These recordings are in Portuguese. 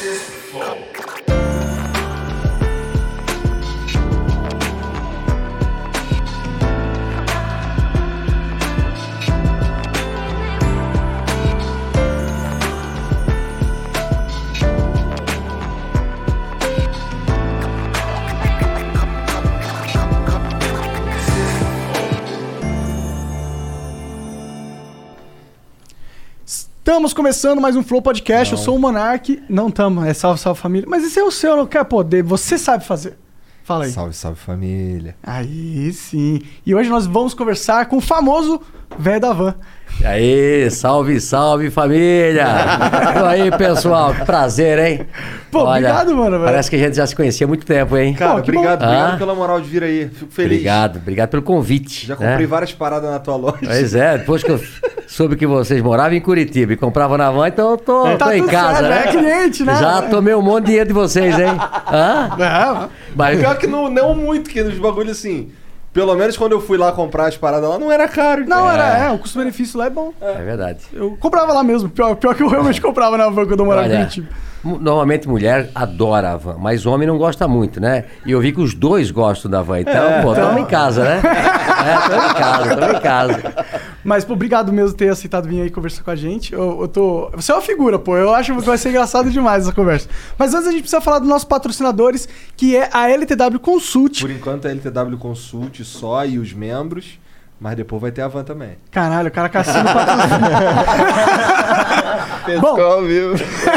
exist before. Estamos começando mais um Flow Podcast. Eu sou o Monark. Não tamo, é salve, salve família. Mas esse é o seu, não quer poder. Você sabe fazer. Fala aí. Salve, salve família. Aí sim. E hoje nós vamos conversar com o famoso velho da van. E aí, salve, salve família! E aí, pessoal, que prazer, hein? Pô, obrigado, mano, velho. Parece que a gente já se conhecia há muito tempo, hein? Cara, Pô, obrigado, bom. obrigado Ah. pela moral de vir aí. Fico feliz. Obrigado, obrigado pelo convite. Já né? comprei várias paradas na tua loja. Pois é, depois que eu soube que vocês moravam em Curitiba e compravam na van, então eu tô, Tá tô em tudo casa, certo, né? é cliente, né? Já tomei um monte de dinheiro de vocês, hein? Hã? É, Mas, Pior que não, não muito, que nos bagulho assim. Pelo menos quando eu fui lá comprar as paradas lá, não era caro. então. não, era, é, o custo-benefício lá é bom. é verdade. Eu comprava lá mesmo. Pior, pior que eu realmente comprava na van quando eu morava normalmente mulher adora a van, mas homem não gosta muito, né? E eu vi que os dois gostam da van, então, pô, tamo em casa, né? É, tamo em casa, tamo em casa. Mas, pô, obrigado mesmo por ter aceitado vir aí conversar com a gente. Eu, eu tô. Você é uma figura, pô. Eu acho que vai ser engraçado demais essa conversa. Mas antes a gente precisa falar dos nossos patrocinadores, que é a LTW Consult. Por enquanto é LTW Consult só e os membros. Mas depois vai ter a van também. Caralho, o cara cassino patrocínio. Bom, viu?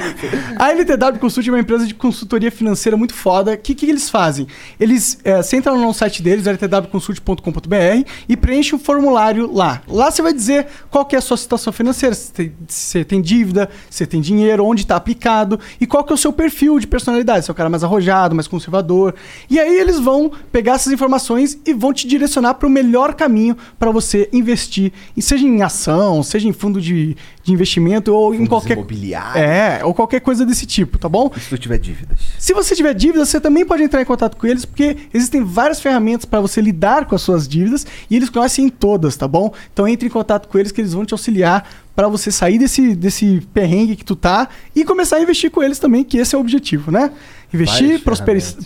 A LTW Consult é uma empresa de consultoria financeira muito foda. O que, que eles fazem? Eles, é, você entra no site deles, ltwconsult.com.br, e preenche um formulário lá. Lá você vai dizer qual que é a sua situação financeira, se tem, se você tem dívida, se você tem dinheiro, onde está aplicado, e qual que é o seu perfil de personalidade. Se é o cara mais arrojado, mais conservador. E aí eles vão pegar essas informações e vão te direcionar para o melhor caminho para você investir, e seja em ação, seja em fundo de, de investimento ou em Fundos qualquer... imobiliários. É, ou qualquer coisa desse tipo, tá bom? Se tu tiver dívidas. Se você tiver dívidas, você também pode entrar em contato com eles, porque existem várias ferramentas para você lidar com as suas dívidas e eles conhecem todas, tá bom? Então entre em contato com eles que eles vão te auxiliar para você sair desse, desse perrengue que tu tá e começar a investir com eles também, que esse é o objetivo, né? Investir,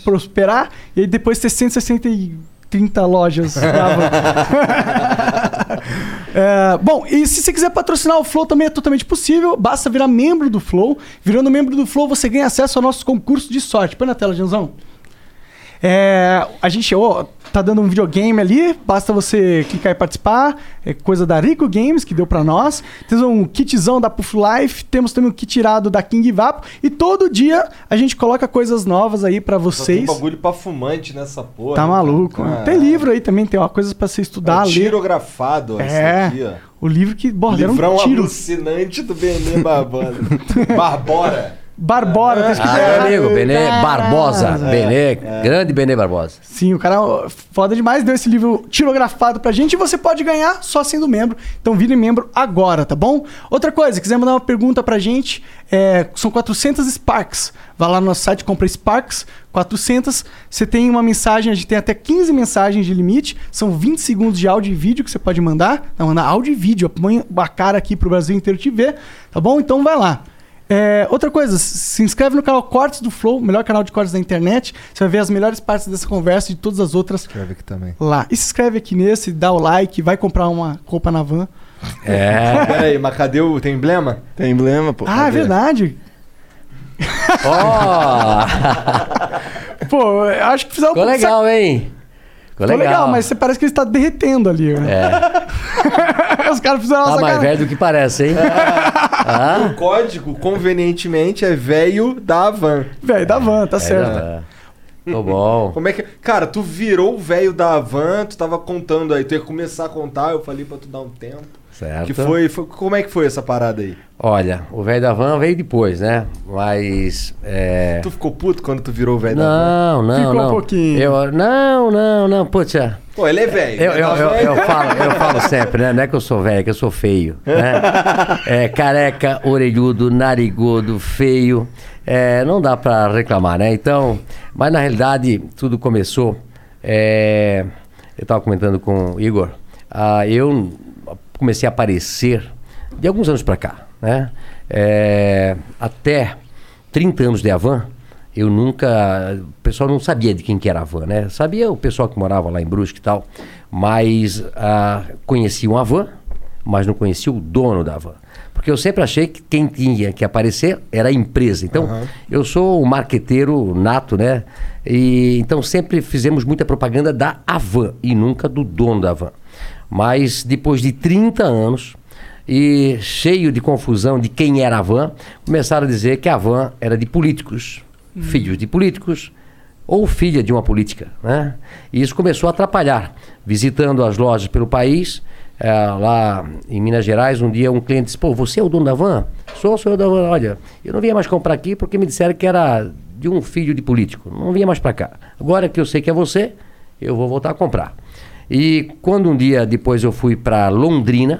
prosperar e depois ter 160 e 30 lojas. É, bom, e se você quiser patrocinar o Flow também é totalmente possível. Basta virar membro do Flow. Virando membro do Flow, você ganha acesso ao nosso concurso de sorte. Põe na tela, Janzão. É, a gente ó, tá dando um videogame ali, basta você clicar e participar. É coisa da Rico Games que deu pra nós. Temos um kitzão da Puff Life, temos também um kit irado da King Vapo e todo dia a gente coloca coisas novas aí pra Só tem vocês. bagulho pra fumante nessa porra. Tá né, maluco. né? Tem livro aí também, tem ó, coisas pra você É estudar, um ler. tirografado, É, aqui, ó. o livro que Livrão um tiro. alucinante do Benê Barbosa. Barbora. Barbora, tá escrito Ah, meu amigo, Benê. Barbosa. Benê, grande Benê Barbosa. Sim, o cara foda demais, deu esse livro tirografado pra gente e você pode ganhar só sendo membro. Então vire membro agora, tá bom? Outra coisa, quiser mandar uma pergunta pra gente, é, são 400 Sparks. Vai lá no nosso site, compra Sparks, 400. Você tem uma mensagem, a gente tem até 15 mensagens de limite. São 20 segundos de áudio e vídeo que você pode mandar. Não, mandar áudio e vídeo. Põe a cara aqui pro Brasil inteiro te ver, tá bom? Então vai lá. É, outra coisa, se inscreve no canal Cortes do Flow, melhor canal de cortes da internet. Você vai ver as melhores partes dessa conversa e de todas as outras Escreve aqui também. lá. E se inscreve aqui nesse, dá o like, vai comprar uma roupa na van. É. Pera aí, mas cadê o... Tem emblema? Tem emblema, pô. Ah, é verdade. Ó, Pô, eu acho que fizeram ficou legal, hein? Ficou legal. legal, mas você parece que ele está derretendo ali. Né? É, Os caras fizeram tá uma mais sacanagem. velho do que parece, hein? O código, convenientemente, é velho da van. Velho, da van, tá certo. É, Tô bom. Como é que... Cara, tu virou o velho da van, tu tava contando aí, tu ia começar a contar, eu falei pra tu dar um tempo. Certo. Que foi, foi- Como é que foi essa parada aí? Olha, o velho da van veio depois, né? Mas. É... Tu ficou puto quando tu virou o velho da van? Não, não, Ficou um não. pouquinho. Eu, não, não, não. Putz, é. Pô, ele é velho. Eu, né? eu, eu, velho. eu falo, eu falo sempre, né? Não é que eu sou velho, é que eu sou feio. Né? É, careca, orelhudo, narigudo, feio. É, não dá pra reclamar, né? Então, mas na realidade, tudo começou. é, eu tava comentando com o Igor. ah, eu comecei a aparecer de alguns anos pra cá, né? É, até 30 anos de Avan, eu nunca. O pessoal não sabia de quem que era a van, né? Sabia o pessoal que morava lá em Brusque e tal, mas ah, conheciam a van, mas não conhecia o dono da van. Porque eu sempre achei que quem tinha que aparecer era a empresa. Então, eu sou um marqueteiro nato, né? E, então, sempre fizemos muita propaganda da Avan e nunca do dono da van. Mas depois de 30 anos, e cheio de confusão de quem era a van, começaram a dizer que a van era de políticos, filhos de políticos ou filha de uma política. Né? E isso começou a atrapalhar. Visitando as lojas pelo país, eh, lá em Minas Gerais, um dia um cliente disse: Pô, você é o dono da van? Sou, sou eu da van. Olha, eu não vinha mais comprar aqui porque me disseram que era de um filho de político. Não vinha mais para cá. Agora que eu sei que é você, eu vou voltar a comprar. E quando um dia depois eu fui para Londrina,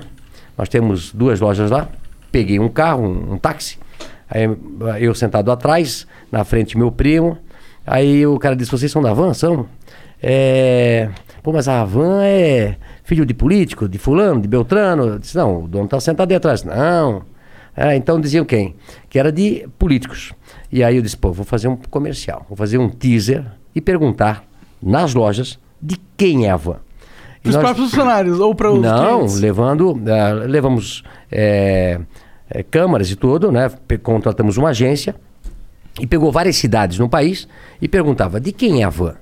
nós temos duas lojas lá, peguei um carro, um, um táxi, aí eu sentado atrás, na frente meu primo, aí o cara disse, vocês são da van? São? É... Pô, mas a van é filho de político, de fulano, de Beltrano? Eu disse, não, o dono está sentado aí atrás. Não. É, então diziam quem? Que era de políticos. E aí eu disse, pô, vou fazer um comercial, vou fazer um teaser e perguntar nas lojas de quem é a van. Para os nós- próprios funcionários ou para os não, clientes? levando, ah, levamos é, é, câmaras e tudo, né? Contratamos uma agência e pegou várias cidades no país e perguntava de quem é a van.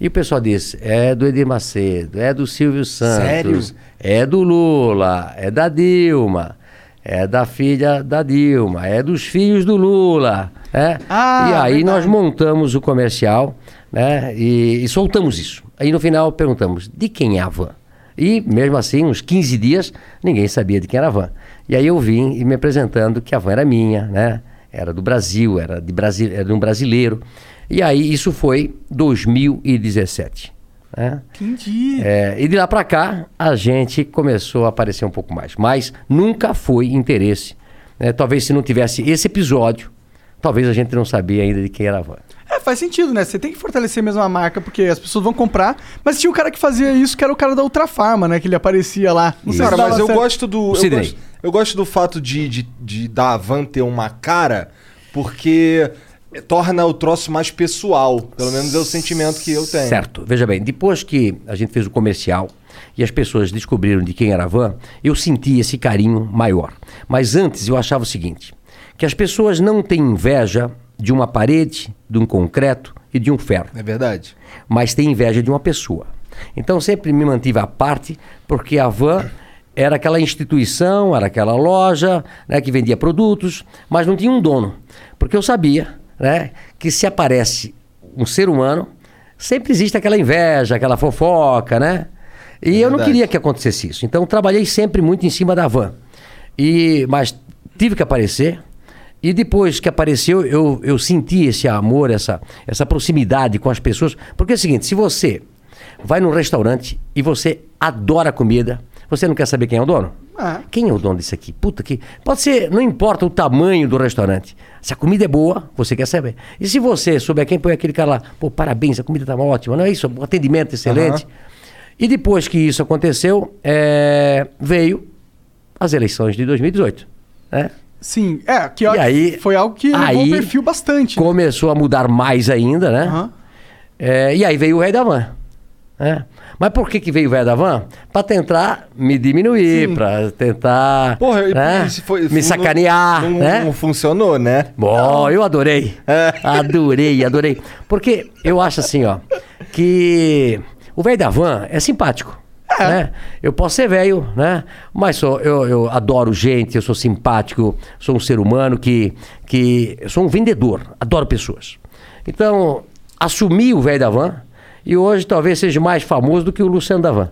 E o pessoal disse: é do Edir Macedo, é do Silvio Santos, Sério? é do Lula, é da Dilma, é da filha da Dilma, é dos filhos do Lula. Né? Ah, e aí nós verdade. montamos o comercial né? e, e soltamos isso. Aí no final perguntamos: de quem é a van? E mesmo assim, uns 15 dias, ninguém sabia de quem era a van. E aí eu vim e me apresentando que a van era minha, né? Era do Brasil, era de, Brasi era de um brasileiro. E aí isso foi 2017. Né? Entendi. É, e de lá para cá, a gente começou a aparecer um pouco mais. Mas nunca foi interesse. né? Talvez se não tivesse esse episódio, talvez a gente não sabia ainda de quem era a van. É, faz sentido, né? Você tem que fortalecer mesmo a marca, porque as pessoas vão comprar. Mas tinha o cara que fazia isso, que era o cara da Ultra Farma, né? Que ele aparecia lá. Não sei Cara, se mas eu certo. gosto do. Eu Sidney. gosto, eu gosto do fato de, de, de da Van ter uma cara, porque torna o troço mais pessoal. Pelo menos é o sentimento que eu tenho. Certo. Veja bem, depois que a gente fez o comercial e as pessoas descobriram de quem era a van, eu senti esse carinho maior. Mas antes eu achava o seguinte: que as pessoas não têm inveja de uma parede, de um concreto e de um ferro. É verdade. mas tem inveja de uma pessoa. Então sempre me mantive à parte, porque a van era aquela instituição, era aquela loja né, que vendia produtos, mas não tinha um dono. Porque eu sabia né, que se aparece um ser humano, sempre existe aquela inveja, aquela fofoca, né? E eu não verdade. queria que acontecesse isso. Então trabalhei sempre muito em cima da van. E, mas tive que aparecer. E depois que apareceu, eu, eu senti esse amor, essa, essa proximidade com as pessoas. Porque é o seguinte: se você vai num restaurante e você adora a comida, você não quer saber quem é o dono? Ah. Quem é o dono disso aqui? Puta que. Pode ser, não importa o tamanho do restaurante. Se a comida é boa, você quer saber. E se você souber quem põe aquele cara lá, pô, parabéns, a comida tá ótima, não é isso? O atendimento excelente. E depois que isso aconteceu, é, veio as eleições de 2018. Né? Sim, é, que aí- foi algo que aí o perfil bastante. Começou a mudar mais ainda, né? Aham. É, e aí veio o velho da van. né? Mas por que, que veio o velho da van? Pra tentar me diminuir, pra tentar Porra, né? foi- me sacanear, Não, né? não funcionou, né? Bom, eu adorei. Adorei, adorei. Porque eu acho assim, ó, que o velho da van é simpático. Né? Eu posso ser velho, né? Mas sou, eu, eu adoro gente, eu sou simpático, sou um ser humano que, que. Eu sou um vendedor, adoro pessoas. Então, assumi o velho da van e hoje talvez seja mais famoso do que o Luciano da van.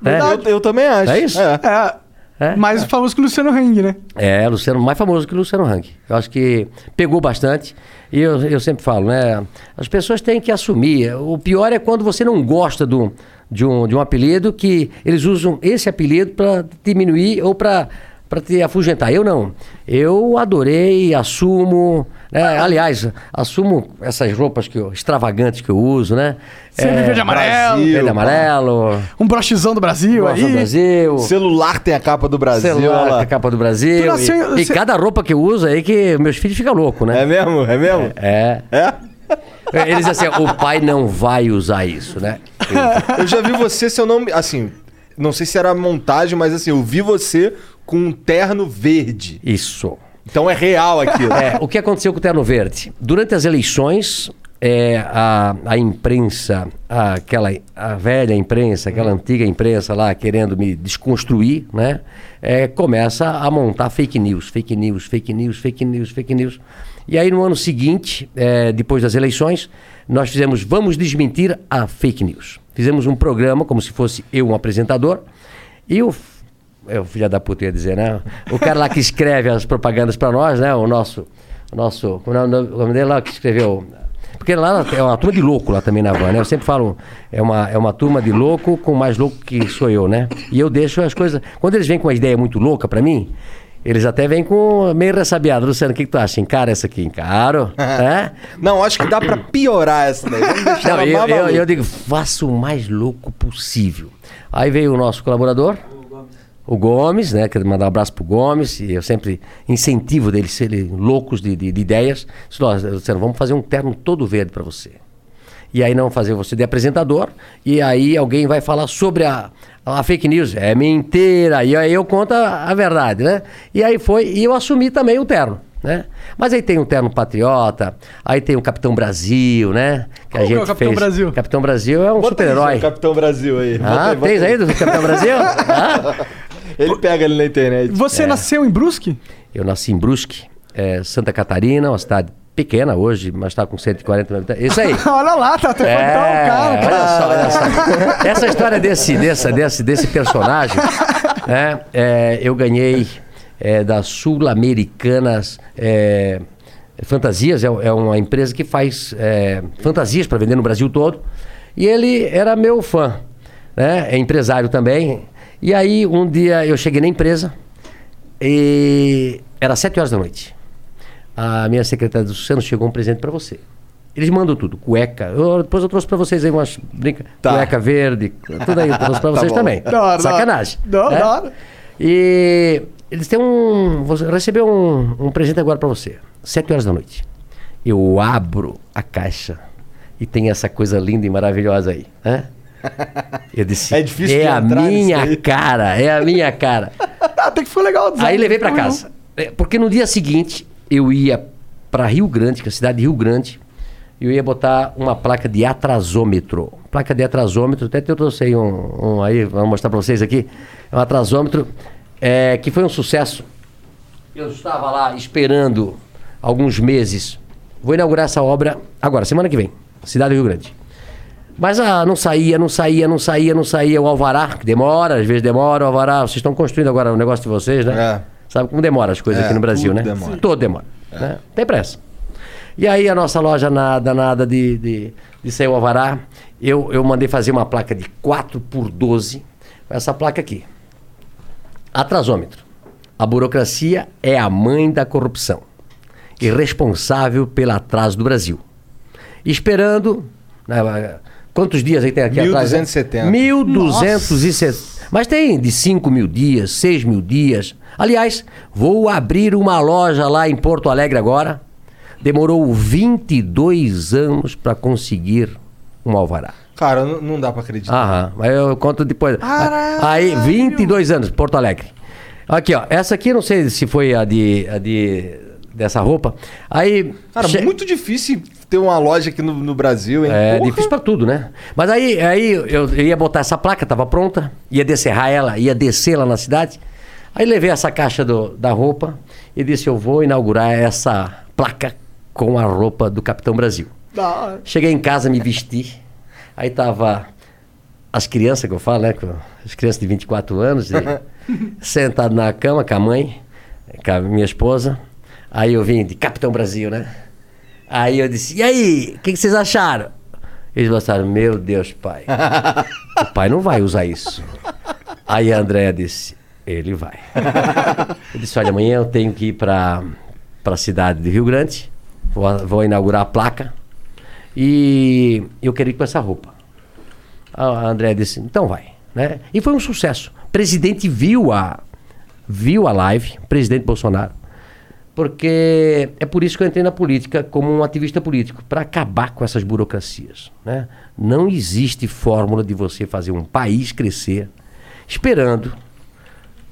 né? Eu, eu também acho. É isso? É, É? Mais famoso que o Luciano Hang, né? É, Luciano, mais famoso que o Luciano Hang. Eu acho que pegou bastante. E eu, eu sempre falo, né? As pessoas têm que assumir. O pior é quando você não gosta do, de, um, de um apelido que eles usam esse apelido para diminuir ou para para te afugentar. Eu não. Eu adorei, assumo. né? aliás, assumo essas roupas que eu- extravagantes que eu uso, né? Sempre verde e amarelo. Brasil. Verde e amarelo. Um brochezão do Brasil Gosto do aí. Brasil. Celular tem a capa do Brasil. Celular, com a capa do Brasil. Nasceu- e, e você- cada roupa que eu uso aí que meus filhos ficam loucos, né? É mesmo? É mesmo? É. É? Eles assim, o pai não vai usar isso, né? Eu já vi você, se eu não me. Assim, não sei se era montagem, mas assim, eu vi você com um terno verde. Isso. Então é real aquilo. É, o que aconteceu com o Terno Verde? Durante as eleições, é, a, a imprensa, a- aquela a velha imprensa, aquela antiga imprensa lá querendo me desconstruir, né? é, começa a montar fake news, fake news, fake news, fake news, fake news. E aí no ano seguinte, é, depois das eleições, nós fizemos Vamos Desmentir a Fake News. Fizemos um programa como se fosse eu um apresentador e o é o filho da puta ia dizer, né? O cara lá que escreve as propagandas pra nós, né? O nosso. O nosso. Como é o nome dele lá que escreveu? Porque lá é uma turma de louco lá também na van, né? Eu sempre falo, é uma, é uma turma de louco com mais louco que sou eu, né? E eu deixo as coisas. Quando eles vêm com uma ideia muito louca pra mim, eles até vêm com meio ressabiado. Luciano, o que, que tu acha? Encara essa aqui? Encaro. é? Não, acho que dá pra piorar essa daí. Não, eu, eu, eu digo, faça o mais louco possível. Aí veio o nosso colaborador, o Gomes, né? Quero mandar um abraço pro Gomes, e eu sempre incentivo deles serem loucos de, de, de ideias. Disse, "Nós, Luciano, vamos fazer um terno todo verde para você. E aí não fazer você de apresentador, e aí alguém vai falar sobre a, a fake news. É mentira. E aí eu conto a, a verdade, né? E aí foi, e eu assumi também o terno. Né? Mas aí tem o terno patriota, aí tem o Capitão Brasil, né? Que Qual que é o Capitão Brasil? Capitão Brasil é um aí, super-herói. Capitão Brasil aí. Bota Ah, aí, bota tens aí do Capitão Brasil? Ah? Ele pega ali na internet. Você nasceu em Brusque? Eu nasci em Brusque, é, Santa Catarina, uma cidade pequena hoje, mas está com 140 mil habitantes. Isso aí. olha lá, tá até É, cara, cara. olha só, olha só. Essa história desse, dessa, desse, desse personagem, né, é, eu ganhei é, da Sul-Americanas é, Fantasias, é, é uma empresa que faz é, fantasias para vender no Brasil todo. E ele era meu fã, né, é empresário também. E aí um dia eu cheguei na empresa e era sete horas da noite. A minha secretária do Luciano chegou um presente para você. Eles mandam tudo, cueca. Eu- depois eu trouxe para vocês aí umas brinca, Tá. cueca verde, tudo aí eu trouxe para Tá vocês bom. também. Hora. Sacanagem. Da- né? hora. E eles têm um. Você recebeu um, um presente agora para você. Sete horas da noite. Eu abro a caixa e tem essa coisa linda e maravilhosa aí. Né? Eu disse, É difícil é de a minha aí." cara, é a minha cara. Até que foi legal. Aí levei pra Foi casa. É, Porque no dia seguinte eu ia pra Rio Grande, que é a cidade de Rio Grande, eu ia botar uma placa de atrasômetro. Placa de atrasômetro, até eu trouxe um, um aí, vou mostrar pra vocês aqui. É um atrasômetro é, que foi um sucesso. Eu estava lá esperando alguns meses. Vou inaugurar essa obra agora, semana que vem, cidade do Rio Grande. Mas ah, não saía, não saía, não saía, não saía. O alvará, que demora, às vezes demora, o alvará. Vocês estão construindo agora o negócio de vocês, né? É. Sabe como demora as coisas É, aqui no Brasil, tudo né? demora. Todo demora. Né? Tem pressa. E aí a nossa loja nada, nada de, de, de sair o alvará. Eu, eu mandei fazer uma placa de 4 por 12 com essa placa aqui. Atrasômetro. A burocracia é a mãe da corrupção e responsável pelo atraso do Brasil. Esperando. né, quantos dias aí tem aqui atrás? né? 1270. 1270. Mas tem de 5 mil dias, 6 mil dias. Aliás, vou abrir uma loja lá em Porto Alegre agora. Demorou 22 anos para conseguir um alvará. Cara, não, dá pra acreditar. Aham, mas eu conto depois. Caralho! Aí, 22 anos, Porto Alegre. Aqui, ó. Essa aqui, não sei se foi a de. A de dessa roupa. Aí. Cara, che- muito difícil ter uma loja aqui no, no Brasil, hein? É Porra. difícil pra tudo, né? Mas aí, aí eu, eu ia botar essa placa, tava pronta, ia descerrar ela, ia descer lá na cidade. Aí levei essa caixa do- da roupa e disse: Eu vou inaugurar essa placa com a roupa do Capitão Brasil. Hora. Cheguei em casa, me vesti. Aí tava as crianças que eu falo, né? As crianças de 24 anos. Sentado na cama com a mãe, com a minha esposa. Aí eu vim de Capitão Brasil, né? Aí eu disse, e aí, o que, que vocês acharam? Eles pensaram, meu Deus, pai. o pai não vai usar isso. Aí a Andréia disse, ele vai. Eu disse, olha, amanhã eu tenho que ir para a cidade de Rio Grande, vou, vou inaugurar a placa e eu quero ir com essa roupa. A Andréia disse, então vai. Né? E foi um sucesso. O presidente viu a, viu a live, presidente Bolsonaro, porque é por isso que eu entrei na política como um ativista político, para acabar com essas burocracias. Né? Não existe fórmula de você fazer um país crescer esperando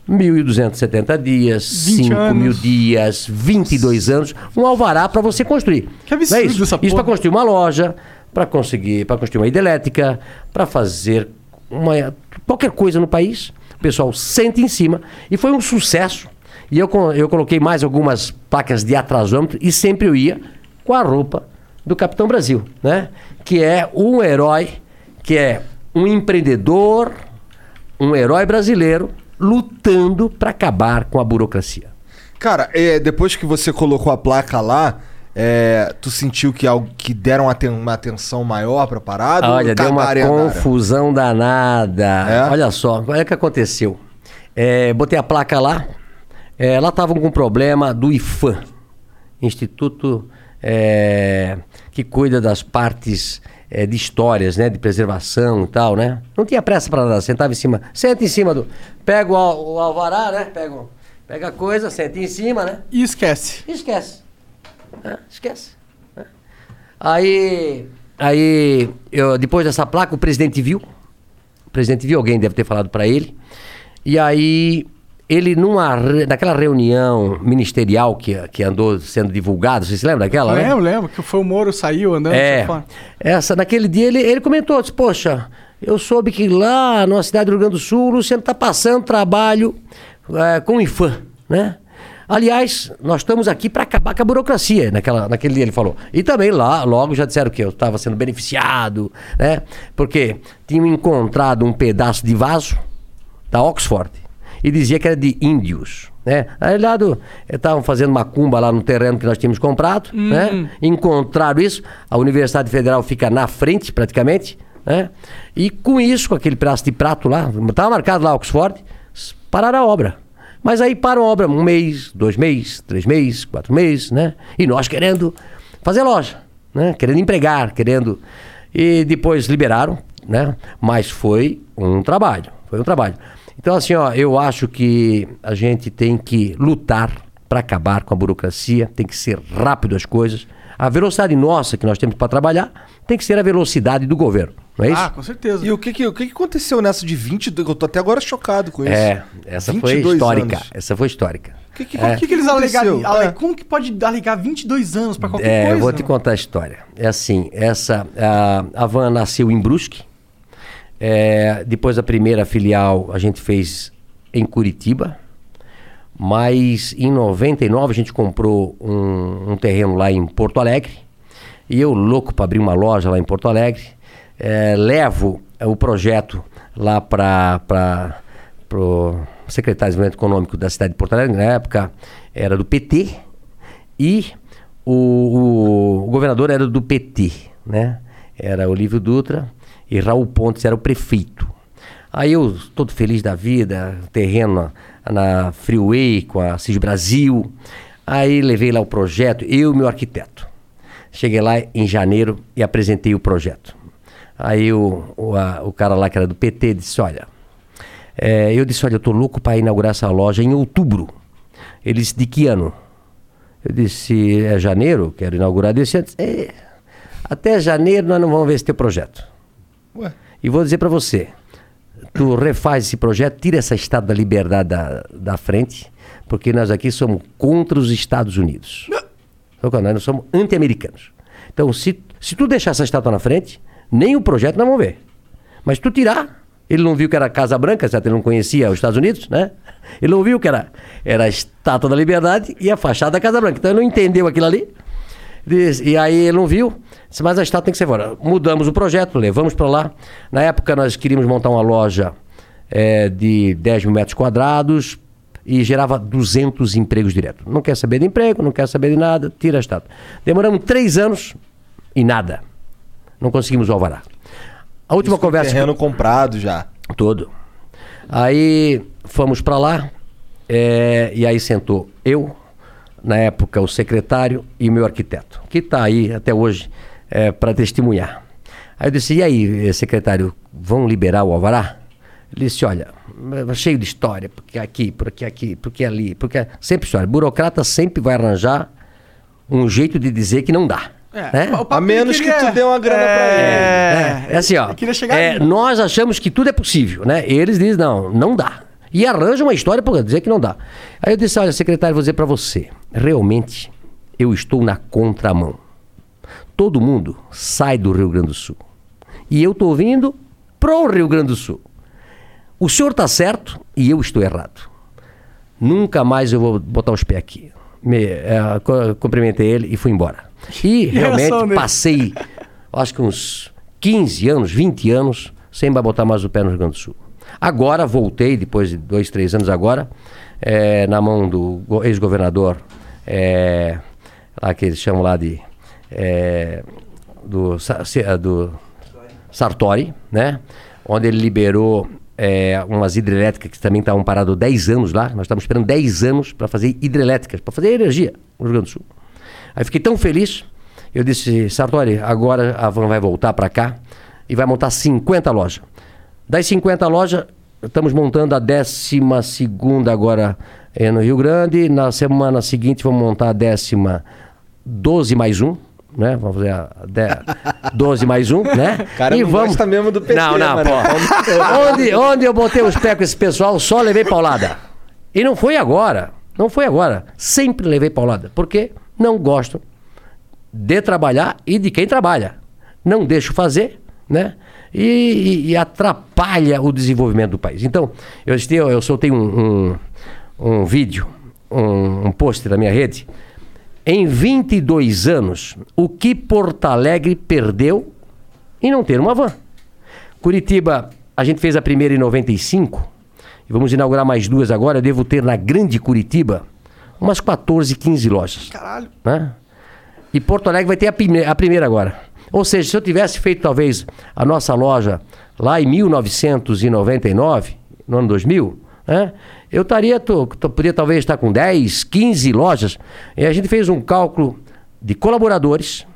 1.270 dias, 20 5 anos. mil dias, 22 anos, um alvará para você construir. Que absurdo é isso? essa Isso porra. para construir uma loja, para conseguir, para construir uma hidrelétrica, para fazer uma, qualquer coisa no país. O pessoal senta em cima e foi um sucesso. E eu, eu coloquei mais algumas placas de atrasômetro e sempre eu ia com a roupa do Capitão Brasil, né? Que é um herói, que é um empreendedor, um herói brasileiro lutando para acabar com a burocracia. Cara, é, depois que você colocou a placa lá, é, tu sentiu que, algo, que deram uma atenção maior pra parada? Olha, deu uma confusão danada. É? Olha só, olha o que aconteceu. É, botei a placa lá, é, lá estavam com problema do IFAM, Instituto é, que cuida das partes é, de histórias, né, de preservação e tal, né? Não tinha pressa para nada, sentava em cima, senta em cima do, pega o, al- o alvará, né? Pega, pega a coisa, senta em cima, né? E esquece. E esquece. É, esquece. É. Aí, aí eu, depois dessa placa, o presidente viu. O presidente viu, alguém deve ter falado para ele. E aí, ele, numa, naquela reunião ministerial que, que andou sendo divulgada, você se lembra daquela? né? Lembro, lembro que foi o Moro saiu andando. É, essa, naquele dia ele, ele comentou, disse, poxa, eu soube que lá na cidade do Rio Grande do Sul o Luciano está passando trabalho eh, com o IFAM, né? Aliás, nós estamos aqui para acabar com a burocracia, naquela, naquele dia ele falou. E também lá, logo já disseram que eu estava sendo beneficiado, né? Porque tinham encontrado um pedaço de vaso da Oxford e dizia que era de índios. Né? Aí lá do- estavam fazendo macumba lá no terreno que nós tínhamos comprado, né? encontraram isso, a Universidade Federal fica na frente praticamente, né? e com isso, com aquele pedaço de prato lá, estava marcado lá Oxford, pararam a obra. Mas aí param a obra um mês, dois meses, três meses, quatro meses, né? E nós querendo fazer loja, né? Querendo empregar, querendo. E depois liberaram, né? Mas foi um trabalho, foi um trabalho. Então, assim, ó, eu acho que a gente tem que lutar para acabar com a burocracia, tem que ser rápido as coisas. A velocidade nossa que nós temos para trabalhar tem que ser a velocidade do governo, não é isso? Ah, com certeza. E o que, que, o que aconteceu nessa de 22? Eu tô até agora chocado com isso. é, essa foi 22 histórica. anos. Essa foi histórica. O que, que, O que, que eles alegaram? É. Como que pode alegar 22 anos pra qualquer É, coisa? eu vou te contar a história. É assim, essa a, a van nasceu em Brusque. É, depois da primeira filial a gente fez em Curitiba. Mas em 99 a gente comprou um, um terreno lá em Porto Alegre. E eu, louco para abrir uma loja lá em Porto Alegre, é, levo é, o projeto lá para o secretário de Desenvolvimento Econômico da cidade de Porto Alegre. Na época era do PT. E o, o- o governador era do PT, né? Era Olívio Dutra e Raul Pontes era o prefeito. Aí eu, todo feliz da vida, terreno na, Freeway com a CIS Brasil. Aí levei lá o projeto, eu e meu arquiteto. Cheguei lá em janeiro e apresentei o projeto. Aí o, o, a- o cara lá que era do PT disse, olha, é, eu disse, olha, eu tô louco para inaugurar essa loja em outubro. Ele disse, de que ano? Eu disse, é janeiro, quero inaugurar desse ano. É, até janeiro nós não vamos ver esse teu projeto. Ué. E vou dizer para você, tu refaz esse projeto, tira essa Estátua da Liberdade da, da frente, porque nós aqui somos contra os Estados Unidos. É? Nós somos anti-americanos. Então, se, se tu deixar essa estátua na frente, nem o projeto nós vamos ver. Mas tu tirar, ele não viu que era Casa Branca, certo? Ele não conhecia os Estados Unidos, né? Ele não viu que era, era a Estátua da Liberdade e a fachada da Casa Branca. Então ele não entendeu aquilo ali. Diz- E aí ele não viu, disse, mas a estátua tem que ser fora. Mudamos o projeto, levamos para lá. Na época nós queríamos montar uma loja é, de 10 mil metros quadrados e gerava 200 empregos direto. Não quer saber de emprego, não quer saber de nada, tira a estátua. Demoramos três anos e nada. Não conseguimos o alvará. A última Isso conversa... que- Terreno comprado já. Todo. Aí fomos para lá é, e aí sentou eu, na época o secretário e o meu arquiteto, que está aí até hoje para testemunhar. Aí eu disse, e aí, eh, secretário, vão liberar o alvará? Ele disse, olha, é cheio de história, porque aqui, porque aqui, porque ali, porque... Sempre história. Burocrata sempre vai arranjar um jeito de dizer que não dá. né? o papo A menos queria- que tu dê uma grana pra ele. É, é assim, ó. É, nós achamos que tudo é possível, né? Eles dizem, não, não dá. E arranjam uma história para dizer que não dá. Aí eu disse, olha, secretário, vou dizer para você. Realmente, eu estou na contramão. Todo mundo sai do Rio Grande do Sul. E eu estou vindo pro Rio Grande do Sul. O senhor está certo e eu estou errado. Nunca mais eu vou botar os pés aqui. Me, eh, cumprimentei ele e fui embora. E reação realmente dele? passei, acho que uns 15 anos, 20 anos, sem botar mais o pé no Rio Grande do Sul. Agora voltei, depois de dois, três anos agora, eh, na mão do go- ex-governador, eh, lá que eles chamam lá de. eh, do, do Sartori, né? Onde ele liberou é, umas hidrelétricas que também estavam paradas 10 anos lá. Nós estávamos esperando 10 anos para fazer hidrelétricas, para fazer energia no Rio Grande do Sul. Aí fiquei tão feliz, eu disse, Sartori, agora a Van vai voltar para cá e vai montar 50 lojas. Das 50 lojas, estamos montando a 12 agora é, no Rio Grande. Na semana seguinte vamos montar a décima 12 mais um. Né? Vamos fazer a de- 12 mais um, né? Cara, não gosta mesmo do PT, Não, não, mano. pô. onde, onde eu botei os pés com esse pessoal, só levei paulada. E não foi agora. Não foi agora. Sempre levei paulada. Porque não gosto de trabalhar e de quem trabalha. Não deixo fazer, né? E, e- e atrapalha o desenvolvimento do país. Então, eu, este- eu soltei um, um, um vídeo, um, um post na minha rede. Em 22 anos, o que Porto Alegre perdeu em não ter uma van? Curitiba, a gente fez a primeira em 95 e vamos inaugurar mais duas agora. Eu devo ter na grande Curitiba umas 14, 15 lojas. Caralho. Né? E Porto Alegre vai ter a, prime- a primeira agora. Ou seja, se eu tivesse feito talvez a nossa loja lá em 1999, no ano 2000, né? eu estaria, tô, tô- poderia talvez estar com 10, 15 lojas. E a gente fez um cálculo de colaboradores,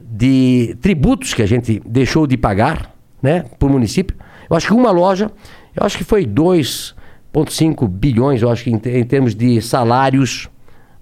de tributos que a gente deixou de pagar, né, por município. Eu acho que uma loja, eu acho que foi 2,5 bilhões, eu acho que em, em termos de salários,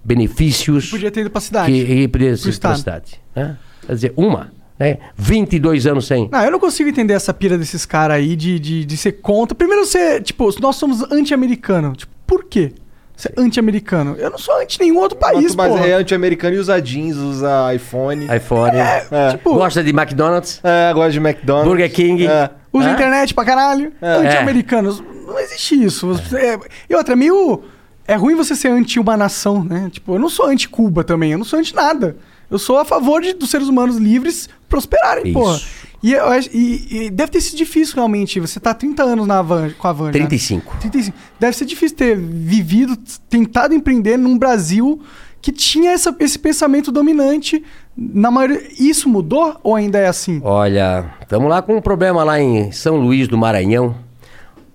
benefícios. Podia ter ido pra cidade. Que, que podia ser estado. pra cidade. Né? Quer dizer, uma, né? 22 anos sem. Não, eu não consigo entender essa pira desses caras aí de, de, de ser contra. Primeiro, você, tipo, nós somos anti-americano. Tipo, por quê? Você é anti-americano. Eu não sou anti nenhum outro país, mas pô. é anti-americano e usa jeans, usa iPhone. iPhone. É. tipo- Gosta de McDonald's, É, gosta de McDonald's. Burger King. É. Usa Hã? internet pra caralho. Anti-americanos. Não existe isso. Você- é- E outra, é meio. É ruim você ser anti uma nação, né? Tipo, eu não sou anti-Cuba também. Eu não sou anti nada. Eu sou a favor de, dos seres humanos livres prosperarem, Isso. porra. E, eu e- e deve ter sido difícil, realmente. Você tá há 30 anos na van, com a van. já. 35. 35. Deve ser difícil ter vivido, tentado empreender num Brasil que tinha essa- esse pensamento dominante. Na maioria. Isso mudou ou ainda é assim? Olha, estamos lá com um problema lá em São Luís do Maranhão.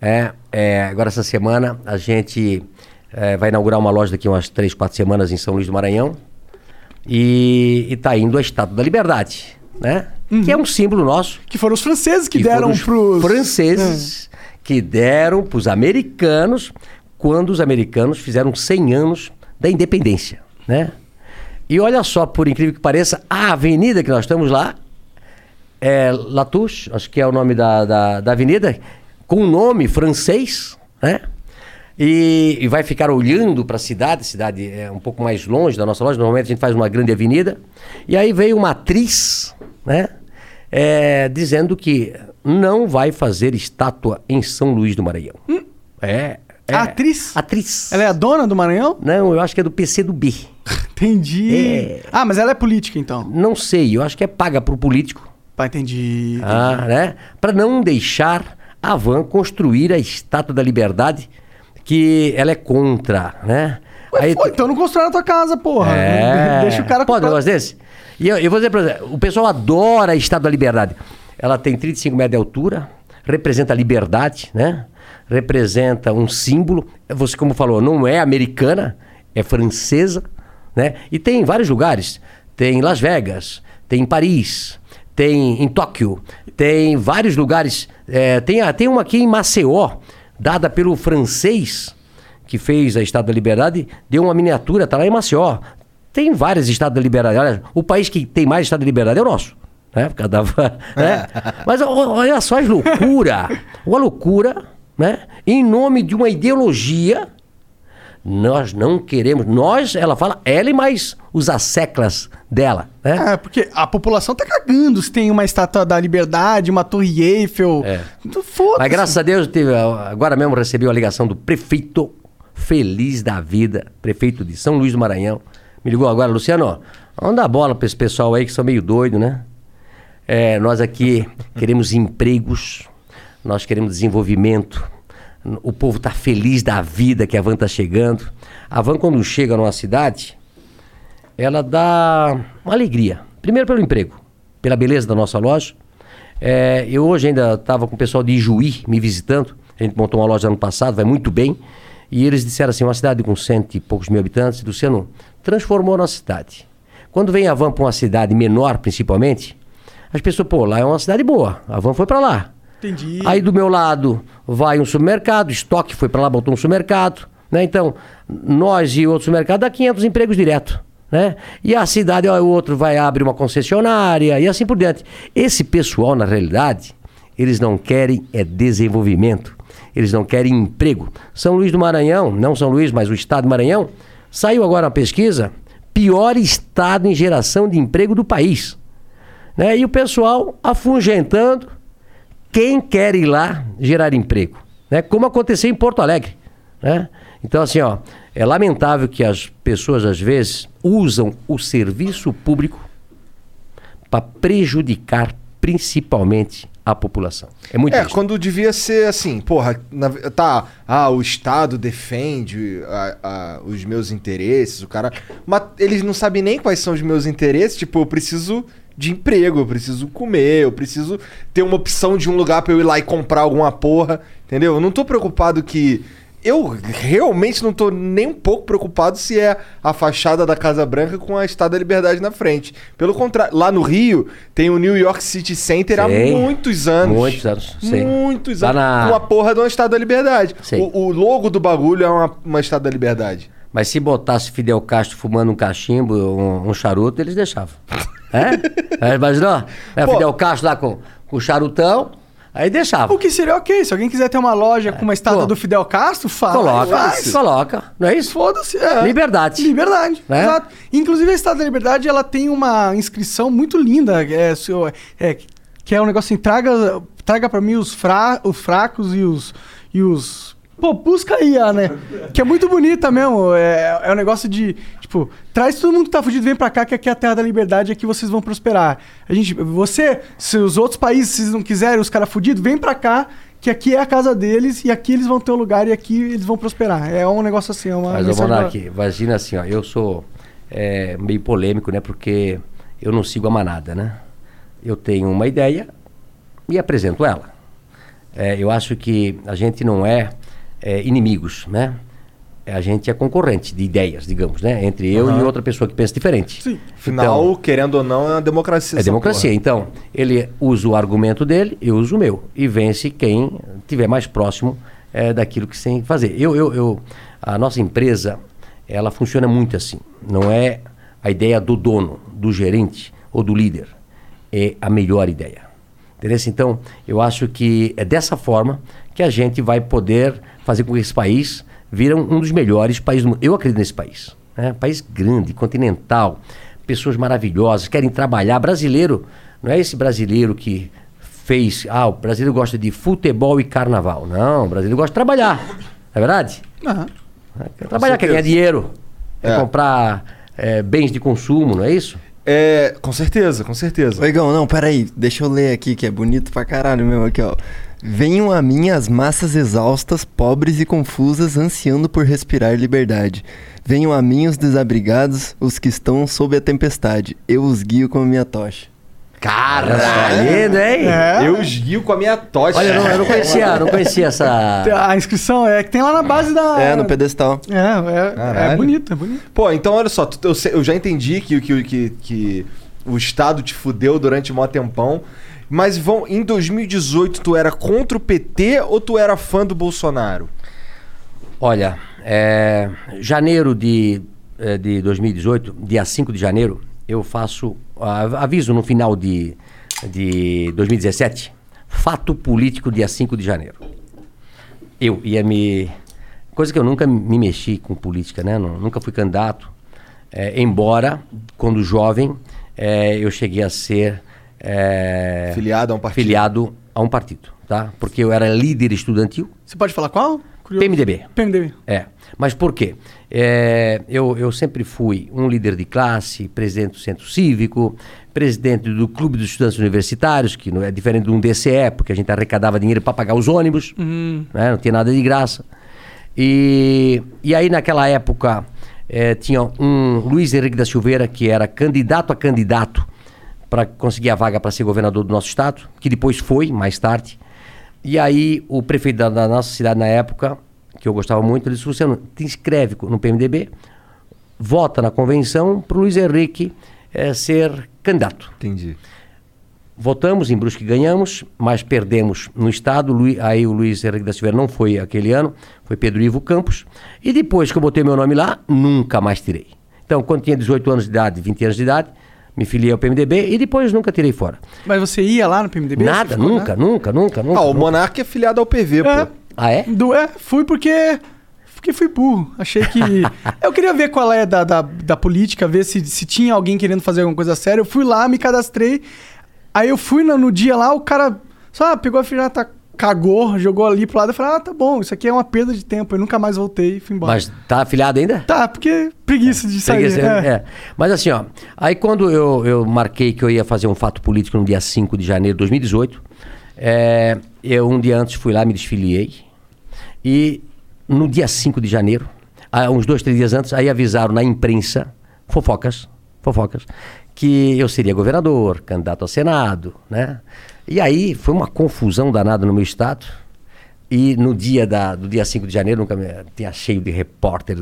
É, é, agora essa semana a gente é, vai inaugurar uma loja daqui umas 3, 4 semanas em São Luís do Maranhão. E está indo a Estátua da Liberdade, né? Que é um símbolo nosso. Que foram os franceses que, que deram foram os franceses que deram para os americanos quando os americanos fizeram 100 anos da independência, né? E olha só, por incrível que pareça, a avenida que nós estamos lá é Latouche, acho que é o nome da, da, da avenida, com um nome francês, né? E, e vai ficar olhando para a cidade, a cidade é um pouco mais longe da nossa loja, normalmente a gente faz uma grande avenida. E aí veio uma atriz, né? É, dizendo que não vai fazer estátua em São Luís do Maranhão. É, é. A atriz? Atriz. Ela é a dona do Maranhão? Não, eu acho que é do PC do B. Entendi. É. Ah, mas ela é política, então. Não sei, eu acho que é paga pro político. Pá, entendi. Ah, né? Para não deixar a Van construir a Estátua da Liberdade, que ela é contra, né? Ué, Aí pô, então não constrói na tua casa, porra. é. Deixa o cara Pode um negócio desse? E eu, eu vou dizer pra você, o pessoal adora a Estátua da Liberdade. Ela tem 35 metros de altura, representa a liberdade, né? Representa um símbolo. Você, como falou, não é americana, é francesa, né? E tem em vários lugares. Tem em Las Vegas, tem em Paris, tem em Tóquio, tem vários lugares. É, tem, a- tem uma aqui em Maceió, dada pelo francês que fez a Estátua da Liberdade, deu uma miniatura, tá lá em Maceió. Tem várias Estados da Liberdade. O país que tem mais Estado da Liberdade é o nosso. Né? Por da- né? Mas olha só as loucura. Uma loucura, né? Em nome de uma ideologia, nós não queremos. Nós, ela fala, ela e mais os asseclas dela, né? É, porque a população tá cagando se tem uma estátua da liberdade, uma torre Eiffel. É. Foda-se. Mas graças a Deus, teve, agora mesmo recebi uma ligação do prefeito feliz da vida, prefeito de São Luís do Maranhão. Me ligou agora, Luciano, vamos dar bola para esse pessoal aí que são meio doido, né? É, nós aqui queremos empregos, nós queremos desenvolvimento. O povo está feliz da vida que a van está chegando. A van, quando chega numa cidade, ela dá uma alegria. Primeiro pelo emprego, pela beleza da nossa loja. É, eu hoje ainda estava com o pessoal de Ijuí me visitando. A gente montou uma loja ano passado, vai muito bem. E eles disseram assim, uma cidade com cento e poucos mil habitantes, Luciano, transformou a nossa cidade. Quando vem a van para uma cidade menor, principalmente, as pessoas, pô, lá é uma cidade boa. A van foi para lá. Entendi. Aí do meu lado vai um supermercado, estoque foi para lá, botou um supermercado. Né? Então, nós e outro supermercado dá 500 empregos direto. Né? E a cidade, ó, o outro vai abrir uma concessionária e assim por diante. Esse pessoal, na realidade, eles não querem é desenvolvimento. Eles não querem emprego. São Luís do Maranhão, não São Luís, mas o estado do Maranhão, saiu agora uma pesquisa, pior estado em geração de emprego do país. Né? E o pessoal afugentando quem quer ir lá gerar emprego, né? Como aconteceu em Porto Alegre, né? Então assim, ó, é lamentável que as pessoas às vezes usam o serviço público para prejudicar principalmente a população. É muito É, quando devia ser assim, porra, na- tá, ah, o Estado defende a- a- os meus interesses, o cara. Mas eles não sabem nem quais são os meus interesses, tipo, eu preciso de emprego, eu preciso comer, eu preciso ter uma opção de um lugar pra eu ir lá e comprar alguma porra, entendeu? Eu não tô preocupado que. Eu realmente não tô nem um pouco preocupado se é a fachada da Casa Branca com a Estátua da Liberdade na frente. Pelo contrário, lá no Rio tem o New York City Center há muitos anos. Muitos anos, sei. Muitos Lá anos. na- Com a porra de uma Estátua da Liberdade. O, o logo do bagulho é uma, uma Estátua da Liberdade. Mas se botasse Fidel Castro fumando um cachimbo, um, um charuto, eles deixavam. É? é imaginou? É, Pô. Fidel Castro lá com, com o charutão, aí deixava. O que seria ok. Se alguém quiser ter uma loja com uma estátua pô. do Fidel Castro, fala. Coloca, faz. coloca, não é isso? Foda-se. é. Liberdade. Liberdade. Né? Exato. Inclusive, a Estátua da Liberdade ela tem uma inscrição muito linda. É, seu- é, que é um negócio assim: traga, traga pra mim os, fra, os fracos e os. E os Pô, busca aí, né? Que é muito bonita mesmo. É, é um negócio de, tipo, traz todo mundo que tá fugido, vem pra cá, que aqui é a terra da liberdade, aqui vocês vão prosperar. A gente, você, se os outros países se não quiserem, os caras fudidos, vem pra cá, que aqui é a casa deles, e aqui eles vão ter um lugar e aqui eles vão prosperar. É um negócio assim, é uma Mas, mensagem da- Monark, imagina assim, ó, eu sou é, meio polêmico, né? Porque eu não sigo a manada, né? Eu tenho uma ideia e apresento ela. É, eu acho que a gente não é, é, inimigos, né? É, A gente é concorrente de ideias, digamos, né? Entre eu e outra pessoa que pensa diferente. Sim. Afinal, Então- querendo ou não, é uma democracia. É democracia. Então, ele usa o argumento dele, eu uso o meu. E vence quem tiver mais próximo eh, daquilo que se tem que fazer. Eu, eu, eu, a nossa empresa, ela funciona muito assim. Não é a ideia do dono, do gerente ou do líder. É a melhor ideia. Entendeu? Então, eu acho que é dessa forma que a gente vai poder fazer com que esse país vire um dos melhores países do mundo. Eu acredito nesse país. Né? País grande, continental, pessoas maravilhosas, querem trabalhar. Brasileiro, não é esse brasileiro que fez. Ah, o brasileiro gosta de futebol e carnaval. Não, o brasileiro gosta de trabalhar. Não é verdade? Aham. Quer trabalhar, quer ganhar dinheiro, quer É. comprar eh, bens de consumo, não é isso? É, com certeza, com certeza. Ô, Igão, não, peraí. Deixa eu ler aqui, que é bonito pra caralho mesmo aqui, ó. Venham a mim as massas exaustas, pobres e confusas, ansiando por respirar liberdade. Venham a mim os desabrigados, os que estão sob a tempestade. Eu os guio com a minha tocha. Caralho! lindo, hein? É. Eu os guio com a minha tocha. Olha, eu não, eu não conhecia, não conhecia essa. A inscrição é que tem lá na base da. É, no pedestal. É, é, é bonito, é bonito. Pô, então olha só, eu, já entendi que, que, que, que o Estado te fudeu durante mó tempão. Mas vão, em 2018, tu era contra o PT ou tu era fã do Bolsonaro? Olha, é, janeiro de, é, de 2018, dia 5 de janeiro, eu faço. aviso no final de, de 2017, fato político dia 5 de janeiro. Eu ia me. Coisa que eu nunca me mexi com política, né? Nu- nunca fui candidato. É, embora, quando jovem, é, eu cheguei a ser. É, Filiado a um partido. Filiado a um partido, tá? Porque eu era líder estudantil, Você pode falar qual? Curioso. PMDB. PMDB. É. Mas por quê? É, eu, eu sempre fui um líder de classe, presidente do centro cívico, presidente do clube dos estudantes universitários, que não é diferente de um DCE, porque a gente arrecadava dinheiro para pagar os ônibus, né? não tinha nada de graça. E, e aí, naquela época, eh, tinha um Luiz Henrique da Silveira, que era candidato a candidato para conseguir a vaga para ser governador do nosso estado, que depois foi, mais tarde. E aí, o prefeito da, da nossa cidade na época, que eu gostava muito, ele disse: Luciano, te inscreve no PMDB, vota na convenção para o Luiz Henrique eh, ser candidato. Entendi. Votamos em Brusque ganhamos, mas perdemos no estado. Lui- aí o Luiz Henrique da Silveira não foi aquele ano, foi Pedro Ivo Campos. E depois que eu botei meu nome lá, nunca mais tirei. Então, quando tinha 18 anos de idade, 20 anos de idade, me filiei ao PMDB e depois nunca tirei fora. Mas você ia lá no PMDB? Nada, ficou, nunca, né? nunca, nunca, nunca. Ah, o nunca. Monark é filiado ao PV, É. pô. Ah, é? Do, é, fui porque. Porque fui burro. Achei que. eu queria ver qual é da, da, da política, ver se, se tinha alguém querendo fazer alguma coisa séria. Eu fui lá, me cadastrei. Aí eu fui no, no dia lá, o cara só ah, pegou a filhata, cagou, jogou ali pro lado. Eu falei, ah, tá bom, isso aqui é uma perda de tempo. Eu nunca mais voltei e fui embora. Mas tá afiliado ainda? Tá, porque preguiça de sair. Preguiça, é. é. Mas assim, ó, aí quando eu, eu marquei que eu ia fazer um fato político no dia 5 de janeiro de 2018, é, eu um dia antes fui lá, me desfiliei. E no dia 5 de janeiro, ah, uns dois, três dias antes, aí avisaram na imprensa, fofocas, fofocas, que eu seria governador, candidato ao Senado, né? E aí foi uma confusão danada no meu estado. E no dia da, do dia 5 de janeiro, nunca me, tinha cheio de repórter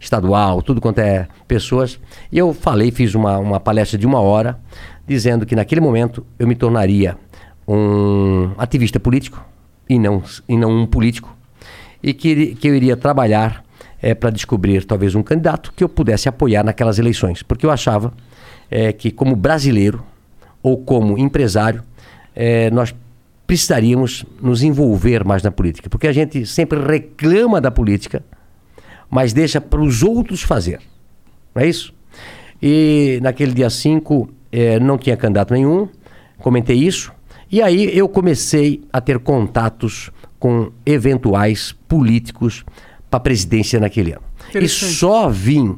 estadual, tudo quanto é pessoas. E eu falei, fiz uma, uma palestra de uma hora, dizendo que naquele momento eu me tornaria um ativista político e não, e não um político. E que, que eu iria trabalhar para descobrir talvez um candidato que eu pudesse apoiar naquelas eleições. Porque eu achava eh, que, como brasileiro ou como empresário, eh, nós precisaríamos nos envolver mais na política. Porque a gente sempre reclama da política, mas deixa para os outros fazer. Não é isso? E naquele dia 5 eh, não tinha candidato nenhum, comentei isso. E aí eu comecei a ter contatos com eventuais políticos para a presidência naquele ano. E só vim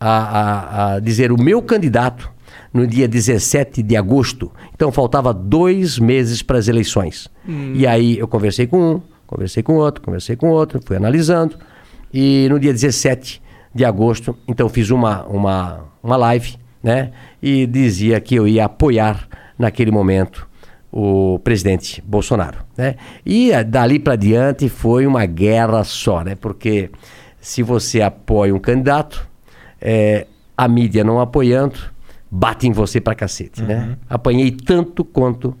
a, a- a dizer o meu candidato no dia 17 de agosto. Então faltava dois meses para as eleições. E aí eu conversei com um, conversei com outro, conversei com outro, fui analisando. E no dia 17 de agosto, então fiz uma, uma, uma live, né? E dizia que eu ia apoiar naquele momento o presidente Bolsonaro, né? E eh, dali para diante foi uma guerra só, né? Porque se você apoia um candidato, eh, a mídia não apoiando, bate em você pra cacete, né? Apanhei tanto quanto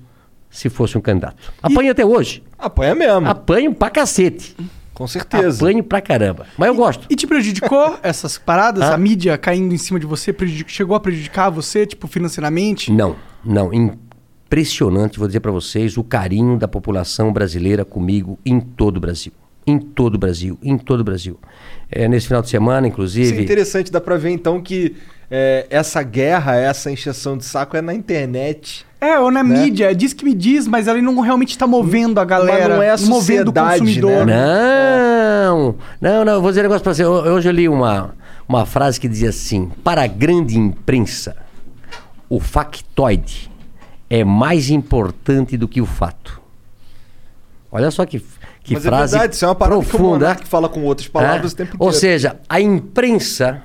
se fosse um candidato. Apanho até hoje. Apanha mesmo. Apanho pra cacete. Com certeza. Apanho pra caramba. Mas eu gosto. E te prejudicou essas paradas? Hã? A mídia caindo em cima de você? prejudic- Chegou a prejudicar você, tipo, financeiramente? Não, não. Impressionante, vou dizer pra vocês, o carinho da população brasileira comigo em todo o Brasil. Em todo o Brasil, em todo o Brasil. É, nesse final de semana, Isso é inclusive. interessante, dá pra ver então que é, essa guerra, essa encheção de saco é na internet. É, ou na Né? mídia, diz que me diz, mas ela não realmente tá movendo a galera. não é a movendo o sociedade, consumidor. né? Não, não, não, eu vou dizer um negócio pra você. Ho- Hoje eu li uma, uma frase que dizia assim: para a grande imprensa, o factoide é mais importante do que o fato. Olha só que, que Mas é frase verdade, isso é uma parada que o profunda. Monark fala com outras palavras É? o tempo Ou inteiro. seja, a imprensa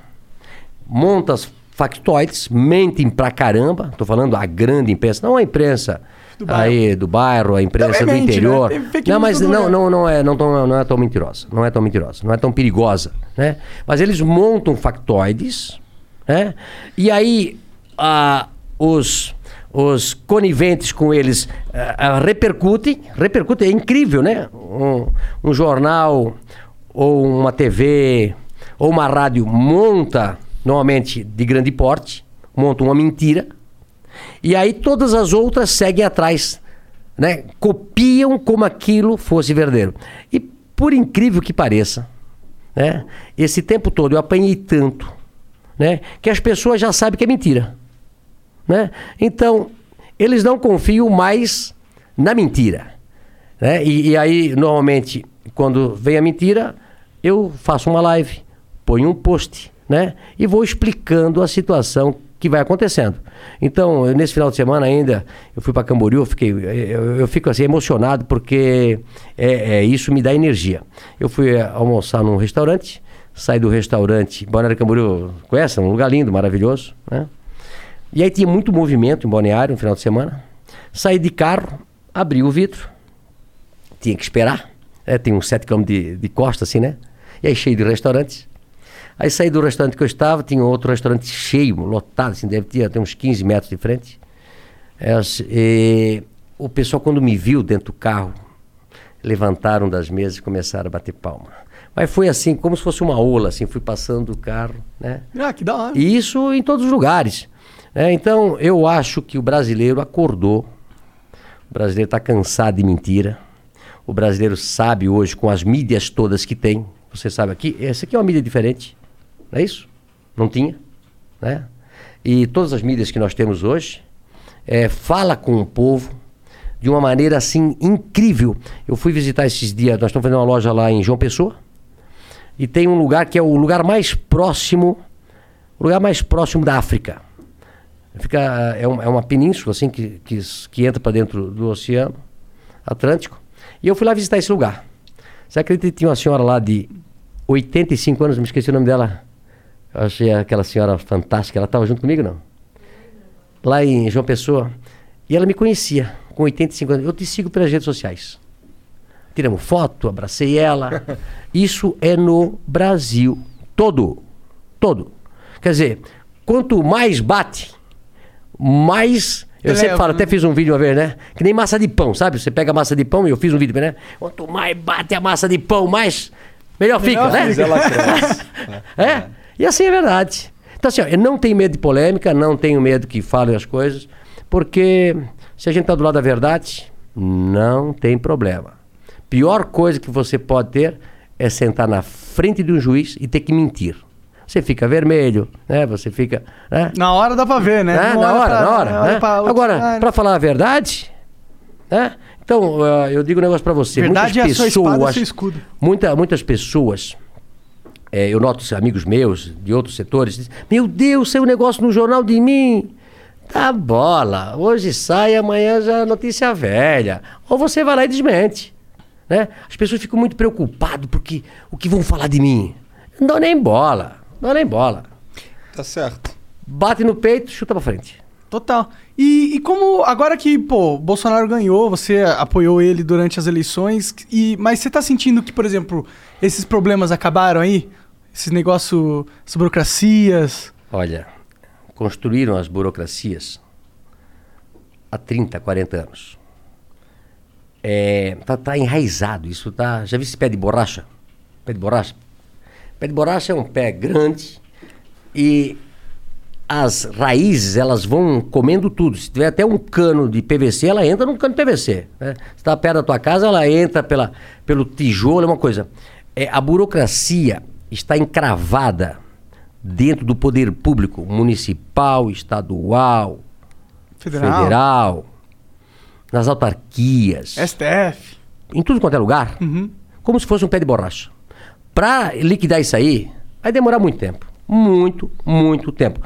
monta as factoides, mentem pra caramba. Tô falando a grande imprensa, não a imprensa aí do bairro, a imprensa Também do mente, interior. né? Tem fake Não, mas não, não, não é, não, tão, não é tão mentirosa, não é tão mentirosa, não é tão perigosa, né? Mas eles montam factoides, né? E aí ah, os os coniventes com eles ah, ah, repercutem, repercutem, é incrível, né? Um, um jornal ou uma TV ou uma rádio monta, normalmente de grande porte, monta uma mentira, e aí todas as outras seguem atrás, né? Copiam como aquilo fosse verdadeiro. E por incrível que pareça, né? Esse tempo todo eu apanhei tanto, né? Que as pessoas já sabem que é mentira, né? Então eles não confiam mais na mentira, né? E, e aí normalmente quando vem a mentira eu faço uma live, ponho um post, né? E vou explicando a situação que vai acontecendo. Então, eu, nesse final de semana ainda, eu fui para Camboriú, eu, fiquei, eu, eu fico assim emocionado porque é, é, isso me dá energia. Eu fui eh, almoçar num restaurante, saí do restaurante, Balneário Camboriú, conhece? Um lugar lindo, maravilhoso, né? E aí tinha muito movimento em Balneário no final de semana. Saí de carro, abri o vidro, tinha que esperar, é, tem uns 7 km de, de costa assim, né? E aí cheio de restaurantes. Aí saí do restaurante que eu estava, tinha outro restaurante cheio, lotado, assim, deve ter até uns 15 metros de frente. É, assim, e o pessoal, quando me viu dentro do carro, levantaram das mesas e começaram a bater palma. Mas foi assim, como se fosse uma ola, assim, fui passando o carro, né? Ah, que da hora. E isso em todos os lugares. né? Então, eu acho que o brasileiro acordou. O brasileiro está cansado de mentira. O brasileiro sabe hoje, com as mídias todas que tem, você sabe aqui, essa aqui é uma mídia diferente, não é isso? Não tinha, né? E todas as mídias que nós temos hoje, é, fala com o povo de uma maneira assim incrível. Eu fui visitar esses dias, nós estamos fazendo uma loja lá em João Pessoa, e tem um lugar que é o lugar mais próximo, o lugar mais próximo da África. Fica, é, um- é uma península assim que, que, que entra para dentro do Oceano Atlântico. E eu fui lá visitar esse lugar. Você acredita que tinha uma senhora lá de 85 anos, me esqueci o nome dela. Eu achei aquela senhora fantástica. Ela estava junto comigo, não? Lá em João Pessoa. E ela me conhecia, com 85 anos. Eu te sigo pelas redes sociais. Tiramos foto, abracei ela. Isso é no Brasil todo. Todo. Quer dizer, quanto mais bate, mais. Eu sempre falo, né? até fiz um vídeo uma vez, né? Que nem massa de pão, sabe? Você pega a massa de pão e eu fiz um vídeo, né? Quanto mais bate a massa de pão, mais. Melhor fica, né? Mas ela cresce. É, e assim é verdade. Então, assim, ó, eu não tenho medo de polêmica, não tenho medo que falem as coisas, porque se a gente está do lado da verdade, não tem problema. Pior coisa que você pode ter é sentar na frente de um juiz e ter que mentir. Você fica vermelho, né? Você fica. Né? Na hora dá pra ver, né? Né? Na hora, pra- na hora. olha né? pra Agora, para falar a verdade, né? Então, ah, eu digo um negócio para você. Verdade é a muitas sua espada pessoas, seu escudo. Muita, muitas pessoas, é, eu noto os amigos meus de outros setores, dizem, meu Deus, saiu um negócio no jornal de mim. Tá bola, hoje sai, amanhã já é notícia velha. Ou você vai lá e desmente. Né? As pessoas ficam muito preocupadas porque o que vão falar de mim. Não dou nem bola, não dou nem bola. Tá certo. Bate no peito, chuta pra frente. Total. E, e como agora que, pô, Bolsonaro ganhou, você apoiou ele durante as eleições, e, mas você tá sentindo que, por exemplo, esses problemas acabaram aí? Esses negócios, as burocracias. Olha, construíram as burocracias há 30, 40 anos. É, tá, tá enraizado isso, tá. Já viu esse pé de borracha? Pé de borracha? Pé de borracha é um pé grande e as raízes elas vão comendo tudo. Se tiver até um cano de PVC, ela entra num cano de PVC. Né? Se está perto da tua casa, ela entra pela, pelo tijolo, é uma coisa. É, a burocracia está encravada dentro do poder público municipal, estadual, Federal. federal, nas autarquias, STF. em tudo quanto é lugar, como se fosse um pé de borracha. Para liquidar isso aí, vai demorar muito tempo. Muito, muito tempo.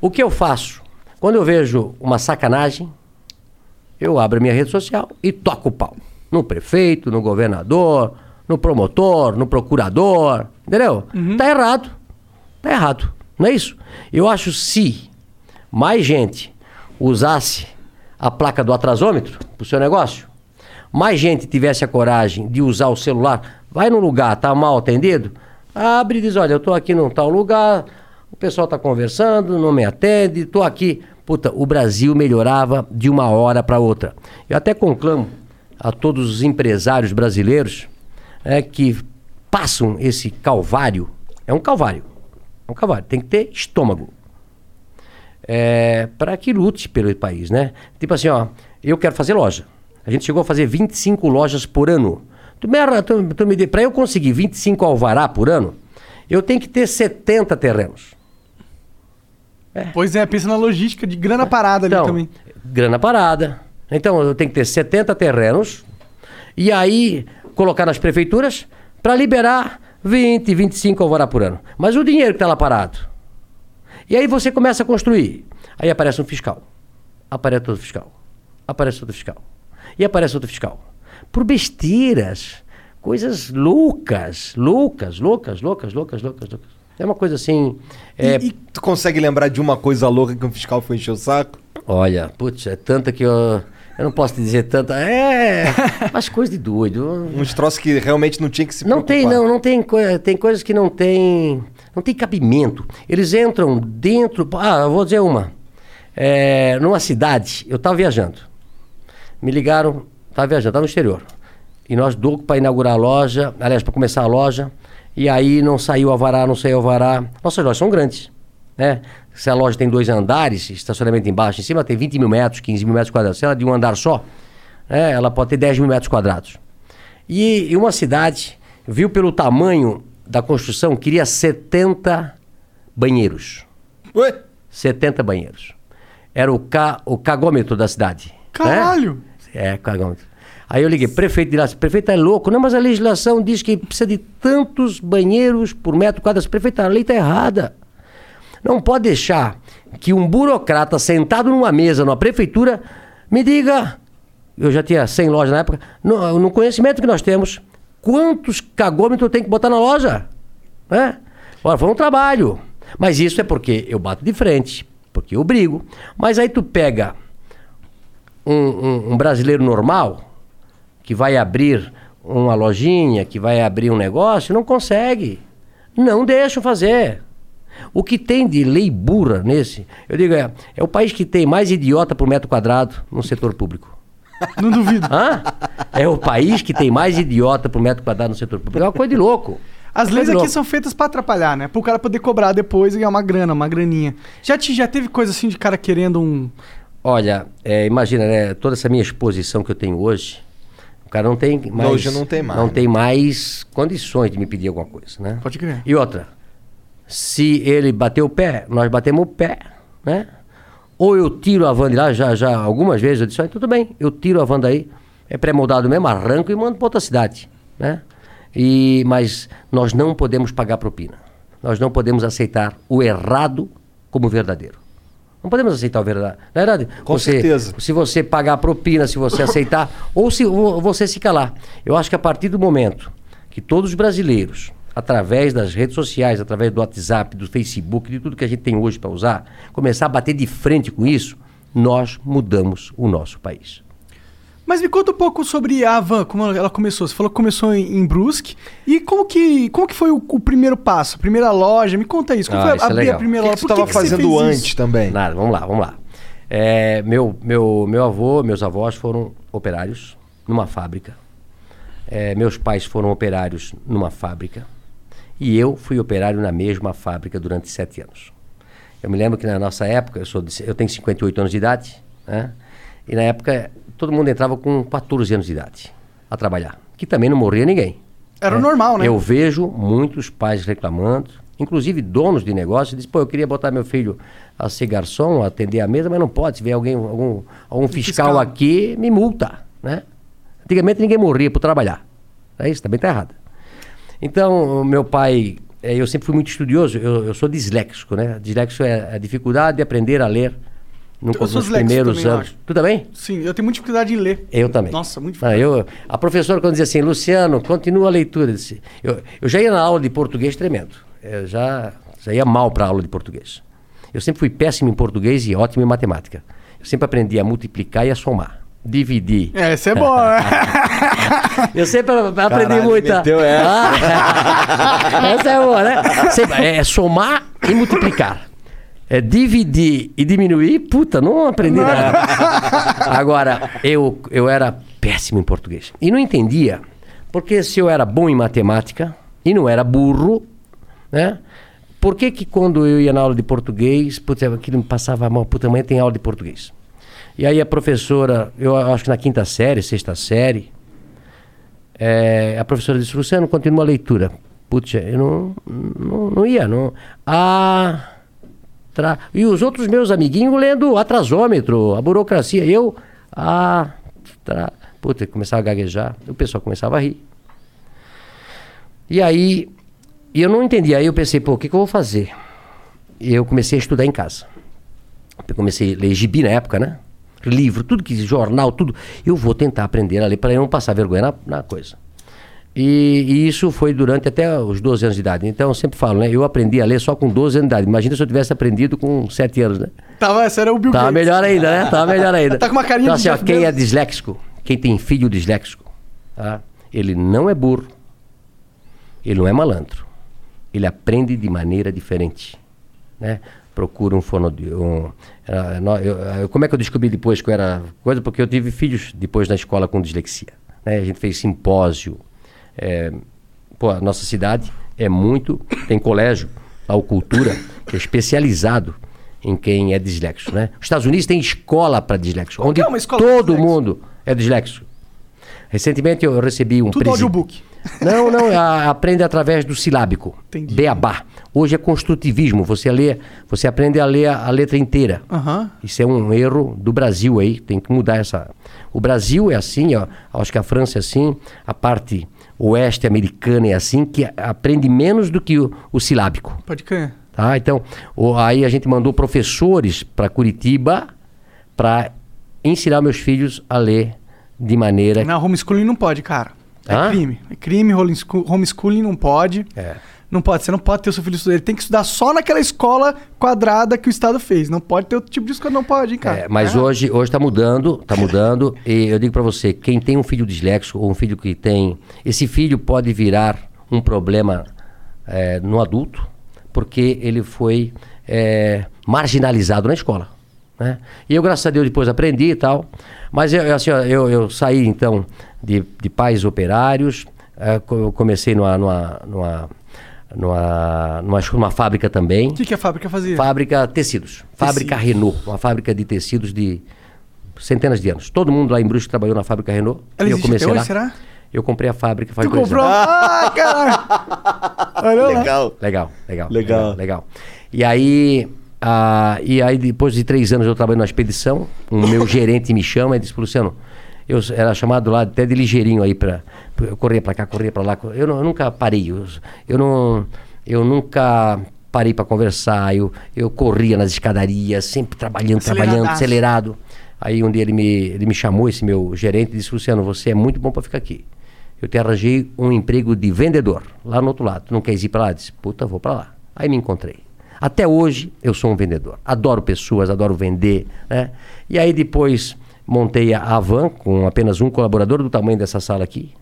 O que eu faço? Quando eu vejo uma sacanagem, eu abro a minha rede social e toco o pau. No prefeito, no governador, no promotor, no procurador. Entendeu? Tá errado. Tá errado. Não é isso? Eu acho se mais gente usasse a placa do atrasômetro pro seu negócio, mais gente tivesse a coragem de usar o celular, vai num lugar, tá mal atendido, abre e diz, olha, eu tô aqui num tal lugar, o pessoal tá conversando, não me atende, tô aqui. Puta, o Brasil melhorava de uma hora para outra. Eu até conclamo a todos os empresários brasileiros é, que passam esse calvário. É um calvário. É um calvário. Tem que ter estômago. É, para que lute pelo país, né? Tipo assim, ó, eu quero fazer loja. A gente chegou a fazer 25 lojas por ano. Tu me, arra- tu, tu me, para eu conseguir 25 alvará por ano, eu tenho que ter 70 terrenos. Pois é, pensa na logística de grana parada ali Então, também. grana parada. Então, eu tenho que ter 70 terrenos e aí colocar nas prefeituras para liberar 20, 25 alvará por ano. Mas o dinheiro que está lá parado. E aí você começa a construir. Aí aparece um fiscal. Aparece outro fiscal. Aparece outro fiscal. E aparece outro fiscal. Por besteiras. Coisas loucas. Loucas, loucas, loucas, loucas, loucas, loucas. É uma coisa assim. é, E, e tu consegue lembrar de uma coisa louca que um fiscal foi encher o saco? Olha, putz, é tanta que eu. Eu não posso te dizer tanta. É. Mas coisa de doido. Uns troços que realmente não tinha que se Não tem, não, não tem. coi- Tem coisas que não tem. Não tem cabimento. Eles entram dentro. Ah, eu vou dizer uma. É, numa cidade, eu estava viajando. Me ligaram, estava viajando, estava no exterior. E nós loucos para inaugurar a loja, aliás, para começar a loja. E aí não saiu alvará, não saiu alvará. Nossas lojas são grandes. Né? Se a loja tem dois andares, estacionamento embaixo, em cima tem 20 mil metros, 15 mil metros quadrados. Se ela é de um andar só, né, ela pode ter 10 mil metros quadrados. E, e uma cidade, viu pelo tamanho da construção, queria 70 banheiros. Ué? 70 banheiros. Era o, ca, o cagômetro da cidade. né? Caralho! É, cagômetro. Aí eu liguei, prefeito de lá, prefeito é louco. Não, mas a legislação diz que precisa de tantos banheiros por metro quadrado. Prefeito, a lei está errada. Não pode deixar que um burocrata sentado numa mesa na prefeitura me diga, eu já tinha 100 lojas na época, no, no conhecimento que nós temos, quantos cagômetros eu tenho que botar na loja? Né? Foi um trabalho. Mas isso é porque eu bato de frente, porque eu brigo. Mas aí tu pega um, um- um brasileiro normal que vai abrir uma lojinha, que vai abrir um negócio, não consegue. Não deixa fazer. O que tem de lei burra nesse, eu digo, é, é o país que tem mais idiota por metro quadrado no setor público. Não duvido. Hã? É o país que tem mais idiota por metro quadrado no setor público. É uma coisa de louco. As leis aqui são feitas pra atrapalhar, né? Pro cara poder cobrar depois e ganhar uma grana, uma graninha. Já, te, já teve coisa assim de cara querendo um. Olha, é, imagina, né? Toda essa minha exposição que eu tenho hoje, o cara não tem mais. Hoje não tem mais, Não né? tem mais condições de me pedir alguma coisa, né? Pode crer. E outra, se ele bater o pé, nós batemos o pé, né? Ou eu tiro a van de lá, já, já algumas vezes eu disse, "Ah, tudo bem, eu tiro a van daí, é pré-moldado mesmo, arranco e mando para outra cidade, né? E, mas nós não podemos pagar propina. Nós não podemos aceitar o errado como verdadeiro. Não podemos aceitar o verdade. Não é verdade? Com Você- certeza. Se você pagar propina, se você aceitar, ou se ou você se calar. Eu acho que a partir do momento que todos os brasileiros, através das redes sociais, através do WhatsApp, do Facebook, de tudo que a gente tem hoje para usar, começar a bater de frente com isso, nós mudamos o nosso país. Mas me conta um pouco sobre a van, como ela começou. Você falou que começou em, em Brusque. E como que, como que foi o, o primeiro passo? A primeira loja? Me conta isso. Como Ah, foi isso é abrir a legal. O primeira que, loja? que Por tava que você fazendo fez antes isso? também? Nada, vamos lá, vamos lá. É, meu, meu, meu avô, meus avós foram operários numa fábrica. É, meus pais foram operários numa fábrica. E eu fui operário na mesma fábrica durante sete anos. Eu me lembro que na nossa época, eu, sou de- eu tenho 58 anos de idade, né? e na época todo mundo entrava com 14 anos de idade a trabalhar, que também não morria ninguém. Era o normal, né? Eu vejo muitos pais reclamando, inclusive donos de negócio, dizem, pô, eu queria botar meu filho a ser garçom, a atender a mesa, mas não pode. Se vier alguém, algum, algum fiscal, fiscal. aqui, me multa, né? Antigamente ninguém morria por trabalhar. É isso, também tá errado. Então, meu pai, eh, eu sempre fui muito estudioso, eu, eu sou disléxico, né? Disléxico é a dificuldade de aprender a ler sou nos primeiros também, anos. acho. Tu também? Sim, eu tenho muita dificuldade em ler. Eu também. Nossa, muito Ah, eu, a professora, quando dizia assim, Luciano, continua a leitura. eu disse- Eu, eu já ia na aula de português tremendo. Eu já, já ia mal para a aula de português. Eu sempre fui péssimo em português e ótimo em matemática. Eu sempre aprendi a multiplicar e a somar. Dividir. É, essa é boa. Eu sempre aprendi Caralho, muito. meteu essa. Ah, essa é boa, né? Sempre- é somar e multiplicar. É dividir e diminuir, puta, não aprendi nada. Agora, eu, eu era péssimo em português. E não entendia, porque se eu era bom em matemática e não era burro, né? Por que que quando eu ia na aula de português, putz, aquilo me passava mal, puta, amanhã tem aula de português. E aí a professora, eu acho que na quinta série, sexta série, é, a professora disse, Luciano, continua a leitura. Putz, eu não, não, não ia, não. Ah, tra... E os outros meus amiguinhos lendo atrasômetro, a burocracia. Eu, ah, tra... Putz, eu começava a gaguejar, o pessoal começava a rir. E aí, eu não entendia. Aí eu pensei, pô, o que, que eu vou fazer? E eu comecei a estudar em casa. Eu comecei a ler gibi na época, né? Livro, tudo que jornal, tudo. Eu vou tentar aprender a ler para eu não passar vergonha na, na coisa. E, e isso foi durante até os 12 anos de idade. Então eu sempre falo, né? Eu aprendi a ler só com 12 anos de idade. Imagina se eu tivesse aprendido com 7 anos, né? Tava, essa era o Bill Tava Gates. melhor ainda, né? Tava melhor ainda. Tá com uma carinha então, de assim, ó, quem é disléxico, quem tem filho disléxico, tá? ele não é burro. Ele não é malandro. Ele aprende de maneira diferente. Né? Procura um fono... Um, como é que eu descobri depois que eu era coisa? Porque eu tive filhos depois na escola com dislexia. Né? A gente fez simpósio. É, pô, a nossa cidade é muito... Tem colégio, a cultura, que é especializado em quem é disléxico. Né? Os Estados Unidos tem escola para disléxico, onde é uma escola todo mundo é disléxico. Recentemente eu recebi um Tudo audiobook. Não, não, a- aprende através do silábico. Entendi. Beabá. Hoje é construtivismo, você lê, você aprende a ler a, a letra inteira. Aham. Isso é um erro do Brasil aí, tem que mudar essa. O Brasil é assim, ó, acho que a França é assim, a parte oeste americana é assim, que aprende menos do que o, o silábico. Pode crer. Tá? Então, o- aí a gente mandou professores para Curitiba para ensinar meus filhos a ler de maneira. Não, homeschooling não pode, cara. É crime. É crime, homeschool- homeschooling não pode. É. Não pode, você não pode ter o seu filho estudar. Ele tem que estudar só naquela escola quadrada que o Estado fez. Não pode ter outro tipo de escola, não pode, hein, cara. É, mas É. hoje hoje está mudando, está mudando. e eu digo para você, quem tem um filho disléxico ou um filho que tem, esse filho pode virar um problema é, no adulto, porque ele foi é, marginalizado na escola. Né? E eu, graças a Deus, depois aprendi e tal. Mas eu, eu, assim, ó, eu, eu saí, então, de, de pais operários, é, co- eu comecei numa, numa, numa, numa, numa, numa fábrica também. O que, que a fábrica fazia? Fábrica tecidos. Fábrica Renault, uma fábrica de tecidos de centenas de anos. Todo mundo lá em Brusque trabalhou na fábrica Renault. Ela e eu existe comecei até hoje, lá. será? Eu comprei a fábrica faz Tu dois comprou? anos. Ah, caralho! Lá. Legal. Legal, legal. Legal. Legal. E aí, ah, e aí, depois de três anos eu trabalhei numa expedição, o meu gerente me chama e disse, Luciano, eu era chamado lá até de ligeirinho aí para eu corria para cá, corria para lá. Eu, não- eu nunca parei. Eu, eu não, eu nunca parei para conversar. Eu, eu corria nas escadarias, sempre trabalhando, trabalhando, acelerado. Aí um dia ele me, ele me chamou, esse meu gerente, e disse, Luciano, você é muito bom para ficar aqui. Eu te arranjei um emprego de vendedor lá no outro lado. Não queres ir para lá? Eu Disse, puta, vou para lá. Aí me encontrei. Até hoje eu sou um vendedor. Adoro pessoas, adoro vender, né? E aí depois montei a Avan com apenas um colaborador do tamanho dessa sala aqui.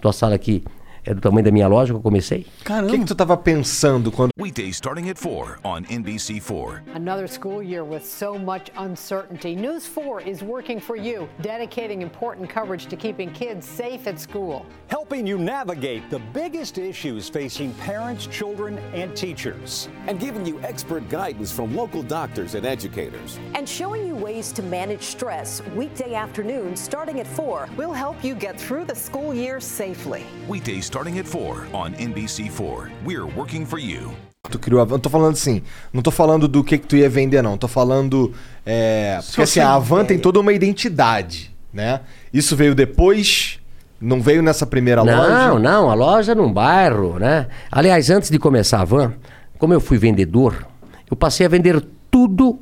Tua sala aqui é do tamanho da minha loja que eu comecei. O Caramba. que, que tu tava pensando quando. Weekdays starting at 4 on NBC4. Another school year with so much uncertainty. News 4 is working for you, dedicating important coverage to keeping kids safe at school. helping you navigate the biggest issues facing parents, children, and teachers. and giving you expert guidance from local doctors and educators. and showing you ways to manage stress weekday afternoons starting at 4. We'll help you get through the school year safely. Weekdays starting at 4 on NBC4. We're working for you. Tu criou a Van. Eu tô falando assim, não tô falando do que, que tu ia vender, não. Tô falando. É, porque assim, a Van tem toda uma identidade, né? Isso veio depois. Não veio nessa primeira Não, loja. não, a loja num bairro, né? Aliás, antes de começar a van, como eu fui vendedor, eu passei a vender tudo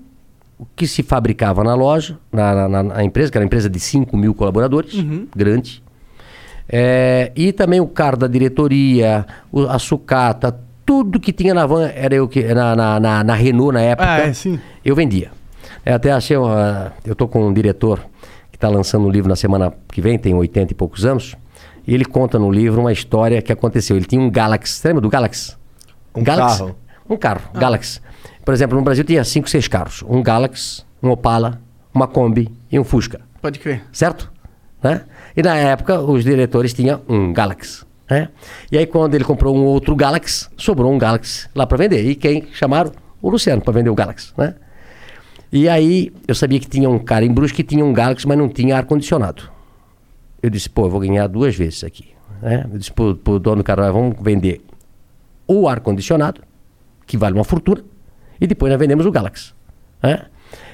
o que se fabricava na loja, na, na- na empresa, que era uma empresa de 5 mil colaboradores, Uhum. grande. É, e também o carro da diretoria, o- a sucata, tudo que tinha na van, era eu que, na, na, na, na Renault na época, Ah, é, sim. eu vendia. Eu até achei, uma, eu tô com um diretor que está lançando um livro na semana que vem, tem 80 e poucos anos, e ele conta no livro uma história que aconteceu. Ele tinha um Galaxy, você lembra do Galaxy? Um Galaxy? carro? Um carro, Galaxy. Por exemplo, no Brasil tinha cinco, seis carros. Um Galaxy, um Opala, uma Kombi e um Fusca. Pode crer. Certo? Né? E na época os diretores tinham um Galaxy. Né? E aí quando ele comprou um outro Galaxy, sobrou um Galaxy lá para vender. E quem chamaram? O Luciano para vender o Galaxy. Né? E aí eu sabia que tinha um cara em Brusque que tinha um Galaxy, mas não tinha ar-condicionado. Eu disse, pô, eu vou ganhar duas vezes aqui. Né? Eu disse pro, pro dono do cara, vamos vender o ar-condicionado, que vale uma fortuna, e depois nós vendemos o Galaxy. né?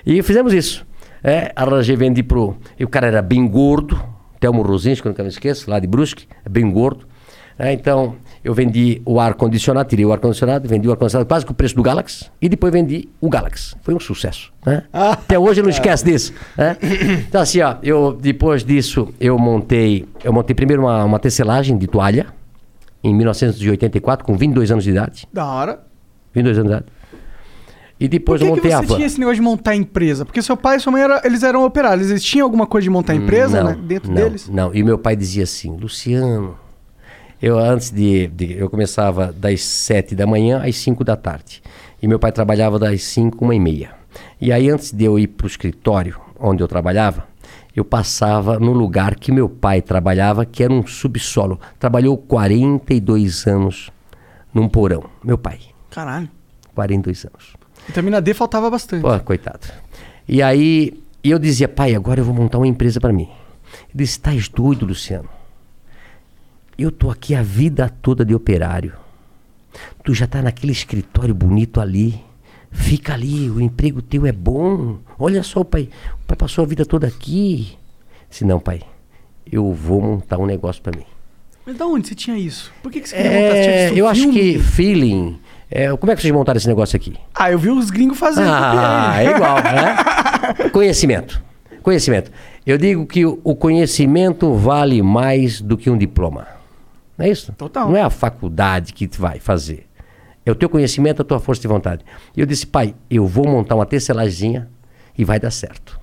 E fizemos isso. É, arranjei, vendi pro. E o cara era bem gordo, Telmo Rosinski, que eu nunca me esqueço, lá de Brusque, bem gordo. É, então, eu vendi o ar-condicionado, tirei o ar-condicionado, vendi o ar-condicionado quase com o preço do Galaxy, e depois vendi o Galaxy. Foi um sucesso. Né? Até hoje eu não esquece disso. né? Então, assim, ó, eu, depois disso, eu montei. Eu montei primeiro uma, uma tecelagem de toalha, em 1984, com 22 anos de idade. Da hora. 22 anos de idade. E Por depois que, eu que montei você a van. tinha esse negócio de montar empresa? Porque seu pai e sua mãe era, eles eram operários. Eles tinham alguma coisa de montar empresa não, né, dentro não, deles? Não, e meu pai dizia assim, Luciano, eu antes de, de- Eu começava das 7 da manhã às 5 da tarde. E meu pai trabalhava das 5, uma e meia. E aí antes de eu ir para o escritório onde eu trabalhava, eu passava no lugar que meu pai trabalhava, que era um subsolo. Trabalhou 42 anos num porão. Meu pai, Caralho. 42 anos. Vitamina D faltava bastante. Pô, coitado. E aí eu dizia, pai, agora eu vou montar uma empresa para mim. Ele disse, estás doido, Luciano? Eu tô aqui a vida toda de operário. Tu já tá naquele escritório bonito ali. Fica ali, o emprego teu é bom. Olha só, pai, o pai passou a vida toda aqui. Disse, não, pai, eu vou montar um negócio para mim. Mas da onde você tinha isso? Por que, que você queria montar? Você É, eu acho que feeling. É, como é que vocês montaram esse negócio aqui? Ah, eu vi os gringos fazendo. Ah, copiei. é igual, né? Conhecimento. Conhecimento. Eu digo que o conhecimento vale mais do que um diploma. Não é isso? Total. Não é a faculdade que te vai fazer. É o teu conhecimento, a tua força de vontade. E eu disse, pai, eu vou montar uma tecelaginha e vai dar certo.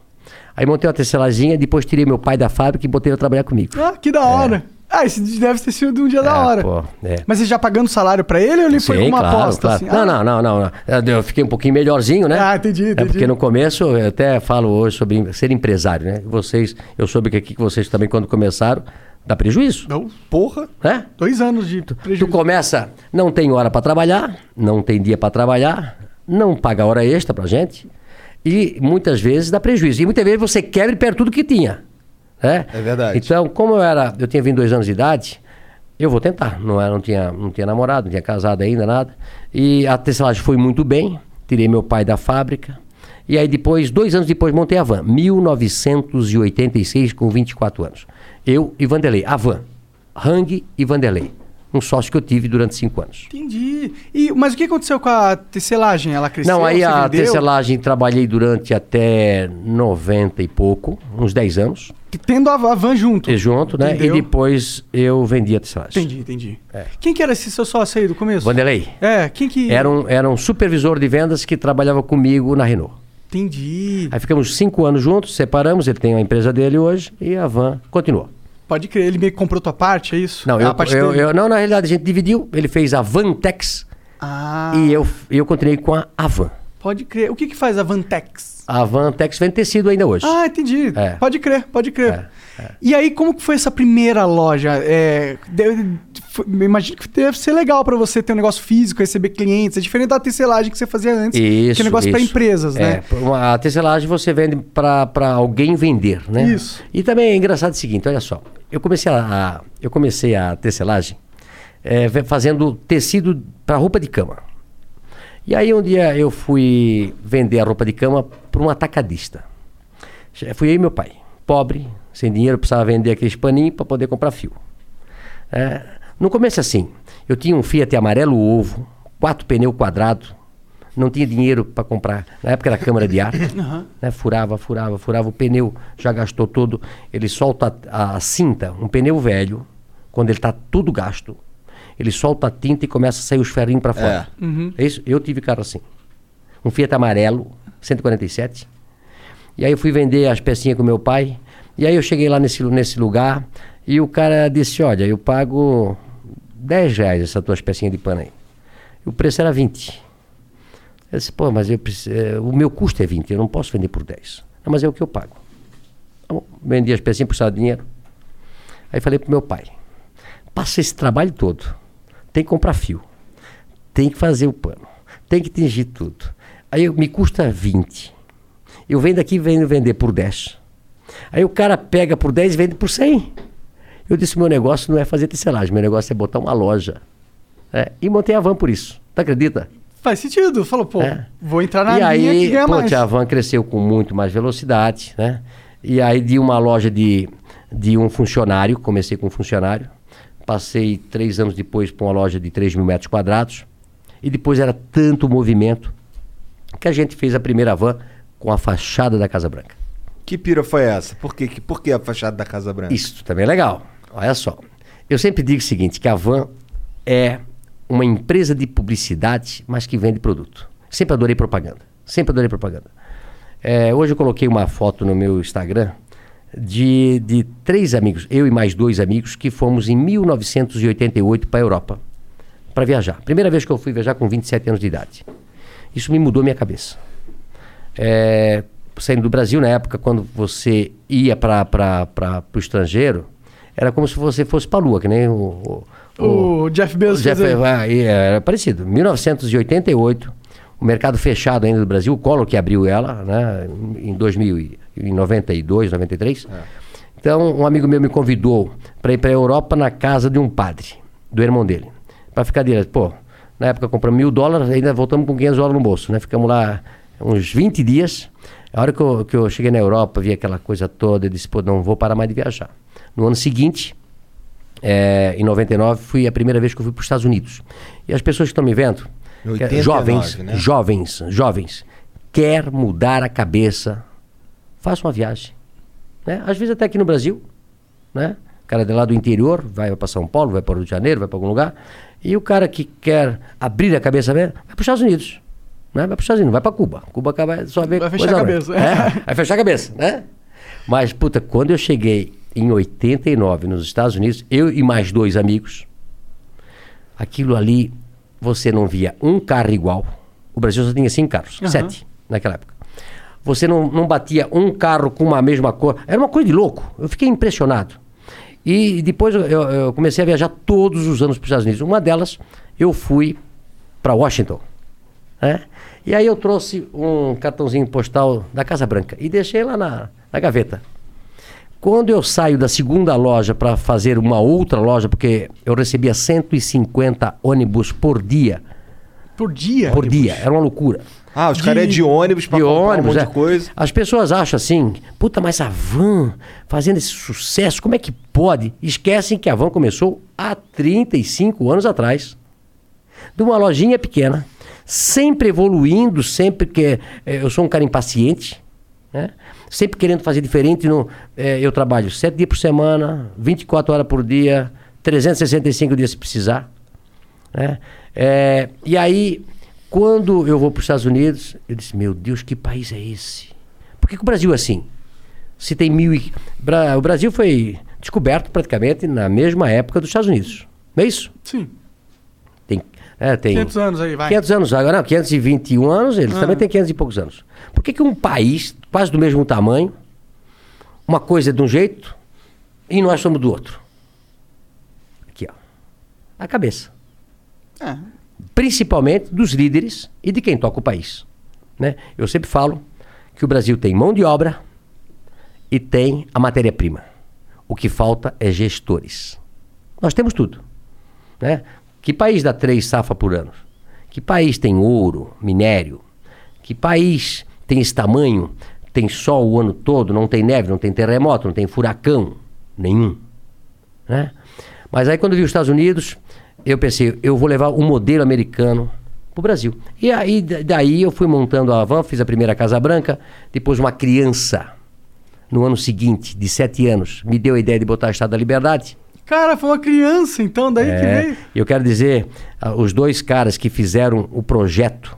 Aí montei uma tecelaginha, depois tirei meu pai da fábrica e botei ele a trabalhar comigo. Ah, que da hora. Ah, esse deve ter sido um dia da É, hora. pô, é. Mas você já pagando salário pra ele ou ele foi Sim, com uma claro, aposta? claro. Assim? Não, Ah, não, não, não, não. Eu fiquei um pouquinho melhorzinho, né? Ah, entendi, É entendi. porque no começo, eu até falo hoje sobre ser empresário, né? Vocês, eu soube que aqui que vocês também, quando começaram, dá prejuízo. Não, Porra. Né? dois anos de Tu prejuízo. começa, não tem hora para trabalhar, não tem dia para trabalhar, não paga hora extra pra gente e muitas vezes dá prejuízo. E muitas vezes você quebra e perde tudo que tinha. Né? É verdade. Então, como eu era, eu tinha 22 anos de idade, eu vou tentar. Não, era, não, tinha, não tinha namorado, não tinha casado ainda, nada. E a tecelagem foi muito bem, tirei meu pai da fábrica. E aí depois, dois anos depois, montei a van. 1986, com 24 anos. Eu e Vanderlei. A van. Hang e Vanderlei. Um sócio que eu tive durante cinco anos. Entendi. E, mas o que aconteceu com a tecelagem? Ela cresceu? Não, aí a vendeu? tecelagem trabalhei durante até 90 e pouco, uns 10 anos. Tendo a, a van junto. E junto, né? Entendeu? E depois eu vendi a tecelagem. Entendi, entendi. Quem que era esse seu sócio aí do começo? Vanderlei. É, quem que... Era um, era um supervisor de vendas que trabalhava comigo na Renault. Entendi. Aí ficamos cinco anos juntos, separamos, ele tem a empresa dele hoje e a van continuou. Pode crer, ele meio que comprou tua parte, é isso? Não, eu, a parte eu, eu- não, na realidade a gente dividiu, ele fez a Vantex Ah, e eu, eu continuei com a Avan. pode crer. O que que faz a Vantex? A Vantex vende tecido ainda hoje. Ah, entendi. É. Pode crer, pode crer. E aí, como que foi essa primeira loja? É, deve- foi- imagino que deve ser legal pra você ter um negócio físico, receber clientes. É diferente da tecelagem que você fazia antes, Isso, que é negócio pra isso. empresas, né? É, uma- a tecelagem você vende para alguém vender, né? Isso. E também é engraçado o seguinte, olha só. Eu comecei a, a- eu comecei a tecelagem é, fazendo tecido para roupa de cama. E aí um dia eu fui vender a roupa de cama para um atacadista. Fui eu e meu pai, pobre, sem dinheiro, precisava vender aqueles paninhos para poder comprar fio. É, no começo assim, eu tinha um Fiat amarelo ovo, quatro pneus quadrados, não tinha dinheiro para comprar. Na época era câmara de ar. Aham. né? Furava, furava, furava. O pneu já gastou todo. Ele solta a, a cinta, um pneu velho, quando ele está tudo gasto, ele solta a tinta e começa a sair os ferrinhos para fora. É. Uhum. É isso? Eu tive carro assim. Um Fiat amarelo, 147. E aí eu fui vender as pecinhas com meu pai. E aí eu cheguei lá nesse, nesse lugar e o cara disse, olha, eu pago 10 reais essas tuas pecinhas de pano aí. E o preço era 20. Eu disse, pô, mas eu preciso, eh, o meu custo é 20, eu não posso vender por 10. Não, mas é o que eu pago. Bom, vendi as pecinhas, precisava de dinheiro. Aí falei pro meu pai, passa esse trabalho todo, tem que comprar fio, tem que fazer o pano, tem que tingir tudo. Aí eu- me custa 20. Eu venho daqui e venho vender por 10. Aí o cara pega por 10 e vende por 100. Eu disse, meu negócio não é fazer tecelagem, meu negócio é botar uma loja. É, e montei a van por isso. Tu acredita? Faz sentido. Falou, pô, É. vou entrar na e linha aí, que ganha pô, mais. a van cresceu com muito mais velocidade, né? E aí de uma loja de, de um funcionário, comecei com um funcionário, passei três anos depois para uma loja de 3 mil metros quadrados, e depois era tanto movimento que a gente fez a primeira van com a fachada da Casa Branca. Que pira foi essa? Por? Que- por que a fachada da Casa Branca? Isso também é legal. Olha só. Eu sempre digo o seguinte, que a Van é uma empresa de publicidade, mas que vende produto. Sempre adorei propaganda. Sempre adorei propaganda. É, hoje eu coloquei uma foto no meu Instagram de, de três amigos, eu e mais dois amigos, que fomos em 1988 para a Europa para viajar. Primeira vez que eu fui viajar com 27 anos de idade. Isso me mudou minha cabeça. É, saindo do Brasil, na época, quando você ia para o estrangeiro, era como se você fosse para a Lua, que nem o, o, O Jeff Bezos o Jeff, ah, e era parecido. 1988, o mercado fechado ainda do Brasil, o Collor que abriu ela, né, em 2000, e- em 92, 93. Então, um amigo meu me convidou para ir para a Europa na casa de um padre, do irmão dele, para ficar direto. Pô, na época compramos mil dólares, ainda voltamos com 500 dólares no bolso, né? Ficamos lá uns 20 dias. A hora que eu, que eu cheguei na Europa, vi aquela coisa toda, eu disse, pô, não vou parar mais de viajar. No ano seguinte, é, em 99, foi a primeira vez que eu fui para os Estados Unidos. E as pessoas que estão me vendo, Em que- 89, jovens, né? jovens, jovens, quer mudar a cabeça, faça uma viagem. Né? Às vezes até aqui no Brasil, né? O cara de lá do interior vai para São Paulo, vai para o Rio de Janeiro, vai para algum lugar. E o cara que quer abrir a cabeça mesmo, vai para os Estados Unidos. Né? Vai para os Estados Unidos, vai para Cuba. Cuba acaba só ver Vai fechar a cabeça. É, vai fechar a cabeça, né? Mas, puta, quando eu cheguei em 89 nos Estados Unidos, eu e mais dois amigos, aquilo ali, você não via um carro igual. O Brasil só tinha cinco carros, Aham. sete naquela época. Você não, não batia um carro com uma mesma cor. Era uma coisa de louco. Eu fiquei impressionado. E depois eu, eu- comecei a viajar todos os anos para os Estados Unidos. Uma delas, eu fui para Washington. né? E aí eu trouxe um cartãozinho postal da Casa Branca e deixei lá na, na gaveta. Quando eu saio da segunda loja para fazer uma outra loja, porque eu recebia 150 ônibus por dia. Por dia? Por dia, era uma loucura. Ah, os caras é de ônibus pra de comprar ônibus, um monte é. de coisa. As pessoas acham assim, puta, mas a van fazendo esse sucesso, como é que pode? Esquecem que a van começou há 35 anos atrás. De uma lojinha pequena, sempre evoluindo, sempre que eh, eu sou um cara impaciente, né? sempre querendo fazer diferente. No, eh, eu trabalho sete dias por semana, 24 horas por dia, 365 dias se precisar. né? É, e aí, quando eu vou para os Estados Unidos, eu disse, meu Deus, que país é esse? Por que, que o Brasil é assim? Se tem mil e... Bra- O Brasil foi descoberto praticamente na mesma época dos Estados Unidos. Não é isso? Sim. Tem, é, tem 500 anos aí, vai. 500 anos, agora não, 521 anos, eles Ah. também têm 500 e poucos anos. Por que, que um país quase do mesmo tamanho, uma coisa é de um jeito e nós somos do outro? Aqui, ó. A cabeça. É. Principalmente dos líderes e de quem toca o país. Né? Eu sempre falo que o Brasil tem mão de obra e tem a matéria-prima. O que falta é gestores. Nós temos tudo. Né? Que país dá três safas por ano? Que país tem ouro, minério? Que país tem esse tamanho, tem sol o ano todo, não tem neve, não tem terremoto, não tem furacão? Nenhum. Né? Mas aí quando vi os Estados Unidos, eu pensei, eu vou levar o modelo americano pro Brasil. E aí, da- daí eu fui montando a van, fiz a primeira Casa Branca, depois uma criança, no ano seguinte, de sete anos, me deu a ideia de botar a Estado da Liberdade. Cara, foi uma criança, então, daí que É, veio. eu quero dizer, ah, os dois caras que fizeram o projeto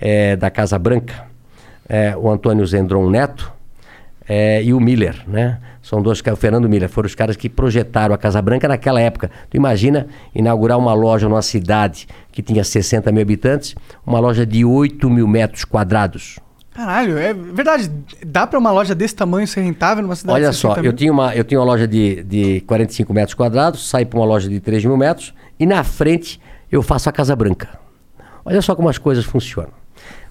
eh, da Casa Branca, eh, o Antônio Zendron Neto eh, e o Miller, né? São dois caras, o Fernando Miller, foram os caras que projetaram a Casa Branca naquela época. Tu imagina inaugurar uma loja numa cidade que tinha 60 mil habitantes, uma loja de 8 mil metros quadrados. Caralho, é verdade. Dá pra uma loja desse tamanho ser rentável numa cidade Olha só, 60 eu mil? tinha, uma, eu tinha uma loja de, de 45 metros quadrados, saí para uma loja de 3 mil metros e na frente eu faço a Casa Branca. Olha só como as coisas funcionam.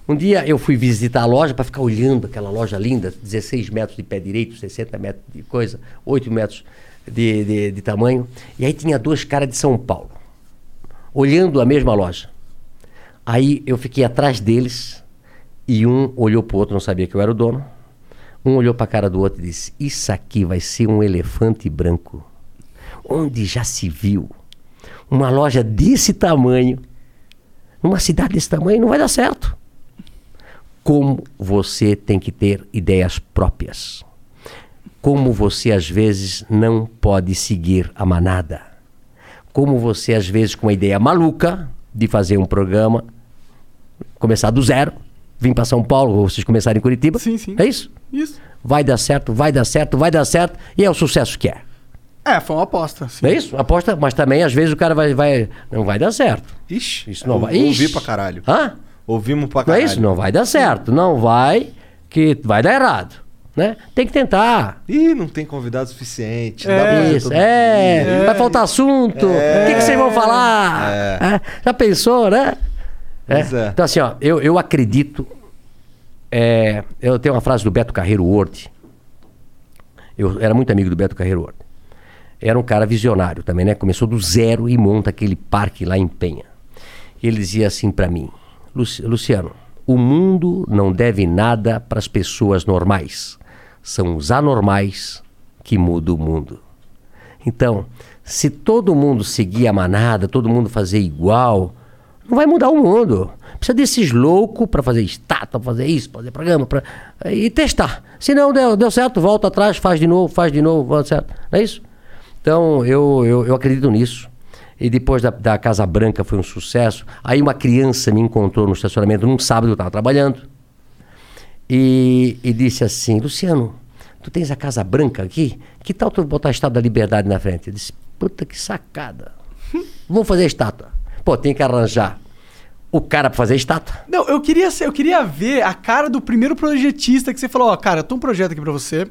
Um dia eu fui visitar a loja para ficar olhando aquela loja linda, 16 metros de pé direito, 60 metros de coisa, 8 metros de, de, de tamanho. E aí tinha dois caras de São Paulo, olhando a mesma loja. Aí eu fiquei atrás deles e um olhou pro outro, não sabia que eu era o dono. Um olhou para a cara do outro e disse: Isso aqui vai ser um elefante branco. Onde já se viu uma loja desse tamanho, numa cidade desse tamanho, não vai dar certo. Como você tem que ter ideias próprias. Como você às vezes não pode seguir a manada. Como você às vezes com uma ideia maluca de fazer um programa, começar do zero, vir para São Paulo, ou vocês começarem em Curitiba. Sim, sim. É isso? Isso. Vai dar certo, vai dar certo, vai dar certo, e é o sucesso que é. É, foi uma aposta. sim. É isso? Aposta, mas também às vezes o cara vai, vai não vai dar certo. Ixi, Isso não eu vai. Ouvi pra caralho. Hã? Ouvimos pra Não é caralho. isso? Não vai dar certo. Não vai, que vai dar errado. Né? Tem que tentar. Ih, não tem convidado suficiente. É, isso, é, dia. vai faltar assunto. O que, que vocês vão falar? É, Já pensou, né? É. É. Então, assim, ó, eu, eu acredito. é, eu tenho uma frase do Beto Carreiro Ward. Eu era muito amigo do Beto Carreiro Ward. Era um cara visionário também, né? Começou do zero e monta aquele parque lá em Penha. Ele dizia assim pra mim: "Luci- Luciano, o mundo não deve nada para as pessoas normais. São os anormais que mudam o mundo. Então, se todo mundo seguir a manada, todo mundo fazer igual, não vai mudar o mundo. Precisa desses loucos para fazer estátua, fazer isso, fazer programa, pra, e testar. Se não deu, deu certo, volta atrás, faz de novo, faz de novo, volta certo. Não é isso? Então, eu, eu, eu acredito nisso. E depois da, da Casa Branca foi um sucesso. Aí uma criança me encontrou no estacionamento num sábado, eu estava trabalhando, e, e disse assim, Luciano, tu tens a Casa Branca aqui? Que tal tu botar a Estátua da Liberdade na frente? Eu disse, puta que sacada. Vamos fazer a estátua. Pô, tem que arranjar o cara para fazer a estátua. Não, eu queria, eu queria ver a cara do primeiro projetista que você falou, ó, cara, eu tenho um projeto aqui pra você.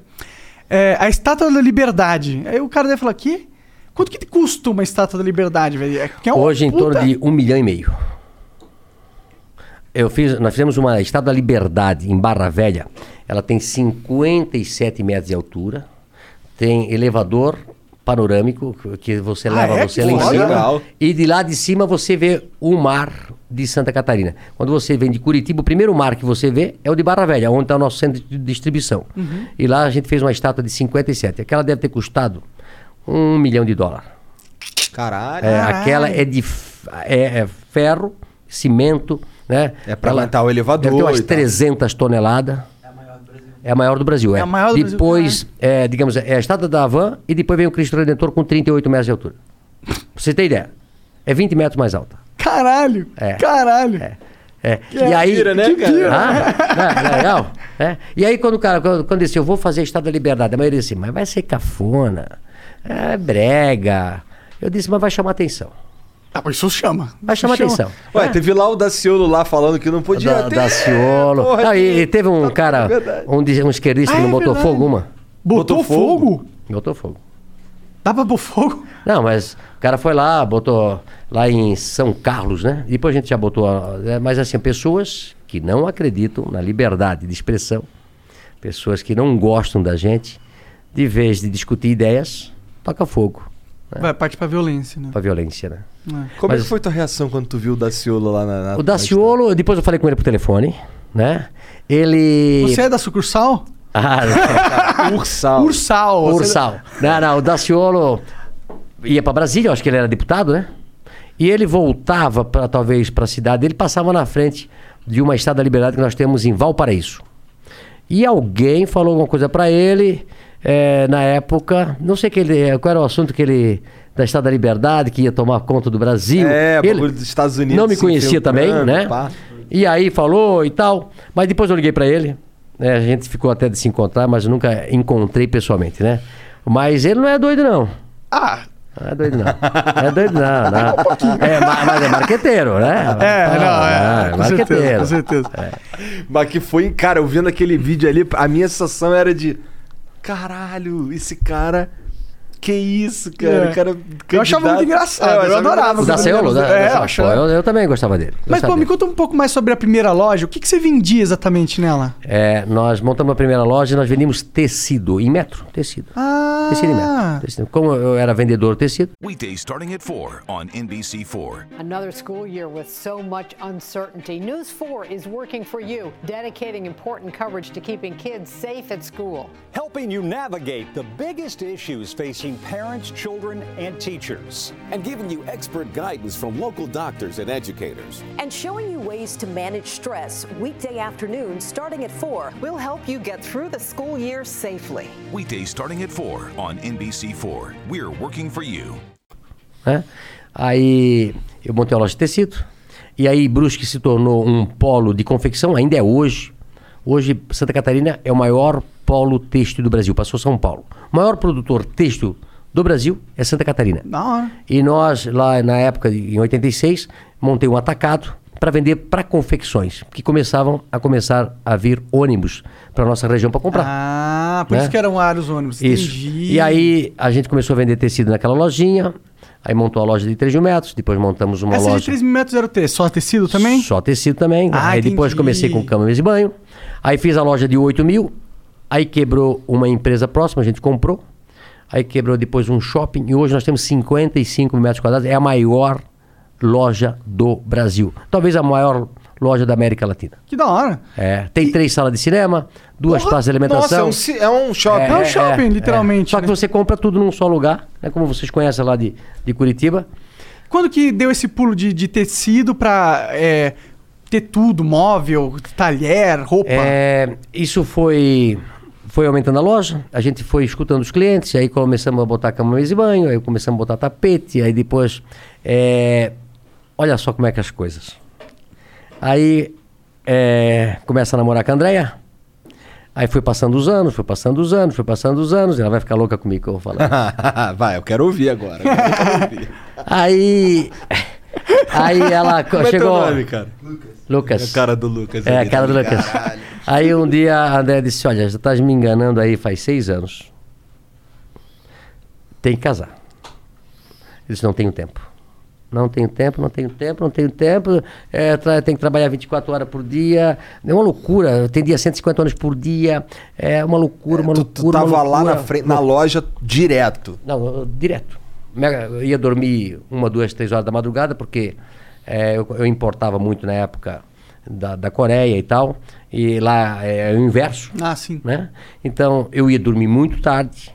É, a Estátua da Liberdade. Aí o cara deve falar, que? Quanto que custa uma Estátua da Liberdade, velho? É, é Hoje em puta- torno de um milhão e meio. Eu fiz, nós fizemos uma Estátua da Liberdade em Barra Velha. Ela tem 57 metros de altura, tem elevador panorâmico que- você Ah, leva é? você Que lá em cima. Legal. E de lá de cima você vê o mar de Santa Catarina. Quando você vem de Curitiba, o primeiro mar que você vê é o de Barra Velha, onde está o nosso centro de distribuição. Uhum. E lá a gente fez uma estátua de 57. Aquela deve ter custado um milhão de dólares. Caralho. É, aquela é de é, é ferro, cimento, né? É pra aguentar o elevador ter umas e tal. 300 toneladas. É a maior do Brasil. É, a maior do Brasil, Depois, é, digamos, é a estátua da Havan e depois vem o Cristo Redentor com 38 metros de altura. Pra você ter ideia. É 20 metros mais alta. Caralho! É. Caralho! É. Que e aí, né, que cara? ah, é, legal. É. E aí, quando o cara, quando, quando disse, eu vou fazer Estado da Liberdade, a maioria disse, mas vai ser cafona, é brega. Eu disse, mas vai chamar atenção. Ah, mas isso chama. Vai chamar chama. atenção. Ué, É. teve lá o Daciolo lá falando que não podia da, ter. Daciolo. Porra, Não, e, e teve um cara, verdade. um, um esquerdista Ah, que não é fogo uma. Botou, Botou fogo? fogo? Botou fogo. Dá pra pôr fogo? Não, mas o cara foi lá, botou lá em São Carlos, né? Depois a gente já botou. é, Mas assim, pessoas que não acreditam na liberdade de expressão, pessoas que não gostam da gente, de vez de discutir ideias, toca fogo. Vai, parte pra violência, né? Pra violência, né? Como é Mas- que foi tua reação quando tu viu o Daciolo lá na. na O Daciolo, depois eu falei com ele por telefone, né? Ele. Você é da sucursal? Ah, Ursal. Ursal. Você- Ursal. Não, não, o Daciolo ia para Brasília, eu acho que ele era deputado, né? E ele voltava para talvez para a cidade, ele passava na frente de uma estátua da liberdade que nós temos em Valparaíso. E alguém falou alguma coisa para ele, eh, na época, não sei que ele, qual era o assunto que ele da Estátua da Liberdade, que ia tomar conta do Brasil. É, ele dos Estados Unidos Não me conhecia também, infiltrando, né? pá. E aí falou e tal. Mas depois eu liguei para ele. né, a gente ficou até de se encontrar, mas nunca encontrei pessoalmente, né? Mas ele não é doido, não. Ah, Não é doido, não. Não é doido, não. não. É, ma- mas é marqueteiro, né? É, não, é, com certeza, marqueteiro. com certeza. Mas que foi, cara, eu vendo aquele vídeo ali, a minha sensação era de. Caralho, esse cara. Que isso, cara? É. Cara Eu achava muito engraçado, É, eu achava adorava. O da? Da, É, da- eu pô, eu, eu também gostava dele. Mas, gostava pô, me dele. conta um pouco mais sobre a primeira loja. O que, que você vendia exatamente nela? É, nós montamos a primeira loja e nós vendíamos tecido, em metro, tecido. Ah, Tecido em metro. tecido. Como eu era vendedor de tecido, Weekdays starting at 4 on NBC4. Another school year with so much uncertainty. News 4 is working for you, dedicating important coverage to keeping kids safe at school. Helping you navigate the biggest issues facing parents, children, and teachers. And giving you expert guidance from local doctors and educators. And showing you ways to manage stress weekday afternoons starting at 4. We'll help you get through the school year safely. Weekdays starting at 4 on NBC4. We're working for you. né? Aí eu montei uma loja de tecido. E aí Brusque se tornou um polo de confecção, ainda é hoje. Hoje Santa Catarina é o maior polo têxtil do Brasil, passou São Paulo. O maior produtor têxtil do Brasil é Santa Catarina. Da hora. E nós, lá na época, de- em 86, montei um atacado para vender para confecções, que começavam a começar a vir ônibus para nossa região para comprar. Ah, por Né? isso que eram vários ônibus. Isso. Entendi. E aí a gente começou a vender tecido naquela lojinha, aí montou a loja de 3 mil metros, depois montamos uma Essa de loja... 3 mil metros era o quê? Só tecido também? Só tecido também. Ah, aí depois entendi. comecei com cama, mesa e banho. Aí fiz a loja de 8 mil. Aí quebrou uma empresa próxima, a gente comprou. Aí quebrou depois um shopping. E hoje nós temos 55 mil metros quadrados. É a maior loja do Brasil. Talvez a maior loja da América Latina. Que da hora. É, tem três salas de cinema, duas Porra, praças de Nossa, é alimentação. um, é um shopping. É um shopping, literalmente, Só que né? você compra tudo num só lugar, né? como vocês conhecem lá de, de Curitiba. Quando que deu esse pulo de, de tecido pra é, ter tudo, móvel, talher, roupa? É, isso foi foi aumentando a loja, a gente foi escutando os clientes, aí começamos a botar cama, mesa e banho, aí começamos a botar tapete, aí depois... é, olha só como é que as coisas. Aí é, começa a namorar com a Andréia, aí foi passando os anos, foi passando os anos, foi passando os anos, ela vai ficar louca comigo que eu vou falar. Vai, eu quero ouvir agora. quero ouvir. aí... Aí ela co- Como é teu chegou... nome, cara? Lucas. É a cara do Lucas. É, a cara do tá Lucas. ligado? Aí um dia a André disse: Olha, já estás me enganando aí faz seis anos. Tem que casar. Ele disse: Não tenho tempo. Não tenho tempo, não tenho tempo, não tenho tempo. É, tem que trabalhar 24 horas por dia. É uma loucura. Eu tendia 150 horas por dia. É uma loucura, uma Tu, loucura. tu tava lá loucura. na, frente, na loja direto. Não, eu- direto. Mega- Eu ia dormir uma, duas, três horas da madrugada, porque eh, eu, eu importava muito na época da, da Coreia e tal. E lá é o inverso. Ah, sim. Né? Então eu ia dormir muito tarde.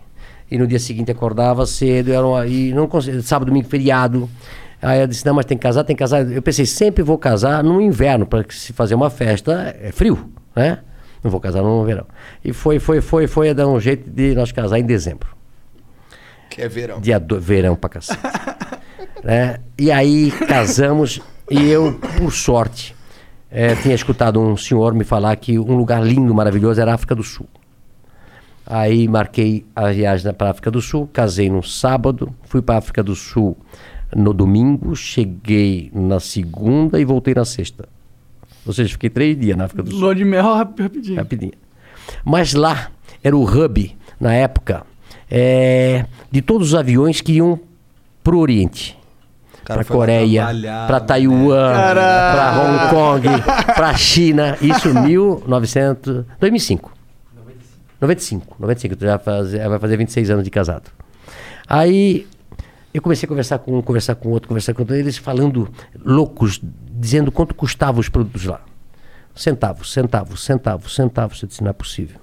E no dia seguinte acordava cedo. Era uma, e não conseguia, sábado, domingo, feriado. Aí eu disse: Não, mas tem que casar, tem que casar. Eu pensei: sempre vou casar no inverno, para se fazer uma festa é frio, né? Não vou casar no verão. E foi, foi, foi, foi a dar um jeito de nós casar em dezembro. Que é verão. Dia do verão pra cacete. né? E aí casamos e eu, por sorte, eh, tinha escutado um senhor me falar que um lugar lindo, maravilhoso era a África do Sul. Aí marquei a viagem para a África do Sul, casei no sábado, fui para a África do Sul no domingo, cheguei na segunda e voltei na sexta. Ou seja, fiquei três dias na África do Sul. Lua de mel rap- rapidinho. Rapidinho. Mas lá era o hub, na época, eh, de todos os aviões que iam pro Oriente. Cara Para lá Coreia, trabalhar, para Taiwan, para Hong Kong, para China. Isso em 1900, 2005. 95. 95, tu já faz, vai fazer 26 anos de casado. Aí eu comecei a conversar com um, conversar com outro, conversar com outro, eles falando loucos, dizendo quanto custavam os produtos lá. Centavos, centavos, centavos, centavos. Eu disse, não é possível.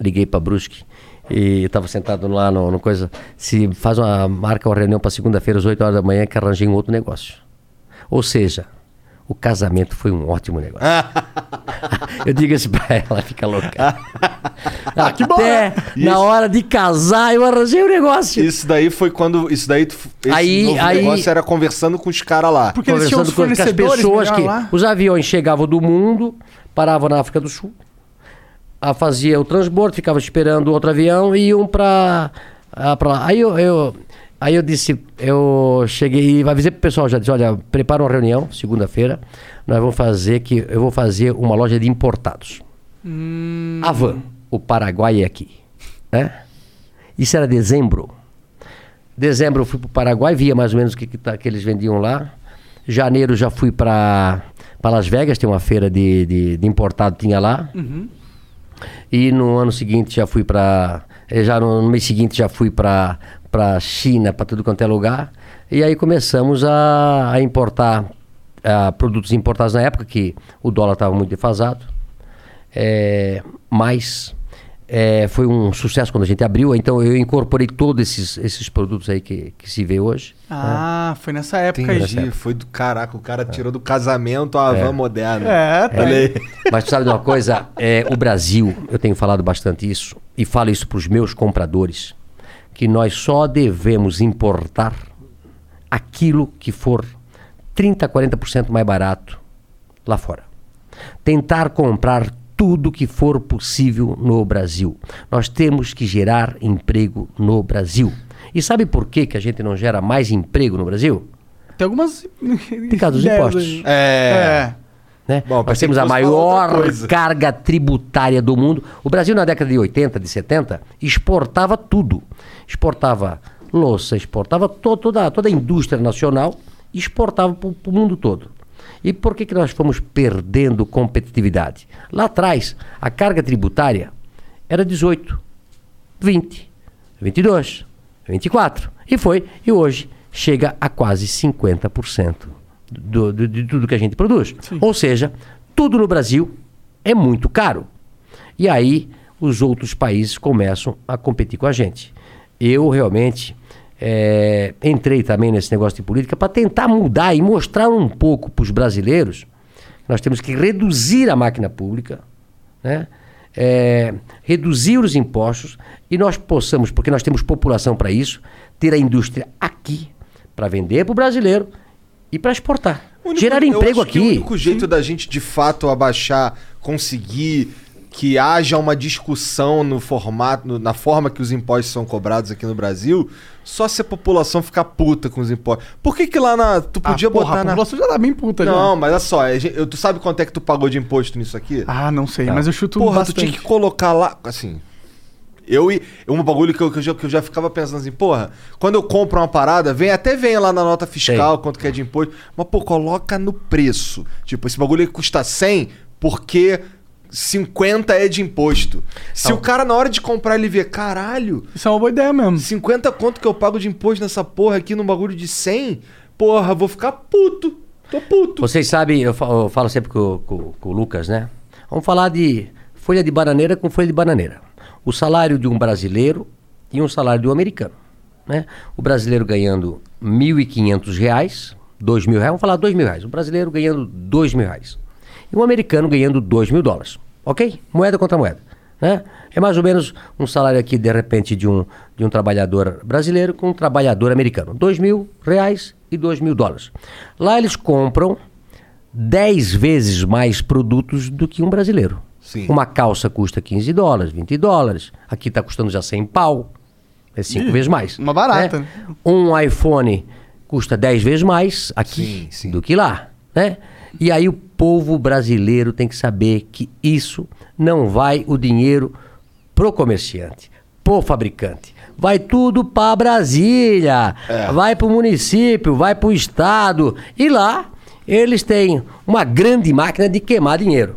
Liguei para Brusque E estava sentado lá no, no coisa. Se faz uma marca uma reunião para segunda-feira às 8 horas da manhã que arranjei um outro negócio. Ou seja, o casamento foi um ótimo negócio. eu digo isso pra ela, fica louca. Ah, que bom, Até né? na hora de casar eu arranjei o negócio. Isso daí foi quando. Isso daí. tu- Esse Aí- novo aí- negócio era conversando com os caras lá. Porque eles tinham os conversando com, com as pessoas que lá. os aviões chegavam do mundo, paravam na África do Sul, a fazia o transbordo, ficava esperando outro avião e iam para lá. Aí eu, eu aí eu disse, eu cheguei e avisei pro pessoal, já disse, olha, prepara uma reunião segunda-feira, nós vamos fazer que eu vou fazer uma loja de importados. A van, o Paraguai é aqui, né? Isso era dezembro. Dezembro eu fui para o Paraguai, via mais ou menos o que, que, tá- que eles vendiam lá. Janeiro já fui para Las Vegas, tem uma feira de, de, de importado, tinha lá. E no ano seguinte já fui para. Já no, mês seguinte já fui para para China, para tudo quanto é lugar. E aí começamos a, a importar ah, produtos importados na época, que o dólar estava muito defasado. É, mas é, foi um sucesso quando a gente abriu, então eu incorporei todos esses, esses produtos aí que, que se vê hoje. Ah, foi nessa época aí. Foi do caraca, o cara tirou do casamento a van moderna. É, tá aí. Mas tu sabe de uma coisa? É, o Brasil, eu tenho falado bastante isso, e falo isso para os meus compradores, que nós só devemos importar aquilo que for 30%, 40% mais barato lá fora. Tentar comprar tudo que for possível no Brasil. Nós temos que gerar emprego no Brasil. E sabe por que, que a gente não gera mais emprego no Brasil? Tem algumas. Por causa dos impostos. aí. É. né? Bom, Nós temos a maior carga tributária do mundo. O Brasil, na década de 80, de 70, exportava tudo. Exportava louça, exportava to- toda, toda a indústria nacional, exportava para o mundo todo. E por que, que nós fomos perdendo competitividade? Lá atrás, a carga tributária era 18, 20, 22, 24. E foi, e hoje chega a quase 50% do, do- de tudo que a gente produz. Ou seja, tudo no Brasil é muito caro. E aí os outros países começam a competir com a gente. Eu realmente eh, entrei também nesse negócio de política para tentar mudar e mostrar um pouco para os brasileiros que nós temos que reduzir a máquina pública, né? É, reduzir os impostos e nós possamos, porque nós temos população para isso, ter a indústria aqui para vender para o brasileiro e para exportar. Único- Gerar emprego aqui. o único jeito da gente, de fato, abaixar, conseguir que haja uma discussão no formato, na forma que os impostos são cobrados aqui no Brasil, só se a população ficar puta com os impostos. Por que que lá na... Tu Ah, podia porra, botar a na... população já tá bem puta Não, já. mas olha só, é, eu- tu sabe quanto é que tu pagou de imposto nisso aqui? Ah, não sei, mas eu chuto Porra, bastante. tu tinha que colocar lá, assim... Eu e um bagulho que eu, que, eu já, que eu já ficava pensando assim, porra, quando eu compro uma parada, vem até vem lá na nota fiscal quanto que é de imposto, mas pô, coloca no preço. Tipo, esse bagulho custa 100 porque 50 é de imposto. Se Então. o cara na hora de comprar ele vê, caralho, Isso é uma boa ideia mesmo. 50 conto que eu pago de imposto nessa porra aqui num bagulho de 100, porra, vou ficar puto. Tô puto. Vocês sabem, eu fa- eu falo sempre com, com- com o Lucas, né? Vamos falar de folha de bananeira com folha de bananeira. O salário de um brasileiro e um salário de um americano. Né? O brasileiro ganhando 1.500 reais, R$ mil reais, vamos falar R$ mil reais. O brasileiro ganhando R$ mil reais. E um americano ganhando R$ mil dólares. Ok? Moeda contra moeda. Né? É mais ou menos um salário aqui, de repente, de um, de um trabalhador brasileiro com um trabalhador americano. R$ mil reais e R$ mil dólares. Lá eles compram 10 vezes mais produtos do que um brasileiro. Sim. Uma calça custa 15 dólares, 20 dólares. Aqui está custando já 100 pau. É cinco Ih, vezes mais. uma barata. né? Um iPhone custa 10 vezes mais aqui Sim, sim. do que lá. Né? E aí o povo brasileiro tem que saber que isso não vai o dinheiro pro comerciante, pro fabricante. Vai tudo para Brasília, vai para o município, vai para o estado. E lá eles têm uma grande máquina de queimar dinheiro.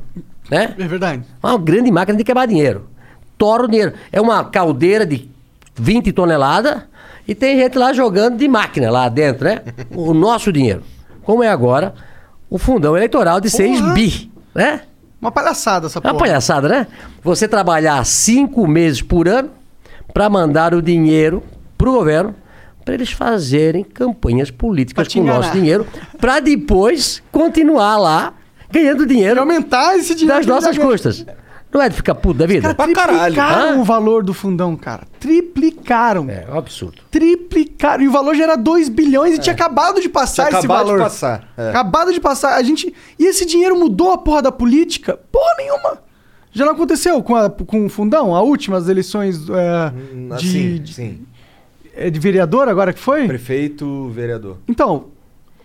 Né? É verdade. Uma grande máquina de queimar dinheiro. Tora o dinheiro. É uma caldeira de 20 toneladas e tem gente lá jogando de máquina lá dentro, né? O nosso dinheiro. Como é agora o fundão eleitoral de 6 Porra. bi, né? Uma palhaçada essa É uma porra. palhaçada, né? Você trabalhar cinco meses por ano para mandar o dinheiro pro governo para eles fazerem campanhas políticas com o nosso dinheiro, para depois continuar lá ganhando dinheiro E aumentar esse dinheiro. das nossas custas. Não é de ficar puto da vida? Cara, triplicaram Hã? o valor do fundão, cara. Triplicaram. É um absurdo. Triplicaram. E o valor já era 2 bilhões e tinha acabado de passar Tinha esse acabado de valor. passar, é. Acabado de passar. A gente... E esse dinheiro mudou a porra da política? Porra nenhuma. Já não aconteceu com, a- com o fundão? A última, as eleições é, de, sim, de, sim. é, de vereador agora que foi? Prefeito, vereador. Então,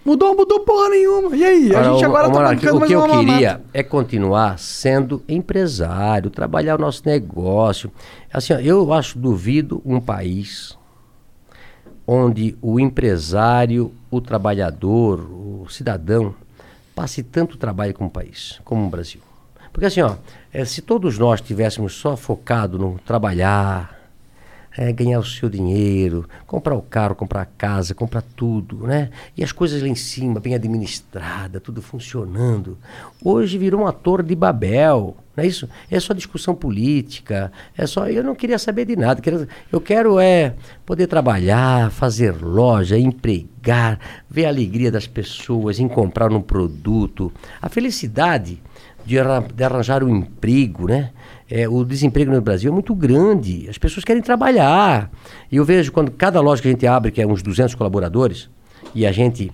mudou, mudou porra nenhuma. E aí? A gente agora o tá Monark, bancando O mais que eu uma mamata. queria é continuar sendo empresário, trabalhar o nosso negócio. Assim, ó, eu acho duvido um país onde o empresário, o trabalhador, o cidadão passe tanto trabalho como o país, como o Brasil. Porque assim, ó, eh, se todos nós tivéssemos só focado no trabalhar, é, ganhar o seu dinheiro, comprar o carro, comprar a casa, comprar tudo, né? E as coisas lá em cima, bem administrada, tudo funcionando. Hoje virou uma torre de Babel, não é isso? É só discussão política, é só... Eu não queria saber de nada, eu quero é poder trabalhar, fazer loja, empregar, ver a alegria das pessoas em comprar um produto, a felicidade de arranjar um emprego, né? É, o desemprego no Brasil é muito grande. As pessoas querem trabalhar. E eu vejo quando cada loja que a gente abre, que é uns 200 colaboradores, e a gente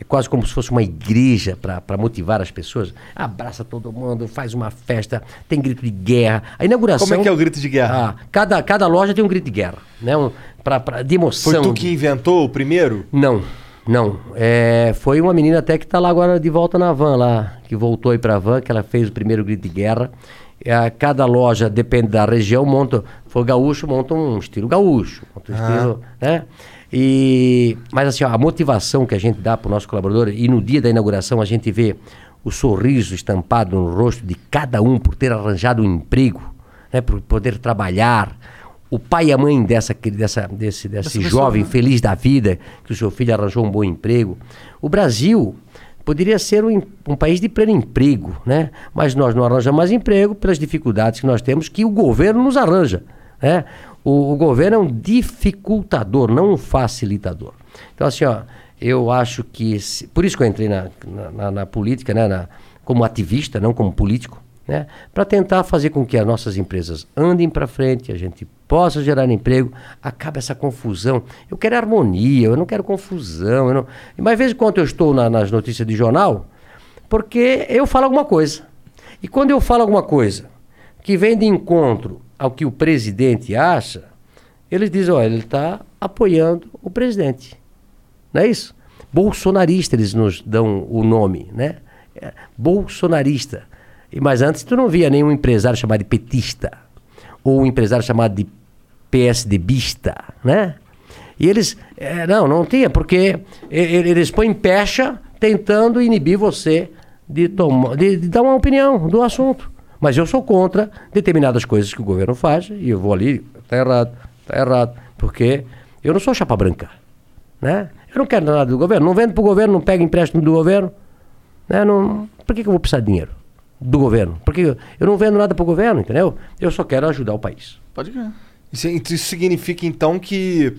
é quase como se fosse uma igreja para motivar as pessoas, abraça todo mundo, faz uma festa, tem grito de guerra. A inauguração. Como é que é o grito de guerra? Ah, cada, cada loja tem um grito de guerra, né? Um, pra, pra, de emoção. Foi tu que inventou o primeiro? Não, não. É, foi uma menina até que está lá agora de volta na van lá, que voltou aí para a van, que ela fez o primeiro grito de guerra. É, cada loja, depende da região, monta, for gaúcho, monta um estilo gaúcho, monta um Ah. estilo, né? E, mas assim, ó, a motivação que a gente dá para o nosso colaborador, e no dia da inauguração a gente vê o sorriso estampado no rosto de cada um por ter arranjado um emprego, né, por poder trabalhar, o pai e a mãe dessa, dessa, desse, desse pessoa, jovem né? feliz da vida, que o seu filho arranjou um bom emprego. O Brasil poderia ser um, um país de pleno emprego, né? mas nós não arranjamos mais emprego pelas dificuldades que nós temos, que o governo nos arranja. Né? O, o governo é um dificultador, não um facilitador. Então, assim, ó, eu acho que. se- por isso que eu entrei na, na, na- na política, né? como ativista, não como político né? para tentar fazer com que as nossas empresas andem para frente, a gente possa gerar emprego, acaba essa confusão. Eu quero harmonia, eu não quero confusão. Eu não... Mas, às quando eu estou na- nas notícias de jornal, porque eu falo alguma coisa. E quando eu falo alguma coisa que vem de encontro ao que o presidente acha, eles dizem, olha, ele está apoiando o presidente. Não é isso? Bolsonarista, eles nos dão o nome, né? É, bolsonarista. Mas antes tu não via nenhum empresário chamado de petista. Ou um empresário chamado de PSDBista, né? E eles, é, não, não tinha, porque eles põem pecha tentando inibir você de, tomar, de, de dar uma opinião do assunto. Mas eu sou contra determinadas coisas que o governo faz e eu vou ali, tá errado, tá errado, porque eu não sou chapa branca, né? Eu não quero nada do governo, não vendo para o governo, não pego empréstimo do governo, né? Não, por que, que eu vou precisar de dinheiro do governo? Porque eu não vendo nada para o governo, entendeu? Eu só quero ajudar o país. Pode crer. Isso, isso significa então que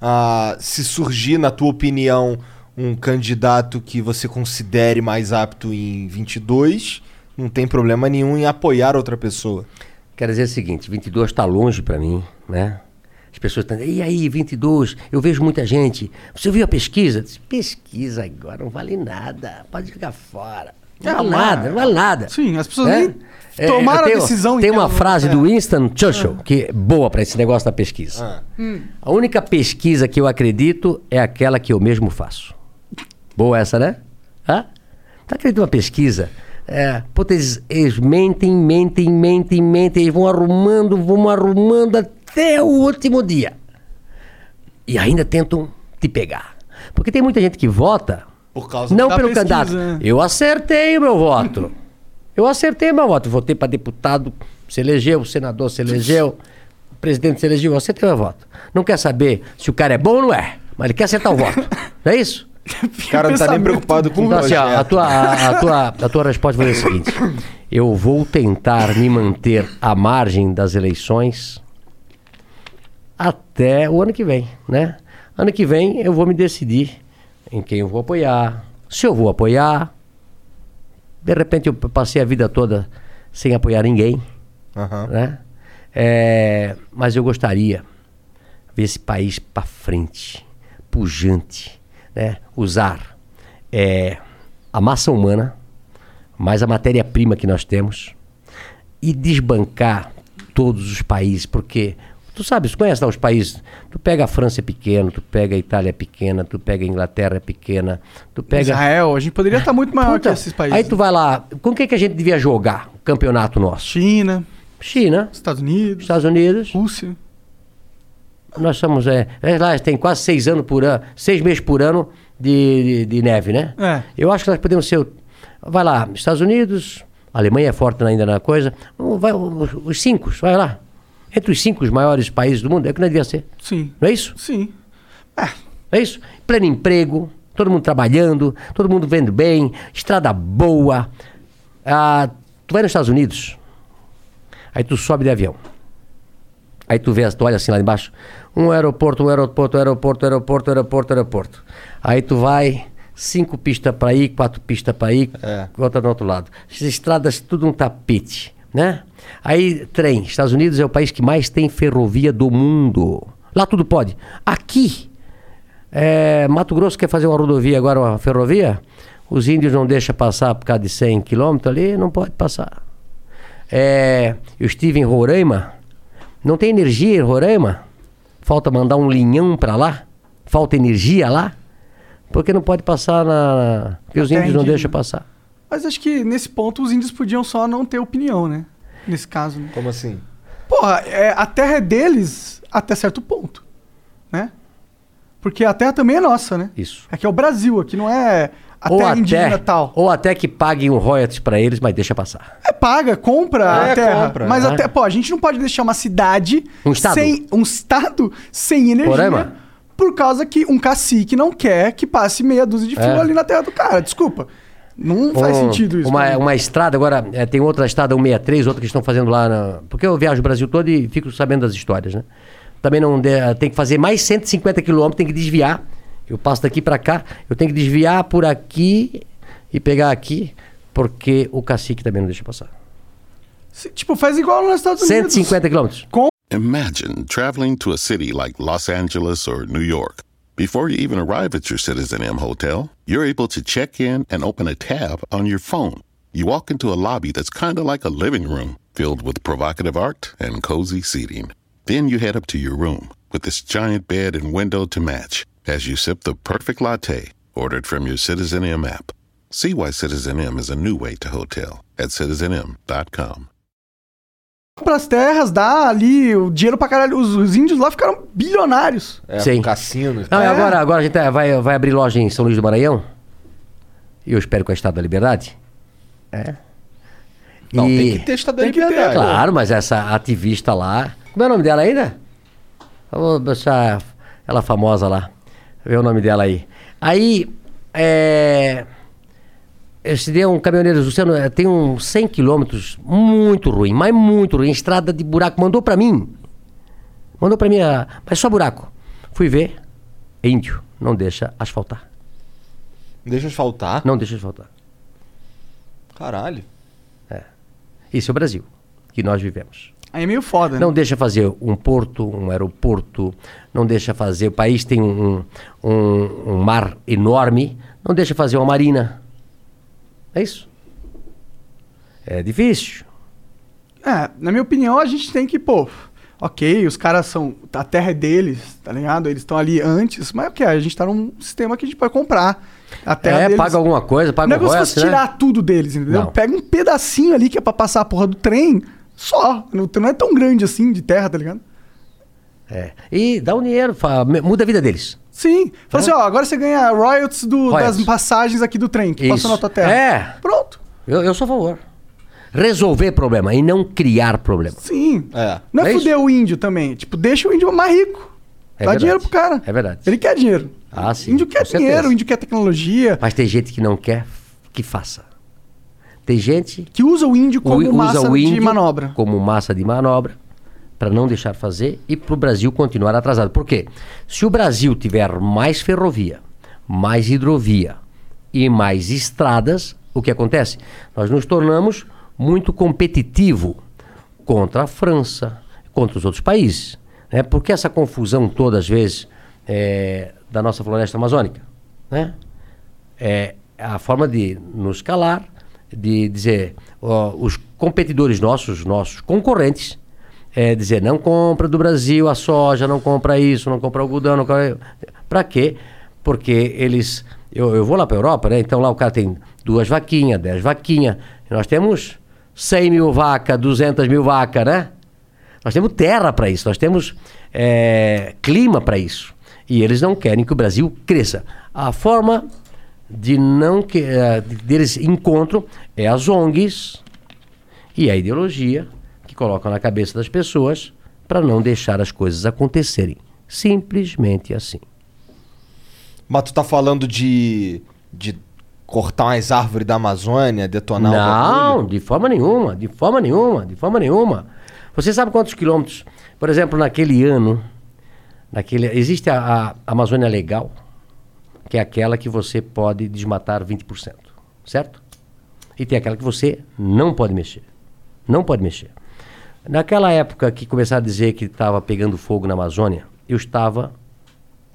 ah, se surgir, na tua opinião, um candidato que você considere mais apto em 22, não tem problema nenhum em apoiar outra pessoa. Quero dizer o seguinte, 22 está longe para mim, né? As pessoas estão e aí, 22, eu vejo muita gente. Você viu a pesquisa? Pesquisa agora não vale nada, pode jogar fora. Não É, vale mas- nada, não vale nada. Sim, as pessoas né? nem tomaram a tenho- decisão Tem então, uma frase é. do Winston Churchill que é boa para esse negócio da pesquisa. Hum. A única pesquisa que eu acredito é aquela que eu mesmo faço. Boa essa, né? Hã? Tu acredita numa pesquisa? É, puta, eles, eles mentem, mentem, mentem, mentem, eles vão arrumando, vão arrumando até o último dia. E ainda tentam te pegar. Porque tem muita gente que vota Por causa não da pelo pesquisa, candidato. né? Eu acertei o meu voto. Eu acertei meu voto. Votei para deputado, se elegeu, senador se elegeu, presidente se elegeu, eu acertei meu voto. Não quer saber se o cara é bom ou não é, mas ele quer acertar o voto. Não é isso? O cara não tá nem preocupado com o Então, assim, ó, a, tua, a, a tua, a tua resposta vai ser a seguinte: eu vou tentar me manter à margem das eleições até o ano que vem, né? Ano que vem eu vou me decidir em quem eu vou apoiar, se eu vou apoiar. De repente eu passei a vida toda sem apoiar ninguém, Aham. né? É, mas eu gostaria ver esse país para frente, pujante, né? Usar é, a massa humana, mais a matéria-prima que nós temos e desbancar todos os países, porque tu sabes, conhece lá os países, tu pega a França é pequeno, tu pega a Itália é pequena, tu pega a Inglaterra é pequena, tu pega Israel, a gente poderia estar muito maior Puta, que esses países. Aí tu vai lá, com quem que a gente devia jogar o campeonato nosso? China, China, Estados Unidos, Estados Unidos. Rússia. Nós somos, é, é lá, tem quase seis anos por ano, seis meses por ano de, de, de neve, né? É. Eu acho que nós podemos ser, vai lá, Estados Unidos, Alemanha é forte ainda na coisa, vai, os, os cinco, vai lá. Entre os cinco maiores países do mundo, é o que nós devia ser. Sim. Não é isso? Sim. É isso? Pleno emprego, todo mundo trabalhando, todo mundo vendo bem, estrada boa. Ah, tu vai nos Estados Unidos, aí tu sobe de avião. Aí tu vê, tu olha assim lá embaixo, um aeroporto, um aeroporto, aeroporto, aeroporto, aeroporto, aeroporto. Aí tu vai, cinco pistas para ir, quatro pistas para ir, outra do outro lado. As estradas, tudo um tapete, né? Aí, trem. Estados Unidos é o país que mais tem ferrovia do mundo. Lá tudo pode. Aqui, é, Mato Grosso quer fazer uma rodovia agora, uma ferrovia, os índios não deixam passar por causa de 100 quilômetros ali, não pode passar. É, eu estive em Roraima, não tem energia em Roraima, falta mandar um linhão para lá, falta energia lá, porque não pode passar na... porque os índios não deixam passar. Mas acho que nesse ponto os índios podiam só não ter opinião, né? Nesse caso. Né? Como assim? Porra, é, a terra é deles até certo ponto, né? Porque a terra também é nossa, né? Isso. Aqui é o Brasil, aqui não é a ou terra até, indígena tal. ou até que paguem um royalties para eles, mas deixa passar. É paga, compra É, a terra. compra, mas é. até, pô, a gente não pode deixar uma cidade Um estado. sem um estado sem energia. Roraima? Por causa que um cacique não quer que passe meia dúzia de fio É. ali na terra do cara. Desculpa. Não faz Um- sentido isso. Uma, uma estrada, agora é, tem outra estrada 163, outra que estão fazendo lá. Na, porque eu viajo o Brasil todo e fico sabendo das histórias, né? Também não de- tem que fazer mais 150 quilômetros, tem que desviar. Eu passo daqui para cá, eu tenho que desviar por aqui e pegar aqui, porque o cacique também não deixa passar. Se- Tipo, faz igual nos Estados Unidos. 150 quilômetros. Imagine traveling to a city like Los Angeles or New York. Before you even arrive at your Citizen M hotel, you're able to check in and open a tab on your phone. You walk into a lobby that's kind of like a living room, filled with provocative art and cozy seating. Then you head up to your room with this giant bed and window to match as you sip the perfect latte ordered from your Citizen M app. See why Citizen M is a new way to hotel at citizenm.com. Compra as terras, dá ali o dinheiro pra caralho. Os, os índios lá ficaram bilionários. É, Sim. cassino. Não, É. agora, agora a gente tá- vai, vai abrir loja em São Luís do Maranhão. E eu espero com a Estado da Liberdade. É. Não, E- tem que ter estado da Tem que ter, liberdade. Claro, mas essa ativista lá. Como é o nome dela ainda? Eu vou deixar ela famosa lá. Ver o nome dela aí. Aí, é. Esse dia um caminhoneiro, Luciano, eh, tem uns 100 quilômetros, muito ruim, mas muito ruim, estrada de buraco. Mandou pra mim. Mandou pra mim, ah, mas só buraco. Fui ver, índio, não deixa asfaltar. Deixa asfaltar. Não deixa asfaltar. Caralho. Isso é o Brasil, que nós vivemos. Aí é meio foda, né? Não deixa fazer um porto, um aeroporto, não deixa fazer. O país tem um, um, um mar enorme, não deixa fazer uma marina. É isso. É difícil. É, na minha opinião, a gente tem que, pô, ok, os caras são. A terra é deles, tá ligado? Eles estão ali antes, mas ok, a gente tá num sistema que a gente pode comprar. A terra é, deles. paga alguma coisa, paga Não é como se né? tirar tudo deles, entendeu? Não. Pega um pedacinho ali que é pra passar a porra do trem, só. Não, não é tão grande assim de terra, tá ligado? É. E dá um dinheiro, fa- me- muda a vida deles. Sim. Fala assim, ó, agora você ganha royalties, do- Royalties. das passagens aqui do trem que Isso. passou na tua terra. É. Pronto. Eu, eu sou a favor. Resolver problema e não criar problema. Sim. É. Não é, É fuder o índio também. Tipo, deixa o índio mais rico. É Dá verdade. dinheiro pro cara. É verdade. Ele quer dinheiro. Ah, sim. índio quer com certeza. dinheiro, o índio quer tecnologia. Mas tem gente que não quer que faça. Tem gente Que usa o índio como massa de manobra. como massa de manobra para não deixar fazer e para o Brasil continuar atrasado. Por quê? Se o Brasil tiver mais ferrovia, mais hidrovia e mais estradas, o que acontece? Nós nos tornamos muito competitivo contra a França, contra os outros países. Né? Por que essa confusão toda, às vezes, é, da nossa floresta amazônica? Né? É a forma de nos calar, de dizer, ó, os competidores nossos, nossos concorrentes, é dizer, não compra do Brasil a soja, não compra isso, não compra algodão, não compra... Para quê? Porque eles... Eu, eu vou lá para a Europa, né? Então lá o cara tem duas vaquinhas, dez vaquinhas. Nós temos 100 mil vacas, 200 mil vacas, né? Nós temos terra para isso, nós temos é, clima para isso. E eles não querem que o Brasil cresça. A forma de não que eh, deles encontram é as ONGs e a ideologia colocam na cabeça das pessoas para não deixar as coisas acontecerem. Simplesmente assim. Mas tu tá falando de, de cortar umas árvores da Amazônia, detonar o Não, bagulho? de forma nenhuma, de forma nenhuma, de forma nenhuma. Você sabe quantos quilômetros? Por exemplo, naquele ano, naquele, existe a, a Amazônia Legal, que é aquela que você pode desmatar 20%, certo? E tem aquela que você não pode mexer. Não pode mexer. Naquela época que começaram a dizer que estava pegando fogo na Amazônia, eu estava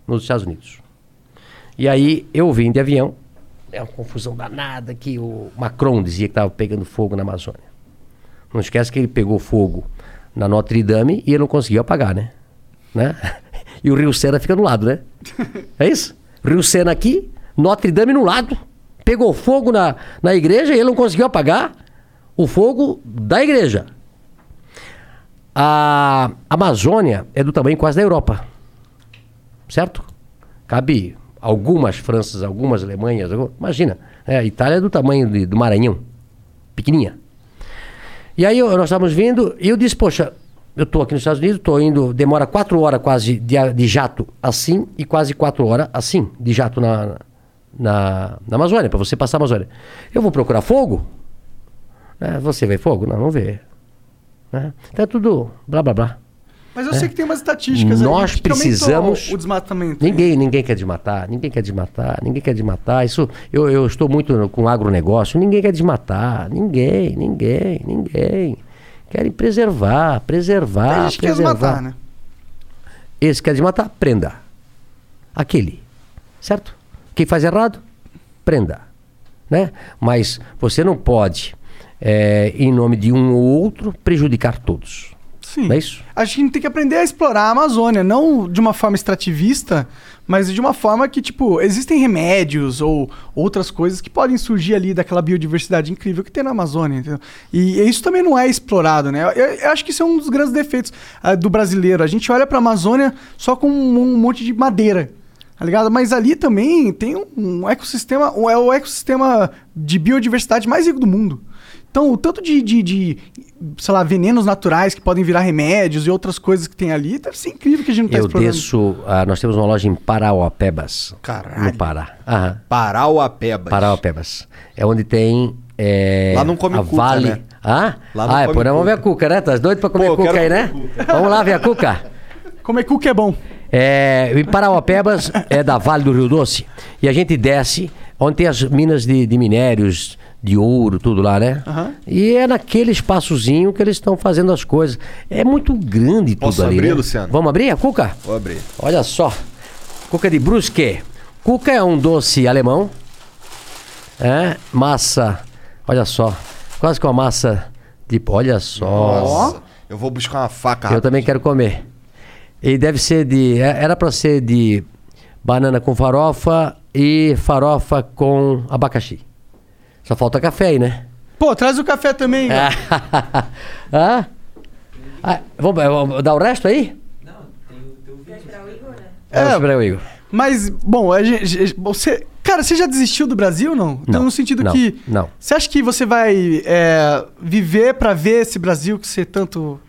nos Estados Unidos. E aí eu vim de avião, é uma confusão danada que o Macron dizia que estava pegando fogo na Amazônia. Não esquece que ele pegou fogo na Notre Dame e ele não conseguiu apagar, né? né? E o Rio Sena fica no lado, né? É isso? Rio Sena aqui, Notre Dame no lado. Pegou fogo na, na igreja e ele não conseguiu apagar o fogo da igreja. A Amazônia é do tamanho quase da Europa. Certo? Cabe algumas Franças, algumas Alemanhas. algum- Imagina, é, a Itália é do tamanho de- do Maranhão. Pequenininha. E aí nós estávamos vindo e eu disse, poxa, eu estou aqui nos Estados Unidos, estou indo, demora quatro horas quase de, de jato assim e quase quatro horas assim de jato na, na, na Amazônia, para você passar a Amazônia. Eu vou procurar fogo? né? você vê fogo? Não, não vê. Né? Então é tudo blá blá blá. Mas eu É. sei que tem umas estatísticas aí Nós aumentou precisamos- o desmatamento. Ninguém, ninguém quer desmatar, ninguém quer desmatar, ninguém quer desmatar. Isso, eu, eu estou muito com agronegócio, ninguém quer desmatar, ninguém, ninguém, ninguém. Querem preservar, preservar, Tem gente que quer preservar. desmatar, né? Esse quer desmatar, prenda. Aquele, certo? Quem faz errado, prenda. Né? Mas você não pode, eh, em nome de um ou outro, prejudicar todos. Sim. Não é isso? Acho que a gente tem que aprender a explorar a Amazônia, não de uma forma extrativista, mas de uma forma que, tipo, existem remédios ou outras coisas que podem surgir ali daquela biodiversidade incrível que tem na Amazônia, entendeu? E isso também não é explorado, né? Eu, eu acho que isso é um dos grandes defeitos ah, do brasileiro. A gente olha pra Amazônia só com um, um monte de madeira. Tá ligado? Mas ali também tem um, um ecossistema, é o ecossistema de biodiversidade mais rico do mundo. Então, o tanto de, de, de, sei lá, venenos naturais que podem virar remédios e outras coisas que tem ali, deve ser incrível que a gente não tá Eu explorando. desço. ah, nós temos uma loja em Parauapebas. Caralho. No Pará. Aham. Parauapebas. Parauapebas. É onde tem. é, Lá não come a cuca, Vale. né? Ah? Lá não ah, é, come por aí vamos ver a cuca. cuca, né? Tá doido pra comer Pô, eu cuca quero aí, né? comer Vamos lá ver a cuca. Comer cuca é bom. É, em Parauapebas é da Vale do Rio Doce. E a gente desce, onde tem as minas de, de minérios, de ouro, tudo lá, né? Aham. E é naquele espaçozinho que eles estão fazendo as coisas. É muito grande tudo Posso ali. abrir, né? Luciano? Vamos abrir a cuca? Vou abrir. Olha só. Cuca de Brusque. Cuca é um doce alemão. É, massa. Olha só. Quase com a massa de. Olha só. Nossa. Eu vou buscar uma faca. Eu também quero comer. E deve ser de. é- Era pra ser de banana com farofa e farofa com abacaxi. Só falta café aí, né? Pô, traz o café também. ah? Ah, vamos, vamos dar o resto aí? É. Vamos esperar o Igor. Mas, bom, a gente, você. Cara, você já desistiu do Brasil não? Então, Não, no sentido não, que. não. Você acha que você vai é, viver pra ver esse Brasil que você tanto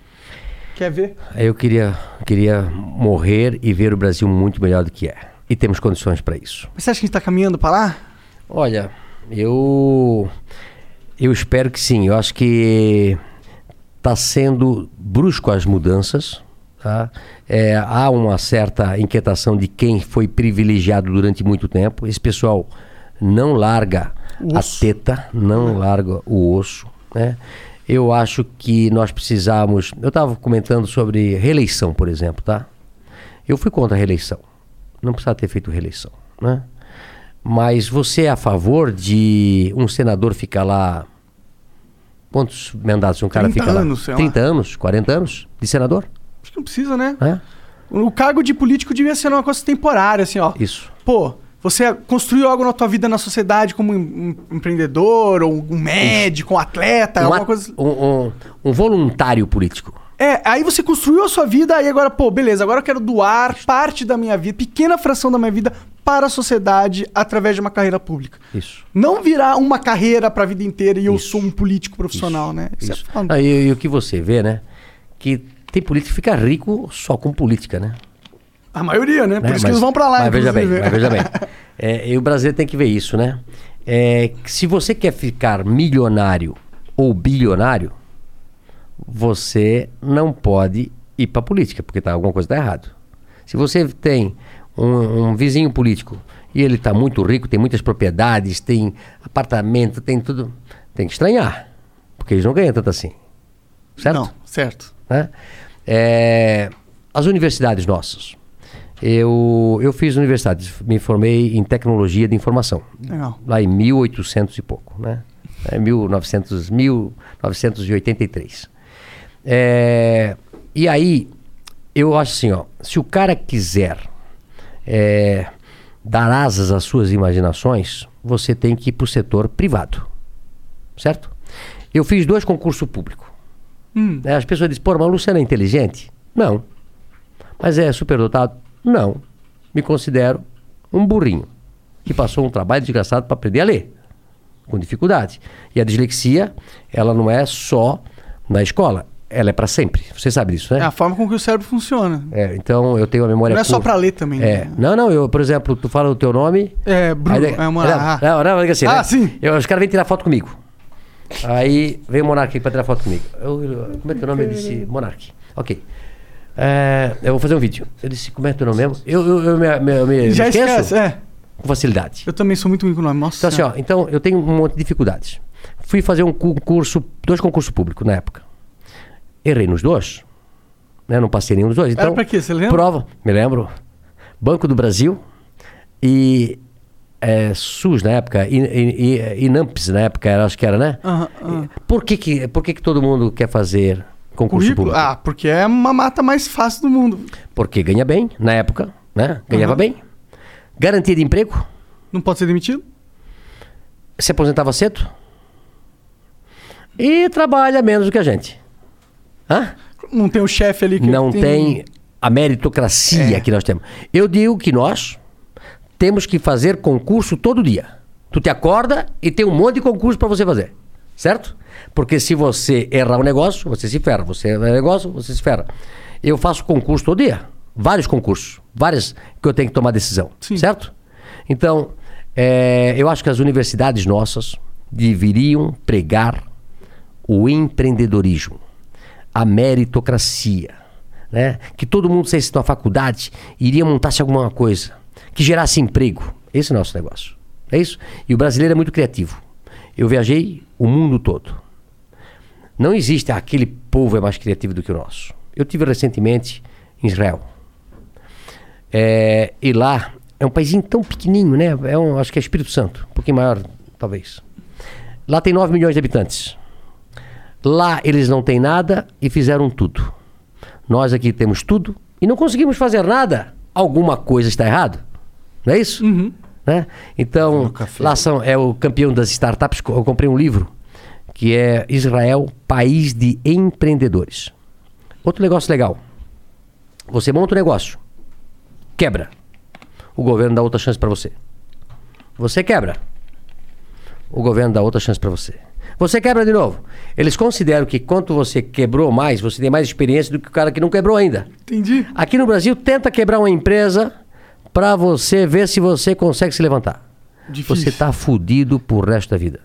quer ver? Eu queria, queria morrer e ver o Brasil muito melhor do que é. E temos condições para isso. Mas você acha que a gente tá caminhando pra lá? Olha, eu eu espero que sim. Eu acho que está sendo brusco as mudanças. Tá? É, há uma certa inquietação de quem foi privilegiado durante muito tempo. Esse pessoal não larga a teta, não larga o osso. Né? Eu acho que nós precisamos. Eu estava comentando sobre reeleição, por exemplo, tá? Eu fui contra a reeleição. Não precisava ter feito reeleição, né? Mas você é a favor de um senador ficar lá. Quantos mandatos um cara 30 fica anos, lá? sei lá. 30 anos, 40 anos de senador? Acho que não precisa, né? É? O cargo de político devia ser uma coisa temporária, assim, ó. Isso. Pô, você construiu algo na tua vida na sociedade como um empreendedor, ou um médico, um atleta, Um, alguma coisa. um- um- um voluntário político. É, aí você construiu a sua vida, aí agora, pô, beleza, agora eu quero doar parte da minha vida, pequena fração da minha vida, para a sociedade através de uma carreira pública. Isso. Não virar uma carreira pra vida inteira e eu sou um político profissional, né? Isso, Isso. é foda. Ah, e, e o que você vê, né? Que tem político que fica rico só com política, né? A maioria, né? Por né? isso que eles vão pra lá, Mas veja bem, mas veja bem. É, e o brasileiro tem que ver isso, né? É, se você quer ficar milionário ou bilionário, você não pode ir para política, porque tá, alguma coisa está errado. Se você tem um, um vizinho político e ele está muito rico, tem muitas propriedades, tem apartamento, tem tudo, tem que estranhar, porque eles não ganham tanto assim. Certo? Não, certo. né? É, as universidades nossas. Eu, eu fiz universidade, me formei em tecnologia de informação. Legal. Lá em 1800 e pouco, né? É 1900, 1983. É, e aí, eu acho assim, ó, se o cara quiser é, dar asas às suas imaginações, você tem que ir para o setor privado, certo? Eu fiz dois concursos públicos. Né, As pessoas dizem, pô, mas o Luciano é inteligente? Não. Mas é superdotado? Não. Me considero um burrinho que passou um trabalho desgraçado para aprender a ler, com dificuldade. E a dislexia, ela não é só na escola, ela é para sempre. Você sabe disso, né? É a forma com que o cérebro funciona. É, então eu tenho a memória Não é só curta. pra ler também, É. né? Não, não, eu, por exemplo, tu fala o teu nome. É, Bruno, aí- é uma- ah. Não, não, não, assim, Ah, né? sim. Eu- os caras vêm tirar foto comigo. Aí veio o Monark aqui pra tirar foto comigo. Eu, eu- como é teu nome? Eu disse, Monark. Ok. É, eu vou fazer um vídeo. Eu disse, como é teu nome mesmo? Eu, eu, eu me, me, me Já esqueço esquece, é. com facilidade. Eu também sou muito ruim com o nome. Nossa. Então, assim, ó, então eu tenho um monte de dificuldades. Fui fazer um concurso, dois concursos públicos na época. Errei nos dois. Né? Não passei nenhum dos dois. Era Então, pra quê? Você lembra? Prova, me lembro. Banco do Brasil e é, SUS na época, e, e, e, INAMPS na época, era, acho que era, né? Aham, aham. Por, que, que, por que, que todo mundo quer fazer concurso Currículo? público? Ah, porque é uma mata mais fácil do mundo. Porque ganha bem, na época, né? Ganhava Aham. bem. Garantia de emprego, Não pode ser demitido? se aposentava cedo. E trabalha menos do que a gente. Hã? Não tem o chefe ali que Não tem a meritocracia É. que nós temos. Eu digo que nós temos que fazer concurso todo dia. Tu te acorda e tem um monte de concurso para você fazer. Certo? Porque se você errar um negócio, você se ferra. Você erra um negócio, você se ferra. Eu faço concurso todo dia. Vários concursos. Várias que eu tenho que tomar decisão. Certo? Então, é, eu acho que as universidades nossas deveriam pregar o empreendedorismo, a meritocracia, né? Que todo mundo saísse da faculdade iria montar-se alguma coisa que gerasse emprego. Esse é o nosso negócio. É isso? E o brasileiro é muito criativo. Eu viajei o mundo todo. Não existe "Ah, aquele povo é mais criativo do que o nosso. Eu tive recentemente em Israel. É, e lá é um paísinho tão pequenininho, né? É um, acho que é Espírito Santo, um pouquinho maior, talvez. Lá tem 9 milhões de habitantes. Lá eles não têm nada e fizeram tudo. Nós aqui temos tudo e não conseguimos fazer nada. Alguma coisa está errado. Não é isso? Né? Então, lá são, é o campeão das startups. Eu comprei um livro que é Israel, País de Empreendedores. Outro negócio legal. Você monta um negócio, quebra. O governo dá outra chance para você. Você quebra. O governo dá outra chance para você. Você quebra de novo. Eles consideram que quanto você quebrou mais, você tem mais experiência do que o cara que não quebrou ainda. Entendi. Aqui no Brasil, tenta quebrar uma empresa para você ver se você consegue se levantar. Difícil. Você tá fudido pro resto da vida.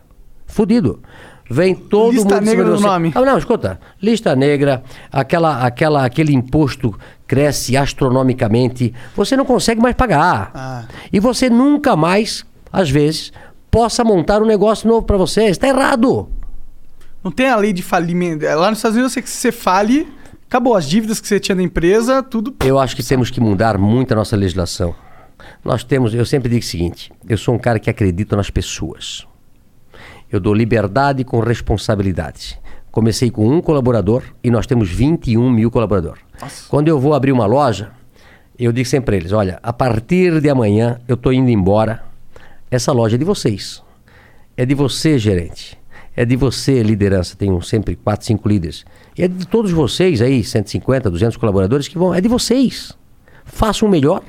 Fudido. Vem todo Lista mundo cima negra você. nome. Ah, não, escuta. Lista negra, aquela, aquela, aquele imposto cresce astronomicamente. Você não consegue mais pagar. Ah. E você nunca mais, às vezes, possa montar um negócio novo para você. Está errado. Não tem a lei de falimento. É, Lá nos Estados Unidos, você, se você fale, acabou. As dívidas que você tinha da empresa, tudo. Eu acho que temos que mudar muito a nossa legislação. Nós temos, eu sempre digo o seguinte: eu sou um cara que acredita nas pessoas. Eu dou liberdade com responsabilidade. Comecei com um colaborador e nós temos 21 mil colaboradores. Quando eu vou abrir uma loja, eu digo sempre para eles: olha, a partir de amanhã eu estou indo embora. Essa loja é de vocês. É de você, gerente. É de você, liderança. Tenho sempre quatro, cinco líderes. E é de todos vocês aí, 150, 200 colaboradores que vão. É de vocês. Façam o melhor.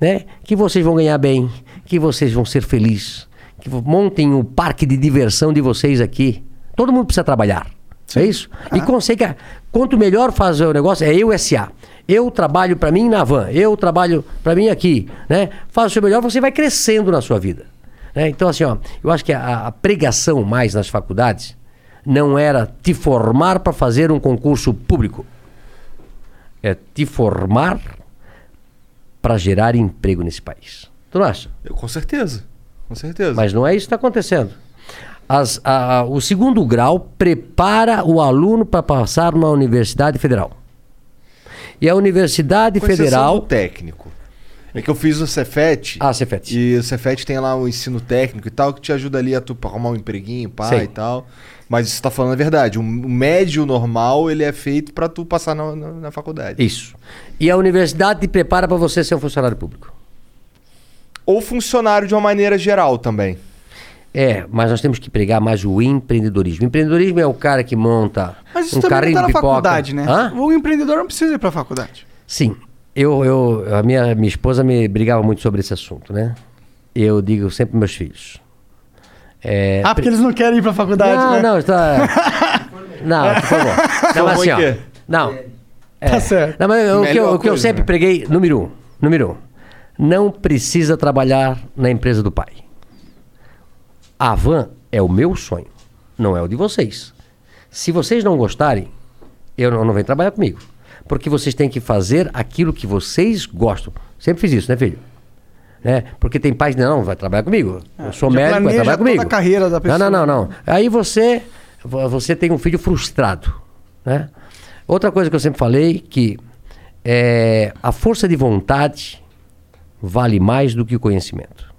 Né? Que vocês vão ganhar bem. Que vocês vão ser felizes. Que montem o parque de diversão de vocês aqui. Todo mundo precisa trabalhar. É isso? E consegue. Quanto melhor fazer o negócio, é eu SA. Eu trabalho para mim na van, eu trabalho para mim aqui, né? Faça o seu melhor, você vai crescendo na sua vida. né? Então, assim, ó, eu acho que a, a pregação mais nas faculdades não era te formar para fazer um concurso público. É te formar para gerar emprego nesse país. Tu não acha? Eu, com certeza. Com certeza. Mas não é isso que está acontecendo. As- a- a- o segundo grau prepara o aluno para passar numa universidade federal. E a Universidade Com Federal. do técnico. É que eu fiz o Cefet. Ah, Cefet. E o Cefet tem lá o ensino técnico e tal, que te ajuda ali a tu arrumar um empreguinho, pá e tal. Mas isso tá falando a verdade. O médio normal, ele é feito pra tu passar na, na, na faculdade. Isso. E a universidade te prepara para você ser um funcionário público. Ou funcionário de uma maneira geral também. É, mas nós temos que pregar mais o empreendedorismo. O empreendedorismo é o cara que monta Mas isso um também carrinho não tá de na pipoca. faculdade, né? Hã? O empreendedor não precisa ir pra faculdade. Sim. Eu, eu, a minha, minha esposa me brigava muito sobre esse assunto, né? Eu digo sempre para meus filhos. É, Ah, porque eles não querem ir pra faculdade, não, né? não, está. Não, por favor. Não, Formou mas assim, ó. Não. É. Tá certo. Não, mas o que, eu, o que eu coisa, sempre né? preguei, número um, número um, não precisa trabalhar na empresa do pai. A van é o meu sonho, não é o de vocês. Se vocês não gostarem, eu não, não venho trabalhar comigo. Porque vocês têm que fazer aquilo que vocês gostam. Sempre fiz isso, né, filho? Né? Porque tem pais que não, vai trabalhar comigo. Eu sou É, médico, vai trabalhar toda comigo. a carreira da pessoa. Não, não, não, não. Aí você, vo- você tem um filho frustrado, né? Outra coisa que eu sempre falei que é, a força de vontade vale mais do que o conhecimento.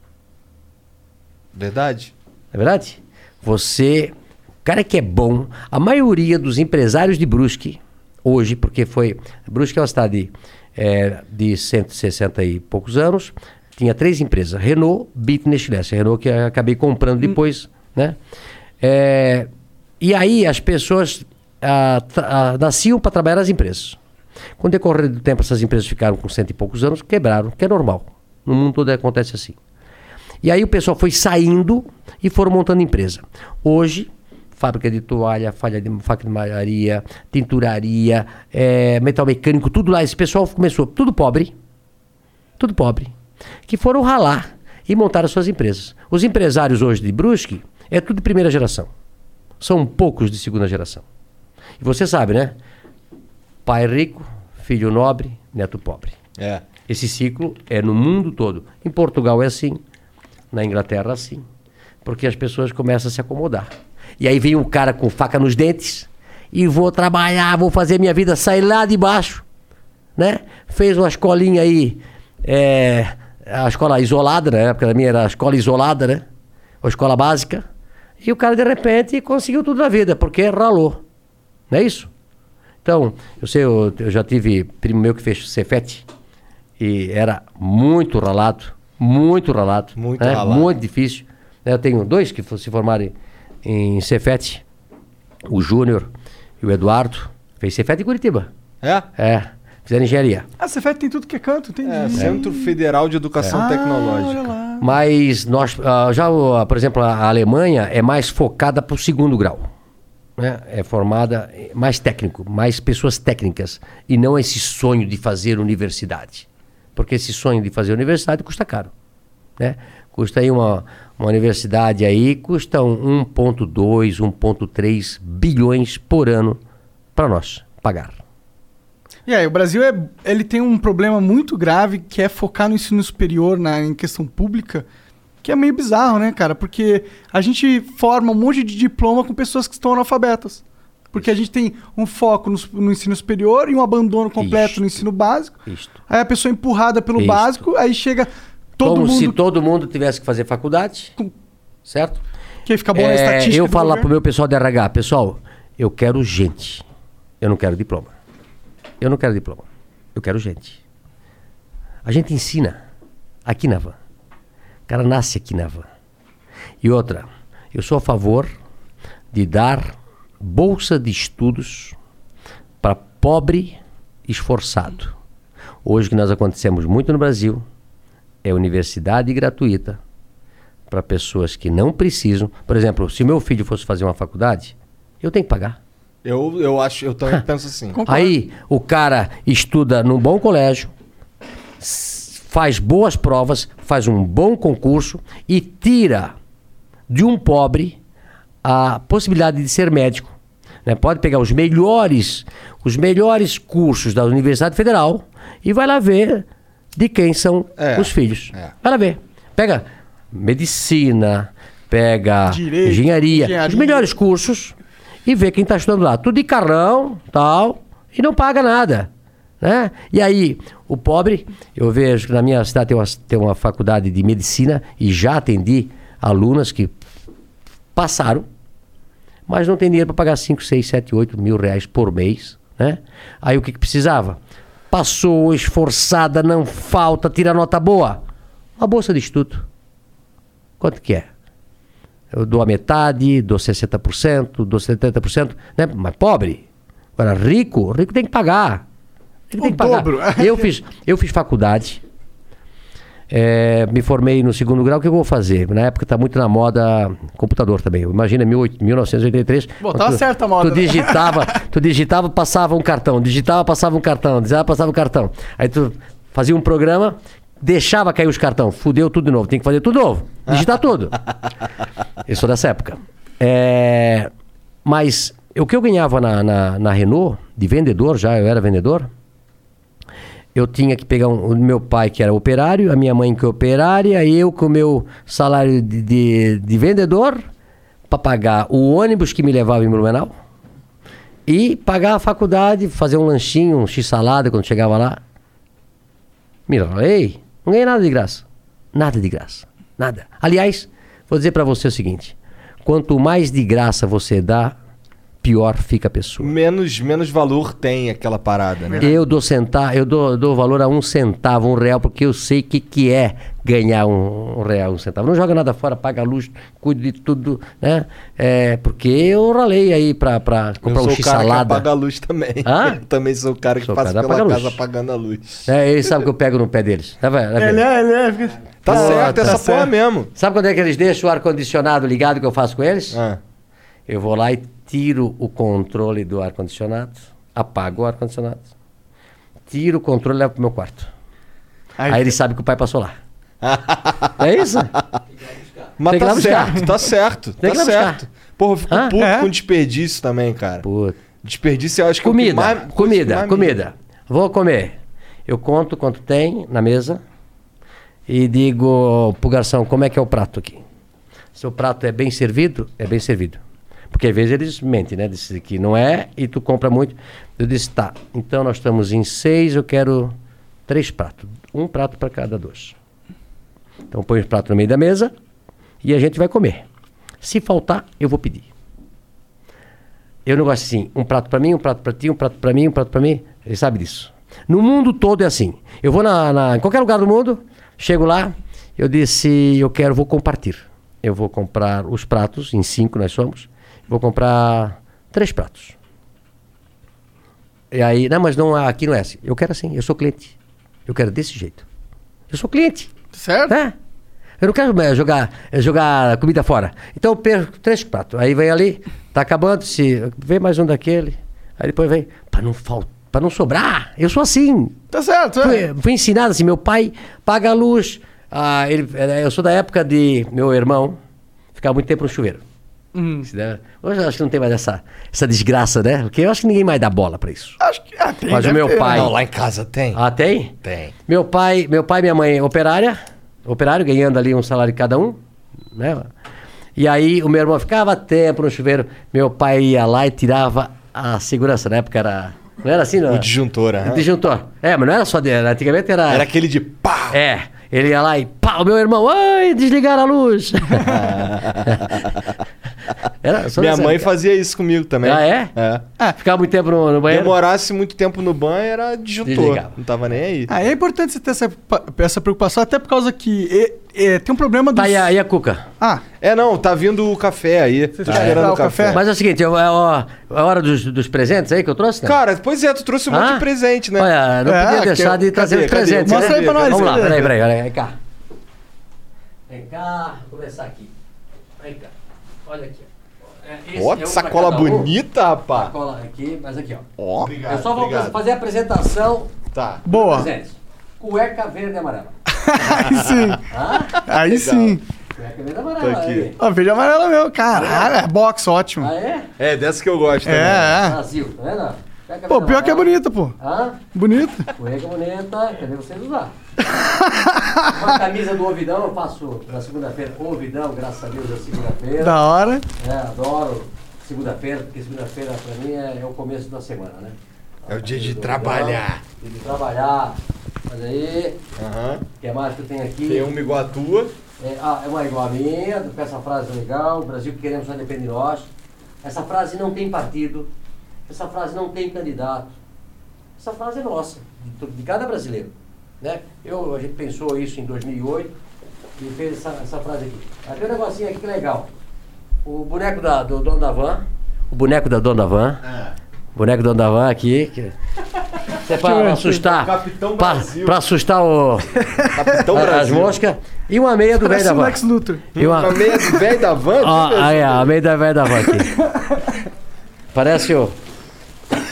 Verdade? É verdade? Você, o cara que é bom, a maioria dos empresários de Brusque, hoje, porque foi. Brusque é uma cidade é, de 160 e poucos anos, tinha três empresas: Renault, Bit Nestlé. Renault que acabei comprando depois, né? É, e aí as pessoas tra- ah, nasciam para trabalhar nas empresas. Com o decorrer do tempo, essas empresas ficaram com cento e poucos anos, quebraram, que é normal. No mundo todo acontece assim. E aí o pessoal foi saindo e foram montando empresa. Hoje, fábrica de toalha, falha de, fábrica de malharia, tinturaria, eh, metal mecânico, tudo lá. Esse pessoal começou, tudo pobre, tudo pobre, que foram ralar e montaram suas empresas. Os empresários hoje de Brusque é tudo de primeira geração. São poucos de segunda geração. E você sabe, né? Pai rico, filho nobre, neto pobre. É. Esse ciclo é no mundo todo. Em Portugal é assim, na Inglaterra assim, porque as pessoas começam a se acomodar. E aí vem um cara com faca nos dentes e vou trabalhar, vou fazer minha vida sair lá de baixo, né? Fez uma escolinha aí, é, a escola isolada, na época da minha era a escola isolada, né? A escola básica. E o cara de repente conseguiu tudo na vida, porque ralou. Não é isso? Então, eu sei, eu, eu já tive primo meu que fez Cefete e era muito ralado, muito ralado. Muito né? ralado. Muito difícil. né? Eu tenho dois que se formaram em Cefete, o Júnior e o Eduardo. Fez Cefete em Curitiba. É? É, fizeram engenharia. Ah, você tem tudo que é canto, tem. É, Centro Federal de Educação Ah, Tecnológica. Mas nós, ah, já, o- por exemplo, a Alemanha é mais focada para o segundo grau. né? É formada eh, mais técnico, mais pessoas técnicas. E não esse sonho de fazer universidade. Porque esse sonho de fazer universidade custa caro. Né? Custa aí uma, uma universidade aí, custa um 1,2, 1,3 bilhões por ano para nós pagar. E aí, o Brasil é, ele tem um problema muito grave que é focar no ensino superior na, em questão pública, que é meio bizarro, né, cara? Porque a gente forma um monte de diploma com pessoas que estão analfabetas. Porque a gente tem um foco no, no ensino superior e um abandono completo Isto. no ensino básico. Isto. Aí a pessoa é empurrada pelo Isto. básico, aí chega todo Como mundo se todo mundo tivesse que fazer faculdade, certo? que fica bom na É, estatística. eu falo lá pro governo. meu pessoal de RH, pessoal, eu quero gente. Eu não quero diploma. Eu não quero diploma. Eu quero gente. A gente ensina aqui na van. O cara nasce aqui na van. E outra, eu sou a favor de dar bolsa de estudos para pobre esforçado. Hoje o que nós acontecemos muito no Brasil é universidade gratuita para pessoas que não precisam. Por exemplo, se meu filho fosse fazer uma faculdade, eu tenho que pagar. Eu, eu acho, eu também penso assim. Aí o cara estuda num bom colégio, faz boas provas, faz um bom concurso e tira de um pobre a possibilidade de ser médico. né? Pode pegar os melhores, os melhores cursos da Universidade Federal e vai lá ver de quem são É, os filhos. é. Vai lá ver. Pega medicina, pega Direito, engenharia, engenharia. os melhores cursos e vê quem está estudando lá. Tudo de carrão, tal, e não paga nada. Né? E aí, o pobre, eu vejo que na minha cidade tem uma, tem uma faculdade de medicina e já atendi alunas que passaram, mas não tem dinheiro para pagar 5, 6, 7, 8 mil reais por mês. Né? Aí o que, que precisava? Passou, esforçada, não falta, tira nota boa. Uma bolsa de estudo. Quanto que é? Eu dou a metade, dou 60%, dou 70%, né? Mas pobre. Agora, rico, rico tem que pagar. Rico tem que pagar. Eu fiz, eu fiz faculdade. É, me formei no segundo grau, o que eu vou fazer? Na época está muito na moda computador também. Imagina 18 1983. Bom, quando tava tu- certa moda, Tu né? digitava, tu digitava, passava um cartão, digitava, passava um cartão, digitava, passava um cartão. Aí tu fazia um programa, deixava cair os cartões, fudeu tudo de novo, tem que fazer tudo novo, digitar tudo. Eu sou dessa época. É, mas o que eu ganhava na, na, na Renault, de vendedor já, eu era vendedor, eu tinha que pegar um, o meu pai, que era operário, a minha mãe, que é operária, eu com o meu salário de, de, de vendedor, para pagar o ônibus que me levava em Blumenau e pagar a faculdade, fazer um lanchinho, um x-salada quando chegava lá. Me ei, não ganhei nada de graça. Nada de graça. Nada. Aliás, vou dizer para você o seguinte: quanto mais de graça você dá, pior fica a pessoa. Menos, menos valor tem aquela parada, né? Eu dou centavo, eu dou, dou valor a um centavo, um real, porque eu sei o que, que é ganhar um, um real, um centavo. Não joga nada fora, paga a luz, cuido de tudo, né? É, porque eu ralei aí pra, pra comprar eu um sou o cara que x-salada. apaga a luz também. Hã? Eu também sou o cara que Sou passa cara pela casa luz. apagando a luz. É, eles sabem que eu pego no pé deles. Tá vendo? Tá? Ele é, ele é. fica- Tá Pô, certo, tá essa porra certo. mesmo. Sabe quando é que eles deixam o ar-condicionado ligado que eu faço com eles? Ah. Eu vou lá e tiro o controle do ar-condicionado, apago o ar-condicionado, tiro o controle e levo pro meu quarto. Aí- Aí, eles sabem que o pai passou lá. é isso? Mas tá buscar. certo, tá certo, Tem tá certo. Porra, eu fico Hã? puto É? com desperdício também, cara. Puta. Desperdício eu acho que é Comida, mais- coisa que comida, mais comida. Vou comer. Eu conto quanto tem na mesa e digo pro garçom como é que é o prato aqui. Se o prato é bem servido, é bem servido. Porque às vezes eles mentem, né? Dizem que não é e tu compra muito. Eu disse, tá, então nós estamos em seis, eu quero três pratos. Um prato para cada dois. Então põe os pratos no meio da mesa e a gente vai comer. Se faltar, eu vou pedir. Eu não gosto assim, um prato para mim, um prato para ti, um prato para mim, um prato para mim. Ele sabe disso. No mundo todo é assim. Eu vou na, na- em qualquer lugar do mundo, chego lá, eu disse, eu quero, vou compartilhar. Eu vou comprar os pratos, em cinco nós somos, vou comprar três pratos. E aí, não, mas não, aqui não é assim. Eu quero assim, eu sou cliente. Eu quero desse jeito. Eu sou cliente. Certo? É. Eu não quero eh, jogar, eh, jogar comida fora. Então eu perco três pratos. Aí vem ali, tá acabando, se vem mais um daquele. Aí depois vem, para não faltar, para não sobrar. Eu sou assim. Tá certo, é. Fui, fui ensinado assim, meu pai paga a luz, Ah, ele, é, eu sou da época de meu irmão ficar muito tempo no chuveiro. Hum. Hoje eu acho que não tem mais essa, essa desgraça, né? Porque eu acho que ninguém mais dá bola pra isso. Acho que ah, tem, Mas o meu ter, pai. né? Não, lá em casa tem. Ah, tem? Tem. Meu pai, meu pai e minha mãe operária, operário, ganhando ali um salário cada um, né? E aí o meu irmão ficava tempo no chuveiro, meu pai ia lá e tirava a segurança, na época era... Não era assim, não? O disjuntor, aham. O disjuntor. É, mas não era só dele, antigamente era... Era aquele de pá! É, ele ia lá e pá, o meu irmão, ai, desligaram a luz. Era só Minha mãe fazia isso comigo também. Ah, é? É. Ficava muito tempo no, no banheiro? Demorasse muito tempo no banho, era disjuntor. Desligava. Não tava nem aí. Ah, é importante você ter essa, essa preocupação, até por causa que e- e, tem um problema dos... Tá, e a, e a Cuca? Ah, É, não, tá vindo o café aí. Tá quer esperando o café. café? Mas é o seguinte, é, ó, é a hora dos, dos presentes aí que eu trouxe, né? Cara, pois é, tu trouxe um monte Ah? de presente, né? Olha, não É, podia deixar de cadê, trazer os cadê? presentes. Mostra né? aí pra nós, Vamos lá, peraí, peraí, peraí, vem cá. Vem cá, vou começar aqui. Vem cá, olha aqui. ó. É, Ó, é que pra sacola um. bonita, rapaz. Sacola aqui, mas aqui, ó. Ó, eu só vou fazer a apresentação Tá. boa. presentes. Cueca verde e amarela. Aí sim. Hã? Aí sim. Cueca verde e amarela. Tá aqui. Ó, verde e amarela mesmo. Caralho, é box, ótimo. Ah, é? É, dessa que eu gosto também. É, é. Brasil, tá vendo? Cueca Pô, pior que é amarela. bonita, pô. Hã? Bonita. Cueca bonita, cadê vocês usar? Uma camisa do Ouvidão, eu faço na segunda-feira. Ouvidão, graças a Deus, é segunda-feira. Da hora. É, adoro segunda-feira, porque segunda-feira pra mim é, é o começo da semana, né? É o dia de trabalhar. Dia de trabalhar. Mas aí, Aham. o que mais que eu tenho aqui? Tem uma igual a tua. É, ah, é uma igual a minha, com essa frase legal, o Brasil que queremos só depende de nós. Essa frase não tem partido, essa frase não tem candidato. Essa frase é nossa, de, de cada brasileiro. Né? Eu, a gente pensou isso em 2008 e fez essa, essa frase aqui. Tem um negocinho aqui que é legal. O boneco da, do dono da van, o boneco da dona da van, o boneco do dono da van aqui, que, isso é pra assustar, Capitão pra, Brasil. pra assustar o, Capitão a- as moscas, e uma meia do velho da o van. Lex Luthor. E uma, Uma meia do velho da van? Ó, aí, a meia da velha da van aqui. Parece o,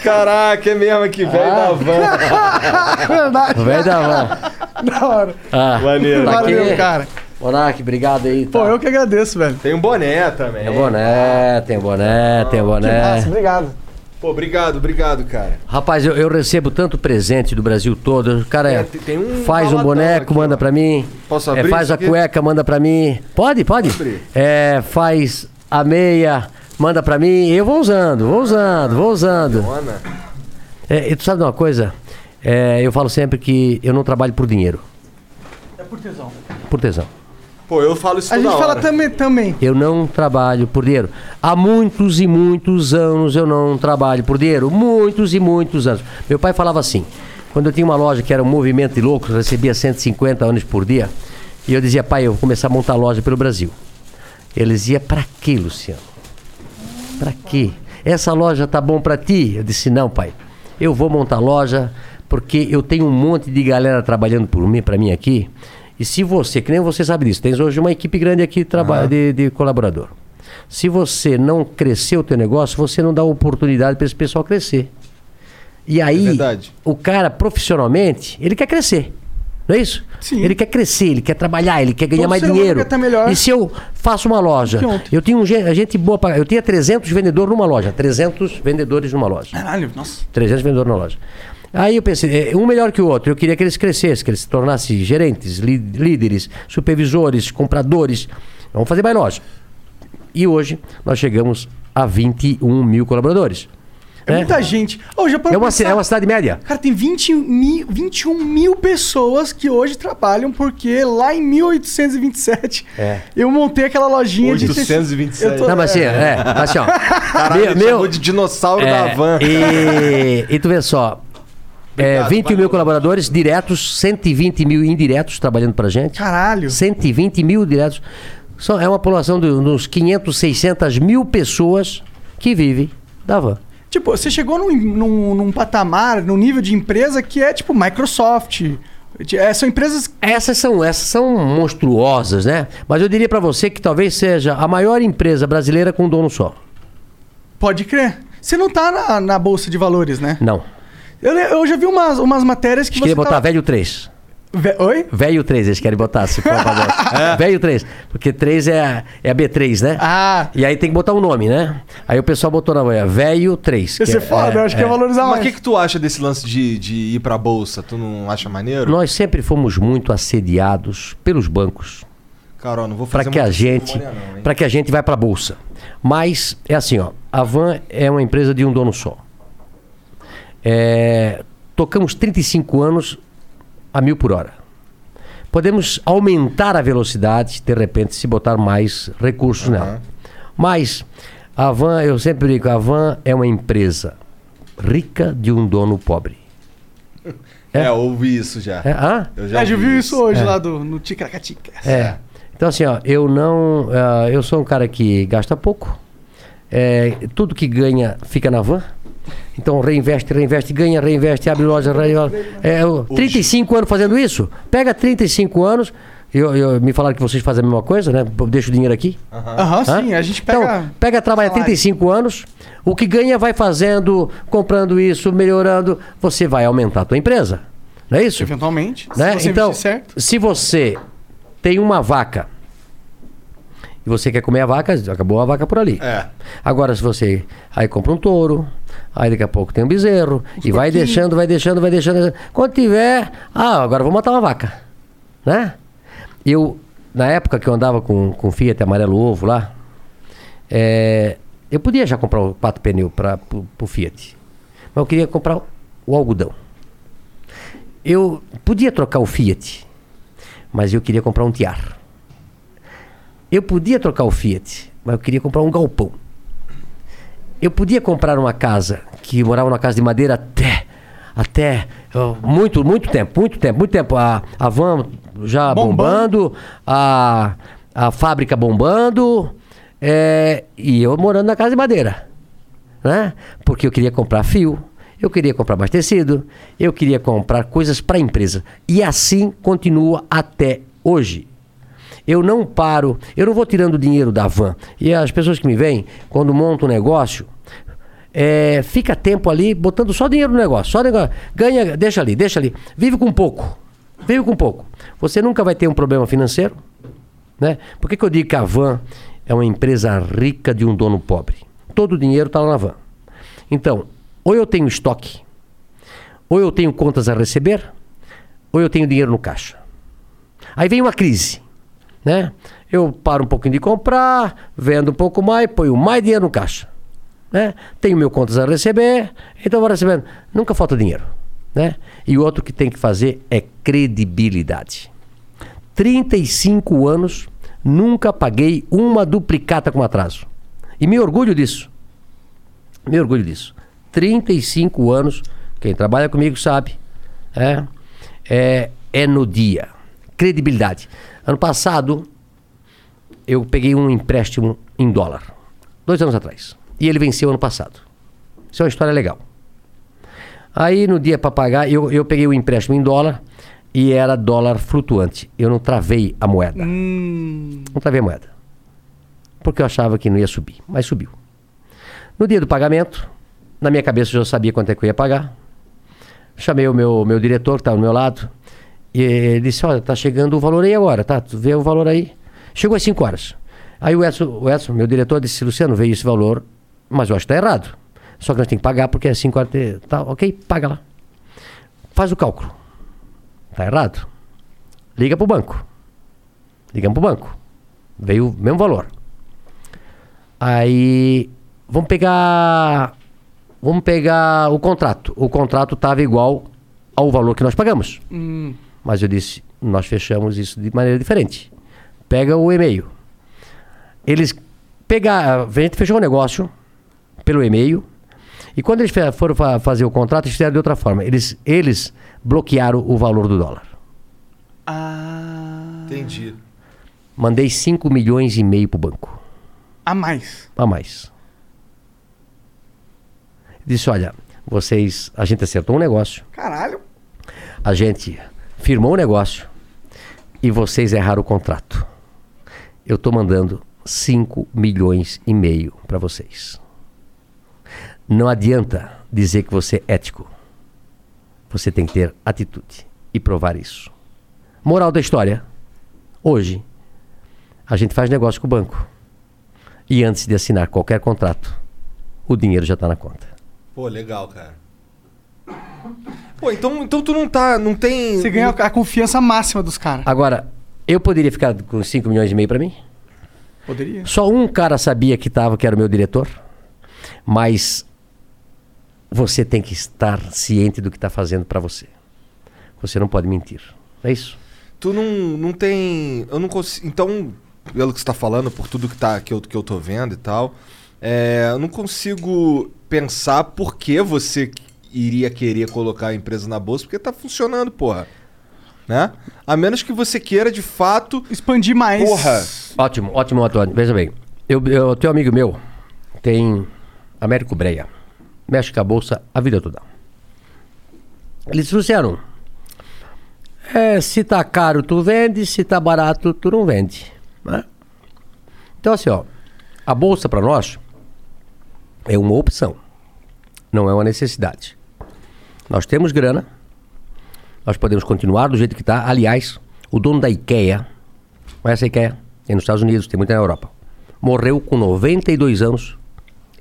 Caraca, é mesmo que velho Ah. da van. Verdade. velho da van. Da hora. Ah, Maneiro. tá aqui. Valeu, cara. Monark, obrigado aí. Tá. Pô, eu que agradeço, velho. Tem um boné também. Tem boné, tem boné, tem Que boné. massa, obrigado. Pô, obrigado, obrigado, cara. Rapaz, eu, eu recebo tanto presente do Brasil todo. O cara É, é, tem- tem um faz um boneco, aqui, manda ó. pra mim. Posso É, abrir faz isso a aqui? cueca, manda pra mim. Pode, pode. abrir. É, faz a meia, manda pra mim. Eu vou usando, vou usando, vou usando. É, e tu sabe de uma coisa? É, eu falo sempre que eu não trabalho por dinheiro, É por tesão. por tesão. Pô, eu falo isso A toda gente fala hora. também, também. Eu não trabalho por dinheiro. Há muitos e muitos anos eu não trabalho por dinheiro. Muitos e muitos anos. Meu pai falava assim: quando eu tinha uma loja que era um movimento de loucos, recebia 150 anos por dia. E eu dizia, pai, eu vou começar a montar loja pelo Brasil. Ele dizia, pra quê, Luciano? Pra quê? Essa loja tá bom pra ti? Eu disse, não, pai. Eu vou montar loja porque eu tenho um monte de galera trabalhando por mim, para mim aqui. E se você, que nem você sabe disso, tens hoje uma equipe grande aqui traba- de, de colaborador. Se você não crescer o teu negócio, você não dá oportunidade para esse pessoal crescer. E aí, verdade. o cara profissionalmente, ele quer crescer. Não é isso? Sim. Ele quer crescer, ele quer trabalhar, ele quer ganhar Todo mais dinheiro. melhor. E se eu faço uma loja, eu tinha um, gen- gente boa pra, eu tinha 300 vendedores numa loja, 300 vendedores numa loja. Caralho, nossa. 300 vendedores na loja. Aí eu pensei, eh, um melhor que o outro. Eu queria que eles crescessem, que eles se tornassem gerentes, lí- líderes, supervisores, compradores. Vamos fazer mais loja. E hoje nós chegamos a 21 mil colaboradores. É né? muita gente. Ô, já É uma, pensar? é uma cidade média. Cara, tem 20 mil, 21 mil pessoas que hoje trabalham, porque lá em 1827 É. eu montei aquela lojinha de. 827. Eu tô- Não, mas assim, é, mas assim, ó. Caralho, meu, meu- de dinossauro é, da van. E, e tu vê só. É, Obrigado, 21 mil colaboradores diretos, 120 mil indiretos trabalhando pra gente. Caralho. 120 mil diretos. Só é uma população de uns 500, 600 mil pessoas que vivem da van. Tipo, você chegou num, num, num patamar, num nível de empresa que é tipo Microsoft. É, são empresas. Essas são, essas são monstruosas, né? Mas eu diria pra você que talvez seja a maior empresa brasileira com um dono só. Pode crer. Você não tá na, na Bolsa de Valores, né? Não. Eu, eu já vi umas, umas matérias que Queria você botar tava- velho 3. Ve- Oi? Velho 3, eles querem botar, se for pra Velho 3. Porque 3 é a, é a B3, né? Ah. E aí tem que botar um nome, né? Aí o pessoal botou na manhã, Velho 3. Ia ser foda, eu acho que ia valorizar Mas o mais. que, que tu acha desse lance de, de ir pra bolsa? Tu não acha maneiro? Nós sempre fomos muito assediados pelos bancos Carol, não vou para fazer que a gente para que a gente vai para a bolsa. Mas é assim, ó, a Van é uma empresa de um dono só. É, tocamos 35 anos a mil por hora. Podemos aumentar a velocidade, de repente, se botar mais recursos nela. Mas a Van, eu sempre digo, a Van é uma empresa rica de um dono pobre. É, ouvi isso já. É, ah? Eu Já, já viu isso hoje É. lá do, no Ticaracatica. É. Então, assim, ó, eu não. ah, eu sou um cara que gasta pouco. É, tudo que ganha fica na van. Então, reinveste, reinveste, ganha, reinveste, abre loja. reinveste. É, eu, 35 anos fazendo isso. Pega 35 anos. Eu, eu- me falaram que vocês fazem a mesma coisa, né? Deixa o dinheiro aqui. Aham, sim, a gente pega. Então, pega, trabalha salário. 35 anos, o que ganha vai fazendo, comprando isso, melhorando, você vai aumentar a tua empresa. Não é isso? Eventualmente. Né? Se você Então, se você tem uma vaca e você quer comer a vaca, acabou a vaca por ali. É. Agora, se você aí compra um touro, aí daqui a pouco tem um bezerro, e vai deixando, vai deixando, vai deixando. Quando tiver, ah, agora vou matar uma vaca. Né? Eu, na época que eu andava com, com Fiat amarelo ovo lá, é, eu podia já comprar quatro pneu para o Fiat, mas eu queria comprar o algodão. Eu podia trocar o Fiat, mas eu queria comprar um Tiar. Eu podia trocar o Fiat, mas eu queria comprar um galpão. Eu podia comprar uma casa que morava numa casa de madeira até até muito muito tempo, muito tempo, muito tempo a, a van já bombando, a, a fábrica bombando, é, e eu morando na casa de madeira, né? Porque eu queria comprar fio, eu queria comprar mais tecido, eu queria comprar coisas para a empresa. E assim continua até hoje. Eu não paro, eu não vou tirando dinheiro da van. E as pessoas que me vêm, quando montam um negócio, é, fica tempo ali botando só dinheiro no negócio, só negócio. Ganha, deixa ali, deixa ali. Vive com pouco. Vive com pouco. Você nunca vai ter um problema financeiro. Né? Por que, que eu digo que a van é uma empresa rica de um dono pobre? Todo o dinheiro está lá na van. Então, ou eu tenho estoque, ou eu tenho contas a receber, ou eu tenho dinheiro no caixa. Aí vem uma crise, né? Eu paro um pouquinho de comprar, vendo um pouco mais, ponho mais dinheiro no caixa, né? Tenho meu contas a receber, então vou recebendo. Nunca falta dinheiro, né? E outro que tem que fazer é credibilidade. 35 anos, nunca paguei uma duplicata com atraso. E me orgulho disso. Me orgulho disso. 35 anos, quem trabalha comigo sabe, é, é, é no dia. Credibilidade. Ano passado, eu peguei um empréstimo em dólar, dois anos atrás. E ele venceu ano passado. Isso é uma história legal. Aí no dia para pagar, eu, eu peguei o empréstimo em dólar e era dólar flutuante. Eu não travei a moeda. Não travei a moeda. Porque eu achava que não ia subir, mas subiu. No dia do pagamento, na minha cabeça eu já sabia quanto é que eu ia pagar. Chamei o meu, meu diretor, que estava do meu lado, e ele disse: Olha, tá chegando o valor aí agora, tá? Tu vê o valor aí. Chegou às 5 horas. Aí o Edson, o Edson, meu diretor, disse: Luciano, veio esse valor, mas eu acho que está errado. Só que nós temos que pagar porque é 5 horas. Tá, ok, paga lá. Faz o cálculo. Tá errado. Liga pro banco. Ligamos pro banco. Veio o mesmo valor. Aí vamos pegar vamos pegar o contrato. O contrato estava igual ao valor que nós pagamos. Hum. Mas eu disse, nós fechamos isso de maneira diferente. Pega o e-mail. Eles pegaram, a gente fechou o negócio pelo e-mail. E quando eles foram fa- fazer o contrato, eles fizeram de outra forma. Eles, eles bloquearam o valor do dólar. Entendi. Mandei 5 milhões e meio pro banco. A mais. a mais. Disse, olha, vocês, a gente acertou um negócio, Caralho. a gente firmou um negócio e vocês erraram o contrato. Eu estou mandando 5 milhões e meio para vocês. Não adianta dizer que você é ético. Você tem que ter atitude e provar isso. Moral da história. Hoje, a gente faz negócio com o banco. E antes de assinar qualquer contrato, o dinheiro já está na conta. Pô, legal, cara. Pô, então, então tu não tá. Não tem. Você ganha a confiança máxima dos caras. Agora, eu poderia ficar com 5 milhões e meio para mim? Poderia. Só um cara sabia que tava, que era o meu diretor. Mas você tem que estar ciente do que está fazendo para você. Você não pode mentir. É isso. Tu não, não tem. Eu não consigo. Então, pelo que você tá falando, por tudo que, tá, que, eu, que eu tô vendo e tal, é, eu não consigo pensar por que você iria querer colocar a empresa na bolsa, porque tá funcionando, porra. Né? A menos que você queira de fato expandir mais. Porra. Ótimo, ótimo, Antônio. Veja bem. Eu, eu tenho um amigo meu, tem Américo Breia. Mexe com a bolsa a vida toda. Eles disseram: é, se tá caro, tu vende, se tá barato, tu não vende. Né? Então, assim, ó, a bolsa para nós é uma opção, não é uma necessidade. Nós temos grana, nós podemos continuar do jeito que está. Aliás, o dono da IKEA, conhece a IKEA? Tem nos Estados Unidos, tem muita na Europa. Morreu com 92 anos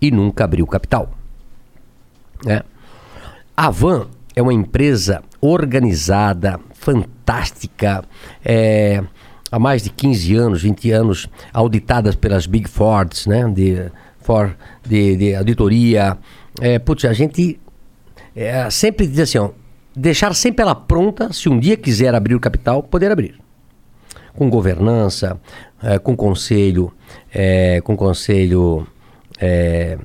e nunca abriu capital. Né? A Van é uma empresa organizada, fantástica, é, há mais de 15 anos, 20 anos, auditadas pelas Big Fords, né? De, for, de, de auditoria. É, putz, a gente é, sempre diz assim, ó, deixar sempre ela pronta, se um dia quiser abrir o capital, poder abrir. Com governança, é, com conselho, é, com conselho é,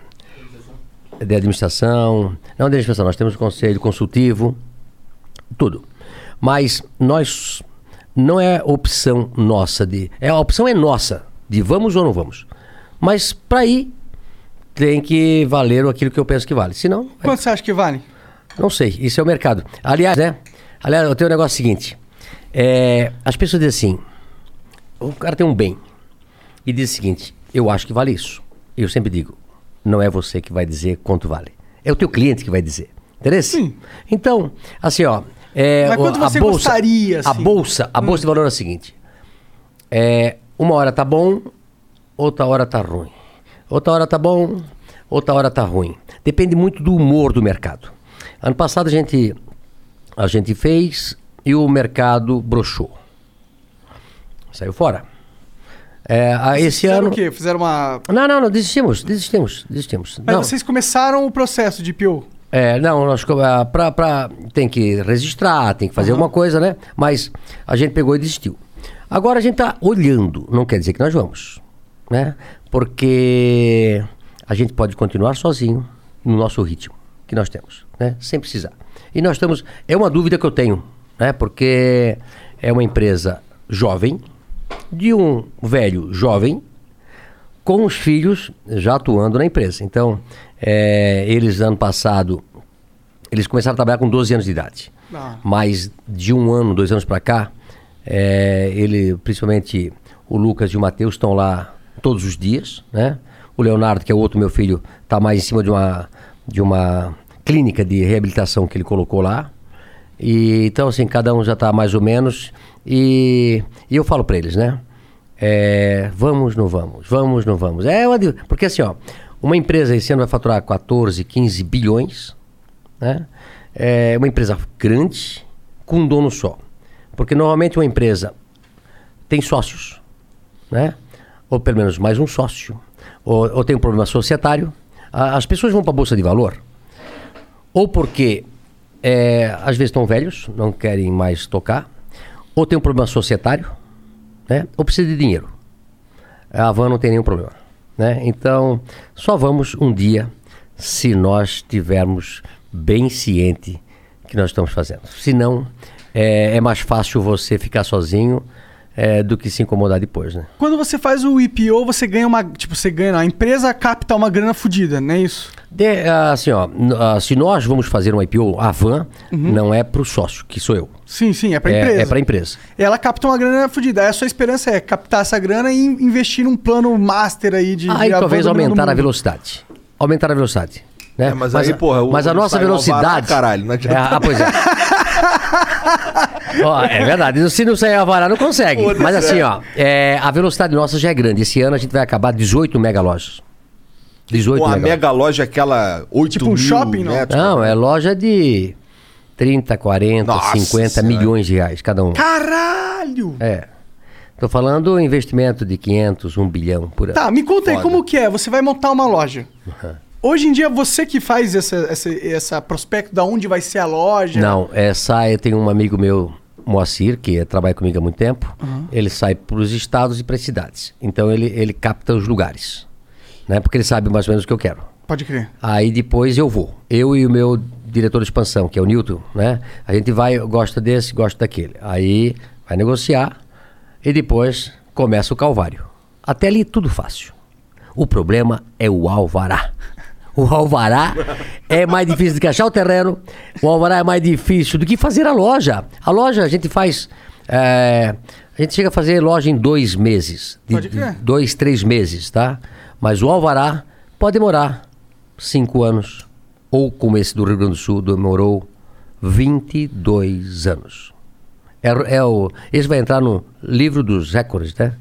de administração, não de administração, nós temos conselho consultivo, tudo. Mas nós não é opção nossa de, é a opção é nossa de vamos ou não vamos. Mas para ir tem que valer aquilo que eu penso que vale. Senão, quanto você acha que vale? Não sei, isso é o mercado. Aliás, né? Aliás, eu tenho um negócio seguinte. É, as pessoas dizem assim: o cara tem um bem e diz o seguinte: eu acho que vale isso. Eu sempre digo: não é você que vai dizer quanto vale. É o teu cliente que vai dizer. Entendeu? Sim. Então, assim, ó. É, Mas quanto a você bolsa, gostaria? A assim? bolsa, a bolsa de valor é o seguinte: é, uma hora tá bom, outra hora tá ruim. Outra hora tá bom, outra hora tá ruim. Depende muito do humor do mercado. Ano passado a gente, a gente fez e o mercado broxou. Saiu fora. É, a- esse fizeram ano. o quê? Fizeram uma. Não, não, não, desistimos, desistimos, desistimos. Mas não, vocês começaram o processo de IPO. é, não, nós ah, pra, pra, tem que registrar, tem que fazer alguma coisa, né? Mas a gente pegou e desistiu. Agora a gente tá olhando, não quer dizer que nós vamos, né? Porque a gente pode continuar sozinho no nosso ritmo que nós temos, né? Sem precisar. E nós estamos, é uma dúvida que eu tenho, né? Porque é uma empresa jovem, de um velho jovem, com os filhos já atuando na empresa. Então, é, eles ano passado, eles começaram a trabalhar com 12 anos de idade. Ah. Mas de um ano, dois anos para cá, é, ele, principalmente o Lucas e o Matheus estão lá todos os dias, né? O Leonardo, que é o outro meu filho, está mais em cima de uma, de uma clínica de reabilitação que ele colocou lá. E, então, assim, cada um já está mais ou menos. E, e eu falo para eles, né? É, vamos, não vamos, vamos, não vamos. É porque assim, ó, uma empresa esse ano vai faturar 14, 15 bilhões, né? É uma empresa grande com um dono só. Porque normalmente uma empresa tem sócios, né? Ou pelo menos mais um sócio, ou, ou tem um problema societário. As pessoas vão para a bolsa de valor ou porque é, às vezes estão velhos, não querem mais tocar, ou tem um problema societário, né? ou precisa de dinheiro. A van não tem nenhum problema. Né? Então, só vamos um dia se nós tivermos bem ciente que nós estamos fazendo. Senão, é, é mais fácil você ficar sozinho é, do que se incomodar depois. Né? Quando você faz o IPO, você ganha uma. Tipo, você ganha. A empresa capta uma grana fodida, não é isso? De- assim, ó, ah, se nós vamos fazer um IPO, a van não é para o sócio, que sou eu. Sim, sim, é pra é, empresa. É para a empresa. Ela capta uma grana fodida. Aí a sua esperança é captar essa grana e in- investir num plano master aí de. Aí de talvez aumentar a velocidade. Aumentar a velocidade. Né? É, mas aí, porra, o- mas a nossa velocidade. caralho, não adianta. É, ah, pois é. Ó, é verdade. Se não sair alvará, não consegue. Foda-se, Mas assim, é. ó, é, a velocidade nossa já é grande. Esse ano a gente vai acabar 18 mega lojas. 18 Pô, a mega mega loja, aquela 8 Tipo um mil shopping, não? metros. Não, é loja de 30, 40, Nossa 50 Senhora. milhões de reais cada um. Caralho! É. Tô falando investimento de 500, 1 bilhão por ano. Tá, me conta aí Foda. como que é. Você vai montar uma loja. Hoje em dia, você que faz essa, essa, essa prospecto da onde vai ser a loja. Não, é, sai, eu tenho um amigo meu, Moacir, que trabalha comigo há muito tempo. Ele sai para os estados e para as cidades. Então ele, ele capta os lugares. Né? Porque ele sabe mais ou menos o que eu quero. Pode crer. Aí depois eu vou. Eu e o meu diretor de expansão, que é o Newton, né? A gente vai, gosta desse, gosta daquele. Aí vai negociar e depois começa o calvário. Até ali tudo fácil. O problema é o alvará. O alvará é mais difícil do que achar o terreno. O alvará é mais difícil do que fazer a loja. A loja a gente faz. é, a gente chega a fazer loja em dois meses. De- Pode crer. dois, três meses, tá? Mas o alvará pode demorar cinco anos. Ou como esse do Rio Grande do Sul demorou 22 anos. É, é o, esse vai entrar no livro dos recordes, né?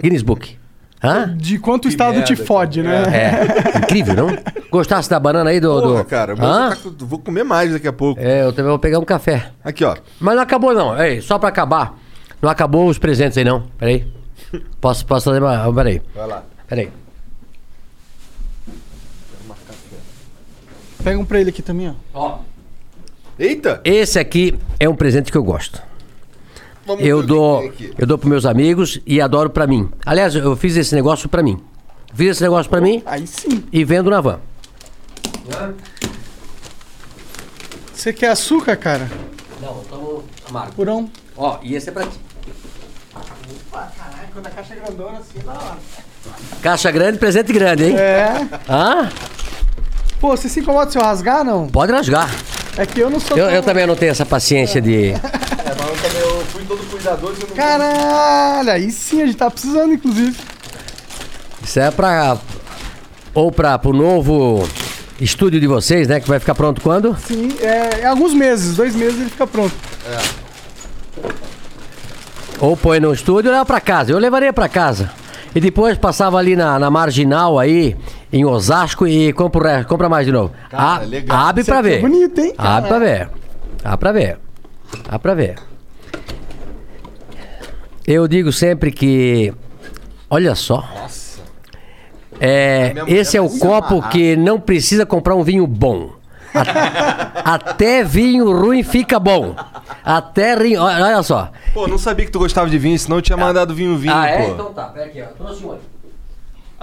Guinness Book. Hã? De quanto o estado te fode, né? É, incrível, não? Gostasse da banana aí do. Porra, do... cara, tá vou comer mais daqui a pouco. É, eu também vou pegar um café. Aqui, ó. Mas não acabou, não. Ei, só pra acabar. Não acabou os presentes aí, não. Peraí. Posso, posso fazer uma. Peraí. Vai lá. Peraí. Pega um pra ele aqui também, ó. Ó. Eita! Esse aqui é um presente que eu gosto. Vamos ver Eu o que dou, eu dou pros meus amigos e adoro pra mim. Aliás, eu fiz esse negócio pra mim. Fiz esse negócio pra mim Aí sim. e vendo na van. Você quer açúcar, cara? Não, estamos amargo. Purão. Ó, e esse é pra ti. Caralho, quando a caixa é grandona assim, é da hora. Caixa grande, presente grande, hein? É. Hã? Pô, você se incomoda se eu rasgar, não? Pode rasgar. É que eu não sou Eu, tão- eu também não tenho essa paciência de. É, mas eu também eu fui todo cuidadoso e eu não Caralho, aí sim a gente tá precisando, inclusive. Isso é pra. Ou pra, pro novo estúdio de vocês, né? Que vai ficar pronto quando? Sim, é, em alguns meses, dois meses ele fica pronto. Ou põe no estúdio ou leva pra casa. Eu levaria pra casa. E depois passava ali na, na marginal aí, em Osasco, e compra, compra mais de novo. Cara, A- legal. Abre pra aqui é ver. bonito, hein? Abre pra ver. Abre pra ver. Abre pra ver. Eu digo sempre que. Olha só. É, minha mulher esse é o copo amarrar. que não precisa comprar um vinho bom. A- Até vinho ruim fica bom. Até olha só. Pô, não sabia que tu gostava de vinho, senão eu tinha mandado vinho vinho, ah, é? pô. Então tá, pera aqui, ó. Trouxe um aqui.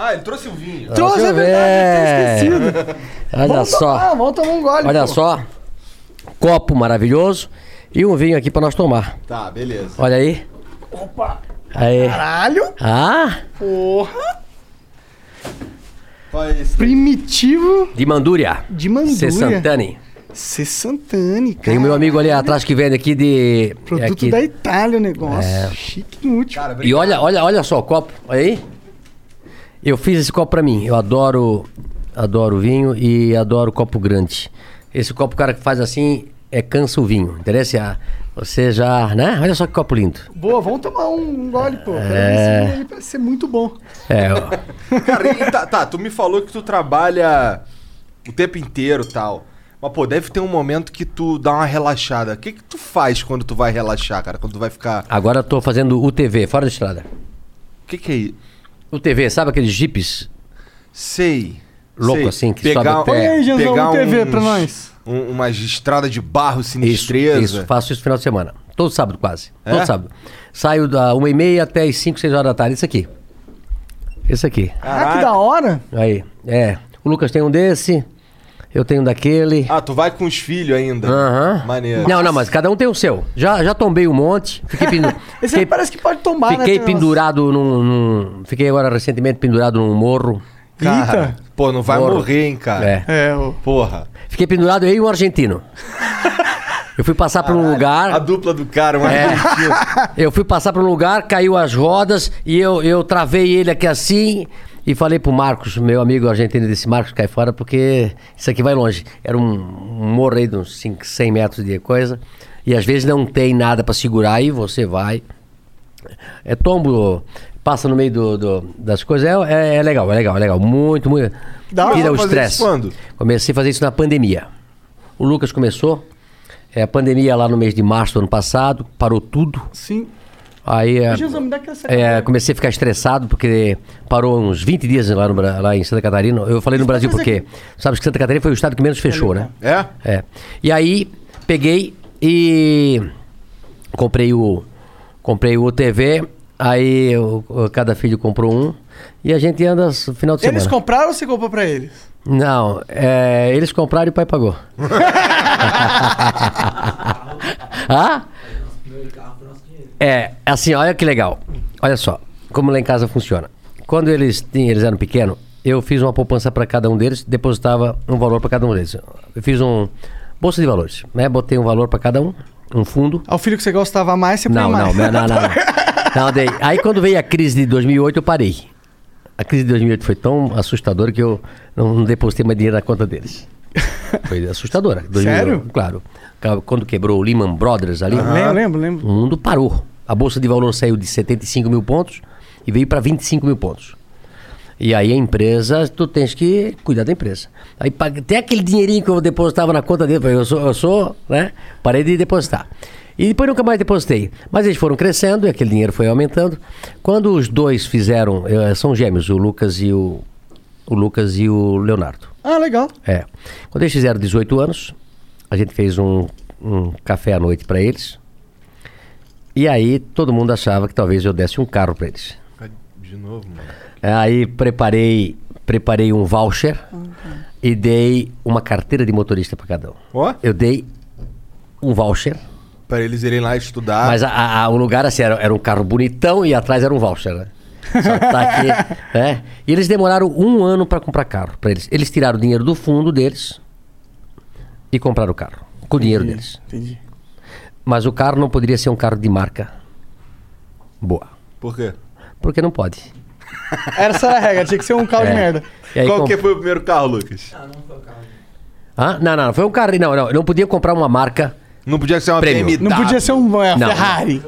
Ah, ele trouxe o vinho. Trouxe, é eu verdade, eu ver. tinha esquecido. Olha Vamos só. tomar, vamos tomar um gole. Olha pô. só. Copo maravilhoso. E um vinho aqui pra nós tomar. Tá, beleza. Olha aí. Opa. Aí. Caralho. Ah, Porra. Qual é esse? Primitivo de Mandúria. de Mandúria. C. Santani. C. Santani, cara. Tem o meu amigo ali atrás que vende aqui de. Produto aqui. da Itália o negócio. É. Chique e útil. Cara, E olha, olha, olha só o copo. Olha aí. Eu fiz esse copo pra mim. Eu adoro, adoro vinho e adoro copo grande. Esse copo, o cara que faz assim, é cansa o vinho. Interessa? Ah, Você já, né? Olha só que copo lindo. Boa, vamos tomar um, gole, pô. É. Esse vinho aí parece ser muito bom. É, ó. Cara, e tá, tá, tu me falou que tu trabalha o tempo inteiro e tal. Mas, pô, deve ter um momento que tu dá uma relaxada. O que que tu faz quando tu vai relaxar, cara? Quando tu vai ficar... Agora eu tô fazendo UTV, fora da estrada. O que que é isso? UTV, sabe aqueles jipes Sei. louco sei. assim, que pegar, sobe até... aí, Janzão, pegar um TV uns- pra nós. um- umas estradas de barro Isso, sinistreza. isso, faço isso no final de semana. Todo sábado quase. É? Todo sábado. Saio da 1h30 até as 5, 6 horas da tarde. Isso aqui. Esse aqui. Ah, que da hora. Aí, é. O Lucas tem um desse, eu tenho daquele. Ah, tu vai com os filhos ainda. Aham. Maneiro. Não, não, mas cada um tem o seu. Já, já tombei um monte. Fiquei, pendu... Esse aí fiquei, parece que pode tombar, né? fiquei umas- pendurado num, num- Fiquei agora recentemente pendurado num morro. Cara, Eita. pô, não vai Morro. morrer, hein, cara. É. É, o... Porra. Fiquei pendurado eu e um argentino. Eu fui passar por um lugar. A dupla do cara, um É. argentino. Eu fui passar por um lugar, caiu as rodas e eu, eu travei ele aqui assim e falei pro Marcos, meu amigo argentino, disse: Marcos, cai fora porque isso aqui vai longe. Era um, um morro aí de uns 5, 100 metros de coisa. E às vezes não tem nada pra segurar e você vai. É tombo, passa no meio do, do- das coisas. É, é- é legal, é legal, é legal. Muito, muito. Dá Tira o estresse. quando? Comecei a fazer isso na pandemia. O Lucas começou. É, a pandemia lá no mês de março do ano passado, parou tudo. Sim. Aí é, Jesus, me dá aquela é, comecei a ficar estressado porque parou uns 20 dias lá, no lá em Santa Catarina. Eu falei no Brasil porque sabe que Santa Catarina foi o estado que menos fechou, né? É? É. E aí peguei e comprei o comprei o TV, aí o- o- cada filho comprou um e a gente anda no final de Eles semana. compraram ou você comprou pra eles? Não, é, eles compraram e o pai pagou. ah? É, assim, olha que legal. Olha só, como lá em casa funciona. Quando eles, tinham, eles eram pequenos, eu fiz uma poupança para cada um deles, depositava um valor para cada um deles. Eu fiz um bolsa de valores, né? Botei um valor para cada um, um fundo. Ao filho que você gostava mais, você Não, mais. não, não, não, não. Não, dei. Aí quando veio a crise de 2008, eu parei. A crise de 2008 foi tão assustadora que eu não não depositei mais dinheiro na conta deles. Foi assustadora. 2008, Sério? Claro. Quando quebrou o Lehman Brothers ali, Aham. Lembro, lembro, o mundo parou. A bolsa de valor saiu de 75 mil pontos e veio para 25 mil pontos. E aí a empresa, tu tens que cuidar da empresa. Aí até aquele dinheirinho que eu depositava na conta dele, eu sou, eu sou, né? Parei de depositar. E depois nunca mais depositei. Mas eles foram crescendo e aquele dinheiro foi aumentando. Quando os dois fizeram, eh, são gêmeos, o Lucas e o, o Lucas e o Leonardo. Ah, legal. É. Quando eles fizeram 18 anos, a gente fez um, um café à noite para eles. E aí todo mundo achava que talvez eu desse um carro para eles. De novo, mano. É, Aí preparei, preparei um voucher e dei uma carteira de motorista para cada um. Ó. Eu dei um voucher, Pra eles irem lá estudar. mas a- a- a- o lugar assim, era, era um carro bonitão e atrás era um voucher, né? Só tá aqui, né? E eles demoraram um ano para comprar carro para eles. Eles tiraram o dinheiro do fundo deles e compraram o carro com o dinheiro deles. Entendi. Mas o carro não poderia ser um carro de marca boa, Por quê? porque não pode. Essa era a regra, tinha que ser um carro de É. merda. E aí Qual com- que foi o primeiro carro, Lucas? Hã? Não, não, foi um carro. Não, não, eu não podia comprar uma marca. Não podia ser uma. BMW. Não podia ser um é, Não. Ferrari.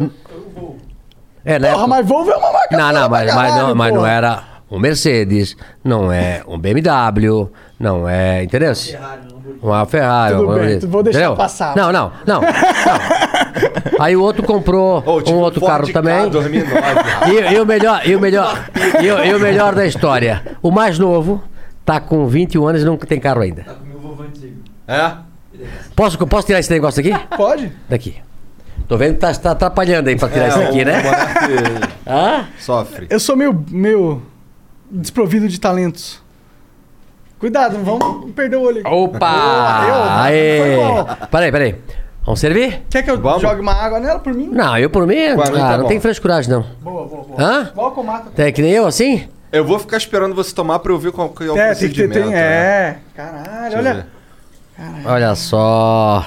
É, né? Porra, mas Volvo é uma marca Não, não, mas, mas não, mas não era um Mercedes, não é um BMW, não é. Entendeu? Uma Ferrari. Tudo uma bem, vou deixar entendeu? passar. Não, não, não. não. Aí o outro comprou tipo um outro Ford carro Ka também. 2009. E, e o melhor, e o melhor, e, o- e o melhor da história, o mais novo tá com 21 anos e não tem carro ainda. É? Posso, posso tirar esse negócio aqui? Pode? Daqui. Tô vendo que tá, tá atrapalhando aí pra tirar isso aqui, né? Hã? Sofre. Eu sou meio, meio desprovido de talentos. Cuidado, não vamos perder o olho. aqui. Opa! Eu? Aê! Peraí, peraí. Vamos servir? Quer que eu Vamos? jogue uma água nela por mim? Não, eu por mim, ah, tá não bom. tem frescuragem não. Boa, boa, boa. Hã? Com mata. Tem que nem eu assim? Eu vou ficar esperando você tomar pra eu ver qual que é o É, tem que ter. procedimento. Tem, né? é. Caralho, Deixa olha. ver. Olha só.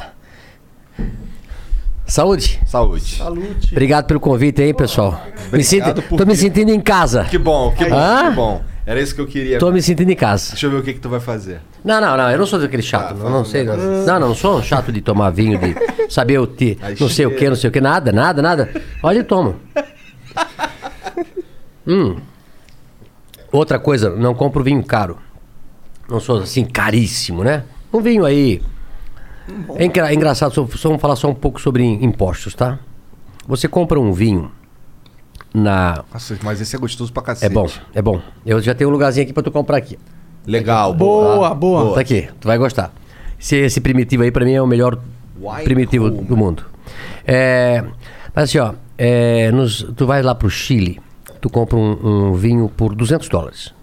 Saúde. Saúde. Salute. Obrigado pelo convite aí, pessoal. Me sinto, por tô me sentindo em casa. Que bom, que bom, Hã? que bom. Era isso que eu queria. Tô me sentindo em casa. Deixa eu ver o que, que tu vai fazer. Não, não, não, eu não sou daquele chato. Ah, não, não sei. Não, não, não sou chato de tomar vinho, de saber o Aí não sei o que, não sei o que, nada, nada, nada. Olha e tomo. Hum. Outra coisa, não compro vinho caro. Não sou assim caríssimo, né? Um vinho aí. É, engra- é engraçado, só, só vamos falar só um pouco sobre impostos, tá? Você compra um vinho na. Nossa, mas esse é gostoso pra É cacete. bom, é bom. Eu já tenho um lugarzinho aqui pra tu comprar aqui. Legal, Boa, boa. Tá aqui, tu vai gostar. Esse, esse primitivo aí pra mim é o melhor primitivo do mundo. É, mas assim, ó, é, nos- tu vai lá pro Chile, tu compra um, um vinho por 200 dólares.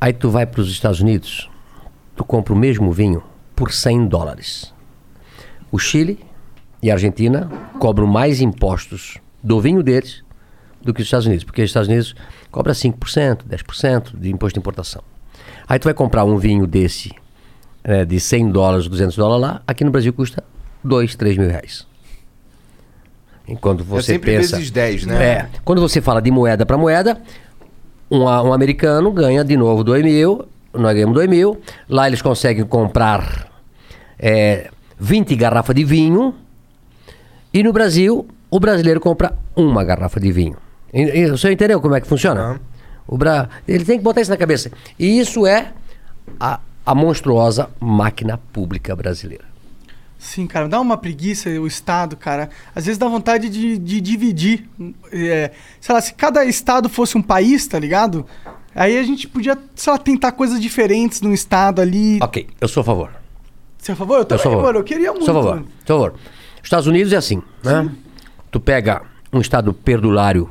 Aí tu vai pros Estados Unidos, tu compra o mesmo vinho por 100 dólares. O Chile e a Argentina cobram mais impostos do vinho deles do que os Estados Unidos, porque os Estados Unidos cobra 5%, 10% de imposto de importação. Aí tu vai comprar um vinho desse é, de 100 dólares, 200 dólares lá, aqui no Brasil custa 2, 3 mil reais. Enquanto você É sempre pensa... vezes 10, né? É, quando você fala de moeda para moeda, um, um americano ganha de novo 2 mil, nós ganhamos 2 mil, lá eles conseguem comprar é, 20 garrafas de vinho e no Brasil o brasileiro compra uma garrafa de vinho. E- e- Você entendeu como é que funciona? O Bra... Ele tem que botar isso na cabeça. E isso é a, a monstruosa máquina pública brasileira. Sim, cara, dá uma preguiça o Estado, cara. Às vezes dá vontade de, de dividir. É, sei lá, se cada Estado fosse um país, tá ligado? Aí a gente podia, sei lá, tentar coisas diferentes num Estado ali. Ok, eu sou a favor. Você é a favor? Eu Eu também, sou a favor. mano. Eu queria muito. Sou a favor. mano. Sou a favor. Estados Unidos é assim, né? Tu pega um estado perdulário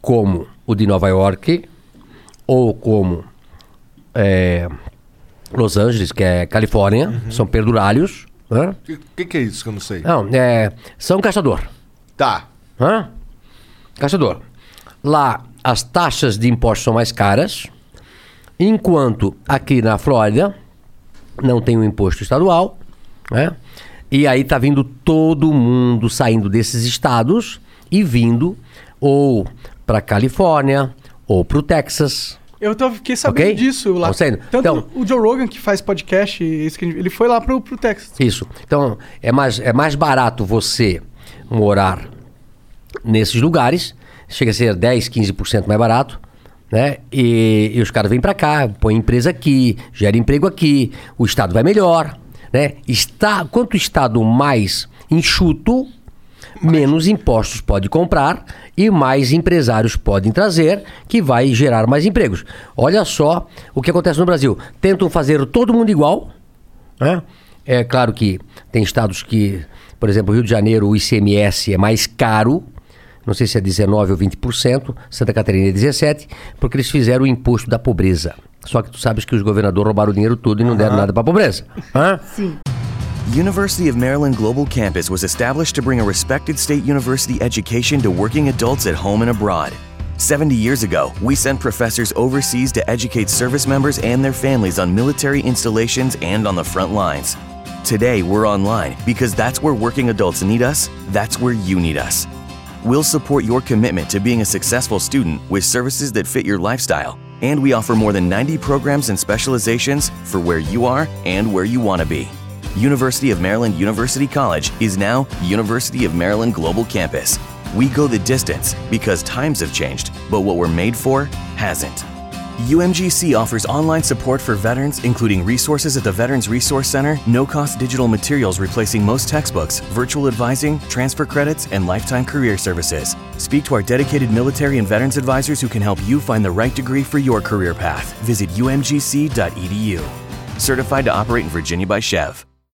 como o de Nova York ou como é, Los Angeles, que é Califórnia, são perdulários. Né? O que, que é isso que eu não sei? Não, é, são caçador. Tá. Hã? Caçador. Lá as taxas de impostos são mais caras, enquanto aqui na Flórida não tem um imposto estadual, né? E aí tá vindo todo mundo saindo desses estados e vindo ou para Califórnia ou para o Texas. Eu tô, fiquei sabendo Ok? disso lá. Tá saindo. Tanto Então- o Joe Rogan, que faz podcast, ele foi lá pro, pro Texas. Isso. Então, é mais, é mais barato você morar nesses lugares. Chega a ser 10, 15% mais barato. Né? E, e os caras vêm para cá, põem empresa aqui, gera emprego aqui, o Estado vai melhor. Né? Está, quanto o Estado mais enxuto, menos impostos pode comprar e mais empresários podem trazer, que vai gerar mais empregos. Olha só o que acontece no Brasil. Tentam fazer todo mundo igual, né? É claro que tem estados que, por exemplo, Rio de Janeiro, o ICMS é mais caro, não sei se é 19% ou 20%, Santa Catarina é 17%, porque eles fizeram o imposto da pobreza. Só que tu sabes que os governadores roubaram o dinheiro todo e não deram nada para a pobreza. Hã? University of Maryland Global Campus was established to bring a respected state university education to working adults at home and abroad. 70 years ago, we sent professors overseas to educate service members and their families on military installations and on the front lines. Today, we're online because that's where working adults need us, that's where you need us. We'll support your commitment to being a successful student with services that fit your lifestyle, and we offer more than 90 programs and specializations for where you are and where you want to be. University of Maryland University College is now University of Maryland Global Campus. We go the distance because times have changed, but what we're made for hasn't. UMGC offers online support for veterans, including resources at the Veterans Resource Center, no cost digital materials replacing most textbooks, virtual advising, transfer credits, and lifetime career services. Speak to our dedicated military and veterans advisors who can help you find the right degree for your career path. Visit umgc.edu. Certified to operate in Virginia by Chev.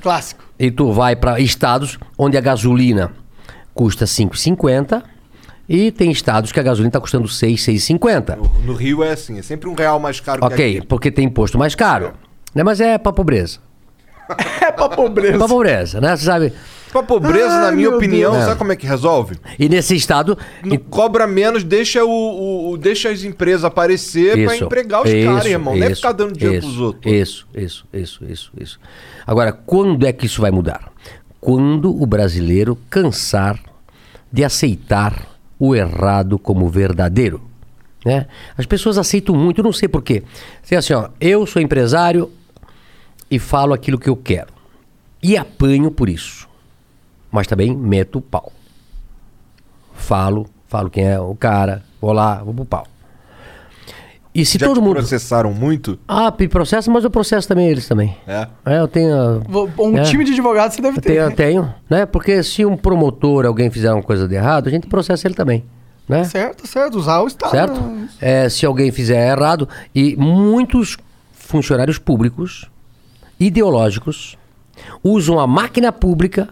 Clássico. E tu vai para estados onde a gasolina custa 5,50 e tem estados que a gasolina está custando 6, 6,50. No Rio é assim, é sempre um real mais caro que Ok, porque tem imposto mais caro. Né? Mas é para pobreza. É pra pobreza. Para pobreza, né? Você sabe? Pra pobreza, Ai, na minha opinião, Deus. sabe como é que resolve? E nesse estado. Não cobra menos, deixa, o, o- deixa as empresas aparecer pra empregar os caras, irmão. Não é ficar dando dinheiro isso, pros outros. Isso, isso, isso, isso, isso. Agora, quando é que isso vai mudar? Quando o brasileiro cansar de aceitar o errado como verdadeiro. Né? As pessoas aceitam muito, eu não sei porquê. Assim, assim, ó, eu sou empresário e falo aquilo que eu quero. E apanho por isso. Mas também meto o pau. Falo, falo quem é o cara, vou lá, vou pro pau. E se Já todo te mundo. processaram muito? Ah, processo, mas eu processo também eles também. É. É, eu tenho. Um É. time de advogados você deve Eu ter. tenho, eu né? tenho, né? Porque se um promotor, alguém fizer uma coisa de errado, a gente processa ele também, né? Certo, certo. Usar o Estado. Certo? É, se alguém fizer errado, e muitos funcionários públicos, ideológicos, usam a máquina pública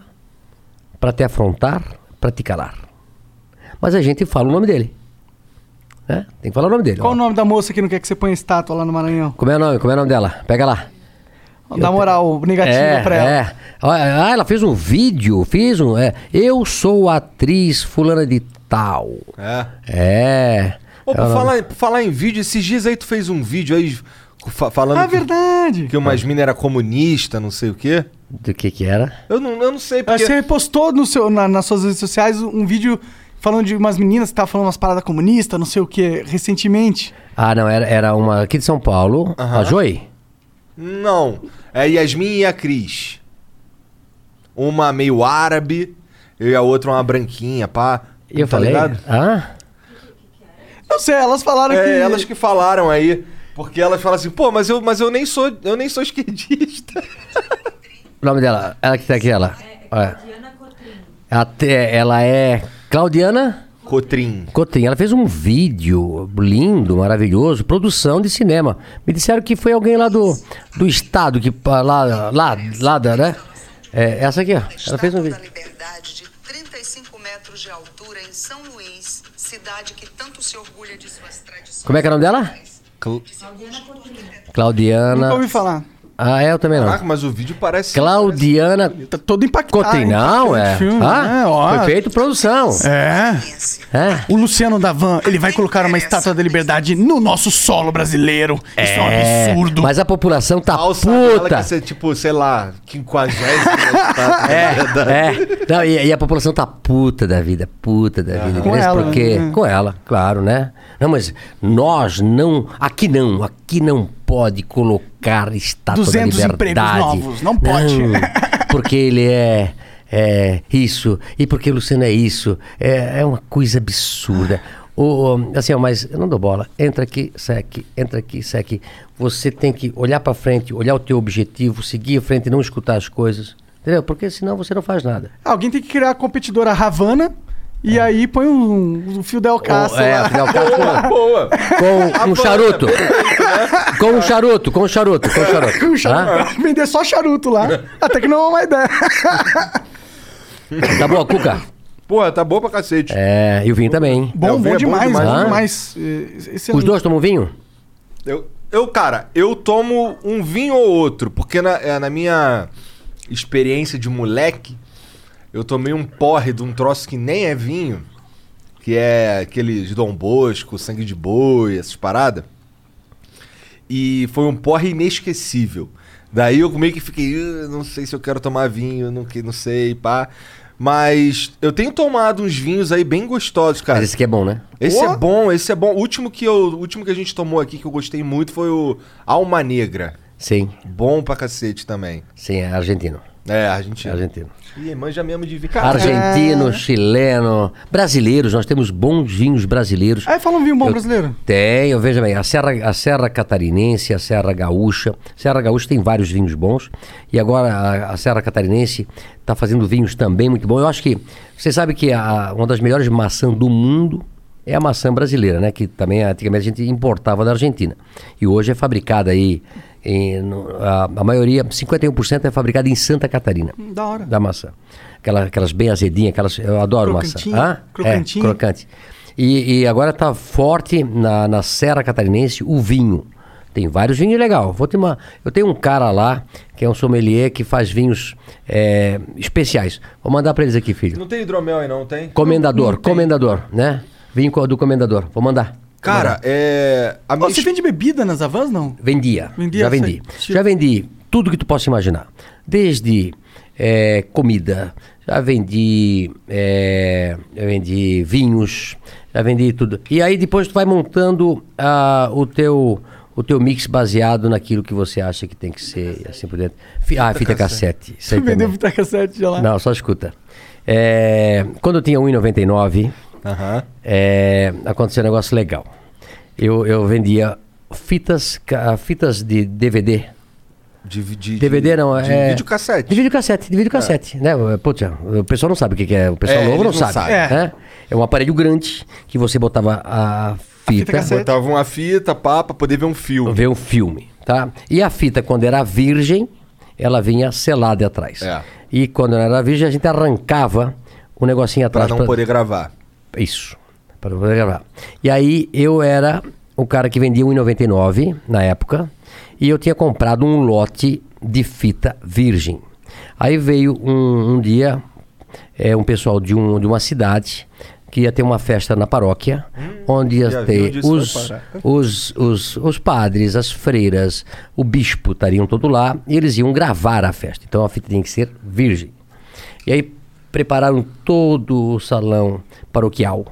para te afrontar, para te calar. Mas a gente fala o nome dele. Né? Tem que falar o nome dele. Qual ó. o nome da moça que não quer que você ponha estátua lá no Maranhão? Como é o nome? Como é o nome dela? Pega lá. Dá moral negativa é, pra ela. É. Ah, ela fez um vídeo, fiz um. É, eu sou atriz fulana de tal. É. É. Ô, por Ela- falar, por falar em vídeo, esses dias aí tu fez um vídeo aí fa- falando Ah, que, verdade. que umas minas era comunista, não sei o quê. Do que que era? Eu não, eu não sei porque... Você postou no seu, na- nas suas redes sociais um vídeo falando de umas meninas que estavam falando umas paradas comunistas, não sei o que, recentemente. Ah, não, era, era uma aqui de São Paulo, a Joy. Não. É a Yasmin e a Cris. Uma meio árabe e a outra uma branquinha, pá. E eu Tá falei, ligado? ah, Não sei, elas falaram É, que. elas que falaram aí. Porque elas falam assim, pô, mas eu, mas eu nem sou, eu nem sou esquerdista. nome dela, ela que tá aqui, ela. É. Até, ela é Claudiana Cotrim. Cotrim. Ela fez um vídeo lindo, maravilhoso, produção de cinema. Me disseram que foi alguém lá do, do estado, que lá, lá, lá, da, né? É, essa aqui, ó. Ela fez um vídeo. Liberdade de 35 metros de altura em São Luís, cidade que tanto se orgulha de suas tradições. Como é que é o nome dela? Claudiana. Nunca ouvi falar. Ah, é, eu também não. Caraca, mas o vídeo parece. Claudiana Tá todo impactado. Cotrim. Não, é. Filme, Ah, né? Ó. foi feito produção. É. É. O Luciano Davan, ele vai colocar uma estátua da liberdade no nosso solo brasileiro. Isso é um É, absurdo. Mas a população tá Falsa dela puta. que ser tipo, sei lá, 50 É, é. Não, e, e a população tá puta da vida, puta da vida. Com ela, porque, né? Com ela, claro, né? Não, mas nós não. Aqui não, aqui não pode colocar estátua 200 da liberdade. novos, não pode. Não, porque ele é. É isso, e porque o Luciano é isso. É, é uma coisa absurda. O, assim, ó, mas eu não dou bola. Entra aqui, sai aqui, entra aqui, sai aqui. Você tem que olhar pra frente, olhar o teu objetivo, seguir à frente e não escutar as coisas. Entendeu? Porque senão você não faz nada. Alguém tem que criar a competidora Havana e aí põe um, um fio Del Castro é, lá. Fidel Castro Boa. com um charuto. Com um charuto, com um charuto, com um charuto. Com charuto. Hã? Vender só charuto lá. Até que não é uma ideia. Tá boa, Cuca? Porra, tá boa pra cacete. É, e o vinho também. Bom, É, o bom vinho é bom demais, bom demais. demais. Eh, Excelente. Os dois tomam vinho? Eu, eu, cara, eu tomo um vinho ou outro, porque na, é, na minha experiência de moleque, eu tomei um porre de um troço que nem é vinho, que é aqueles Dom Bosco, sangue de boi, essas paradas. E foi um porre inesquecível. Daí eu meio que fiquei, "Ah, não sei se eu quero tomar vinho, não, não sei, pá. Mas eu tenho tomado uns vinhos aí bem gostosos, cara. Mas esse aqui é bom, né? Esse é bom, esse é bom. O último que, eu, o último que a gente tomou aqui que eu gostei muito foi o Alma Negra. Sim, Bom pra cacete também. sim, é argentino. É, É argentino. Argentino. Ih, manja mesmo de vinho. Argentino, chileno, brasileiros, nós temos bons vinhos brasileiros. Aí fala um vinho bom Eu brasileiro. Tenho, veja bem, a Serra, a Serra Catarinense, a Serra Gaúcha. Serra Gaúcha tem vários vinhos bons. E agora a, a Serra Catarinense está fazendo vinhos também muito bons. Eu acho que. Você sabe que a- uma das melhores maçãs do mundo é a maçã brasileira, né? Que também antigamente a gente importava da Argentina. E hoje é fabricada aí. Em, no- a, a maioria, 51% é fabricada em Santa Catarina. Hum, Da hora. Da maçã. Aquela- aquelas bem azedinhas, aquelas. Eu adoro maçã. Crocantinho, Hã? crocantinho. É, crocante. E, e agora tá forte na, na Serra Catarinense o vinho. Tem vários vinhos legal. Vou ter uma, eu tenho um cara lá que é um sommelier que faz vinhos é, especiais. Vou mandar para eles aqui, filho. Não tem hidromel aí não, tem? Comendador, comendador, né? Vinho do comendador. Vou mandar. Cara, é... A minha você vende bebida nas Havans, não? Vendia. Vendia, já sei. vendi. Tipo- Já vendi tudo que tu possa imaginar. Desde eh, comida, já vendi, eh, já vendi vinhos, já vendi tudo. E aí depois tu vai montando ah, o teu o teu mix baseado naquilo que você acha que tem que ser, e assim por dentro. Fi- ah, fita cassete. Isso aí Vendeu também. fita cassete já lá. Não, só escuta. É, quando eu tinha 1,99, Aham. é, aconteceu um negócio legal. Eu, eu vendia fitas, fitas de DVD. De, de, DVD não, de é. videocassete. De videocassete, de videocassete, né? Putz, o pessoal não sabe o que que é. O pessoal É, novo não não sabe. sabem. né? É um aparelho grande que você botava a fita, Botava uma fita, pá, pra poder ver um filme. ver um filme, tá? E a fita, quando era virgem, ela vinha selada atrás. É. E quando era virgem, a gente arrancava o negocinho Pra atrás. não poder gravar. Isso, para poder gravar. E aí eu era o cara que vendia 1,99 na época e eu tinha comprado um lote de fita virgem. Aí veio um, um dia é, um pessoal de, um, de uma cidade que ia ter uma festa na paróquia, onde já ia ter onde os, os, os, os padres, as freiras, o bispo estariam todo lá e eles iam gravar a festa. Então a fita tinha que ser virgem. E aí prepararam todo o salão paroquial,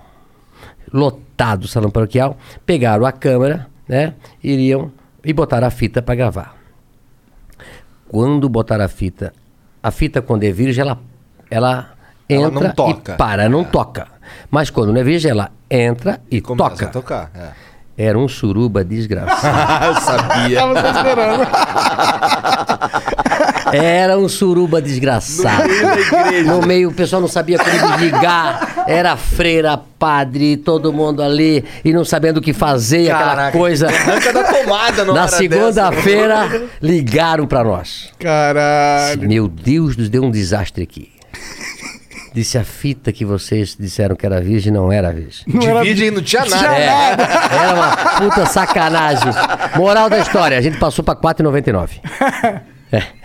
lotado o salão paroquial, pegaram a câmera, né, iriam e botaram a fita para gravar. Quando botaram a fita, a fita quando é virgem, ela, ela Ela entra não toca. e para, não toca. Mas quando não é virgem, ela entra e Começa toca. a tocar. É. Era um suruba desgraçado. Eu sabia. Tava só esperando. Era um suruba desgraçado. No meio o pessoal não sabia como ligar. Era freira, padre, todo mundo ali e não sabendo o que fazer, e aquela Caraca, coisa. Arranca da tomada, não Na segunda-feira, ligaram pra nós. Caralho. Meu Deus, nos deu um desastre aqui. Disse a fita que vocês disseram que era virgem, não era virgem. De virgem não tinha nada. É, era uma puta sacanagem. Moral da história, a gente passou pra 4,99. É.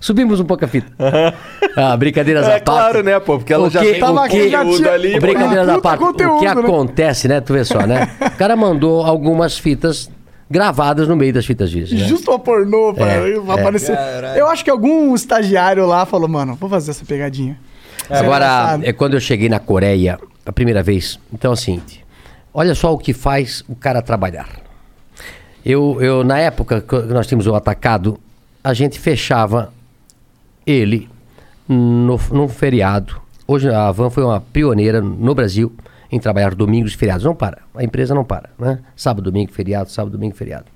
Subimos um pouco a fita. Ah, brincadeiras É à parte. claro, né, pô? Porque ela já que- tem o que- conteúdo ali. Brincadeiras à parte. O que conteúdo, né? acontece, né? Tu vê só, né? O cara mandou algumas fitas gravadas no meio das fitas virgens. né? Justo uma pornô pra É, vai é. aparecer. Caralho. Eu acho que algum estagiário lá falou, mano, vou fazer essa pegadinha. Agora, engraçado. é quando eu cheguei na Coreia a primeira vez. Então, é o seguinte: olha só o que faz o cara trabalhar. Eu, eu na época que nós tínhamos o atacado, a gente fechava ele no, num feriado. Hoje a Van foi uma pioneira no Brasil em trabalhar domingos e feriados. Não para, a empresa não para, né? Sábado, domingo, feriado, sábado, domingo, feriado.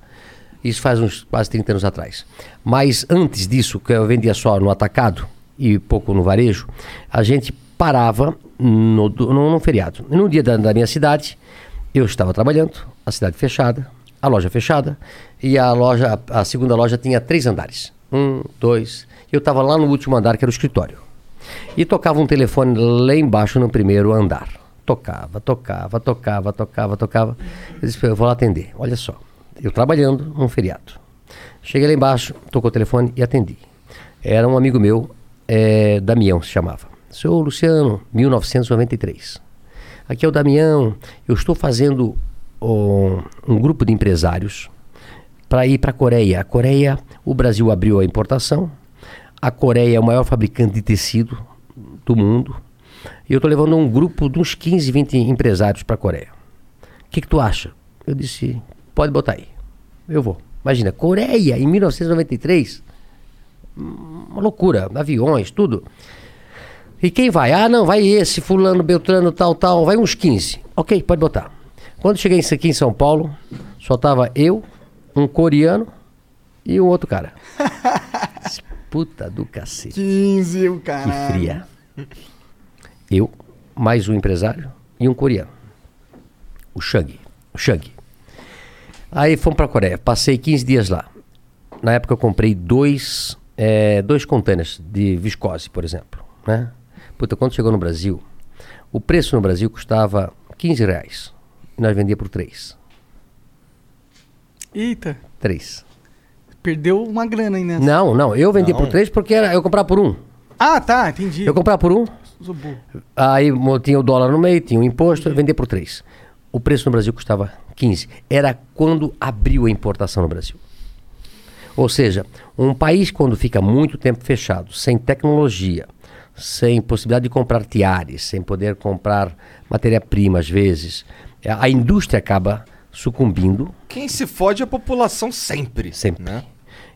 Isso faz uns quase 30 anos atrás. Mas antes disso, que eu vendia só no atacado e pouco no varejo, a gente parava no, no, no feriado. E no dia da, da minha cidade, eu estava trabalhando, a cidade fechada, a loja fechada, e a loja, a segunda loja tinha três andares. Um, dois. Eu estava lá no último andar, que era o escritório. E tocava um telefone lá embaixo no primeiro andar. Tocava, tocava, tocava, tocava, tocava. Eu disse, eu vou lá atender. Olha só, eu trabalhando num feriado. Cheguei lá embaixo, tocou o telefone e atendi. Era um amigo meu, é, Damião se chamava. Seu Luciano, 1993. Aqui é o Damião, eu estou fazendo ó, um grupo de empresários para ir para a Coreia. A Coreia, o Brasil abriu a importação. A Coreia é o maior fabricante de tecido do mundo. E eu estou levando um grupo de uns 15, 20 empresários para a Coreia. O que, que tu acha? Eu disse, pode botar aí. Eu vou. Imagina, Coreia em 1993. Hum, Uma loucura, aviões, tudo. E quem vai? Ah, não, vai esse, fulano, beltrano, tal, tal. Vai uns 15. Ok, pode botar. Quando cheguei aqui em São Paulo, só tava eu, um coreano e um outro cara. Puta do cacete. 15, o Que cara. fria. Eu, mais um empresário e um coreano. O Shang. O Shang. Aí fomos pra Coreia. Passei 15 dias lá. Na época eu comprei dois, eh, dois containers de viscose, por exemplo. Né? Puta, quando chegou no Brasil, o preço no Brasil custava 15 reais. E nós vendíamos por 3. Eita, 3. Perdeu uma grana aí nessa. Não, não. Eu vendia Não. por 3 porque era, eu comprava por um. Ah, tá, entendi. Eu comprava por um, Sou burro. Aí mo- tinha o dólar no meio, tinha o imposto, eu vendia por 3. O preço no Brasil custava 15. Era quando abriu a importação no Brasil. Ou seja, um país quando fica muito tempo fechado, sem tecnologia, sem possibilidade de comprar tiares, sem poder comprar matéria-prima às vezes, a a indústria acaba sucumbindo Quem se fode é a população sempre. Sempre. Né?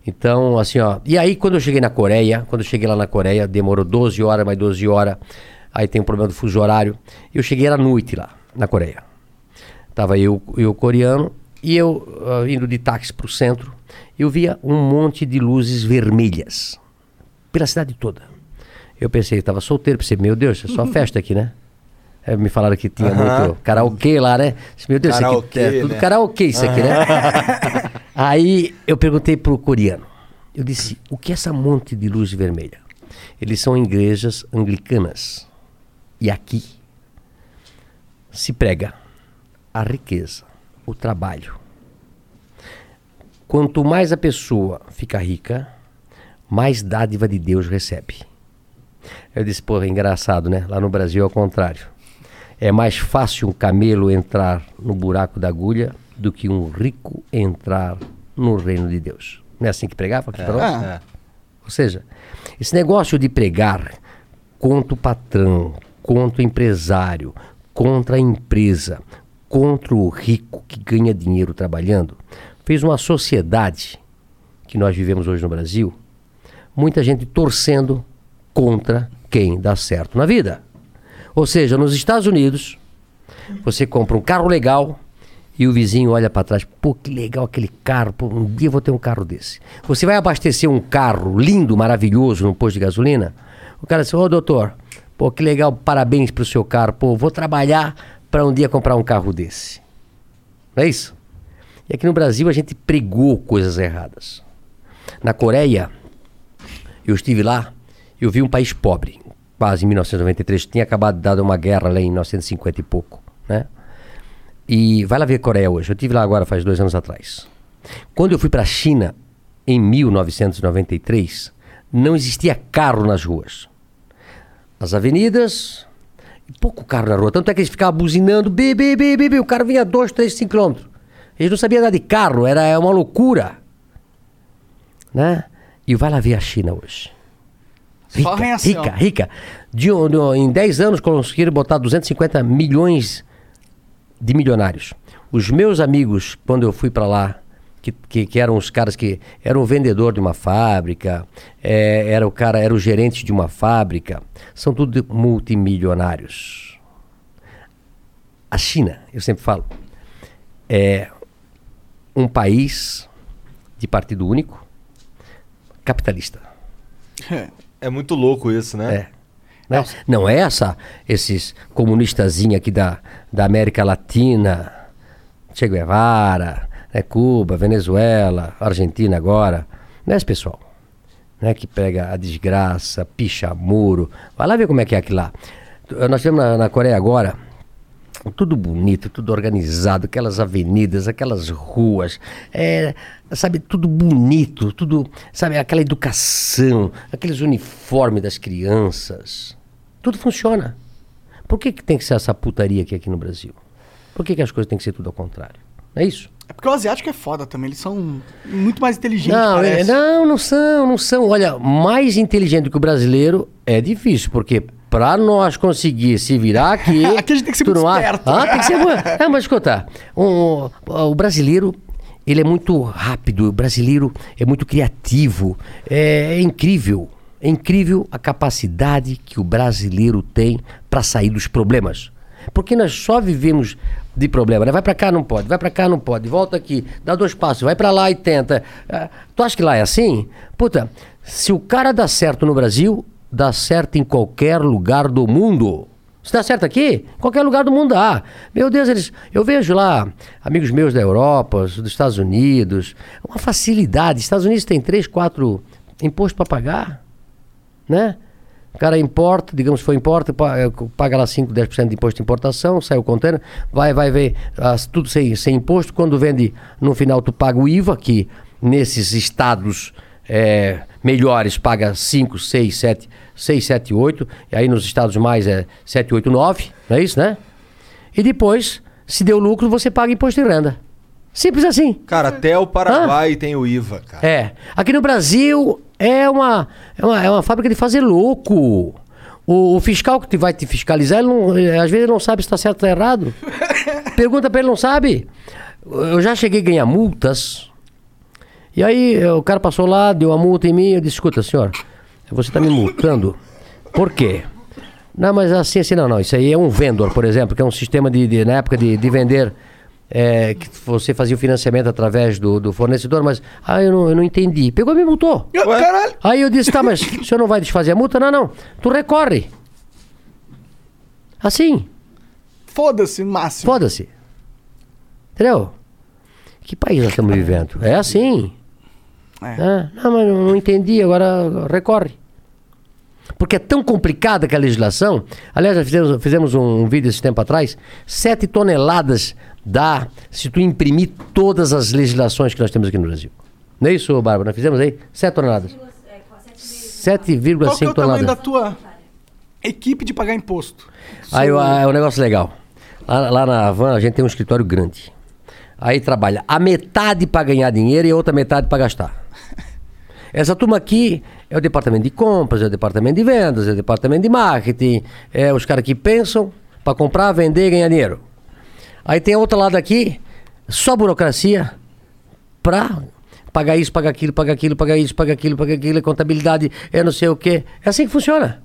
Então, assim, ó. E aí, quando eu cheguei na Coreia, quando eu cheguei lá na Coreia, demorou 12 horas, mais 12 horas. Aí tem um problema do fuso horário. Eu cheguei à noite lá, na Coreia. Tava eu e o coreano, e eu ah, indo de táxi pro centro, eu via um monte de luzes vermelhas pela cidade toda. Eu pensei, tava solteiro, pensei, meu Deus, é só festa aqui, né? Aí me falaram que tinha Aham. muito karaokê lá, né? Meu Deus, isso aqui Karaokê, é tudo né? karaokê isso aqui, né? Aí eu perguntei pro coreano. Eu disse, o que é essa monte de luz vermelha? Eles são igrejas anglicanas. E aqui se prega a riqueza, o trabalho. Quanto mais a pessoa fica rica, mais dádiva de Deus recebe. Eu disse, porra, engraçado, né? Lá no Brasil é o contrário. É mais fácil um camelo entrar no buraco da agulha do que um rico entrar no reino de Deus. Não é assim que pregava aqui É, para nós? é. Ou seja, esse negócio de pregar contra o patrão, contra o empresário, contra a empresa, contra o rico que ganha dinheiro trabalhando, fez uma sociedade que nós vivemos hoje no Brasil, muita gente torcendo contra quem dá certo na vida. Ou seja, nos Estados Unidos, você compra um carro legal e o vizinho olha para trás, pô, que legal aquele carro, pô, um dia eu vou ter um carro desse. Você vai abastecer um carro lindo, maravilhoso no posto de gasolina, o cara diz, ô doutor, pô, que legal, parabéns pro seu carro, pô, vou trabalhar para um dia comprar um carro desse. Não é isso? E aqui no Brasil a gente pregou coisas erradas. Na Coreia, eu estive lá, eu vi um país pobre, quase em 1993, tinha acabado de dar uma guerra lá em 1950 e pouco, né? E vai lá ver Coreia hoje. Eu estive lá agora faz dois anos atrás. Quando eu fui para a China, em 1993, não existia carro nas ruas. As avenidas, pouco carro na rua. Tanto é que eles ficavam buzinando, bi, bi, bi. O cara vinha a 2, 3, 5 quilômetros. Eles não sabiam andar de carro, era uma loucura. Né? E vai lá ver a China hoje. Rica, arranha-céu. rica, rica. De, de em 10 anos conseguiram botar 250 milhões de milionários. Os meus amigos, quando eu fui para lá, que, que, que eram os caras que eram o vendedor de uma fábrica, é, era o cara, era o gerente de uma fábrica, são tudo multimilionários. A China, eu sempre falo, é um país de partido único, capitalista. É muito louco isso, né? É. Né? Não é essa, esses comunistazinhos aqui da, da América Latina, Che Guevara, né, Cuba, Venezuela, Argentina agora. Não é esse pessoal. Né, que pega a desgraça, picha muro. Vai lá ver como é que é aquilo lá. Nós temos na, na Coreia agora, tudo bonito, tudo organizado, aquelas avenidas, aquelas ruas, é, sabe, tudo bonito, tudo, sabe, aquela educação, aqueles uniformes das crianças, tudo funciona. Por que, que tem que ser essa putaria aqui, aqui no Brasil? Por que, que as coisas têm que ser tudo ao contrário? Não é isso? É porque o asiático é foda também. Eles são muito mais inteligentes, Não, é- não, não são, não são. Olha, mais inteligente que o brasileiro é difícil, porque pra nós conseguir se virar aqui. Aqui a gente tem que ser muito esperto. Ah, tem que ser. É, mas escuta, um, o brasileiro. Ele é muito rápido, o brasileiro é muito criativo, é, é incrível. É incrível a capacidade que o brasileiro tem para sair dos problemas. Porque nós só vivemos de problema, né? Vai pra cá, não pode, vai pra cá, não pode, volta aqui, dá dois passos, vai pra lá e tenta. Ah, tu acha que lá é assim? Puta, se o cara dá certo no Brasil, dá certo em qualquer lugar do mundo. Se dá certo aqui, qualquer lugar do mundo dá. Meu Deus, eles, eu vejo lá amigos meus da Europa, dos Estados Unidos, uma facilidade. Estados Unidos tem três, quatro impostos para pagar, né? O cara importa, digamos foi importa, eh, paga lá 5, 10% de imposto de importação, sai o container, vai, vai ver ah, tudo sem, sem imposto. Quando vende, no final tu paga o IVA, que nesses estados eh, melhores paga 5, 6, 7, 6, 7, 8, e aí nos estados mais é 7, 8, 9, não é isso, né? E depois, se deu lucro, você paga imposto de renda. Simples assim. Cara, até o Paraguai tem o IVA, cara. É. Aqui no Brasil é uma, é uma, é uma fábrica de fazer louco. O, o fiscal que vai te fiscalizar, ele não- eh, às vezes ele não sabe se está certo ou está errado. Pergunta para ele, não sabe. Eu já cheguei a ganhar multas. E aí eh, o cara passou lá, deu a multa em mim. Eu disse: escuta, senhor, você está me multando. Por quê? Não, mas assim, assim, não, não. Isso aí é um vendor, por exemplo, que é um sistema de, de- na época de, de vender. é, que você fazia o financiamento através do, do fornecedor, mas ah, eu não, eu não entendi. Pegou e me multou. Caralho. Aí eu disse, tá, mas o senhor não vai desfazer a multa? Não, não. Tu recorre. Assim. Foda-se, máximo. Foda-se. Entendeu? Que país nós estamos vivendo? É assim. É, não, mas não entendi, agora recorre. Porque é tão complicada que a legislação. Aliás, nós fizemos, fizemos um, vídeo esse tempo atrás. Sete toneladas dá se tu imprimir todas as legislações que nós temos aqui no Brasil. Não é isso, Bárbara? Nós fizemos aí? Sete toneladas. Qual que é 7,5 o tamanho da toneladas. tua equipe de pagar imposto? Aí é um negócio legal. Lá, lá na Havan a gente tem um escritório grande. Aí trabalha a metade para ganhar dinheiro e a outra metade para gastar. Essa turma aqui é o departamento de compras, é o departamento de vendas, é o departamento de marketing, é os caras que pensam para comprar, vender e ganhar dinheiro. Aí tem outro lado aqui, só burocracia para pagar isso, pagar aquilo, pagar aquilo, pagar isso, pagar aquilo, pagar aquilo, contabilidade, é não sei o quê. É assim que funciona.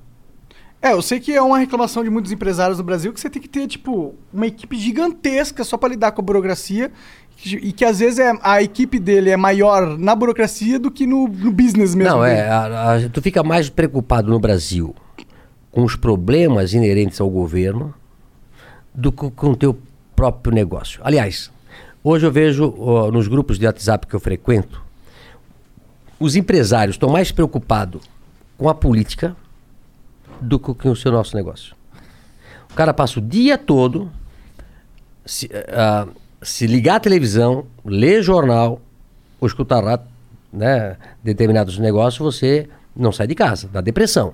É, eu sei que é uma reclamação de muitos empresários no Brasil que você tem que ter, tipo, uma equipe gigantesca só pra lidar com a burocracia e que às vezes é, a equipe dele é maior na burocracia do que no, no business mesmo. Não, dele. é. a- a- tu fica mais preocupado no Brasil com os problemas inerentes ao governo do que com o teu próprio negócio. Aliás, hoje eu vejo ó, nos grupos de WhatsApp que eu frequento, os empresários estão mais preocupados com a política do que o seu nosso negócio. O cara passa o dia todo se, ah, se ligar à televisão, ler jornal ou escutar né, determinados negócios, você não sai de casa, dá depressão.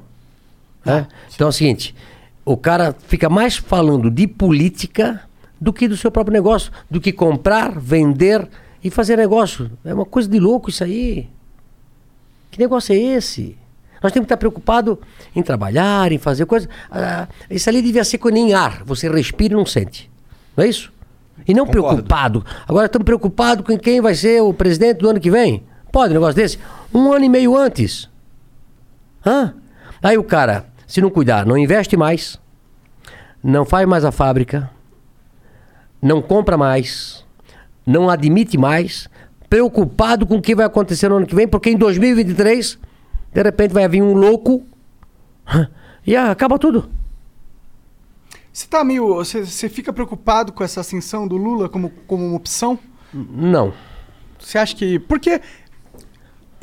né? Então é o seguinte, o cara fica mais falando de política do que do seu próprio negócio, do que comprar, vender e fazer negócio. É uma coisa de louco isso aí. Que negócio é esse? Nós temos que estar preocupados em trabalhar, em fazer coisas. Ah, isso ali devia ser com nem ar. Você respira e não sente. Não é isso? E não preocupado. Agora estamos preocupados com quem vai ser o presidente do ano que vem. Pode um negócio desse? Um ano e meio antes. Hã? Aí o cara, se não cuidar, não investe mais, não faz mais a fábrica, não compra mais, não admite mais, preocupado com o que vai acontecer no ano que vem, porque em 2023, de repente vai vir um louco e acaba tudo. Você tá meio. Você, você fica preocupado com essa ascensão do Lula como, como uma opção? Não. Você acha que. Porque.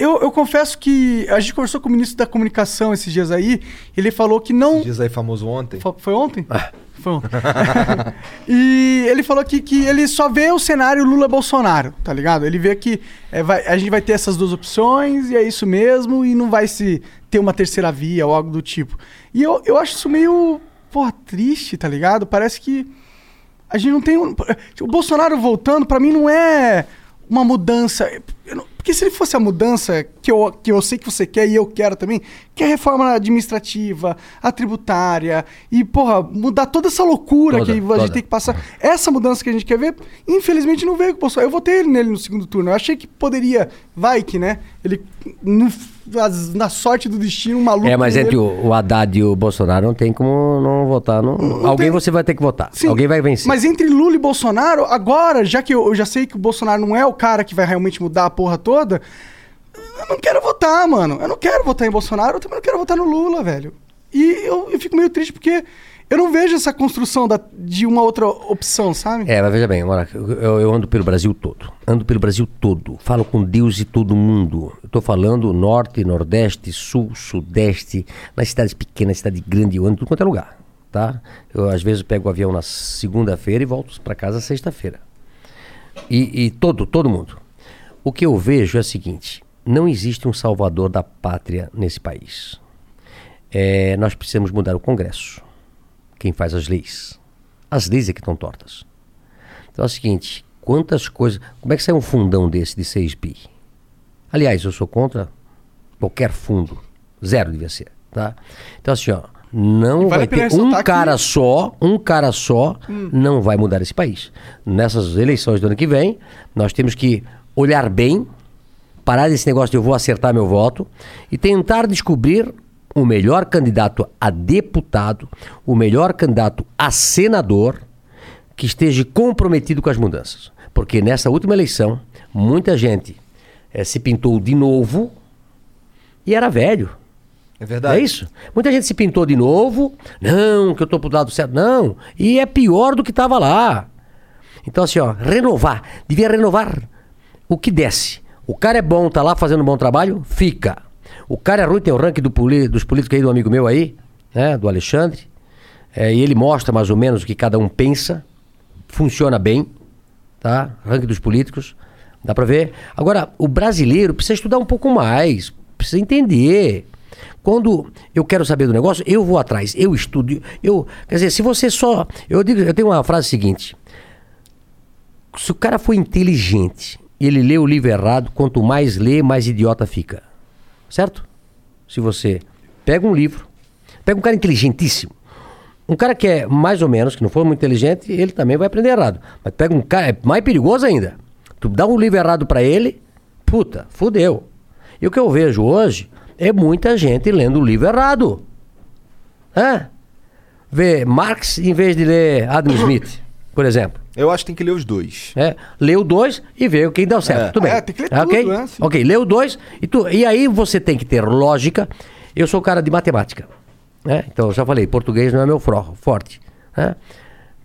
Eu, eu confesso que a gente conversou com o ministro da comunicação esses dias aí, ele falou que não. Diz aí famoso ontem. Fo- Foi ontem? Foi ontem. e ele falou que, que ele só vê o cenário Lula-Bolsonaro, tá ligado? Ele vê que é, vai- a gente vai ter essas duas opções e é isso mesmo, e não vai se ter uma terceira via ou algo do tipo. E eu, eu acho isso meio, porra, triste, tá ligado? Parece que a gente não tem. um- O Bolsonaro voltando, pra mim, não é uma mudança. eu não- porque se ele fosse a mudança que eu, que eu sei que você quer e eu quero também, que é a reforma administrativa, a tributária, e, porra, mudar toda essa loucura Toda, que a toda. gente tem que passar. Essa mudança que a gente quer ver, infelizmente não veio com o Bolsonaro. Eu votei ele nele no segundo turno. Eu achei que poderia, vai que, né? Ele, no- as- na sorte do destino, um maluco. É, mas entre o, o Haddad e o Bolsonaro não tem como não votar. Não, alguém você vai ter que votar. Sim, Alguém vai vencer. Mas entre Lula e Bolsonaro, agora, já que eu, eu já sei que o Bolsonaro não é o cara que vai realmente mudar a porra toda, eu não quero votar, mano. Eu não quero votar em Bolsonaro, eu também não quero votar no Lula, velho. E eu, eu fico meio triste porque eu não vejo essa construção da- de uma outra opção, sabe? É, mas veja bem, eu, eu ando pelo Brasil todo. Ando pelo Brasil todo. Falo com Deus e todo mundo. Tô falando norte, nordeste, sul, sudeste, nas cidades pequenas, cidade grande, eu ando tudo quanto é lugar. Tá? Eu às vezes pego o avião na segunda-feira e volto para casa sexta-feira. E, e todo, todo mundo. O que eu vejo é o seguinte: não existe um salvador da pátria nesse país. É, nós precisamos mudar o Congresso. Quem faz as leis. As leis é que estão tortas. Então é o seguinte: quantas coisas. Como é que sai um fundão desse de 6 bi? Aliás, eu sou contra qualquer fundo. Zero devia ser. Tá? Então, assim, ó. Não Vale vai ter um cara só, um cara só, Hum. não vai mudar esse país. Nessas eleições do ano que vem, nós temos que olhar bem, parar desse negócio de eu vou acertar meu voto e tentar descobrir o melhor candidato a deputado, o melhor candidato a senador que esteja comprometido com as mudanças. Porque nessa última eleição, muita gente eh, se pintou de novo e era velho. É verdade. É isso? Muita gente se pintou de novo. Não, que eu tô pro lado certo. Não. E é pior do que estava lá. Então, assim, ó, renovar. Devia renovar o que desce. O cara é bom, tá lá fazendo um bom trabalho, fica. O cara é ruim, tem o ranking do dos políticos aí, do amigo meu aí, né? Do Alexandre. É, e ele mostra mais ou menos o que cada um pensa. Funciona bem, tá? Ranking dos políticos. Dá pra ver. Agora, o brasileiro precisa estudar um pouco mais. Precisa entender. Quando eu quero saber do negócio, eu vou atrás, eu estudo. Eu, quer dizer, se você só. Eu, digo, eu tenho uma frase seguinte: se o cara for inteligente e ele lê o livro errado, quanto mais lê, mais idiota fica. Certo? Se você pega um livro, pega um cara inteligentíssimo. Um cara que é mais ou menos, que não for muito inteligente, ele também vai aprender errado. Mas pega um cara, é mais perigoso ainda. Tu dá um livro errado para ele, puta, fudeu. E o que eu vejo hoje é muita gente lendo o livro errado. É? Vê Marx em vez de ler Adam Smith, por exemplo. Eu acho que tem que ler os dois. É, lê o dois e vê quem deu certo. É. Tudo bem. É, tem que ler ok? tudo, né? Sim. Ok, lê o dois e, tu, e aí você tem que ter lógica. Eu sou cara de matemática. Né? Então eu já falei, português não é meu fro- forte. né?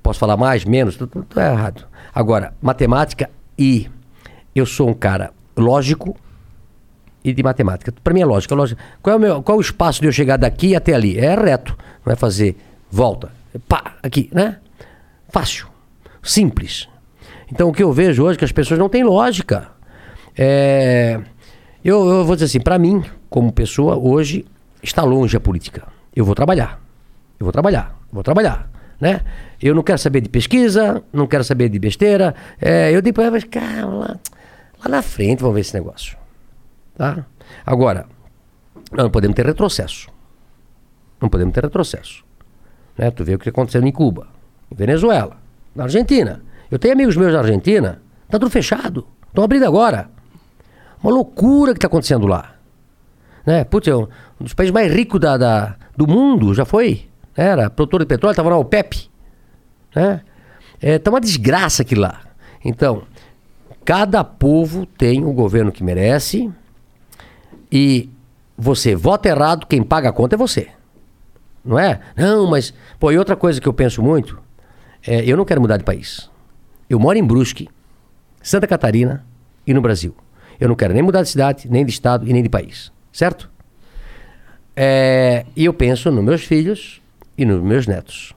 Posso falar mais, menos, tudo, tudo é errado. Agora, matemática e eu sou um cara lógico e de matemática. Para mim é lógica, lógica. Qual é, o meu, qual é o espaço de eu chegar daqui até ali? É reto, não é fazer volta. Pá, aqui, né? Fácil, simples. Então o que eu vejo hoje é que as pessoas não têm lógica. É, eu, eu vou dizer assim, para mim, como pessoa, hoje está longe a política. Eu vou trabalhar. Eu vou trabalhar, vou trabalhar, né? Eu não quero saber de pesquisa, não quero saber de besteira. É, eu para elas, cara, lá, lá na frente vamos ver esse negócio. Tá? Agora, nós não podemos ter retrocesso. Não podemos ter retrocesso. Né? Tu vê o que está acontecendo em Cuba, em Venezuela, na Argentina. Eu tenho amigos meus na Argentina, tá tudo fechado. Estão abrindo agora. Uma loucura que está acontecendo lá. Né? Putz, é um um dos países mais ricos da, da- do mundo, já foi. Era produtor de petróleo, estava na OPEP. Né? É, tá uma desgraça aquilo lá. Então, cada povo tem o governo que merece e você vota errado, quem paga a conta é você. Não é? Não, mas. Pô, e outra coisa que eu penso muito é: eu não quero mudar de país. Eu moro em Brusque, Santa Catarina e no Brasil. Eu não quero nem mudar de cidade, nem de estado e nem de país. Certo? É, e eu penso nos meus filhos e nos meus netos.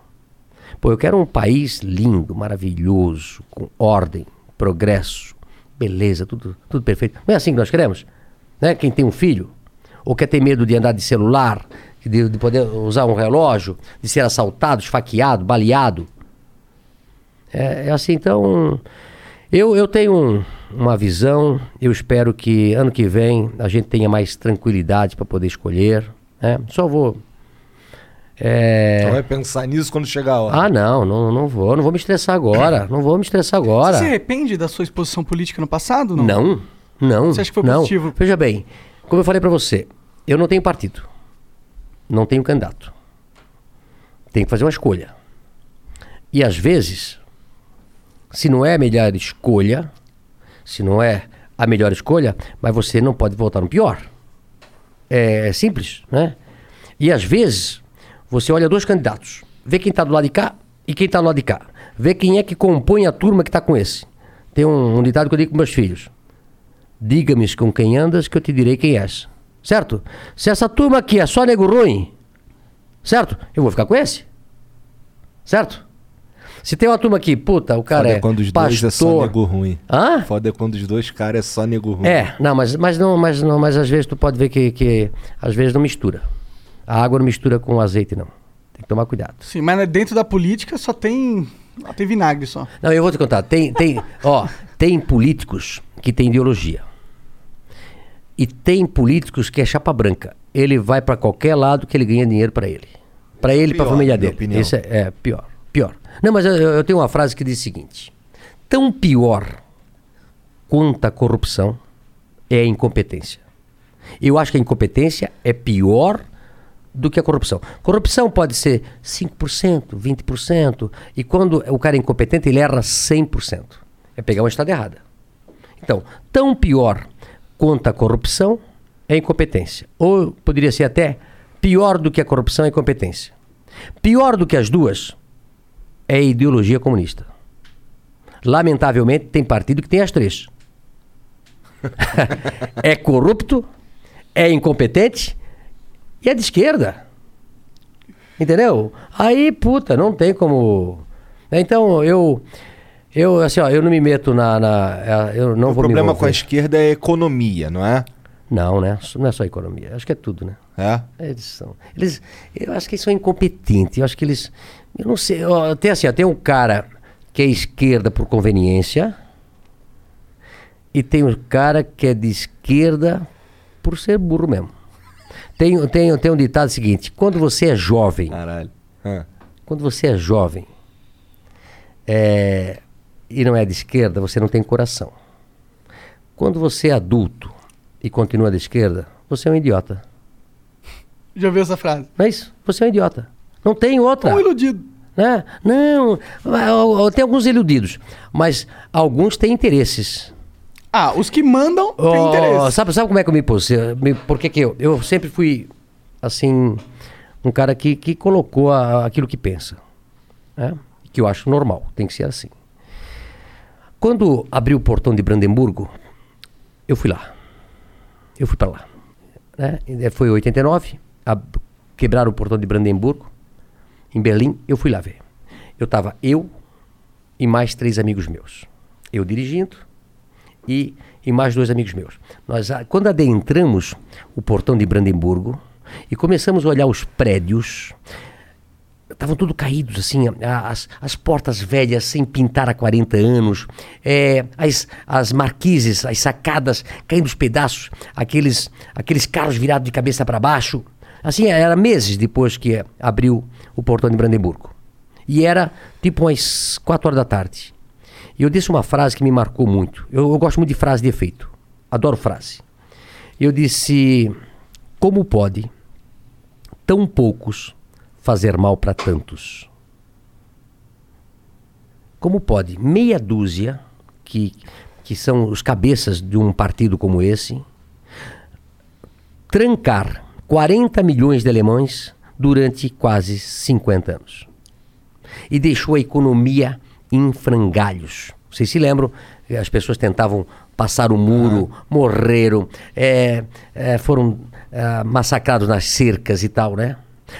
Pô, eu quero um país lindo, maravilhoso, com ordem, progresso, beleza, tudo, tudo perfeito. Não é assim que nós queremos? Né? Quem tem um filho, ou quer ter medo de andar de celular, de, de poder usar um relógio, de ser assaltado, esfaqueado, baleado. É, é assim, então. Eu, eu tenho um- uma visão, eu espero que ano que vem a gente tenha mais tranquilidade para poder escolher. né? Só vou. É... Então vai pensar nisso quando chegar a hora. Ah, não, não, não vou, não vou me estressar agora. Não vou me estressar agora. Você se arrepende da sua exposição política no passado? Não. Não, não. Você acha que foi não. positivo? Veja bem, como eu falei pra você, eu não tenho partido. Não tenho candidato. Tenho que fazer uma escolha. E às vezes, se não é a melhor escolha, se não é a melhor escolha, mas você não pode votar no pior. É simples, né? E às vezes, você olha dois candidatos, vê quem está do lado de cá e quem está do lado de cá. Vê quem é que compõe a turma que está com esse. Tem um, um ditado que eu digo com meus filhos. Diga-me com quem andas que eu te direi quem és. Certo? Se essa turma aqui é só nego ruim, certo? Eu vou ficar com esse. Certo? Se tem uma turma aqui, puta, o cara Foda é quando os pastor... dois é só nego ruim. Hã? Foda é quando os dois caras é só nego ruim. É, não, mas, mas não, mas não, mas às vezes tu pode ver que, que às vezes não mistura. A água não mistura com o azeite, não. Tem que tomar cuidado. Sim, mas dentro da política só tem. Só tem vinagre só. Não, eu vou te contar. Tem, tem, ó, tem políticos que têm ideologia. E tem políticos que é chapa branca. Ele vai pra qualquer lado que ele ganha dinheiro pra ele. Pra ele e pra família dele. opinião. Esse é, é, pior, pior. Não, mas eu, eu tenho uma frase que diz o seguinte: tão pior quanto a corrupção é a incompetência. Eu acho que a incompetência é pior do que a corrupção. Corrupção pode ser 5%, 20%, e quando o cara é incompetente, ele erra 100%. É pegar uma estrada errada. Então, tão pior quanto a corrupção é a incompetência. Ou poderia ser até pior do que a corrupção é a incompetência. Pior do que as duas é a ideologia comunista. Lamentavelmente, tem partido que tem as três. é corrupto, é incompetente e é de esquerda. Entendeu? Aí, puta, não tem como. Então, eu. Eu, assim, ó, eu não me meto na. na eh, eu não o vou problema com a esquerda é economia, não é? Não, né? Não é só economia. Acho que é tudo, né? É? Eles são. Eles, eu acho que eles são incompetentes. Eu acho que eles. Eu não sei. ó, Tem assim, ó, tem um cara que é esquerda por conveniência. E tem um cara que é de esquerda por ser burro mesmo. Tem, tem, tem um ditado seguinte: quando você é jovem. Caralho. Ah. Quando você é jovem é, e não é de esquerda, você não tem coração. Quando você é adulto e continua de esquerda, você é um idiota. Já ouviu essa frase? Não é isso? Você é um idiota. Não tem outra. Um iludido. Né? Não, ó, tem alguns iludidos, mas alguns têm interesses. Ah, os que mandam têm Ó, interesse. sabe, sabe como é que eu me pus? Por que, que eu? Eu sempre fui, assim, um cara que, que colocou a- aquilo que pensa. Né? Que eu acho normal, tem que ser assim. Quando abriu o portão de Brandemburgo, eu fui lá. Eu fui para lá. Né? Foi em 89, ab- quebraram o portão de Brandemburgo, em Berlim, eu fui lá ver. Eu estava eu e mais três amigos meus. Eu dirigindo, e, e mais dois amigos meus. Nós, quando adentramos o portão de Brandemburgo e começamos a olhar os prédios, estavam tudo caídos, assim, as, as portas velhas sem pintar há 40 anos, é, as, as marquises, as sacadas caindo os pedaços, aqueles, aqueles carros virados de cabeça para baixo. Assim, era meses depois que abriu o portão de Brandemburgo. E era tipo umas 4 horas da tarde. E eu disse uma frase que me marcou muito. Eu, eu gosto muito de frase de efeito. Adoro frase. Eu disse: Como pode tão poucos fazer mal para tantos? Como pode meia dúzia, que, que são os cabeças de um partido como esse, trancar 40 milhões de alemães durante quase 50 anos? e deixou a economia em frangalhos. Vocês se lembram? As pessoas tentavam passar o muro, morreram, eh, eh, foram ah, massacrados nas cercas e tal, né?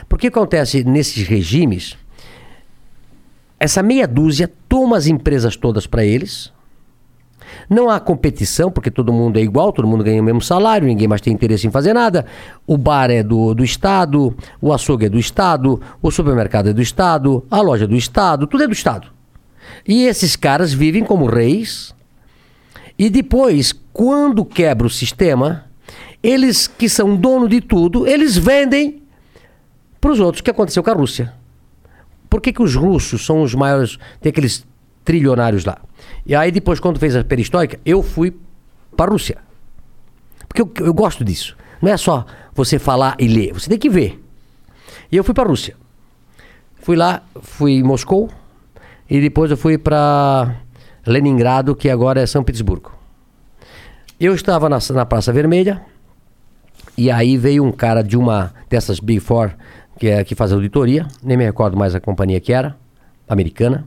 Porque acontece nesses regimes? Essa meia dúzia toma as empresas todas para eles. Não há competição, porque todo mundo é igual, todo mundo ganha o mesmo salário, ninguém mais tem interesse em fazer nada. O bar é do, do Estado, o açougue é do Estado, o supermercado é do Estado, a loja é do Estado, tudo é do Estado. E esses caras vivem como reis. E depois, quando quebra o sistema, eles que são dono de tudo, eles vendem para os outros, o que aconteceu com a Rússia. Por que, que os russos são os maiores, tem aqueles trilionários lá? E aí depois, quando fez a perestroika, eu fui para a Rússia. Porque eu, eu gosto disso. Não é só você falar e ler, você tem que ver. E eu fui para a Rússia. Fui lá, fui em Moscou, e depois eu fui para Leningrado, que agora é São Petersburgo. Eu estava na, na Praça Vermelha, e aí veio um cara de uma dessas Big Four, que, é, que faz auditoria, nem me recordo mais a companhia que era, americana,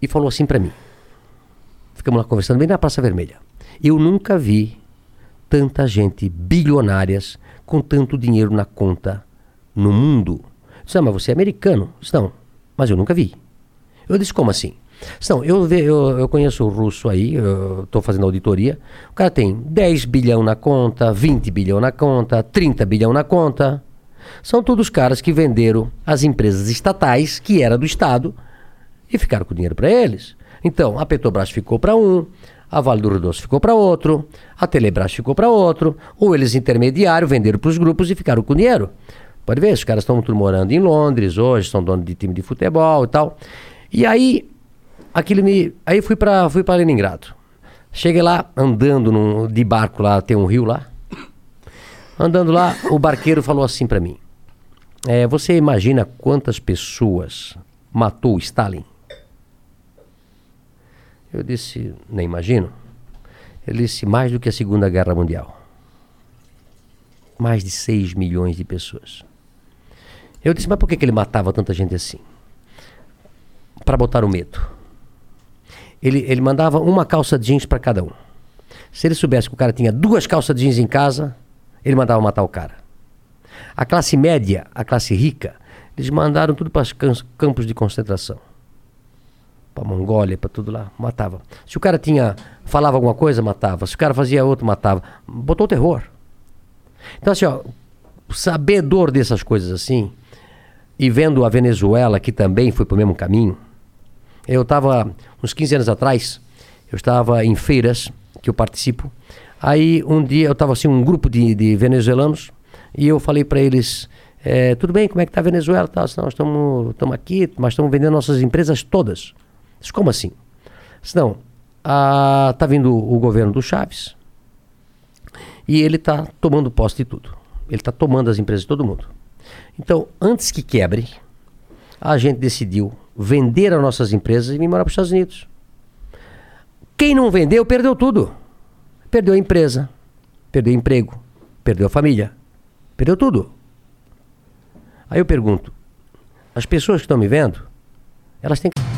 e falou assim para mim. Ficamos lá conversando bem na Praça Vermelha. Eu nunca vi tanta gente bilionárias com tanto dinheiro na conta no mundo. Disse, ah, mas você é americano? Disse, não, mas eu nunca vi. Eu disse, como assim? Não, eu, eu, eu conheço o russo aí, estou fazendo auditoria. O cara tem 10 bilhão na conta, 20 bilhão na conta, 30 bilhão na conta. São todos caras que venderam as empresas estatais, que era do Estado, e ficaram com dinheiro para eles. Então, a Petrobras ficou para um, a Vale do Rio Doce ficou para outro, a Telebrás ficou para outro, ou eles intermediário venderam para os grupos e ficaram com dinheiro. Pode ver, os caras estão morando em Londres hoje, são donos de time de futebol e tal. E aí, aquilo me. Aí fui para fui Leningrado. Cheguei lá, andando num- de barco lá, tem um rio lá. Andando lá, o barqueiro falou assim para mim: é, Você imagina quantas pessoas matou o Stalin? Eu disse: Nem imagino. Ele disse: Mais do que a Segunda Guerra Mundial. Mais de 6 milhões de pessoas. Eu disse: Mas por que, que ele matava tanta gente assim? Para botar o medo. Ele, ele mandava uma calça jeans para cada um. Se ele soubesse que o cara tinha duas calças jeans em casa, ele mandava matar o cara. A classe média, a classe rica, eles mandaram tudo para os campos de concentração. Para Mongólia, para tudo lá, matava. Se o cara tinha falava alguma coisa, matava. Se o cara fazia outro, matava. Botou terror. Então assim, ó, sabedor dessas coisas assim, e vendo a Venezuela, que também foi para o mesmo caminho, eu estava, uns 15 anos atrás, eu estava em feiras, que eu participo, aí um dia eu estava assim, um grupo de, de venezuelanos, e eu falei para eles, é, tudo bem, como é que está a Venezuela? Tá, nós estamos aqui, mas estamos vendendo nossas empresas todas. Disse, como assim? Disse, não, está vindo o governo do Chaves, e ele está tomando posse de tudo. Ele está tomando as empresas de todo mundo. Então, antes que quebre, a gente decidiu vender as nossas empresas e vir morar para os Estados Unidos. Quem não vendeu, perdeu tudo. Perdeu a empresa, perdeu o emprego, perdeu a família, perdeu tudo. Aí eu pergunto, as pessoas que estão me vendo, elas têm que...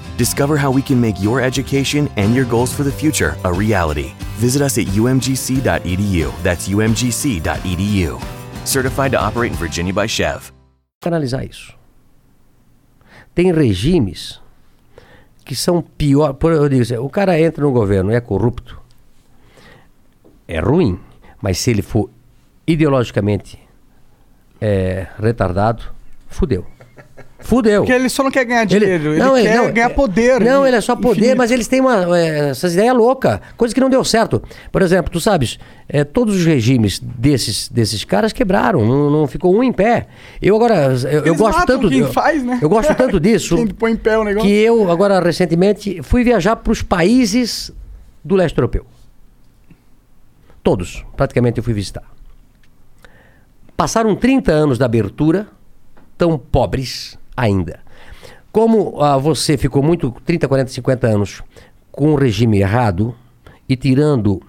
Discover how we can make your education and your goals for the future a reality. Visit us at umgc.edu. That's umgc.edu. Certified to operate in Virginia by Chev. analisar isso. Tem regimes que são pior. Eu digo assim, o cara entra no governo, é corrupto, é ruim, mas se ele for ideologicamente é, retardado, fudeu. Fudeu. Porque ele só não quer ganhar dinheiro, ele, não, quer não, ganhar é- poder. Não, ele é só poder, infinito. mas eles têm uma, é, essas ideias loucas, coisa que não deu certo. Por exemplo, tu sabes, é, todos os regimes desses, desses caras quebraram, não, não ficou um em pé. Eu agora, eu, eu gosto tanto quem eu, faz, né? eu gosto tanto disso Quem põe em pé o negócio. que eu agora recentemente fui viajar para os países do leste europeu. Todos, praticamente eu fui visitar. Passaram 30 anos da abertura, tão pobres ainda. Como ah, você ficou muito 30, 40, 50 anos com o regime errado e tirando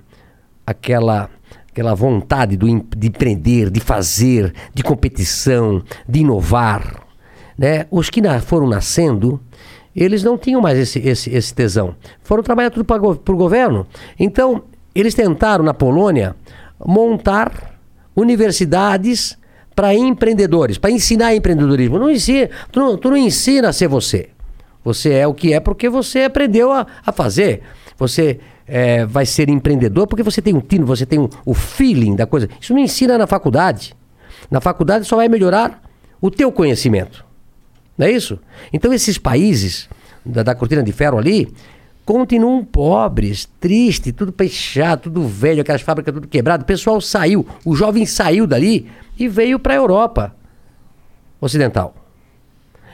aquela aquela vontade do, de empreender, de fazer, de competição, de inovar, né? Os que na- foram nascendo, eles não tinham mais esse, esse, esse tesão. Foram trabalhar tudo para o governo. Então, eles tentaram na Polônia montar universidades para empreendedores, para ensinar empreendedorismo. Não ensina, tu, não, tu não ensina a ser você. Você é o que é porque você aprendeu a, a fazer. Você é, vai ser empreendedor porque você tem um tino, você tem um- o feeling da coisa. Isso não ensina na faculdade. Na faculdade só vai melhorar o teu conhecimento. Não é isso? Então esses países da, da cortina de ferro ali continuam pobres, tristes, tudo fechado, tudo velho, aquelas fábricas tudo quebradas. O pessoal saiu, o jovem saiu dali e veio para a Europa ocidental.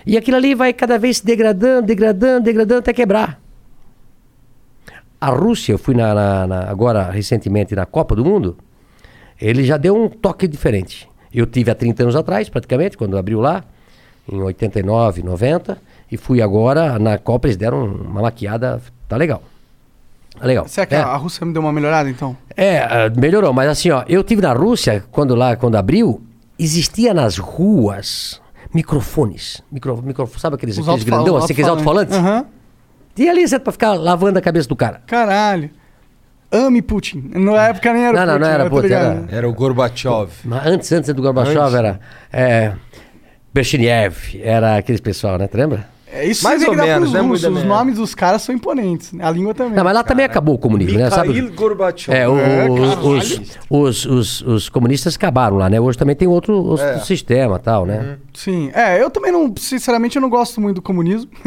E aquilo ali vai cada vez se degradando, degradando, degradando até quebrar. A Rússia, eu fui na, na- na- agora recentemente na Copa do Mundo, ele já deu um toque diferente. Eu tive há 30 anos atrás, praticamente, quando abriu lá, em 89, 90, e fui agora na Copa, eles deram uma maquiada, tá legal. Tá legal. Será que É. a Rússia me deu uma melhorada, então? É, ah, melhorou, mas assim, ó, eu tive na Rússia, quando lá, quando abriu, existia nas ruas microfones. Micro, micro, sabe aqueles, aqueles grandão, assim, aqueles alto-falantes. Aham. E ali você pra ficar lavando a cabeça do cara. Caralho. Ame Putin. Na época nem era Não, não, Putin. não era tô Putin, era- Era o Gorbachev. Mas antes, antes do Gorbachev Antes? era é, Brezhnev, era aqueles pessoal, né? Tu lembra? É isso Mais ou menos, né? russos. Os nomes dos caras são imponentes. né? A língua também. Não, mas lá também acabou o comunismo, né? Sabe? Mikhail Gorbachev. É, o- É, os, os, os, os, os comunistas acabaram lá, né? Hoje também tem outro, outro É. sistema tal, né? Sim. É, eu também não, sinceramente, eu não gosto muito do comunismo.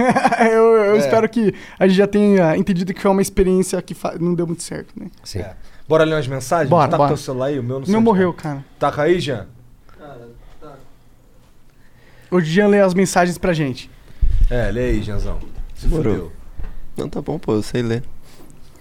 eu eu É. espero que a gente já tenha entendido que foi uma experiência que fa- não deu muito certo, né? Sim. É. Bora ler umas mensagens? Bora, tá bora. teu celular aí? O meu não sei morreu, tá. cara. Tá aí, Jean? O Jean lê as mensagens pra gente. É, lê aí, Jeanzão. Se fudeu. Não, tá bom, pô, eu sei ler.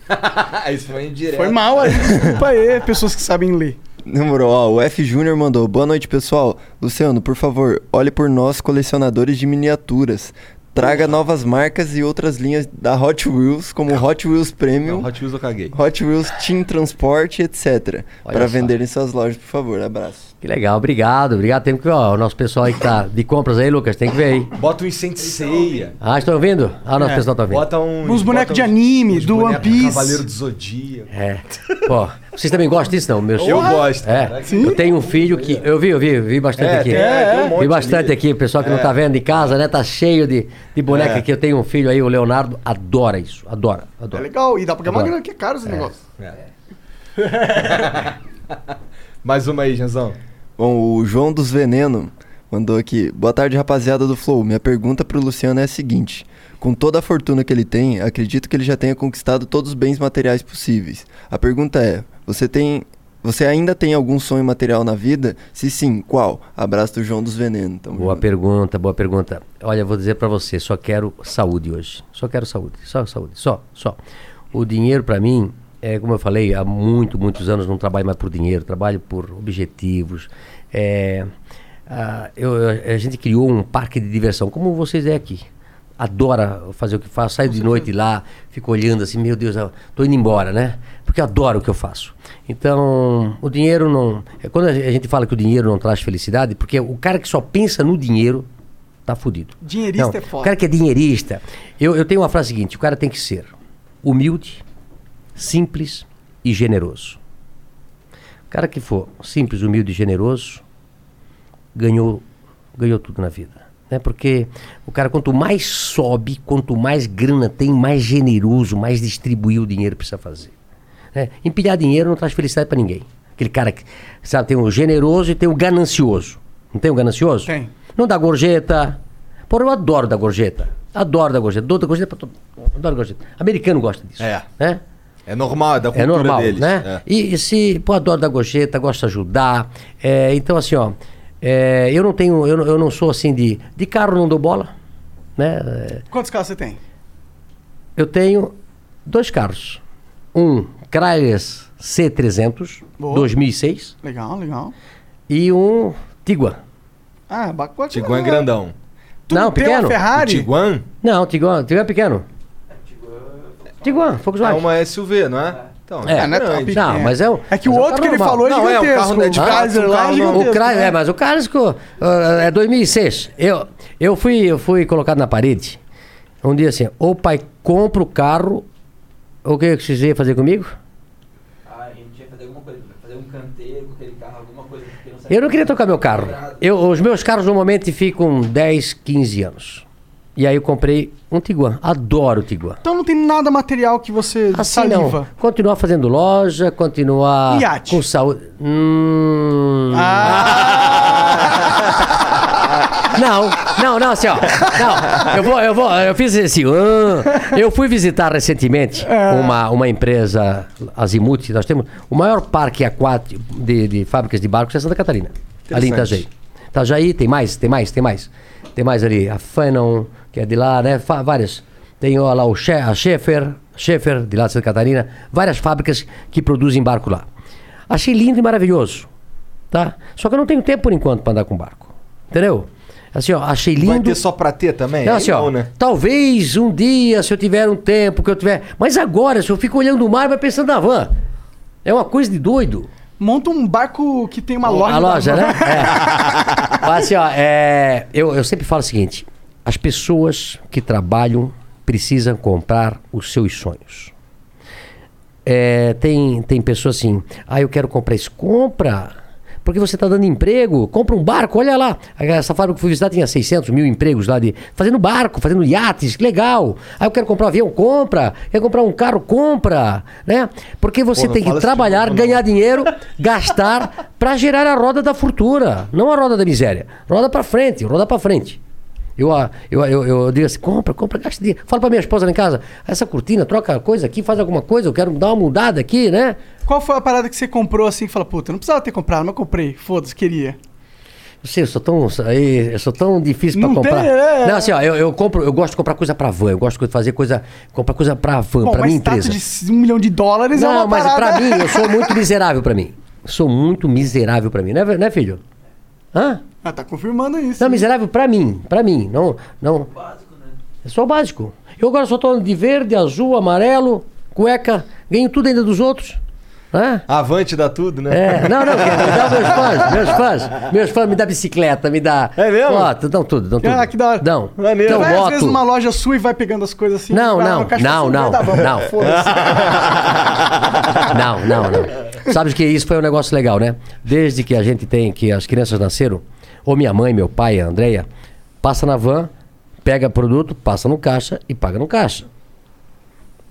Isso foi indireto. Foi mal aí. Desculpa aí, pessoas que sabem ler. Demorou, ó, o F Júnior mandou. Boa noite, pessoal. Luciano, por favor, olhe por nós, colecionadores de miniaturas. Traga novas marcas e outras linhas da Hot Wheels, como Hot Wheels Premium, Não, Hot Wheels eu caguei. Hot Wheels Team Transport, etc. Olha Para só. vender em suas lojas, por favor. Abraço. Que legal, obrigado, obrigado. Tem que ó, o nosso pessoal aí que tá de compras aí, Lucas, tem que ver aí. Bota um incêndio ceia. Ah, estão ouvindo? Ah, nosso É. pessoal tá ouvindo. Bota um. Uns bonecos de anime, do One Piece. Cavaleiro do Zodíaco. É. Pô, vocês também gostam disso, não? Meus Eu gosto. É. cara. Eu tenho um filho que. Eu vi, eu vi, eu vi bastante É, aqui. tem- é, tem um monte vi bastante ali. aqui. O pessoal que não É. tá vendo de casa, né? Tá cheio de, de boneca É. aqui. Eu tenho um filho aí, o Leonardo, adora isso. Adora, É adora. legal. E dá pra ganhar uma grana que é caro esse negócio. Mais uma aí, Janzão. Bom, o João dos Veneno mandou aqui. Boa tarde, rapaziada do Flow. Minha pergunta pro Luciano é a seguinte: Com toda a fortuna que ele tem, acredito que ele já tenha conquistado todos os bens materiais possíveis. A pergunta é: você tem. Você ainda tem algum sonho material na vida? Se sim, qual? Abraço do João dos Veneno. Tamo Boa junto. pergunta, boa pergunta. Olha, vou dizer pra você, só quero saúde hoje. Só quero saúde, só saúde, só, só. O dinheiro pra mim, é como eu falei, há muito, muitos anos não trabalho mais por dinheiro, trabalho por objetivos. É, eu- eu- a gente criou um parque de diversão, como vocês é aqui. Adora fazer o que faz, saio de noite lá, fico olhando assim, meu Deus, eu tô indo embora, né? Porque eu adoro o que eu faço. Então, o dinheiro não. é Quando a gente fala que o dinheiro não traz felicidade, porque o cara que só pensa no dinheiro tá fudido. Dinheirista Não, é foda. O cara que é dinheirista. Eu, eu tenho uma frase seguinte: o cara tem que ser humilde, simples e generoso. O cara que for simples, humilde e generoso, ganhou, ganhou tudo na vida. Né? Porque o cara, quanto mais sobe, quanto mais grana tem, mais generoso, mais distribuir o dinheiro precisa fazer. Né? Empilhar dinheiro não traz felicidade para ninguém. Aquele cara que, sabe, tem o generoso e tem o ganancioso. Não tem o ganancioso? Tem. Não dá gorjeta. Porra, eu adoro dar gorjeta. Adoro dar gorjeta. Dou da gorjeta pra todo Adoro gorjeta. Americano gosta disso. É. Né? É normal, é da É cultura normal, deles. né? É. E, e se, pô, adoro dar gorjeta, gosto de ajudar. É, então, assim, ó, é, eu não tenho, eu, não- eu não sou assim de, de carro, não dou bola, né? É, Quantos carros você tem? Eu tenho dois carros. Um Chrysler C300, Boa. 2006, Legal, legal. e um Tiguan. Ah, bacana. Tiguan é grandão. Tu não, tem pequeno. uma Ferrari? Tiguan? Não, Tiguan, Tiguan é pequeno. Tiguan, É Volkswagen. uma SUV, não é? Então, É, não é pequeno. Não, mas é um. É que o um outro que ele normal. falou é Não, é, o gigantesco. carro não é de o fato, Chrysler lá é gigantesco. O Chrysler, né? é, mas o Chrysler ah, é 2006. Eu, eu, fui, eu fui colocado na parede. Um dia assim, ou pai compra o carro, o que vocês iam fazer comigo? Ah, a gente que fazer alguma coisa, fazer um canteiro com aquele carro, alguma coisa não Eu não queria tocar meu carro. Eu, os meus carros normalmente ficam 10, 15 anos. E aí eu comprei um Tiguan. Adoro o Tiguan. Então não tem nada material que você Assim saliva. não. Continuar fazendo loja, continuar iate. com saúde. Hum... Não, não, não, assim, ó. Não, eu vou, eu vou, eu fiz assim. ah. eu fui visitar recentemente uma, uma empresa, Azimuth, nós temos o maior parque aquático de, de fábricas de barcos é Santa Catarina. Ali em. Itajaí. Itajaí tem mais, tem mais, tem mais. Tem mais ali, a Fanon, que é de lá, né? Fa- várias. Tem ó, lá o She a Schaefer, Schaefer, de lá de Santa Catarina. Várias fábricas que produzem barco lá. Achei lindo e maravilhoso, tá? Só que eu não tenho tempo por enquanto para andar com barco. Entendeu? Assim, ó, achei lindo. Vai ter só pra ter também? Não, assim, ó, não, né? talvez um dia, se eu tiver um tempo que eu tiver. Mas agora, se eu fico olhando o mar, vai pensando na van. É uma coisa de doido. Monta um barco que tem uma loja. A loja, né? É. Mas assim, ó, é, eu, eu sempre falo o seguinte: as pessoas que trabalham precisam comprar os seus sonhos. É, tem, tem pessoas assim, ah, eu quero comprar isso. Compra! Porque você está dando emprego, compra um barco, olha lá. Essa fábrica que eu fui visitar tinha 600 mil empregos lá de fazendo barco, fazendo iates, legal. Ah, eu quero comprar um avião, compra. Quer comprar um carro, compra, né? Porque você Pô, tem que esse trabalhar, tipo, ganhar dinheiro, gastar para gerar a roda da fortuna, não a roda da miséria. Roda para frente, roda para frente. Eu, ah, eu, eu, eu digo assim, compra, compra, gasta dinheiro. Fala pra minha esposa lá em casa, essa cortina, troca coisa aqui, faz alguma coisa, eu quero dar uma mudada aqui, né? Qual foi a parada que você comprou assim que fala, puta, não precisava ter comprado, mas comprei. Foda-se, queria. Não sei, eu sou tão, eu sou tão difícil pra Não comprar. tem, é. Não, assim, ó, eu, eu compro, eu gosto de comprar coisa pra van, eu gosto de fazer coisa, comprar coisa pra van, uma minha empresa. de um milhão de dólares é Não, uma mas pra mim, eu sou muito miserável pra mim. Sou muito miserável pra mim, né, né filho? Hã? Ah, tá confirmando isso. Não, miserável pra mim, pra mim, não, não. É só o básico. Eu agora só tô de verde, azul, amarelo, cueca, ganho tudo ainda dos outros. Hã? Avante dá tudo, né? É, não, não, quero me dá meus fãs, meus fãs, meus fãs me dá bicicleta, me dá. É mesmo? Ó, dão tudo, dão tudo. Ah, que da hora. Dão. Maneiro. Dão Vai às vezes moto. numa loja sua e vai pegando as coisas assim. Não, não, não, não, bom. não. Foda-se. Não, não, não. Sabe que isso foi um negócio legal, né? Desde que a gente tem, que as crianças nasceram, ou minha mãe, meu pai, a Andrea, passa na van, pega produto, passa no caixa e paga no caixa.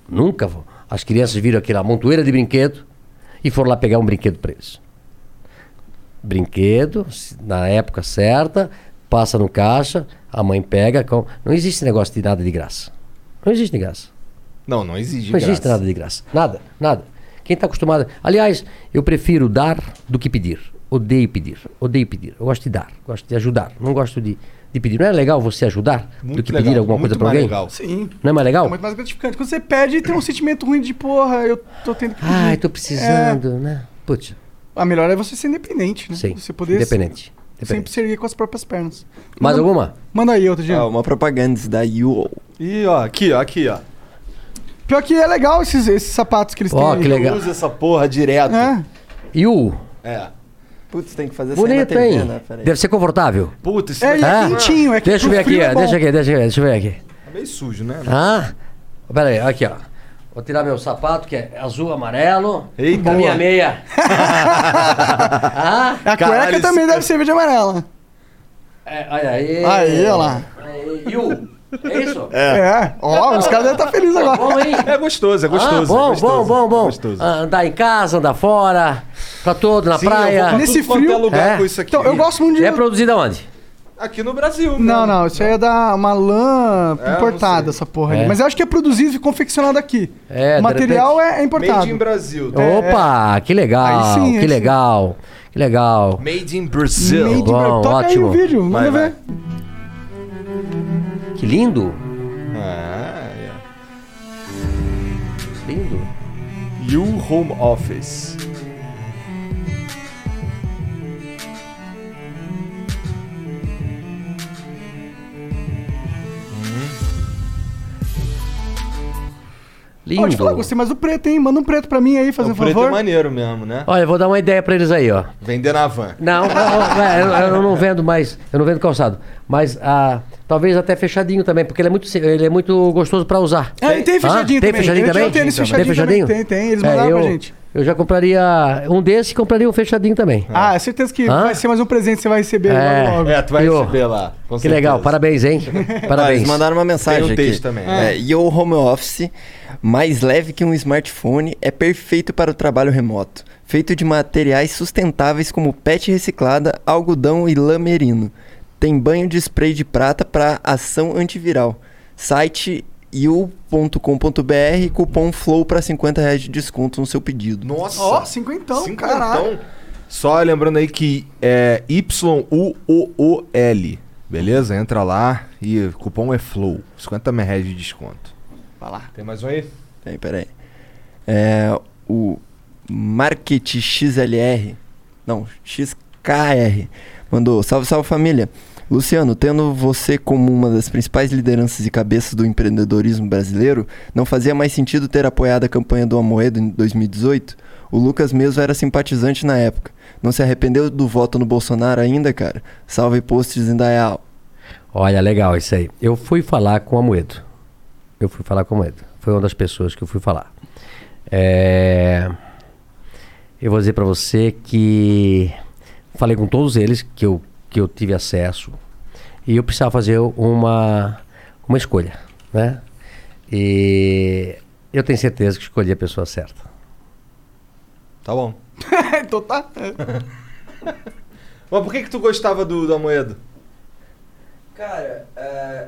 Nunca. As crianças viram aquela montoeira de brinquedo e foram lá pegar um brinquedo para eles. Brinquedo, na época certa, passa no caixa, a mãe pega. com- Não existe negócio de nada de graça. Não existe de graça. Não, não exige Não existe graça. nada de graça. Nada, nada. Quem está acostumado. Aliás, eu prefiro dar do que pedir. Odeio pedir. Odeio pedir. Eu gosto de dar. Gosto de ajudar. Não gosto de, de pedir. Não é legal você ajudar do Muito que legal, pedir alguma muito coisa para mais alguém? legal. Sim. Não é mais legal? É muito mais gratificante. Quando você pede, tem um sentimento ruim de porra, eu tô tendo que pedir. Ai, tô precisando, né? Putz, A melhor é você ser independente, né? sim. Você poder Independente. sempre Independente. se erguer com as próprias pernas. Mais Manda- alguma? Manda aí outra, dia. Ah, uma propaganda da UO. E ó, aqui, ó, aqui, ó. Pior que é legal esses, esses sapatos que eles Ó, têm. que legal. Usa essa porra direto. É. E o? É. Putz, tem que fazer Bonito, TV, hein? né? Peraí. Deve ser confortável. Puta, esse É, daqui é quentinho, é que Deixa eu ver aqui, é deixa aqui, deixa aqui, deixa eu ver aqui. é meio sujo, né? Ah? Pera aí, aqui, ó. Vou tirar meu sapato, que é azul, amarelo. Eita. A minha meia. ah? A cueca também deve ser verde e amarela. É, olha aí. Aí, olha lá. Aí, E o? É isso? É. Ó, os caras devem estar felizes agora. Bom, hein? É gostoso, é gostoso. Ah, bom, é gostoso, bom, bom, bom. é gostoso. Ah, Andar em casa, andar fora, pra todo, na Sim, eu praia. vou pra Nesse quanto frio- é lugar É. com isso aqui. Então, eu gosto muito de. É produzido aonde? Aqui no Brasil. Não, não, isso aí é da uma lã É, importada, sei. essa porra aí. É. Mas eu acho que é produzido e confeccionado aqui. É, o material é, é importado. Made in Brasil. tá? Opa, que legal, Aí sim, aí que sim. legal, que legal. Made in Brazil. Made in Bom, Bra- Toca aí o ótimo. vídeo, manda Vai, ver. Que lindo, Ah, é. lindo. You Home Office. Ó, te falar, Lindo. gostei mais do preto, hein? Manda um preto pra mim aí, fazendo o preto favor. é maneiro mesmo, né? Olha, eu vou dar uma ideia pra eles aí, ó. Vender na van. Não, eu, eu- eu não vendo mais, eu não vendo calçado. Mas ah, talvez até fechadinho também, porque ele é muito, ele é muito gostoso pra usar. É, e tem fechadinho Ah, tem também. fechadinho Ele tinha também? tênis Tem fechadinho fechadinho? também. Tem, tem. Eles É, mandaram eu, pra gente. Eu já compraria um desse e compraria um fechadinho também. Ah, é certeza que Hã? vai ser mais um presente que você vai receber É. logo, logo. É, tu vai Eu- receber lá. com que certeza. legal, parabéns, hein? Ah, Parabéns. eles mandaram uma mensagem Tem um aqui. texto também. É, Yo Home Office, mais leve que um smartphone, é perfeito para o trabalho remoto. Feito de materiais sustentáveis como PET reciclada, algodão e lã merino. Tem banho de spray de prata para ação antiviral. Site you.com.br, cupom FLOW para 50 reais de desconto no seu pedido. Nossa. Ó, cinquentão, caralho. Só lembrando aí que é Y-U-O-O-L. Beleza? Entra lá e o cupom é FLOW. 50 reais de desconto. Vai lá. Tem mais um aí? Peraí, peraí. É, o Market XLR, não, XKR, mandou, salve, salve família. Luciano, tendo você como uma das principais lideranças e cabeças do empreendedorismo brasileiro, não fazia mais sentido ter apoiado a campanha do Amoedo em 2018? O Lucas mesmo era simpatizante na época. Não se arrependeu do voto no Bolsonaro ainda, cara? Salve posts em Dayal. Olha, legal isso aí. Eu fui falar com a Moedo. Eu fui falar com a Moedo. Foi uma das pessoas que eu fui falar. É... Eu vou dizer pra você que falei com todos eles que eu, que eu tive acesso e eu precisava fazer uma, uma escolha, né? E eu tenho certeza que escolhi a pessoa certa. Tá bom. então tá. Mas por que que tu gostava do, do Amoedo? Cara, é,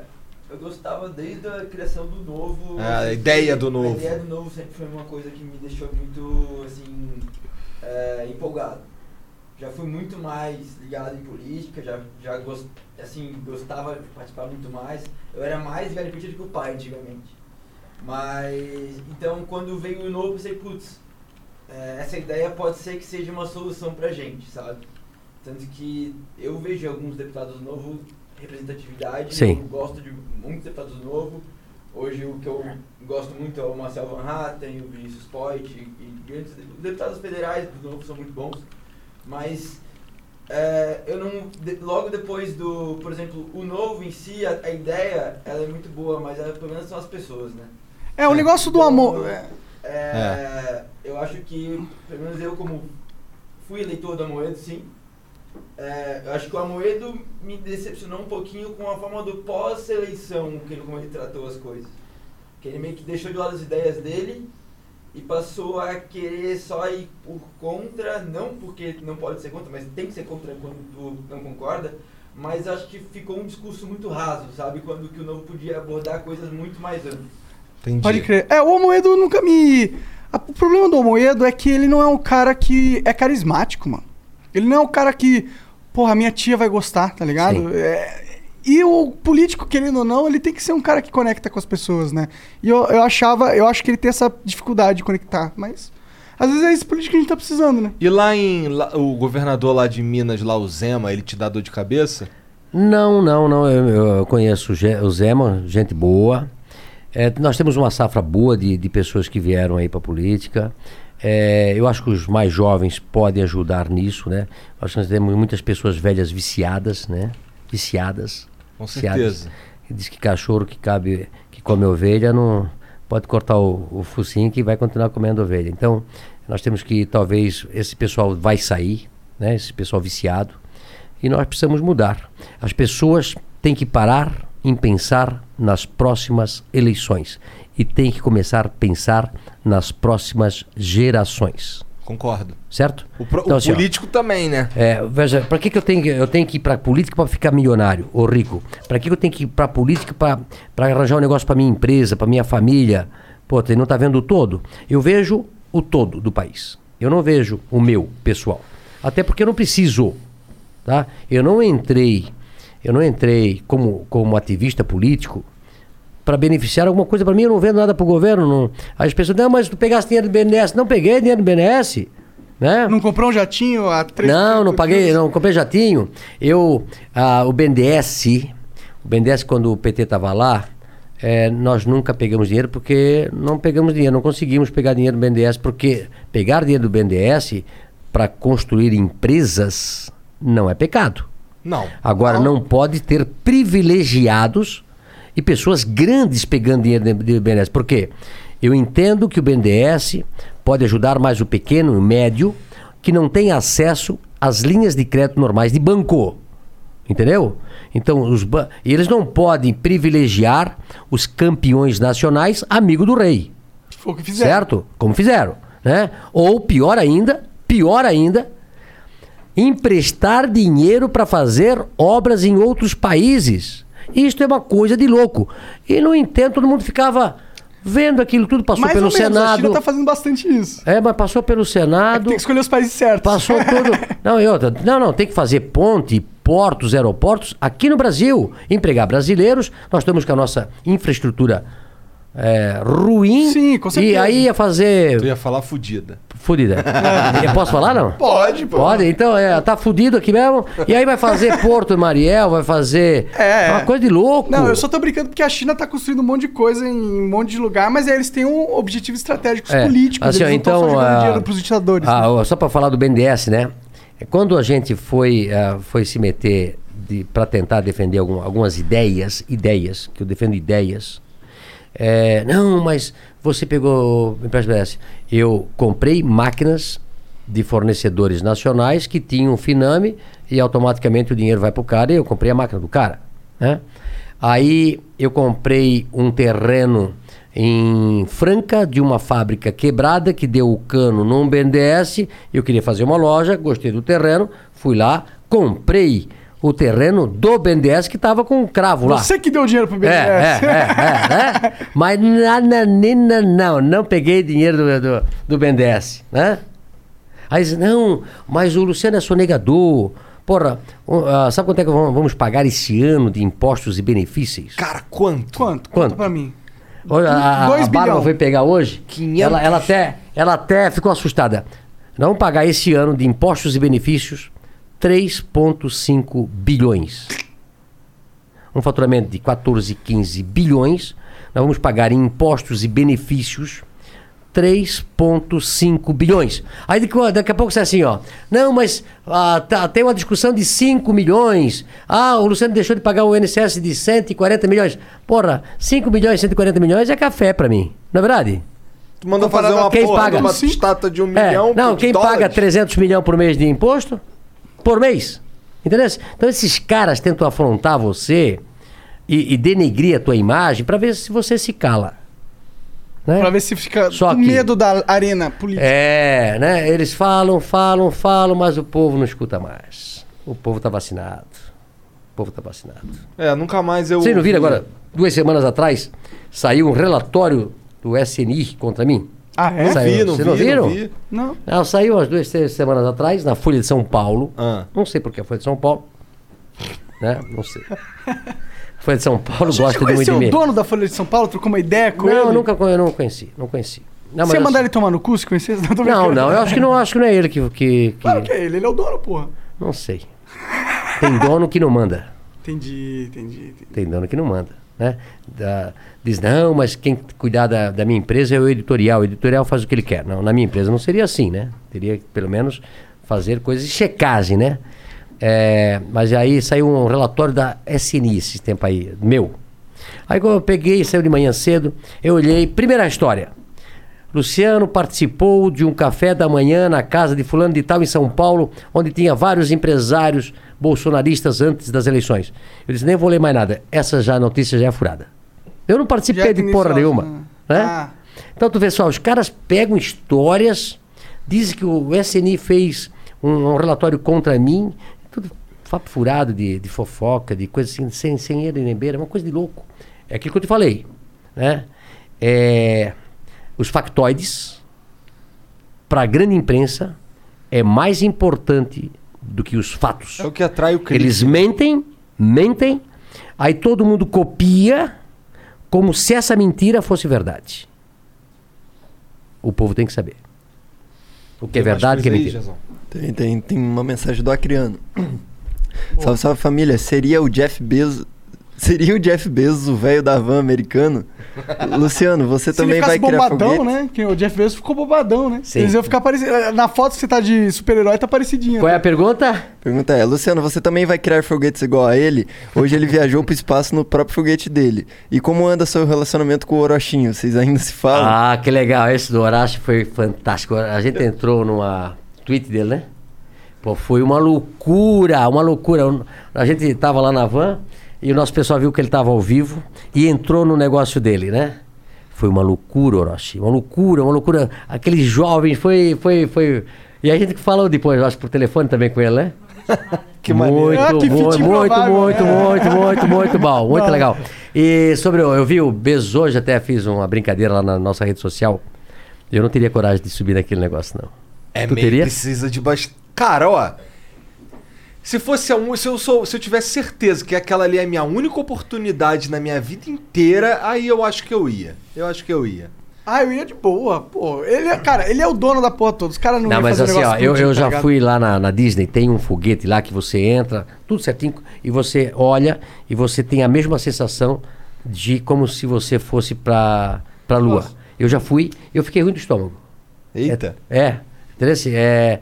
eu gostava desde a criação do novo. É, a ideia do novo. A ideia do novo sempre foi uma coisa que me deixou muito, assim, é, empolgado. Já fui muito mais ligado em política, já, já gost, assim, gostava de participar muito mais. Eu era mais política do que o pai antigamente. Mas, então, quando veio o novo, eu pensei, putz, é, essa ideia pode ser que seja uma solução pra gente, sabe? Tanto que eu vejo alguns deputados novos, representatividade, Sim. eu gosto de muitos deputados novos. Hoje o que eu gosto muito é o Marcel Van Hatten, o Vinícius Poit, e, e os deputados federais do novo são muito bons. Mas é, eu não. de- logo depois do. Por exemplo, o novo em si, a, a ideia, ela é muito boa, mas ela, pelo menos são as pessoas, né? É, o negócio do amor. é, É, Eu acho que, pelo menos eu como fui eleitor do Amoedo, sim. É, eu acho que o Amoedo me decepcionou um pouquinho com a forma do pós-eleição, que ele, como ele tratou as coisas. Que ele meio que deixou de lado as ideias dele e passou a querer só ir por contra, não porque não pode ser contra, mas tem que ser contra quando tu não concorda, mas acho que ficou um discurso muito raso, sabe? Quando que o Novo podia abordar coisas muito mais amplas. Entendi. Pode crer. É, o Amoedo nunca me. O problema do Amoedo é que ele não é um cara que é carismático, mano. Ele não é um cara que, porra, minha tia vai gostar, tá ligado? É, e o político, querendo ou não, ele tem que ser um cara que conecta com as pessoas, né? E eu, eu achava, eu acho que ele tem essa dificuldade de conectar, mas. Às vezes é esse político que a gente tá precisando, né? E lá em. lá- o governador lá de Minas, lá, o Zema, ele te dá dor de cabeça? Não, não, não. Eu, eu conheço o Zema, gente boa. É, nós temos uma safra boa de, de pessoas que vieram aí para política. É, eu acho que os mais jovens podem ajudar nisso, né? Acho que nós temos muitas pessoas velhas viciadas, né? Viciadas. Com certeza. Que diz que cachorro que cabe, que come ovelha não pode cortar o, o focinho que vai continuar comendo ovelha. Então, nós temos que talvez esse pessoal vai sair, né? Esse pessoal viciado e nós precisamos mudar. As pessoas têm que parar em pensar nas próximas eleições e têm que começar a pensar nas próximas gerações. Concordo. Certo? O, pro- Então, o assim, ó, político também, né? é, veja, para que, que eu tenho que eu tenho que ir para política para ficar milionário ou rico? Para que, que eu tenho que ir para política para arranjar um negócio para minha empresa, para minha família? Pô, você não está vendo o todo? Eu vejo o todo do país. Eu não vejo o meu pessoal. Até porque eu não preciso, tá? Eu não entrei, eu não entrei como como ativista político para beneficiar alguma coisa para mim, eu não vendo nada para o governo. Não. As pessoas, não, mas tu pegaste dinheiro do BNDES. Não peguei dinheiro do BNDES. Né? Não comprou um jatinho a três Não, não paguei, não comprei jatinho. Eu, ah, o BNDES, o BNDES quando o PT estava lá, eh, nós nunca pegamos dinheiro porque não pegamos dinheiro, não conseguimos pegar dinheiro do BNDES porque pegar dinheiro do BNDES para construir empresas não é pecado. Não. Agora não pode ter privilegiados e pessoas grandes pegando dinheiro do do BNDES. Por quê? Eu entendo que o BNDES pode ajudar mais o pequeno e o médio que não tem acesso às linhas de crédito normais de banco. Entendeu? Então, os ba- eles não podem privilegiar os campeões nacionais amigo do rei. Foi o que fizeram. Certo? Como fizeram, né? Ou pior ainda, pior ainda, emprestar dinheiro para fazer obras em outros países. Isto é uma coisa de louco. E no entanto, todo mundo ficava vendo aquilo tudo, passou Mais pelo ou menos, a Senado. China tá fazendo bastante isso. É, mas passou pelo Senado. Tem que escolher os países certos. Passou tudo. Não, e outra, não, não, tem que fazer ponte, portos, aeroportos aqui no Brasil. Empregar brasileiros. Nós temos com a nossa infraestrutura é, ruim. Sim, com E certeza. aí ia fazer. Tu ia falar fudida. Eu posso falar, não? Pode, pô. Pode, então é, tá fudido aqui mesmo. E aí vai fazer Porto Mariel, vai fazer. É. Uma coisa de louco. Não, eu só tô brincando porque a China tá construindo um monte de coisa em um monte de lugar, mas aí eles têm um objetivos estratégicos É, políticos. assim, ó, eles não tão então, só jogando ah, dinheiro pros ditadores. Ah, né? só para falar do BNDES, né? Quando a gente foi, ah, foi se meter para tentar defender algum- algumas ideias, ideias, que eu defendo ideias. é, não, mas você pegou empréstimo BNDES. Eu comprei máquinas de fornecedores nacionais que tinham Finame e automaticamente o dinheiro vai para o cara e eu comprei a máquina do cara. Né? Aí eu comprei um terreno em Franca de uma fábrica quebrada que deu o cano num BNDES. Eu queria fazer uma loja, gostei do terreno, fui lá, comprei o terreno do BNDES que estava com um cravo lá. Você que deu dinheiro pro É, BNDES. é, é, é, é. Mas nananina, não, não peguei dinheiro do, do, do BNDES, né? Aí diz, não, mas o Luciano é sonegador. Porra, o- ah, sabe quanto é que vamos pagar esse ano de impostos e benefícios? Cara, quanto? Quanto? Quanto? Pra mim. Olha, a, a, Bárbara foi pegar hoje, 500. ela, ela, até, ela até ficou assustada. Vamos pagar esse ano de impostos e benefícios 3,5 bilhões. Um faturamento de 14, 15 bilhões. Nós vamos pagar em impostos e benefícios 3,5 bilhões. Aí daqui, daqui a pouco você é assim, ó. Não, mas ah, tá, tem uma discussão de 5 milhões. Ah, o Luciano deixou de pagar o INSS de 140 milhões. Porra, 5 milhões, 140 milhões é café pra mim. Não é verdade? Tu mandou fazer uma quem porra paga? de uma estátua de um É, milhão não, quem dólares? paga 300 milhões por mês de imposto? Por mês. Entendeu? Então esses caras tentam afrontar você e, e denegrir a tua imagem pra ver se você se cala. Né? Pra ver se fica Só com que- medo da arena política. É, né? Eles falam, falam, falam, mas o povo não escuta mais. O povo tá vacinado. O povo tá vacinado. É, nunca mais eu. Vocês não viram agora, duas semanas atrás, saiu um relatório do SNI contra mim? Ah, é? Não Saiu. vi, não Vocês vi, não viram? não vi. Não. Não, saiu umas duas, três semanas atrás, na Folha de São Paulo. Ah. Não sei porque a Folha de São Paulo. Né? Não sei. Folha de São Paulo Você gosta de muito conheceu de o dono da Folha de São Paulo? Trocou uma ideia com Não, ele? eu nunca eu não conheci. Não conheci. Não, Você ia eu- mandar ele tomar no cu se conhecesse? Não, Não, não, eu acho que não, acho que não é ele que. que, que- Claro que é ele, ele é o dono, porra. Não sei. Tem dono que não manda. Entendi, entendi. entendi. Tem dono que não manda. Né? Da- diz, não, mas quem cuidar da, da minha empresa é o editorial. O editorial faz o que ele quer. Não, na minha empresa não seria assim, né? Teria que, pelo menos, fazer coisas de checagem, né? É, mas aí saiu um relatório da SNI esse tempo aí, meu. Aí quando eu peguei, saiu de manhã cedo, eu olhei, primeira história. Luciano participou de um café da manhã na casa de fulano de tal em São Paulo, onde tinha vários empresários bolsonaristas antes das eleições. Eu disse, nem vou ler mais nada. Essa já a notícia já é furada. Eu não participei Já de porra nenhuma. né? Né? Ah. Então tu vê só, os caras pegam histórias, dizem que o SNI fez um, um relatório contra mim, tudo papo furado de, de fofoca, de coisa assim, sem, sem ele nem beira, uma coisa de louco. É aquilo que eu te falei. Né? É, os factoides, para a grande imprensa, é mais importante do que os fatos. É o que atrai o crítico. Eles mentem, mentem, aí todo mundo copia como se essa mentira fosse verdade. O povo tem que saber. O que é verdade, o que é mentira. Tem, tem, tem uma mensagem do Acriano. Salve, salve família. Seria o Jeff Bezos. Seria o Jeff Bezos o velho da van americano? Luciano, você Se também ele vai criar bombadão, foguete? né? Que o Jeff Bezos ficou bobadão, né? Sim. Eles iam ficar parecidos. Na foto que você tá de super-herói, tá parecidinho. Qual é tá? a pergunta? Pergunta é, Luciano, você também vai criar foguetes igual a ele? Hoje ele viajou pro espaço no próprio foguete dele. E como anda seu relacionamento com o Orochinho? Vocês ainda se falam? Ah, que legal. Esse do Horácio foi fantástico. A gente entrou numa tweet dele, né? Pô, foi uma loucura, uma loucura. A gente tava lá na van e o nosso pessoal viu que ele tava ao vivo e entrou no negócio dele, né? Foi uma loucura, Orochi. Uma loucura, uma loucura. Aqueles jovens, foi, foi, foi. E a gente falou depois, eu acho, por telefone também com ele, né? Que muito, maneiro. Ah, que muito, muito, muito, né? muito, muito, muito bom, muito Não. legal. E sobre, eu vi o Bezos hoje, até fiz uma brincadeira lá na nossa rede social. Eu não teria coragem de subir naquele negócio, não. É Tu meio teria? precisa de bastante. Cara, ó. Se fosse a um, se eu sou, se eu tivesse certeza que aquela ali é a minha única oportunidade na minha vida inteira, aí eu acho que eu ia. Eu acho que eu ia. Ah, eu ia de boa, pô. Ele é, cara, ele é o dono da porra toda. Os caras não, Não, mas fazer assim, ó, eu, eu tá já fui lá na, na Disney, tem um foguete lá que você entra, tudo certinho, e você olha e você tem a mesma sensação de como se você fosse pra, pra lua. Eu já fui, eu fiquei ruim do estômago. Eita. É, entendeu? Assim, É,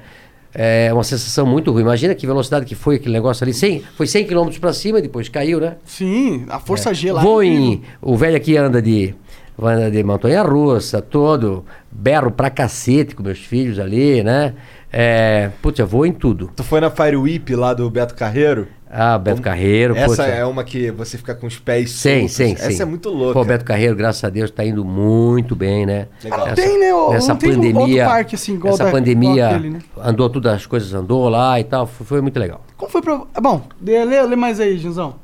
é uma sensação muito ruim. Imagina que velocidade que foi aquele negócio ali. 100, foi 100 km pra cima e depois caiu, né? Sim, a força G lá. Vou é incrível. em. O velho aqui anda de. Anda de montanha russa, todo. Berro pra cacete com meus filhos ali, né? É, putz, eu vou em tudo. Tu foi na Fire Whip lá do Beto Carreiro? Ah, Beto Carreiro, Essa putz, é uma que você fica com os pés Sim, soltos. sim, Essa sim. é muito louca. Pô, Beto Carreiro, graças a Deus, tá indo muito bem, né? Legal. Não tem, né? Ô, Nessa não tem pandemia. outro parque assim, igual essa da- pandemia aquele, né? andou todas as coisas, andou lá e tal. Foi, foi muito legal. Como foi pra. Ah, Bom, lê, lê, lê mais aí, Junzão.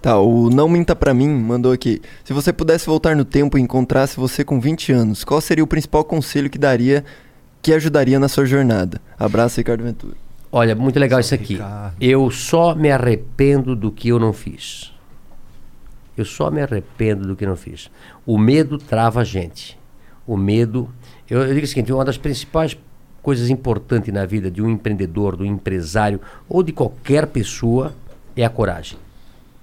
Tá, o Não Minta Pra Mim mandou aqui. Se você pudesse voltar no tempo e encontrasse você com 20 anos, qual seria o principal conselho que daria que ajudaria na sua jornada? Abraço, Ricardo Ventura. Olha, muito legal isso aqui. Eu só me arrependo do que eu não fiz. Eu só me arrependo do que não fiz. O medo trava a gente. O medo. Eu, eu digo o seguinte: uma das principais coisas importantes na vida de um empreendedor, do empresário ou de qualquer pessoa é a coragem.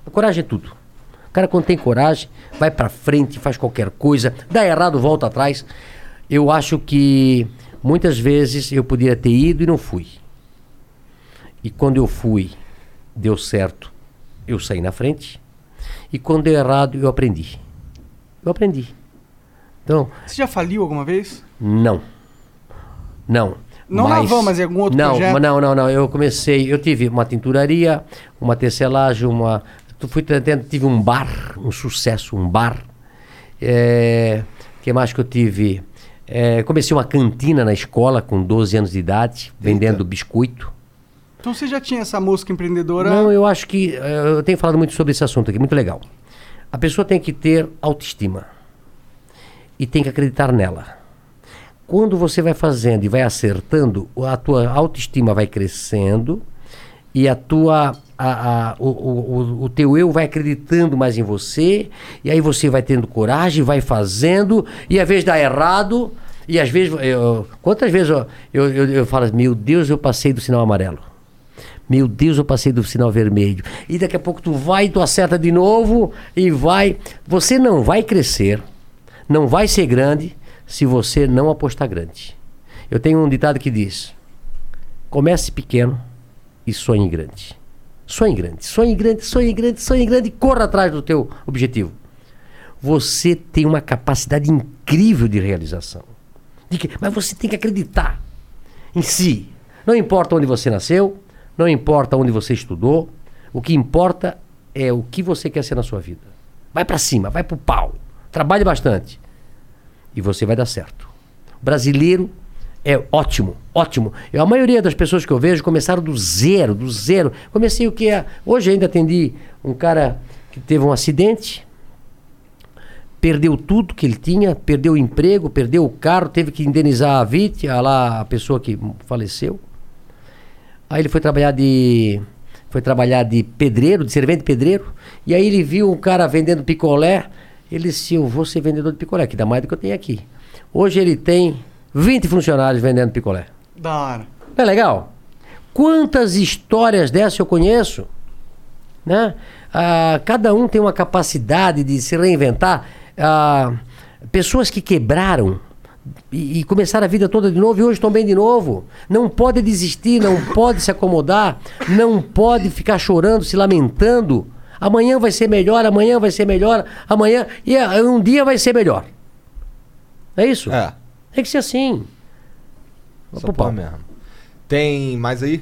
A coragem é tudo. O cara, quando tem coragem, vai pra frente, faz qualquer coisa, dá errado, volta atrás. Eu acho que muitas vezes eu poderia ter ido e não fui. E quando eu fui, deu certo, eu saí na frente. E quando deu errado, eu aprendi. Eu aprendi. Então, Você já faliu alguma vez? não. Não. Não na van, mas em algum outro não, projeto? Não, não, não. Eu comecei, eu tive uma tinturaria, uma tecelagem, uma. tu- Fui tentando, tive um bar, um sucesso, um bar. É, que mais que eu tive? É, comecei uma cantina na escola com 12 anos de idade, vendendo biscoito. Então você já tinha essa música empreendedora? Não, eu acho que. eh, Eu tenho falado muito sobre esse assunto aqui, muito legal. A pessoa tem que ter autoestima. E tem que acreditar nela. Quando você vai fazendo e vai acertando, a tua autoestima vai crescendo e a tua. A, a- o, o, o- teu eu vai acreditando mais em você, e aí você vai tendo coragem, vai fazendo, e às vezes dá errado, e às vezes. eu- quantas vezes eu, eu, eu, eu falo, meu Deus, eu passei do sinal amarelo. Meu Deus, eu passei do sinal vermelho. E daqui a pouco tu vai, tu acerta de novo e vai. Você não vai crescer, não vai ser grande se você não apostar grande. Eu tenho um ditado que diz: comece pequeno e sonhe grande. Sonhe grande, sonhe grande, sonhe grande, sonhe grande e corra atrás do teu objetivo. Você tem uma capacidade incrível de realização. De que- mas você tem que acreditar em si. Não importa onde você nasceu, não importa onde você estudou, o que importa é o que você quer ser na sua vida. Vai pra cima, vai pro pau. Trabalhe bastante e você vai dar certo. Brasileiro é ótimo, ótimo. Eu, a maioria das pessoas que eu vejo começaram do zero, do zero. Comecei o que é. Hoje ainda atendi um cara que teve um acidente, perdeu tudo que ele tinha, perdeu o emprego, perdeu o carro, teve que indenizar a vítima, lá a pessoa que faleceu. Aí ele foi trabalhar de foi trabalhar de pedreiro, de servente pedreiro, e aí ele viu um cara vendendo picolé, ele disse, eu vou ser vendedor de picolé, que dá mais do que eu tenho aqui. Hoje ele tem 20 funcionários vendendo picolé. Da hora. Não é legal? Quantas histórias dessas eu conheço? Né? Ah, cada um tem uma capacidade de se reinventar. Ah, pessoas que quebraram e, e começaram a vida toda de novo e hoje estão bem de novo. Não pode desistir, não pode se acomodar, não pode ficar chorando, se lamentando. Amanhã vai ser melhor, amanhã vai ser melhor, amanhã. E ah, um dia vai ser melhor. É isso? É. Tem que ser assim. Só pau. mesmo. Tem mais aí?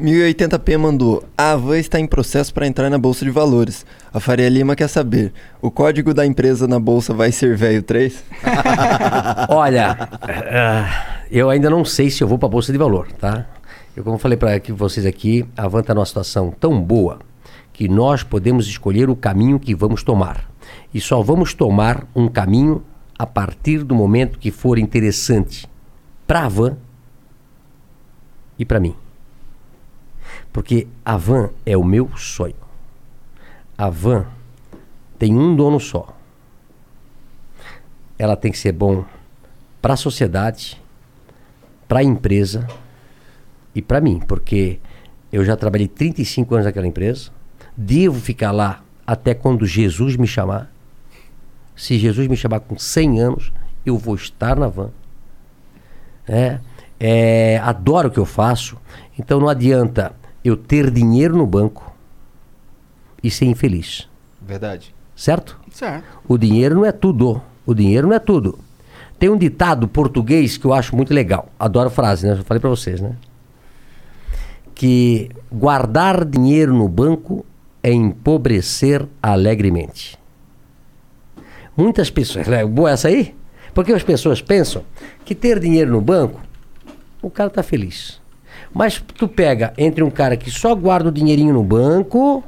1080p mandou. A Avan está em processo para entrar na Bolsa de Valores. A Faria Lima quer saber: o código da empresa na bolsa vai ser velho 3? Olha, ah, eu ainda não sei se eu vou para a Bolsa de Valor, tá? Eu, como falei para vocês aqui, a Van está numa situação tão boa que nós podemos escolher o caminho que vamos tomar. E só vamos tomar um caminho a partir do momento que for interessante para a Van e para mim. Porque a Van é o meu sonho. A Van tem um dono só. Ela tem que ser bom para a sociedade, para a empresa e para mim, porque eu já trabalhei 35 anos naquela empresa, devo ficar lá até quando Jesus me chamar. Se Jesus me chamar com 100 anos, eu vou estar na van. É, é, adoro o que eu faço, então não adianta eu ter dinheiro no banco e ser infeliz, Verdade. certo? Certo. O dinheiro não é tudo. O dinheiro não é tudo. Tem um ditado português que eu acho muito legal. Adoro frase, né? Já falei pra vocês, né? Que guardar dinheiro no banco é empobrecer alegremente. Muitas pessoas. É boa essa aí? Porque as pessoas pensam que ter dinheiro no banco, o cara tá feliz. Mas tu pega entre um cara que só guarda o dinheirinho no banco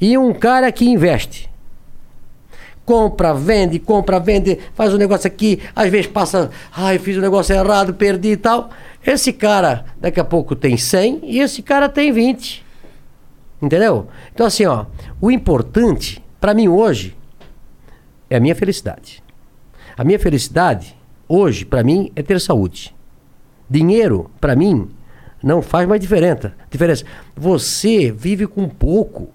e um cara que investe. Compra, vende, compra, vende, faz um negócio aqui, às vezes passa, ai, fiz um negócio errado, perdi e tal. Esse cara, daqui a pouco tem 100 e esse cara tem 20. Entendeu? Então, assim, ó, o importante, para mim hoje, é a minha felicidade. A minha felicidade, hoje, para mim, é ter saúde. Dinheiro, para mim, não faz mais diferença. diferença. Você vive com pouco.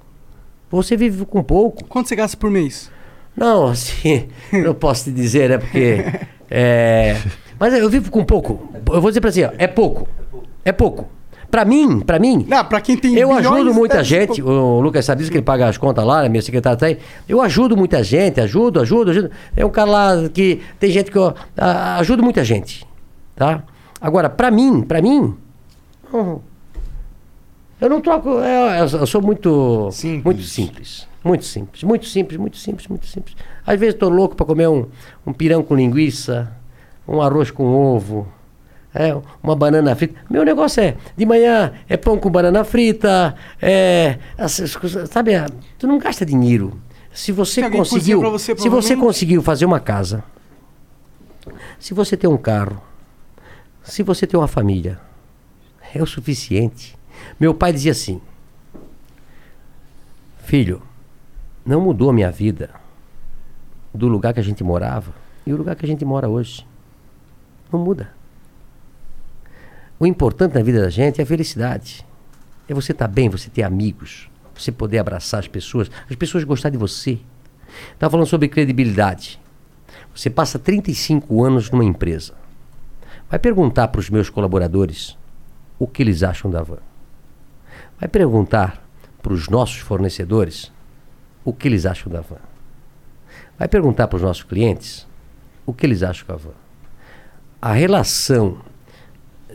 Você vive com pouco. Quanto você gasta por mês? Não, assim, não posso te dizer, né? Porque. É, mas eu vivo com pouco. Eu vou dizer pra você, ó, é pouco. É pouco. Pra mim, pra mim. Não, pra quem tem Eu ajudo muita ser gente. pouco. O Lucas sabe disso que ele paga as contas lá, né, minha secretária tá aí. Eu ajudo muita gente, ajudo, ajudo, ajudo. É um cara lá que. Tem gente que eu ajudo muita gente. Tá? Agora, pra mim, pra mim. Hum, Eu não troco. é, Eu, eu sou muito. Muito simples. Muito simples. Muito simples, muito simples, muito simples. Às vezes estou louco para comer um, um pirão com linguiça, um arroz com ovo, é, uma banana frita. Meu negócio é, de manhã é pão com banana frita, é. essas coisas, sabe, ah, tu não gasta dinheiro. Se você conseguiu. você, se você conseguiu fazer uma casa, se você tem um carro, se você tem uma família, é o suficiente. Meu pai dizia assim: Filho, não mudou a minha vida do lugar que a gente morava e o lugar que a gente mora hoje. Não muda. O importante na vida da gente é a felicidade. É você estar bem, você ter amigos, você poder abraçar as pessoas, as pessoas gostar de você. Estava falando sobre credibilidade. Você passa 35 anos numa empresa. Vai perguntar para os meus colaboradores o que eles acham da van. Vai perguntar para os nossos fornecedores o que eles acham da van. Vai perguntar para os nossos clientes o que eles acham da van. A relação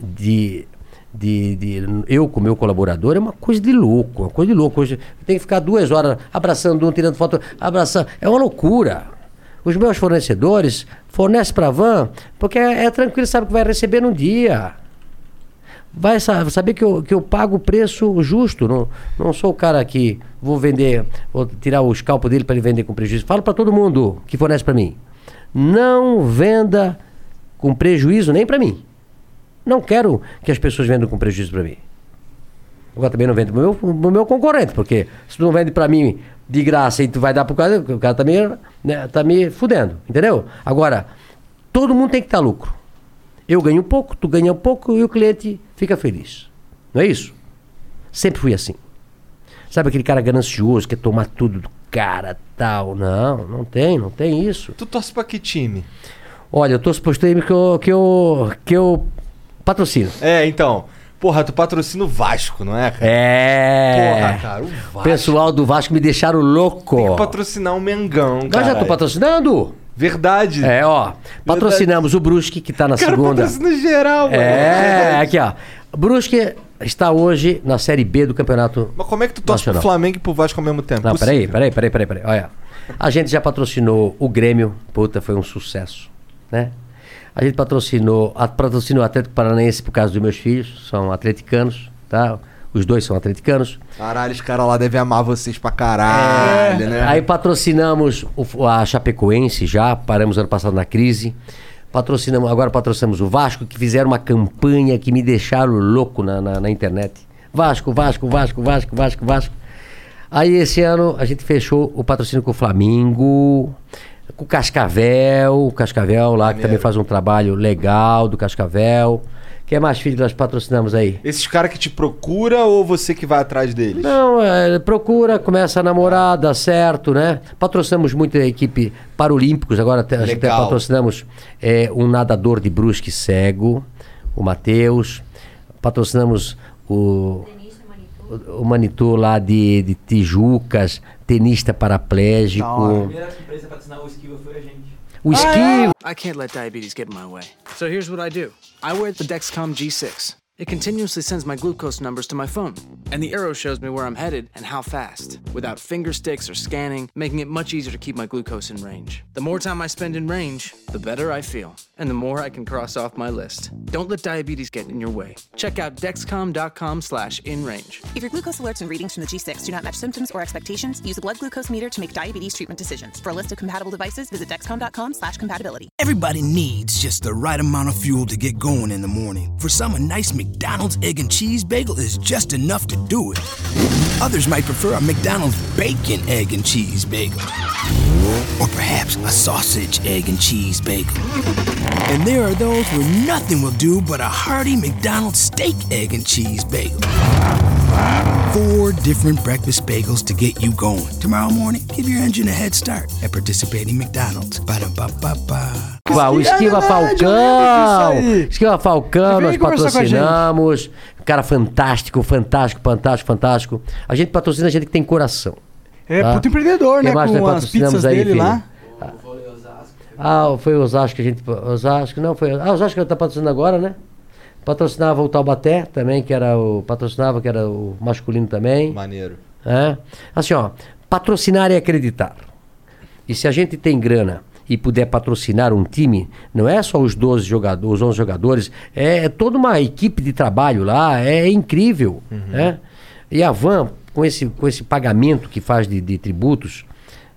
de, de, de eu com meu colaborador é uma coisa de louco, uma coisa de louco. Hoje tenho que ficar duas horas abraçando um, tirando foto, abraçando. É uma loucura. Os meus fornecedores fornecem para a van porque é, é tranquilo, sabe que vai receber no dia vai sa- saber que eu, que eu pago o preço justo. Não, não sou o cara que vou vender, vou tirar o escalpo dele para ele vender com prejuízo. Falo para todo mundo que fornece para mim. Não venda com prejuízo nem para mim. Não quero que as pessoas vendam com prejuízo para mim. Agora também não vende para o meu, meu concorrente, porque se tu não vende para mim de graça e tu vai dar pro cara, o cara tá me, né, tá me fudendo, entendeu? Agora, todo mundo tem que estar lucro. Eu ganho pouco, tu ganha pouco e o cliente fica feliz. Não é isso? Sempre fui assim. Sabe aquele cara ganancioso que quer tomar tudo do cara, tal? Não, não tem, não tem isso. Tu torce pra que time? Olha, eu tô suposto que eu, que eu, que eu patrocino. É, então. Porra, tu patrocina o Vasco, não é, cara? É. Porra, cara, o Vasco. Pessoal do Vasco me deixaram louco. Tem que patrocinar o Mengão, Nós cara. já tô patrocinando? Verdade. É, ó. Patrocinamos o Brusque, que tá na Cara, segunda. patrocina geral, mano. É, aqui, ó. Brusque está hoje na Série B do Campeonato Mas como é que tu torce pro. Flamengo e pro Vasco ao mesmo tempo? Não, peraí, peraí, peraí, peraí, peraí. Olha, a gente já patrocinou o Grêmio, puta, foi um sucesso, né? A gente patrocinou, a, patrocinou o Atlético Paranaense por causa dos meus filhos, são atleticanos, tá? Os dois são atleticanos. Caralho, os caras lá devem amar vocês pra caralho, né? É. Aí patrocinamos o- a Chapecoense já, paramos ano passado na crise. Patrocinamos, agora patrocinamos o Vasco, que fizeram uma campanha que me deixaram louco na, na, na internet. Vasco, Vasco, Vasco, Vasco, Vasco, Vasco. Aí esse ano a gente fechou o patrocínio com o Flamengo, com o Cascavel, o Cascavel lá que também faz um trabalho legal do Cascavel. Quem é mais filho que nós patrocinamos aí? Esses caras que te procura ou você que vai atrás deles? Não, é, procura, começa a namorar, dá certo, né? Patrocinamos muito a equipe Paralímpicos, agora até- a gente até patrocinamos é, um nadador de brusque cego, o Matheus. Patrocinamos o, o, o Manitou lá de, de Tijucas, tenista paraplégico. empresa a patrocinar o esquiva foi a gente. O esquivo. I can't let diabetes get in my way. So here's what I do I wear the Dexcom G6. It continuously sends my glucose numbers to my phone, and the arrow shows me where I'm headed and how fast, without finger sticks or scanning, making it much easier to keep my glucose in range. The more time I spend in range, the better I feel, and the more I can cross off my list. Don't let diabetes get in your way. Check out dexcom.com slash in range. If your glucose alerts and readings from the G6 do not match symptoms or expectations, use a blood glucose meter to make diabetes treatment decisions. For a list of compatible devices, visit dexcom.com slash compatibility. Everybody needs just the right amount of fuel to get going in the morning. For some, a nice McDonald's egg and cheese bagel is just enough to do it. Others might prefer a McDonald's bacon, egg, and cheese bagel. Or perhaps a sausage, egg, and cheese bagel. And there are those where nothing will do but a hearty McDonald's steak, egg, and cheese bagel. Four different breakfast bagels to get you going. Tomorrow morning, give your engine a head start at participating McDonald's. Ba-da-ba-ba-ba. Uau, Esquiva Falcão! Esquiva Falcão, nós Vem a patrocinamos. Cara fantástico, fantástico, fantástico, fantástico. A gente patrocina gente que tem coração. É, tá? puto empreendedor, Que né? mais Com nós as pizzas aí, dele filho? lá. Ah, foi o Osasco que a gente. Osasco, não, foi. Ah, Osasco que está patrocinando agora, né? Patrocinava o Taubaté também, que era o. Patrocinava, que era o masculino também. Maneiro. É. Assim, ó, patrocinar é acreditar. E se a gente tem grana e puder patrocinar um time, não é só os 12 jogadores, os 11 jogadores, é, toda uma equipe de trabalho lá, é incrível, né? E a Van, com esse, com esse pagamento que faz de, de tributos,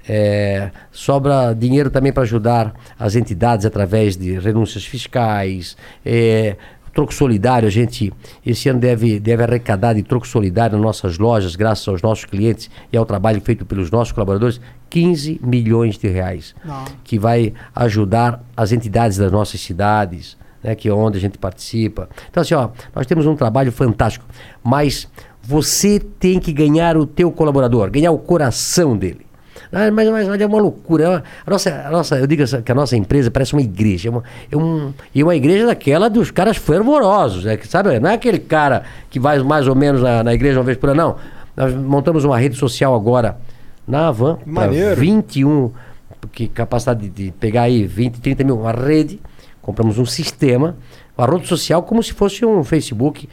é, sobra dinheiro também para ajudar as entidades através de renúncias fiscais, é, troco solidário, a gente esse ano deve, deve arrecadar de troco solidário nas nossas lojas, graças aos nossos clientes e ao trabalho feito pelos nossos colaboradores, 15 milhões de reais, Não. que vai ajudar as entidades das nossas cidades, né, que é onde a gente participa. Então assim, ó, nós temos um trabalho fantástico, mas você tem que ganhar o teu colaborador, ganhar o coração dele. Ah, mas, mas, mas é uma loucura. é uma- A nossa, a nossa, eu digo essa- que a nossa empresa parece uma igreja. É uma, é um, e uma igreja daquela dos caras fervorosos. É, que, sabe? Não é aquele cara que vai mais ou menos na, na igreja uma vez por ano, não. Nós montamos uma rede social agora na Avan. pra Maneiro. 21, que capacidade de, de pegar aí 20, 30 mil, uma rede. Compramos um sistema, uma rede social como se fosse um Facebook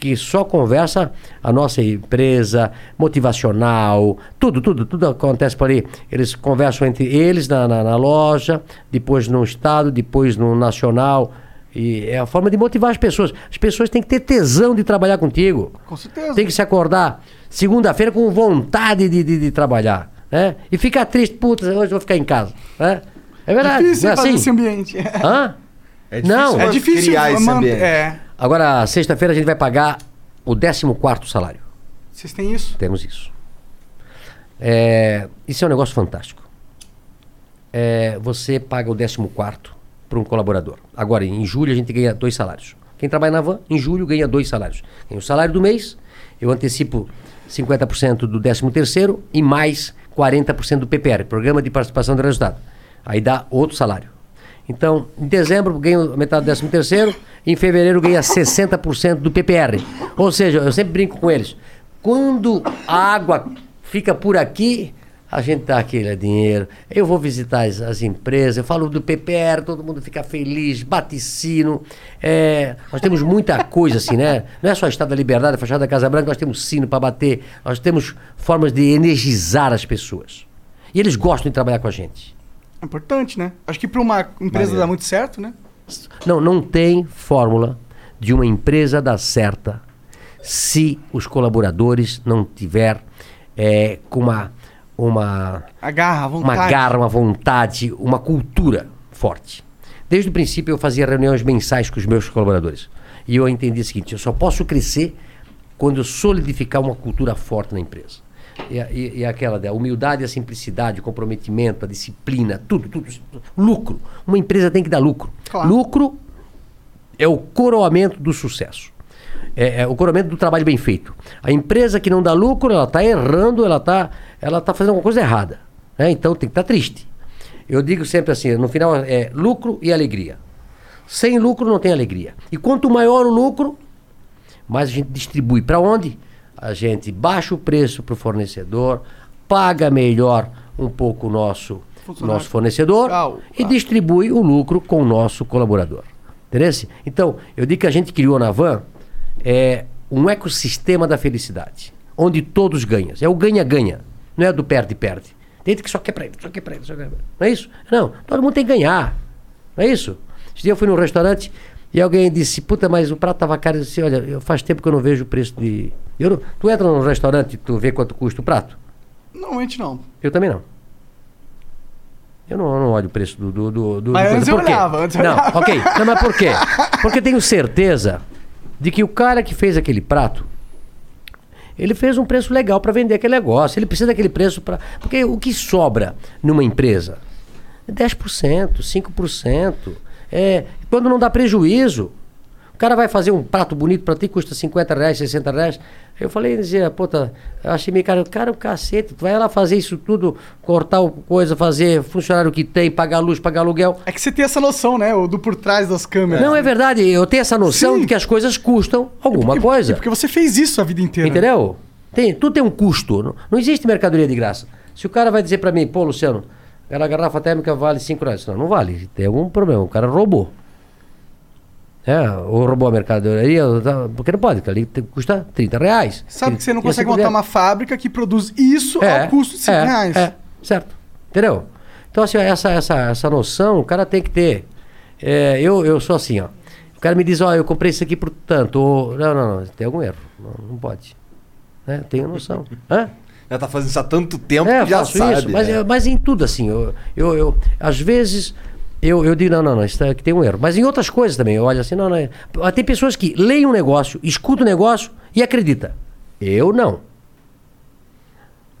que só conversa a nossa empresa, motivacional, tudo, tudo, tudo acontece por ali. Eles conversam entre eles na, na, na loja, depois no estado, depois no nacional. E é a forma de motivar as pessoas. As pessoas têm que ter tesão de trabalhar contigo. Com certeza. Tem que se acordar segunda-feira com vontade de, de, de trabalhar. Né? E ficar triste, puta, hoje eu vou ficar em casa. Né? É verdade. difícil não é fazer assim? esse ambiente. Hã? É difícil não. É difícil criar esse ambiente. É. Agora, sexta-feira a gente vai pagar o 14 salário. Vocês têm isso? Temos isso. É, isso é um negócio fantástico. É, você paga o 14 para um colaborador. Agora, em julho, a gente ganha dois salários. Quem trabalha na van, em julho, ganha dois salários. Ganha o salário do mês, eu antecipo 50% do 13 terceiro e mais 40% do PPR, Programa de Participação do Resultado. Aí dá outro salário. Então, em dezembro ganho metade do 13 terceiro, em fevereiro ganha 60% do PPR. Ou seja, eu sempre brinco com eles. Quando a água fica por aqui, a gente dá aquele dinheiro. Eu vou visitar as, as empresas, eu falo do PPR, todo mundo fica feliz, bate sino. É, nós temos muita coisa assim, né? Não é só Estado da Liberdade, a Fachada da Casa Branca, nós temos sino para bater, nós temos formas de energizar as pessoas. E eles gostam de trabalhar com a gente. É importante, né? Acho que para uma empresa Maneiro. dar muito certo, né? Não, não tem fórmula de uma empresa dar certa se os colaboradores não tiver é, com uma, uma, A garra, a vontade. uma garra, uma vontade, uma cultura forte. Desde o princípio eu fazia reuniões mensais com os meus colaboradores. E eu entendi o seguinte, eu só posso crescer quando eu solidificar uma cultura forte na empresa. E, e- e aquela da humildade, a simplicidade, o comprometimento, a disciplina, tudo, tudo. Lucro. Uma empresa tem que dar lucro. Lucro é o coroamento do sucesso. É, é o coroamento do trabalho bem feito. A empresa que não dá lucro, ela está errando, ela está ela tá fazendo alguma coisa errada. né? Então tem que estar triste. Eu digo sempre assim, no final é lucro e alegria. Sem lucro não tem alegria. E quanto maior o lucro, mais a gente distribui. Para onde? A gente baixa o preço para o fornecedor, paga melhor um pouco o nosso, nosso fornecedor e distribui o lucro com o nosso colaborador. Entendeu? Então, eu digo que a gente criou na van é um ecossistema da felicidade, onde todos ganham. É o ganha-ganha, não é do perde-perde. Tem gente que só quer pra ele, só quer pra ele, só quer pra ele. Não é isso? Não, todo mundo tem que ganhar. Não é isso? Esse dia eu fui num restaurante e alguém disse, puta, mas o prato tava caro. Eu disse, olha, eu faz tempo que eu não vejo o preço de... Eu não- Tu entra num restaurante e tu vê quanto custa o prato? Normalmente não. Eu também não. Eu não, eu não olho o preço do. do, do, do Mas antes eu olhava, antes eu não, olhava. ok. Não, mas por quê? Porque tenho certeza de que o cara que fez aquele prato, ele fez um preço legal para vender aquele negócio. Ele precisa daquele preço para. Porque o que sobra numa empresa é 10%, 5%. É, quando não dá prejuízo. O cara vai fazer um prato bonito para ti, custa 50 reais, 60 reais. Eu falei, dizia, puta, eu achei meio caro. Cara, o cacete, tu vai lá fazer isso tudo, cortar coisa, fazer funcionário que tem, pagar luz, pagar aluguel. É que você tem essa noção, né? O do por trás das câmeras. Não, é verdade, eu tenho essa noção de que as coisas custam alguma coisa. Porque você fez isso a vida inteira. Entendeu? Tem, tudo tem um custo. Não, não existe mercadoria de graça. Se o cara vai dizer pra mim, pô, Luciano, aquela garrafa térmica vale 5 reais. Não, não vale. Tem algum problema. O cara roubou. É, ou roubou a mercadoria, porque não pode, porque ali custa 30 reais. Sabe que você não consegue montar uma fábrica que produz isso ao custo de 5 é, reais. É, certo. Entendeu? Então, assim, ó, essa, essa, essa noção o cara tem que ter. É, eu, eu sou assim, ó. O cara me diz, ó, eu comprei isso aqui por tanto. Ou, não, não, não, tem algum erro. Não, não pode. Né? Tenho noção. Hã? Já tá fazendo isso há tanto tempo É, que já faço sabe. isso, mas, é- mas em tudo assim, eu, eu, eu- às vezes eu, eu digo, não, não, não, isso aqui tem um erro. Mas em outras coisas também, eu olho assim, não, não. é- Tem pessoas que leem um negócio, escutam o negócio e acredita. Eu não.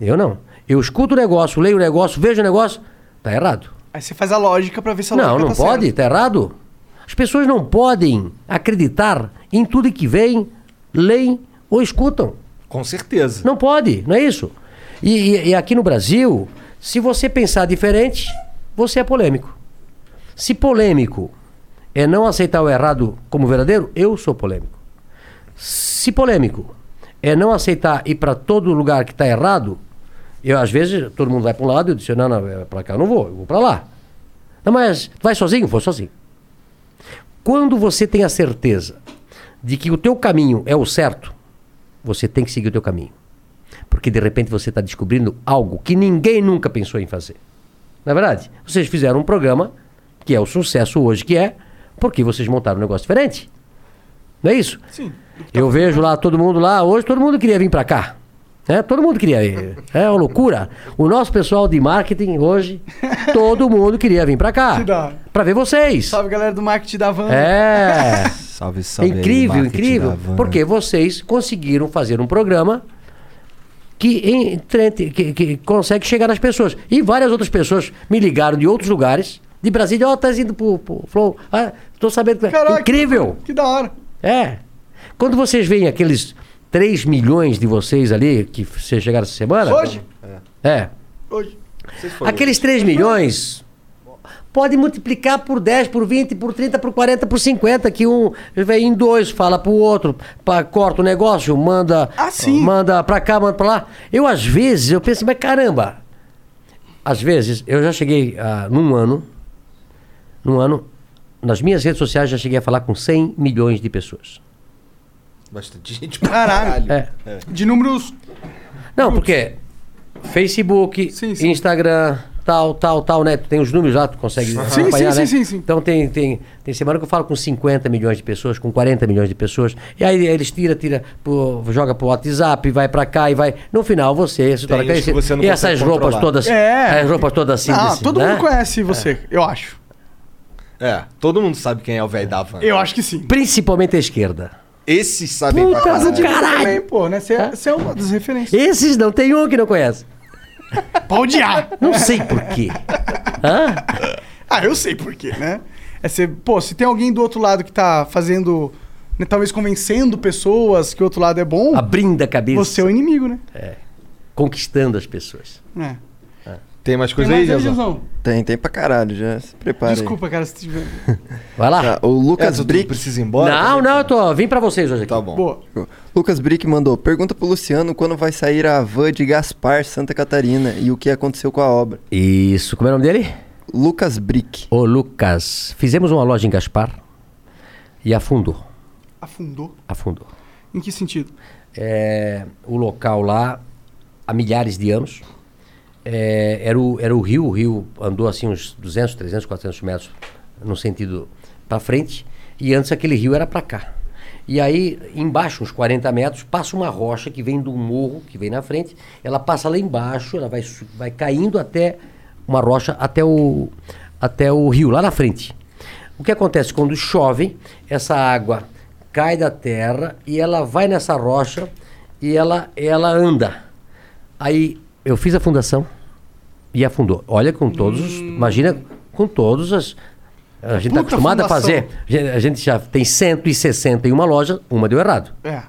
Eu não. Eu escuto o negócio, leio o negócio, vejo o negócio, tá errado. Aí você faz a lógica pra ver se a Não, lógica não tá pode, certa. tá errado. As pessoas não podem acreditar em tudo que veem, leem ou escutam. Com certeza. Não pode, não é isso? E, e- e aqui no Brasil, se você pensar diferente, você é polêmico. Se polêmico é não aceitar o errado como verdadeiro, eu sou polêmico. Se polêmico é não aceitar ir para todo lugar que está errado, eu às vezes todo mundo vai para um lado e eu disse, não, não, para cá eu não vou, eu vou para lá. Não, mas vai sozinho? Vou sozinho. Quando você tem a certeza de que o teu caminho é o certo, você tem que seguir o teu caminho. Porque de repente você está descobrindo algo que ninguém nunca pensou em fazer. Não é verdade? Vocês fizeram um programa que é o sucesso hoje que é, porque vocês montaram um negócio diferente. Não é isso? Sim. Eu vejo lá todo mundo lá, hoje todo mundo queria vir para cá. né? todo mundo queria ir. É uma loucura. O nosso pessoal de marketing hoje, todo mundo queria vir para cá. Para ver vocês. Salve, galera do marketing da van. É. Salve, É salve. aí, incrível, marketing incrível. da van. Porque vocês conseguiram fazer um programa que, entre- que, que consegue chegar nas pessoas. E várias outras pessoas me ligaram de outros lugares, de Brasília, ó, tá indo pro, pro Flow. Ah, tô sabendo que Caraca, incrível. Que da hora. É. Quando vocês veem aqueles 3 milhões de vocês ali, que vocês chegaram essa semana. Hoje? É. Hoje. Aqueles 3 milhões pode multiplicar por 10, por 20, por 30, por 40, por 50, que um vem em dois, fala pro outro, pa- corta o negócio, manda, manda pra cá, manda pra lá. Eu, às vezes, eu penso, mas caramba, às vezes, eu já cheguei ah, num ano, num ano, nas minhas redes sociais já cheguei a falar com 100 milhões de pessoas. Bastante gente pra Caralho. É. De números. Não, porque Facebook, Instagram, tal, tal, tal, né? Tu tem os números lá, tu consegue Sim, acompanhar, sim, né? sim, sim, sim. Então tem, tem, tem semana que eu falo com 50 milhões de pessoas, com 40 milhões de pessoas. E aí eles tira, tira, pro, joga pro WhatsApp, vai pra cá e vai. No final você se torna E essas consegue roupas controlar. todas. É. As roupas todas assim. Ah, desse, todo né? mundo conhece você, eu acho. É, todo mundo sabe quem é o velho da van. Eu acho que sim. Principalmente a esquerda. Esses sabem Puta pra caralho. caralho. Também, pô, né? Você é, você é uma das referências. Esses não tem um que não conhece. Pra odiar. Não sei por quê. Hã? Ah, eu sei por quê, né? É ser, pô, se tem alguém do outro lado que tá fazendo, né, talvez convencendo pessoas que o outro lado é bom, Abrindo a cabeça. você é o inimigo, né? É. Conquistando as pessoas. É. Tem mais coisa Tem aí, mais aí? Janzão? Tem, tem pra caralho, já se prepara aí. Desculpa, cara, se tiver. Vai lá. Tá, o Lucas É, Brick. precisa ir embora? Não, não, eu tô. Vim pra vocês hoje aqui. Tá bom. Boa. Lucas Brick mandou: pergunta pro Luciano quando vai sair a van de Gaspar, Santa Catarina e o que aconteceu com a obra. Isso. Como é o nome dele? Lucas Brick. Ô, Lucas. Fizemos uma loja em Gaspar e afundou. Afundou. Afundou. Em que sentido? É, o local lá, há milhares de anos, é, era, o, era o rio. O rio andou assim uns 200, 300, 400 metros no sentido para frente. E antes aquele rio era para cá. E aí, embaixo, uns 40 metros, passa uma rocha que vem do morro, que vem na frente. Ela passa lá embaixo, ela vai, vai caindo até uma rocha, até o, até o rio, lá na frente. O que acontece quando chove, essa água cai da terra e ela vai nessa rocha e ela, ela anda. Aí eu fiz a fundação e afundou. Olha, com todos os. Imagina, com todos as. A gente está acostumado a fundação. fazer. A gente- A gente já tem 161 lojas, uma deu errado. É.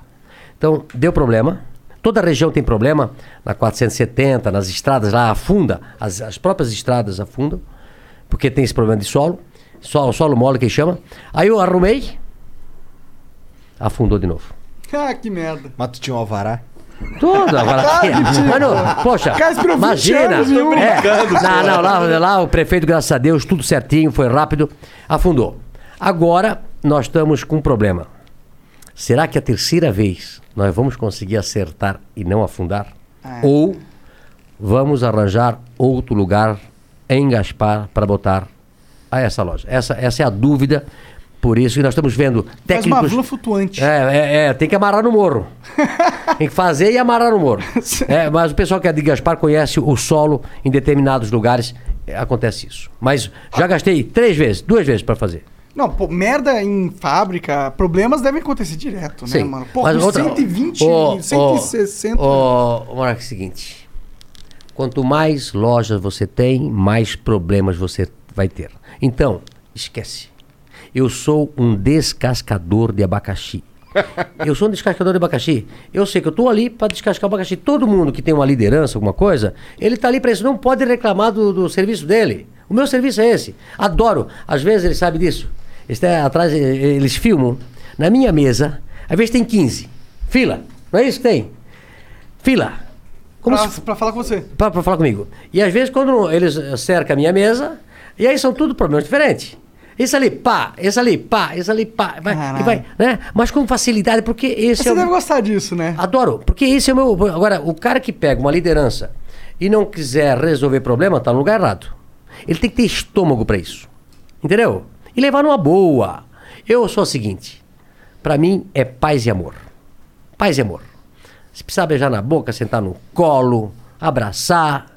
Então, deu problema. Toda a região tem problema. Na 470, nas estradas lá afunda. As, as próprias estradas afundam. Porque tem esse problema de solo. Solo, solo mole que chama. Aí eu arrumei. Afundou de novo. Ah, que merda. Mas tu tinha um alvará? Tudo, agora. Ah, mentira. Mano, poxa, esperou 20 imagina. é, Brincando, não, não, lá, lá o prefeito, graças a Deus, tudo certinho, foi rápido, afundou. Agora nós estamos com um problema. Será que a terceira vez nós vamos conseguir acertar e não afundar? É. Ou vamos arranjar outro lugar em Gaspar para botar a essa loja? Essa, essa é a dúvida. Por isso que nós estamos vendo Faz uma técnicos. vila flutuante. É, é, é, tem que amarrar no morro. tem que fazer e amarrar no morro. É, mas o pessoal que é de Gaspar conhece o solo em determinados lugares. é, acontece isso. Mas já gastei três vezes, duas vezes para fazer. Não, pô, merda em fábrica, problemas devem acontecer direto, né, Sim. mano? Pô, Mas outra- 120, Ô, ô, 160. Ô, Monarca, é o seguinte. Quanto mais lojas você tem, mais problemas você vai ter. Então, esquece. Eu sou um descascador de abacaxi. Eu sou um descascador de abacaxi. Eu sei que eu estou ali para descascar o abacaxi. Todo mundo que tem uma liderança, alguma coisa, ele está ali para isso. Não pode reclamar do, do serviço dele. O meu serviço é esse. Adoro. Às vezes ele sabe disso. Está atrás, eh, eles filmam. Na minha mesa, às vezes tem 15. Fila. Não é isso que tem? Fila. Como pra, se pra falar com você. para falar comigo. E às vezes quando eles eh, cercam a minha mesa, e aí são tudo problemas diferentes. Esse ali, pá, esse ali, pá, esse ali, pá, vai, e vai, né? Mas com facilidade, porque esse Você é o... deve gostar disso, né? Adoro, porque esse é o meu. Agora, o cara que pega uma liderança e não quiser resolver problema, tá no lugar errado. Ele tem que ter estômago para isso. Entendeu? E levar numa boa. Eu sou o seguinte: para mim é paz e amor. Paz e amor. Se precisar beijar na boca, sentar no colo, abraçar.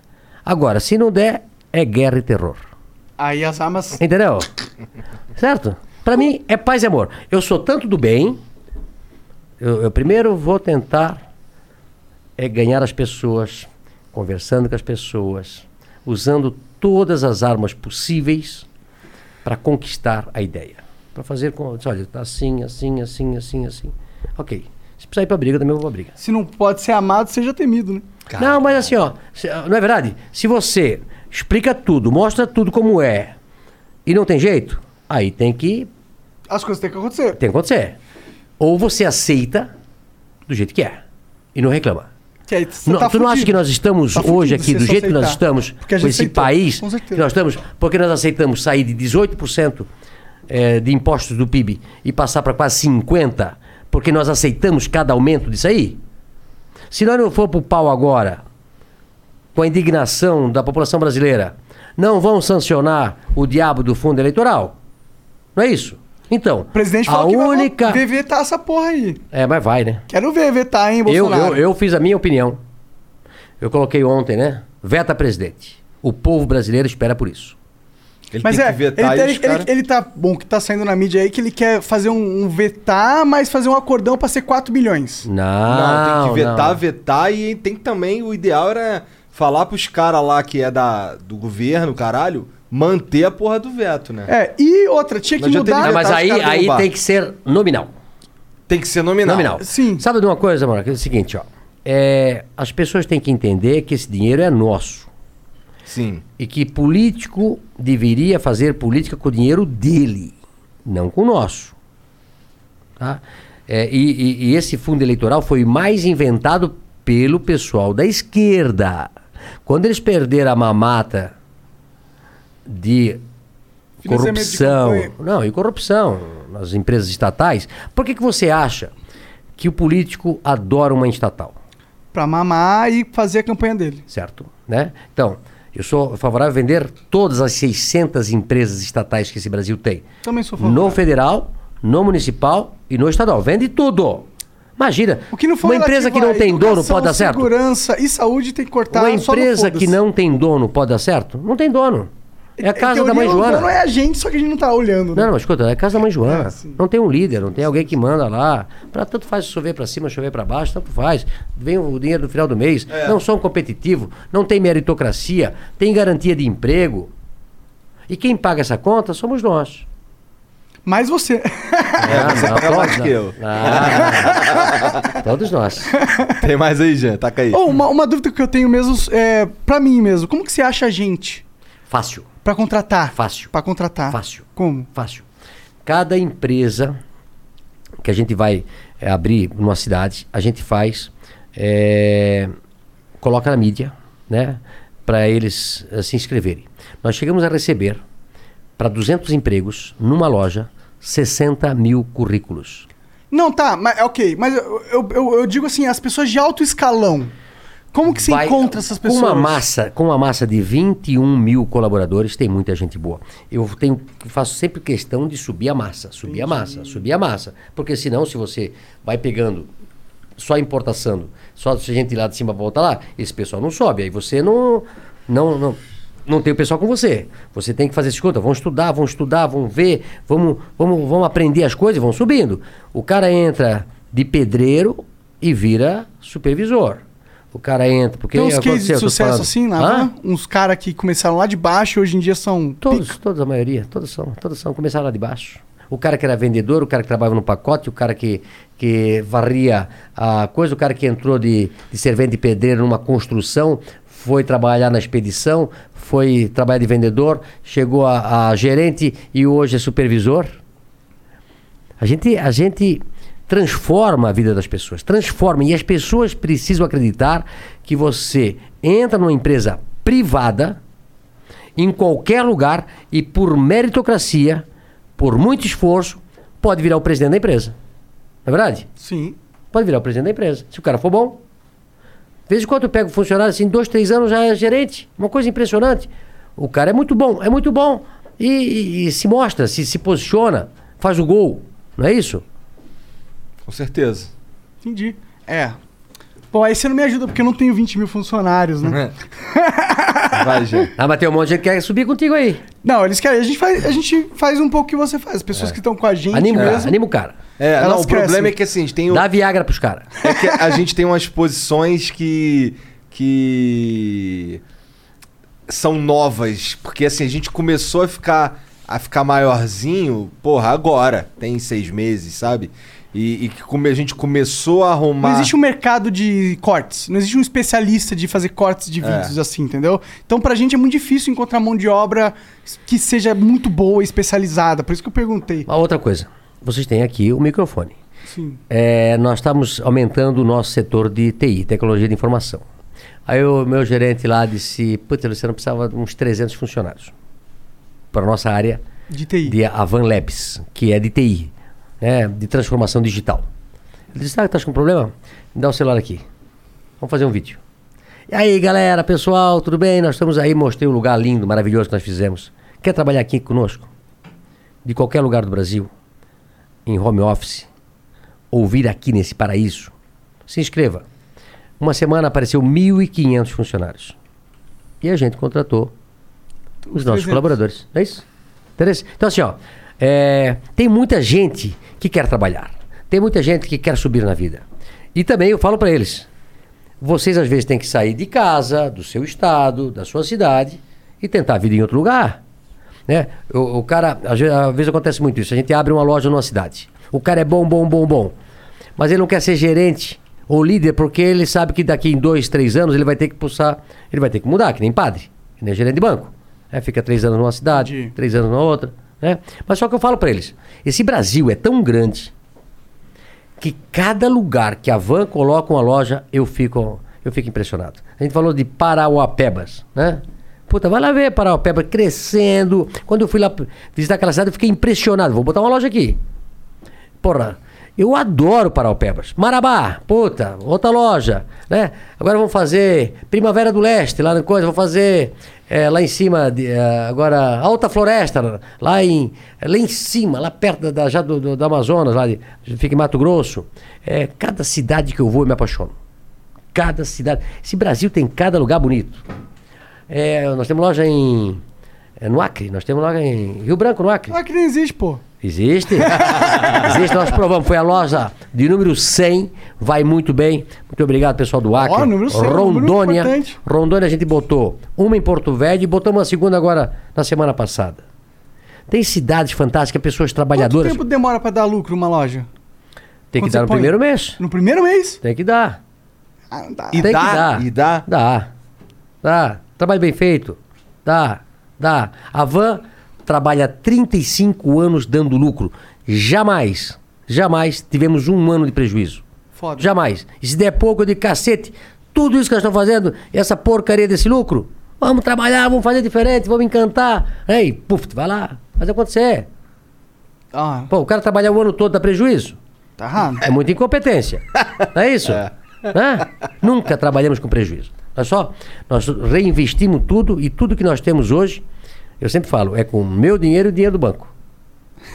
Agora, se não der, é guerra e terror. Aí as armas. Entendeu? certo? Pra mim é paz e amor. Eu sou tanto do bem. Eu, eu primeiro vou tentar é ganhar as pessoas, conversando com as pessoas, usando todas as armas possíveis para conquistar a ideia. Para fazer com, olha, tá assim, assim, assim, assim, assim. Ok. Se precisar ir pra briga, também eu vou pra briga. Se não pode ser amado, seja temido, né? Não, mas assim, ó, não é verdade? Se você explica tudo, mostra tudo como é, e não tem jeito, aí tem que, As coisas têm que acontecer. tem que acontecer. Ou você aceita do jeito que é e não reclama. Aí Não, tá tu não acha que nós estamos Tá hoje aqui, do jeito que nós aceitar. estamos, com esse aceitou, país, com que nós estamos, porque nós aceitamos sair de 18% eh, de impostos do PIB e passar para quase 50%, porque nós aceitamos cada aumento disso aí? Se nós não for pro pau agora, com a indignação da população brasileira, não vão sancionar o diabo do fundo eleitoral? Não é isso? Então, O presidente a falou que única... vai ver vetar essa porra aí. É, mas vai, né? Quero ver vetar, hein, Eu, Bolsonaro? eu, eu fiz a minha opinião. Eu coloquei ontem, né? Veta presidente. O povo brasileiro espera por isso. Ele Mas tem é, que vetar ele, e ele, cara- ele, ele tá bom que tá saindo na mídia aí que ele quer fazer um, um vetar, mas fazer um acordão pra ser 4 bilhões. Não, Não, tem que vetar, não. vetar e tem que também. O ideal era falar pros caras lá que é da, do governo, caralho, manter a porra do veto, né? É, e outra, tinha que mudar. Não, mas aí, aí tem que ser nominal. Tem que ser nominal. Nominal. Sim. Sabe de uma coisa, mano? Que é o seguinte, ó. É, as pessoas têm que entender que esse dinheiro é nosso. Sim. E que político deveria fazer política com o dinheiro dele, não com o nosso. Tá? É, e, e- e esse fundo eleitoral foi mais inventado pelo pessoal da esquerda. Quando eles perderam a mamata de de corrupção, campanha. não, e corrupção nas empresas estatais, por que, que você acha que o político adora uma estatal. Pra mamar e fazer a campanha dele. certo? Né? Então, eu sou favorável a vender todas as 600 empresas estatais que esse Brasil tem. Também sou favorável. No federal, no municipal e no estadual. Vende tudo. Imagina, O que não for uma empresa que não tem dono pode dar certo? Segurança e saúde tem que cortar. Uma empresa que não tem dono pode dar certo? Não tem dono. É a casa da teoria, mãe o Joana. dono é a gente, só que a gente não tá olhando. né? Não, não, mas escuta, é a casa da mãe Joana. não tem um líder, não tem alguém que manda lá. Pra, tanto faz chover pra cima, chover pra baixo, tanto faz. Vem o dinheiro no final do mês. É. Não são competitivos, não tem meritocracia, tem garantia de emprego. E quem paga essa conta somos nós. Mas você. É, você paga mais que eu. Ah, todos nós. Tem mais aí, Jean? Taca aí. Oh, uma, uma dúvida que eu tenho mesmo, é, pra mim mesmo. Como que você acha a gente Fácil. pra contratar? Fácil. Pra contratar. Fácil. Como? Fácil. Cada empresa que a gente vai eh, abrir numa cidade, a gente faz, eh, coloca na mídia, né? Para eles eh, se inscreverem. Nós chegamos a receber para 200 empregos numa loja 60 mil currículos. Não, tá, mas é ok. Mas eu, eu, eu- eu digo assim, as pessoas de alto escalão. Como que você Vai- encontra essas pessoas? Com uma massa, com uma massa de 21 mil colaboradores, tem muita gente boa. Eu tenho, faço sempre questão de subir a massa, subir a massa, subir a massa. Porque senão, se você vai pegando só importação, só se a gente ir lá de cima volta lá, esse pessoal não sobe. Aí você não, não, não, não tem o pessoal com você. Você tem que fazer essa conta, vão estudar, vão estudar, vão ver, vamos, vamos, vamos aprender as coisas, vão subindo. O cara entra de pedreiro e vira supervisor. O cara entra, porque Tem uns cases de sucesso assim, na Hã? van? Uns caras que começaram lá de baixo e hoje em dia são. Todos, todos, a maioria, todos são, todos são, começaram lá de baixo. O cara que era vendedor, o cara que trabalhava no pacote, o cara que, que varria a coisa, o cara que entrou de, de servente de pedreiro numa construção, foi trabalhar na expedição, foi trabalhar de vendedor, chegou a, a gerente e hoje é supervisor. A gente, a gente transforma a vida das pessoas, transforma. E as pessoas precisam acreditar que você entra numa empresa privada, em qualquer lugar, e por meritocracia, por muito esforço, pode virar o presidente da empresa. Não é verdade? Sim. Pode virar o presidente da empresa. Se o cara for bom. De vez em quando eu pego funcionário assim, dois, três anos já é gerente. Uma coisa impressionante. O cara é muito bom, é muito bom. E, e- e se mostra, se, se posiciona, faz o gol. Não é isso? Com certeza. Entendi. É. Pô, aí você não me ajuda porque eu não tenho 20 mil funcionários, né? Vai, Jean. Ah, mas tem um monte de gente que quer subir contigo aí. Não, eles querem. A gente faz, a gente faz um pouco o que você faz. As pessoas que estão com a gente Anima, mesmo. anima o cara. É, não, o problema é que assim, a gente tem o... Dá Viagra pros caras. É que a gente tem umas posições que. que. são novas. Porque assim, a gente começou a ficar. a ficar maiorzinho, porra, agora. Tem seis meses, sabe? E, e que come- a gente começou a arrumar. Não existe um mercado de cortes. Não existe um especialista de fazer cortes de É. vídeos assim, entendeu? Então, pra gente é muito difícil encontrar mão de obra que seja muito boa e especializada. Por isso que eu perguntei. Uma outra coisa. Vocês têm aqui o microfone. Sim. É, nós estamos aumentando o nosso setor de TI, tecnologia de informação. Aí o meu gerente lá disse, putz, Luciano, precisava de uns 300 funcionários para a nossa área De TI. de Avan Labs, que é de TI, né, de transformação digital. Ele disse, ah, tá com problema? Me dá o celular aqui. Vamos fazer um vídeo. E aí, galera, pessoal, tudo bem? Nós estamos aí, mostrei um lugar lindo, maravilhoso que nós fizemos. Quer trabalhar aqui conosco? De qualquer lugar do Brasil, em home office, ou vir aqui nesse paraíso, se inscreva. Uma semana apareceu 1.500 funcionários. E a gente contratou os nossos 300. colaboradores. É isso? Interesse? Então, assim, ó, é, tem muita gente que quer trabalhar. Tem muita gente que quer subir na vida. E também eu falo para eles: vocês às vezes têm que sair de casa, do seu estado, da sua cidade e tentar a vida em outro lugar. Né? O, o cara, às vezes, às vezes acontece muito isso. A gente abre uma loja numa cidade. O cara é bom, bom, bom, bom. Mas ele não quer ser gerente ou líder porque ele sabe que daqui em dois, três anos ele vai ter que pulsar, ele vai ter que mudar, que nem padre, que nem gerente de banco. É, fica três anos numa cidade, três anos na outra. Né? Mas só que eu falo para eles: esse Brasil é tão grande que cada lugar que a van coloca uma loja, eu fico, eu fico impressionado. A gente falou de Parauapebas, né? Puta, vai lá ver Parauapebas crescendo. Quando eu fui lá visitar aquela cidade, eu fiquei impressionado. Vou botar uma loja aqui. Porra. Eu adoro Paraupebas. Marabá, puta, outra loja, né? Agora vamos fazer Primavera do Leste, lá na coisa, vamos fazer é, lá em cima, de, é, agora Alta Floresta, lá em, lá em cima, lá perto da, já do, do, do Amazonas, lá de, fica em Mato Grosso. É, cada cidade que eu vou eu me apaixono. Cada cidade. Esse Brasil tem cada lugar bonito. É, nós temos loja em. é, no Acre, nós temos loja em Rio Branco, no Acre. Que nem existe, pô. Existe. Existe, nós provamos. Foi a loja de número 100, vai muito bem. Muito obrigado, pessoal do Acre. Ó, número 100, número Rondônia. importante. Rondônia a gente botou uma em Porto Velho e botamos uma segunda agora na semana passada. Tem cidades fantásticas, pessoas Quanto trabalhadoras. tempo demora pra dar lucro uma loja? Tem que Quando dar você no põe? primeiro mês. No primeiro mês? Tem que dar. Ah, dá. E Tem dá? que dar. E dá? Dá. Dá. Trabalho bem feito. Dá. Dá. A Van trabalha 35 anos dando lucro. Jamais, jamais tivemos um ano de prejuízo. Foda. Jamais. E se der pouco, digo, cacete, tudo isso que nós estamos fazendo, essa porcaria desse lucro, vamos trabalhar, vamos fazer diferente, vamos encantar. Aí, puf, vai lá, faz acontecer. Ah, Pô, o cara trabalhar o ano todo dá prejuízo? tá errado. É muita incompetência. Não é isso? Né? Nunca trabalhamos com prejuízo. Nós só nós reinvestimos tudo e tudo que nós temos hoje, eu sempre falo, é com o meu dinheiro e o dinheiro do banco.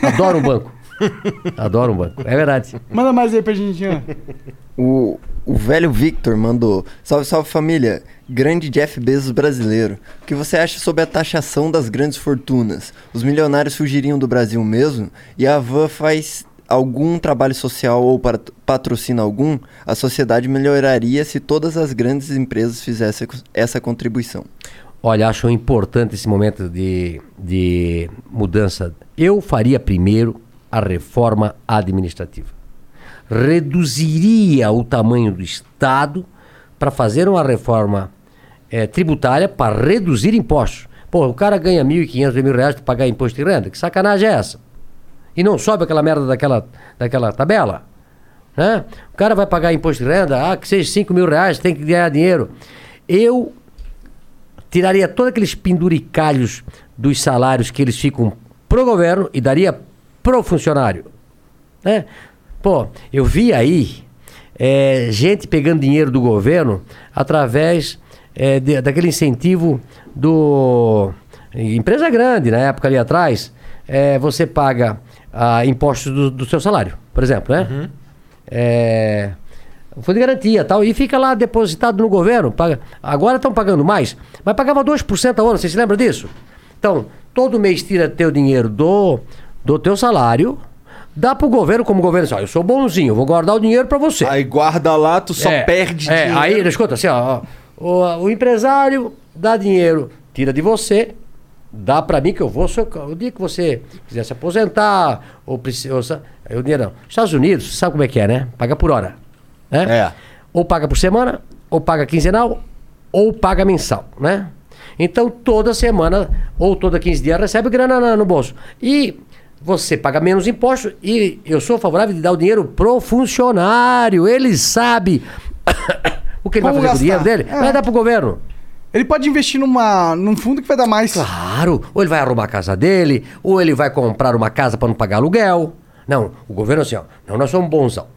Adoro um banco. Adoro um banco. É verdade. Manda mais aí pra gente, Ian. O, o velho Victor mandou: Salve, salve família. Grande Jeff Bezos brasileiro. O que você acha sobre a taxação das grandes fortunas? Os milionários fugiriam do Brasil mesmo? E a Van faz algum trabalho social ou pat- patrocina algum? A sociedade melhoraria se todas as grandes empresas fizessem essa contribuição. Olha, acho importante esse momento de, de mudança. Eu faria primeiro a reforma administrativa. Reduziria o tamanho do Estado para fazer uma reforma eh, tributária para reduzir impostos. Pô, o cara ganha R$ 1.500, R$ mil reais para pagar imposto de renda. Que sacanagem é essa? E não sobe aquela merda daquela, daquela tabela? Né? O cara vai pagar imposto de renda, ah, que seja 5 mil reais, tem que ganhar dinheiro. Eu tiraria todos aqueles penduricalhos dos salários que eles ficam pro governo e daria pro funcionário. Né? Pô, eu vi aí é, gente pegando dinheiro do governo através é, de- daquele incentivo do. Empresa grande, na época ali atrás, é, você paga ah, impostos do, do seu salário, por exemplo, né? É, fundo de garantia tal, e fica lá depositado no governo. Paga, agora estão pagando mais, mas pagava 2% ao ano, você se lembra disso? Então, todo mês tira teu dinheiro do, do teu salário, dá pro governo, como o governo diz, ó, eu sou bonzinho, vou guardar o dinheiro para você. Aí guarda lá, tu só É, perde é, dinheiro. Aí, escuta, assim, ó, ó, o, o empresário dá dinheiro, tira de você, dá pra mim que eu vou, o dia que você quiser se aposentar, ou precisa, o dinheiro não. Estados Unidos, sabe como é que é, né? Paga por hora, né? É. Ou paga por semana, ou paga quinzenal, ou paga mensal, né? Então, toda semana, ou toda 15 dias, recebe grana na- no bolso. E você paga menos impostos e eu sou favorável de dar o dinheiro pro funcionário. Ele sabe o que ele Como vai fazer com o gastar. dinheiro dele. É. Vai dar pro governo. Ele pode investir numa, num fundo que vai dar mais. Claro, ou ele vai arrumar a casa dele, ou ele vai comprar uma casa para não pagar aluguel. Não, o governo assim, ó, não, nós somos bonzão.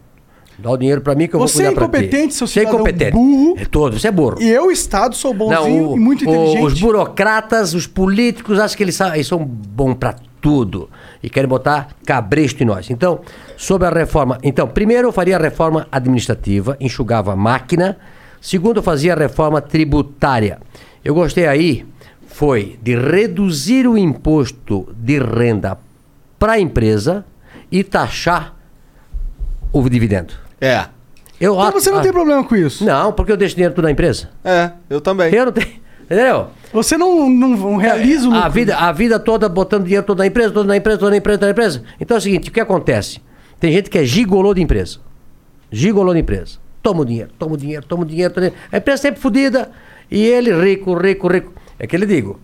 Dá o dinheiro para mim que eu Você vou é cuidar pra ti. incompetente, seu Você é cidadão incompetente. burro. É todo, você é burro. E eu, Estado, sou bonzinho Não, o- e muito o- inteligente. Os burocratas, os políticos, acham que eles, eles são bons para tudo. E querem botar cabresto em nós. Então, sobre a reforma. Então, primeiro eu faria a reforma administrativa, enxugava a máquina. Segundo, eu fazia a reforma tributária. Eu gostei aí, foi de reduzir o imposto de renda para a empresa e taxar o dividendo. É. Eu, Então você não tem problema com isso? Não, porque eu deixo dinheiro tudo na empresa. É, eu também. Eu não tenho. Entendeu? Você não, não, não realiza o A lucro. vida, a vida toda botando dinheiro toda na empresa, toda na empresa, toda na empresa, toda na empresa. Então é o seguinte, o que acontece? Tem gente que é gigolô de empresa. Gigolô de empresa. Toma o dinheiro, toma o dinheiro, toma o dinheiro, toma o dinheiro. A empresa sempre fodida e ele rico, rico, rico. É que ele digo,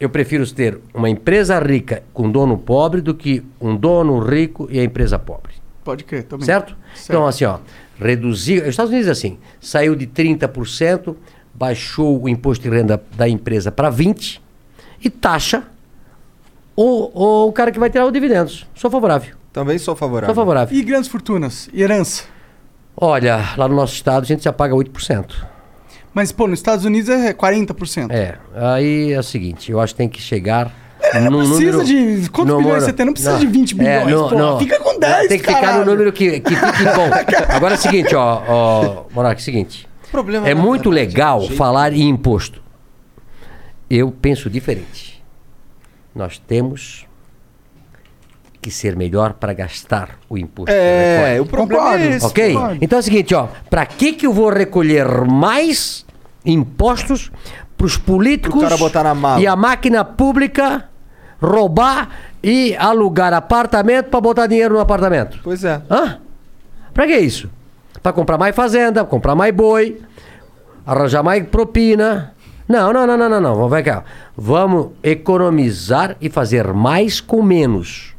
eu prefiro ter uma empresa rica com dono pobre do que um dono rico e a empresa pobre. Pode crer, também. Certo? Então, assim, ó, reduzir. Os Estados Unidos, assim, saiu de 30%, baixou o imposto de renda da empresa para 20% e taxa o, o, o cara que vai tirar os dividendos. Sou favorável. Também sou favorável. Sou favorável. E grandes fortunas? E herança? Olha, lá no nosso estado a gente já paga 8%. Mas, pô, nos Estados Unidos é 40%. É, aí é o seguinte, eu acho que tem que chegar não num precisa número... de- quantos bilhões número- você tem? Não precisa de 20 É, bilhões, pô. Fica com 10, Tem que ficar caralho. no número que, que fique bom. Agora é o seguinte, ó, ó Monark, é o seguinte. problema é muito verdade, legal jeito- falar em imposto. Eu penso diferente. Nós temos que ser melhor para gastar o imposto. É, o problema é esse, Ok? concordo. Então é o seguinte, ó. Para que que eu vou recolher mais impostos para os políticos Pro e a máquina pública roubar e alugar apartamento para botar dinheiro no apartamento? Pois é. Hã? Pra que isso? Pra comprar mais fazenda, comprar mais boi, arranjar mais propina. Não, não, não, não, não, não. Vamos. Vamos economizar e fazer mais com menos.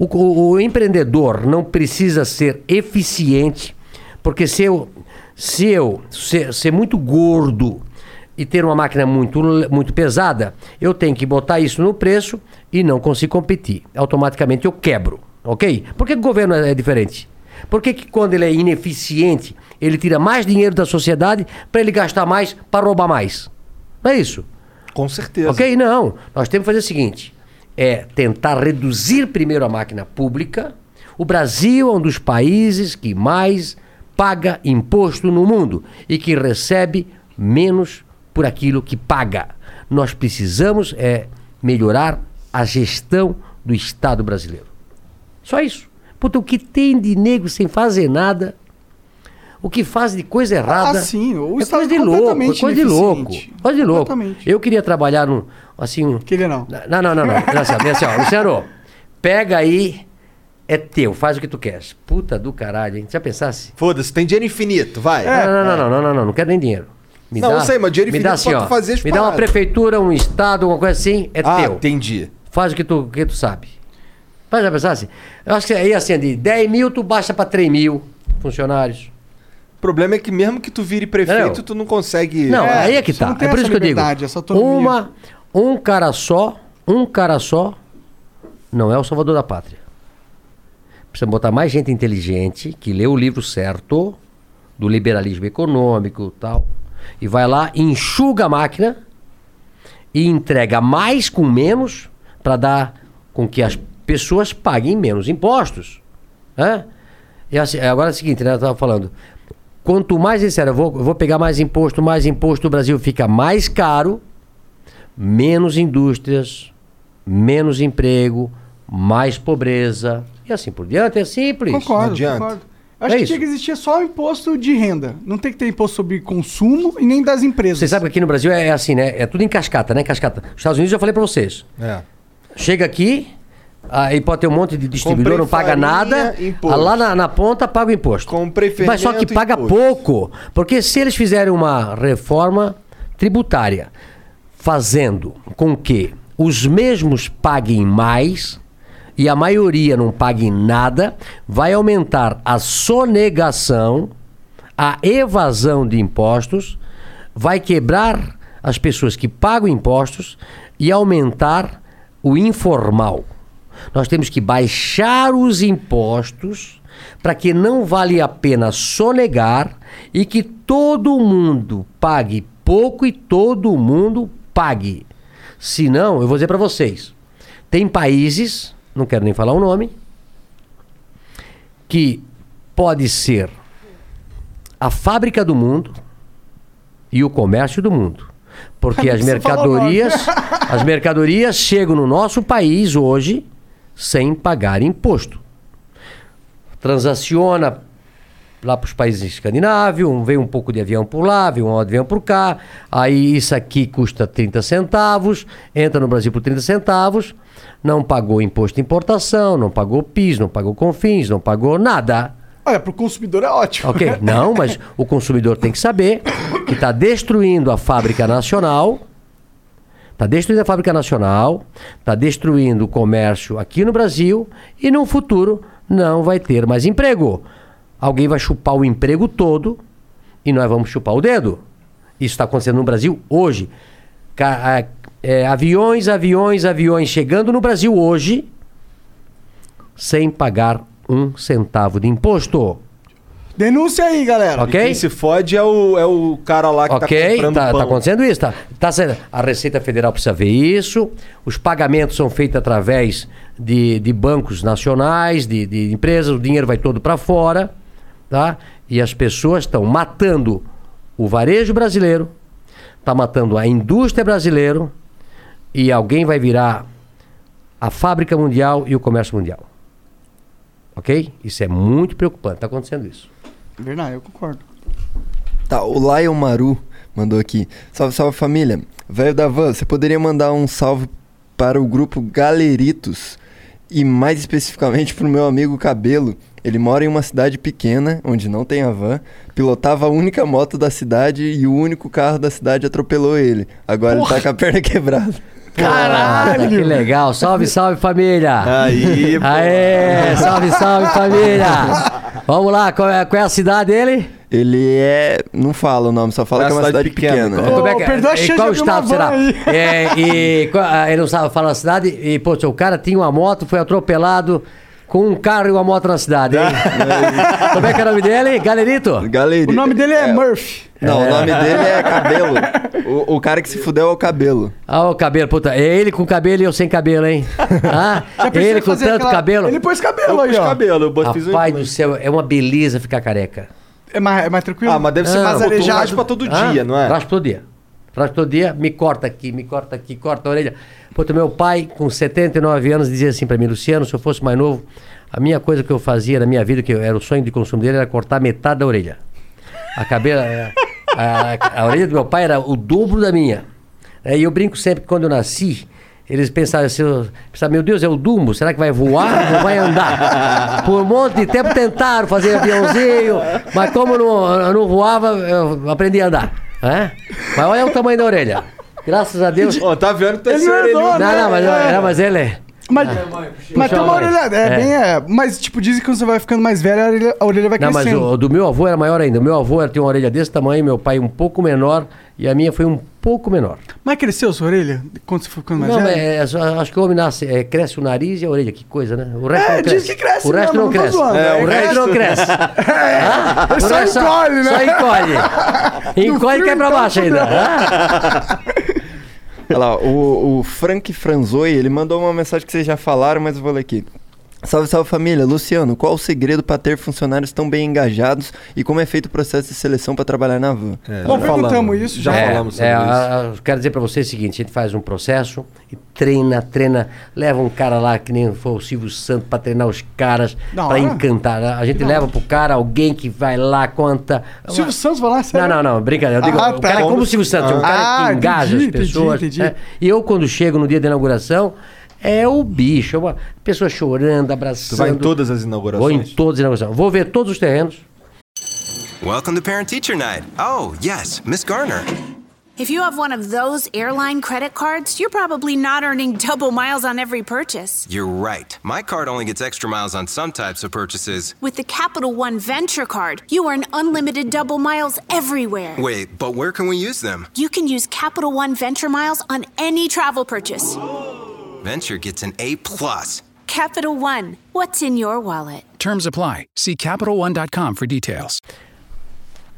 O, o- o empreendedor não precisa ser eficiente, porque se eu, se eu ser, ser muito gordo e ter uma máquina muito, muito pesada, eu tenho que botar isso no preço e não consigo competir. Automaticamente eu quebro, ok? Por que o governo é diferente? Por que, que quando ele é ineficiente, ele tira mais dinheiro da sociedade para ele gastar mais, para roubar mais? Não é isso? Com certeza. Ok? Não. Nós temos que fazer o seguinte: é tentar reduzir primeiro a máquina pública. O Brasil é um dos países que mais paga imposto no mundo e que recebe menos por aquilo que paga. Nós precisamos é melhorar a gestão do Estado brasileiro. Só isso. Puta, o que tem de negro sem fazer nada, o que faz de coisa errada. Ah, sim, o é Estado coisa de louco, é coisa de louco. Coisa de louco. Eu queria trabalhar no. Assim. um- Queria não. Não, não, não, não. Olha só, olha só, Luciano, pega aí, é teu, faz o que tu queres. Puta do caralho, hein? Já pensasse? Foda-se, tem dinheiro infinito, vai. não, não, não, não, não, não, não, não quero nem dinheiro. Me Não, dá, eu sei, mas dinheiro me dá infinito assim, pra ó, tu fazer as Me dá uma prefeitura, um estado, alguma coisa assim, é Ah, teu. entendi. Faz o que tu, que tu sabe. Mas já pensasse? Eu acho que aí assim, de 10 mil, tu baixa pra 3 mil funcionários. O problema é que mesmo que tu vire prefeito, Não. tu não consegue. Não, aí é que tá. É por isso que eu digo. Uma, um cara só, um cara só, não é o salvador da pátria. Precisa botar mais gente inteligente, que lê o livro certo, do liberalismo econômico tal, e vai lá, enxuga a máquina e entrega mais com menos para dar com que as pessoas paguem menos impostos. Né? E assim, agora é o seguinte, né? Eu estava falando. Quanto mais disser, eu vou, eu vou pegar mais imposto, mais imposto, o Brasil fica mais caro, menos indústrias, menos emprego, mais pobreza e assim por diante. É simples. Concordo, concordo. Acho É que isso. tinha que existir só o imposto de renda. Não tem que ter imposto sobre consumo e nem das empresas. Você sabe que aqui no Brasil é, assim, né? É tudo em cascata, né? Cascata. Nos Estados Unidos eu já falei pra vocês. É. Chega aqui, aí pode ter um monte de distribuidor, Comprei não paga farinha, nada. imposto. Lá na, na ponta paga o imposto. Comprei Mas só que paga imposto. pouco. Porque se eles fizerem uma reforma tributária, fazendo com que os mesmos paguem mais e a maioria não pague nada, vai aumentar a sonegação, a evasão de impostos, vai quebrar as pessoas que pagam impostos e aumentar o informal. Nós temos que baixar os impostos para que não vale a pena sonegar e que todo mundo pague pouco e todo mundo pague. Senão, eu vou dizer para vocês, tem países, não quero nem falar o nome, que pode ser a fábrica do mundo e o comércio do mundo. Porque as mercadorias, as mercadorias chegam no nosso país hoje sem pagar imposto. Transaciona lá para os países escandinavos, vem um pouco de avião por lá, vem um avião por cá, aí isso aqui custa 30 centavos, entra no Brasil por 30 centavos, não pagou imposto de importação, não pagou PIS, não pagou CONFINS, não pagou nada. Olha, pro consumidor é ótimo. Ok, não, mas o consumidor tem que saber que está destruindo a fábrica nacional, está destruindo a fábrica nacional, está destruindo o comércio aqui no Brasil e no futuro não vai ter mais emprego. Alguém vai chupar o emprego todo e nós vamos chupar o dedo. Isso está acontecendo no Brasil hoje. Ca- a- é, aviões, aviões, aviões chegando no Brasil hoje sem pagar um centavo de imposto. Denúncia aí, galera. Ok? Quem se fode é o, é o cara lá que tá Ok, comprando tá, pão. tá acontecendo isso. Tá, tá sendo- a Receita Federal precisa ver isso. Os pagamentos são feitos através de, de bancos nacionais, de, de empresas, o dinheiro vai todo para fora. Tá? E as pessoas estão matando o varejo brasileiro, está matando a indústria brasileira e alguém vai virar a fábrica mundial e o comércio mundial. Ok? Isso é muito preocupante. Está acontecendo isso. Verdade, eu concordo. Tá, o Lion Maru mandou aqui. Salve, salve família. Velho da van, você poderia mandar um salve para o grupo Galeritos e mais especificamente para o meu amigo Cabelo. Ele mora em uma cidade pequena, onde não tem a van, pilotava a única moto da cidade e o único carro da cidade atropelou ele. Agora ele tá com a perna quebrada. Caralho! Que legal. Salve, salve família! Aí, pô. Aê! Salve, salve família! Vamos lá, qual é, qual é a cidade dele? Ele é. Não fala o nome, só fala É que é uma cidade cidade pequena. pequena. Como é que, perdeu a e chance qual estado será? É, e qual- ah, ele não sabe falar a cidade e, pô, o cara tinha uma moto, foi atropelado com um carro e uma moto na cidade, hein? Como é que é o nome dele? Galerito? Galerito. O nome dele é, Murphy. Não, o nome dele é Cabelo. O, o cara que se fudeu é o Cabelo. Ah, o cabelo, puta. É ele com cabelo e eu sem cabelo, hein? Ah, ele com tanto aquela- cabelo. Ele pôs cabelo Eu aí, ó. cabelo, eu bot- fiz Rapaz do céu, é uma beleza ficar careca. É mais, é mais tranquilo? Ah, mas deve ser Ah, mais arejado. raspa todo Ah, dia, não é? Raspa todo dia. Raspa todo dia, me corta aqui, me corta aqui, corta a orelha. Puta, meu pai, com 79 anos, dizia assim pra mim, Luciano, se eu fosse mais novo, a minha coisa que eu fazia na minha vida, que era o sonho de consumo dele, era cortar metade da orelha. A cabela, a, a- orelha do meu pai era o dobro da minha. É, E eu brinco sempre que quando eu nasci, eles pensavam assim, pensavam, meu Deus, é o Dumbo, será que vai voar ou vai andar? Por um monte de tempo tentaram fazer aviãozinho, mas como não, não voava, eu aprendi a andar. É? Mas olha o tamanho da orelha. Graças a Deus. Ó, tá vendo? Tá Ele esse não é dono, Não, não, mas, É. não, mas ele é. Mas, mas tem uma orelha. É, É. bem. É, mas, tipo, dizem que quando você vai ficando mais velho, a orelha, a orelha vai Não, mas crescendo. o, o do meu avô era maior ainda. O meu avô tinha uma orelha desse tamanho, meu pai um pouco menor e a minha foi um pouco menor. Mas cresceu sua orelha quando você for ficando mais não, velho? é, é só- acho que o homem nasce, é, cresce o nariz e a orelha, que coisa, né? O resto É, não diz cresce. que cresce O resto não não cresce. zoando. É, É, o resto não cresce. Ah, Ele o só encolhe, né? Só encolhe. Encolhe e cai pra baixo ainda. Olha lá, o, o Frank Franzoi, ele mandou uma mensagem que vocês já falaram, mas eu vou ler aqui. Salve, salve família. Luciano, qual o segredo para ter funcionários tão bem engajados e como é feito o processo de seleção para trabalhar na van? É, Bom, já perguntamos falamos. isso, Já já. É, falamos sobre é, isso. a- a- quero dizer pra vocês o seguinte: a gente faz um processo e treina, treina, leva um cara lá que nem foi o Silvio Santos pra treinar os caras, hora. encantar. A gente leva pro cara alguém que vai lá, conta. Silvio Santos vai lá, Não, sério? não, não, brincadeira. Eu digo, Ah, o tá. cara é como o Silvio Santos, é um cara Ah, que engaja entendi, as pessoas. entendi, entendi. né? E eu, quando chego no dia da inauguração, é o bicho, é uma pessoa chorando, abraçando. Tu vai em todas as Vou em todas as inaugurações. Vou ver todos os terrenos. Welcome to Parent Teacher Night. Oh, yes, Miss Garner. If you have one of those airline credit cards, you're probably not earning double miles on every purchase. You're right. My card only gets extra miles on some types of purchases. With the Capital One Venture Card, you earn unlimited double miles everywhere. Wait, but where can we use them? You can use Capital One Venture Miles on any travel purchase. Venture gets an A plus. Capital One, what's in your wallet? Terms apply. See CapitalOne.com for details.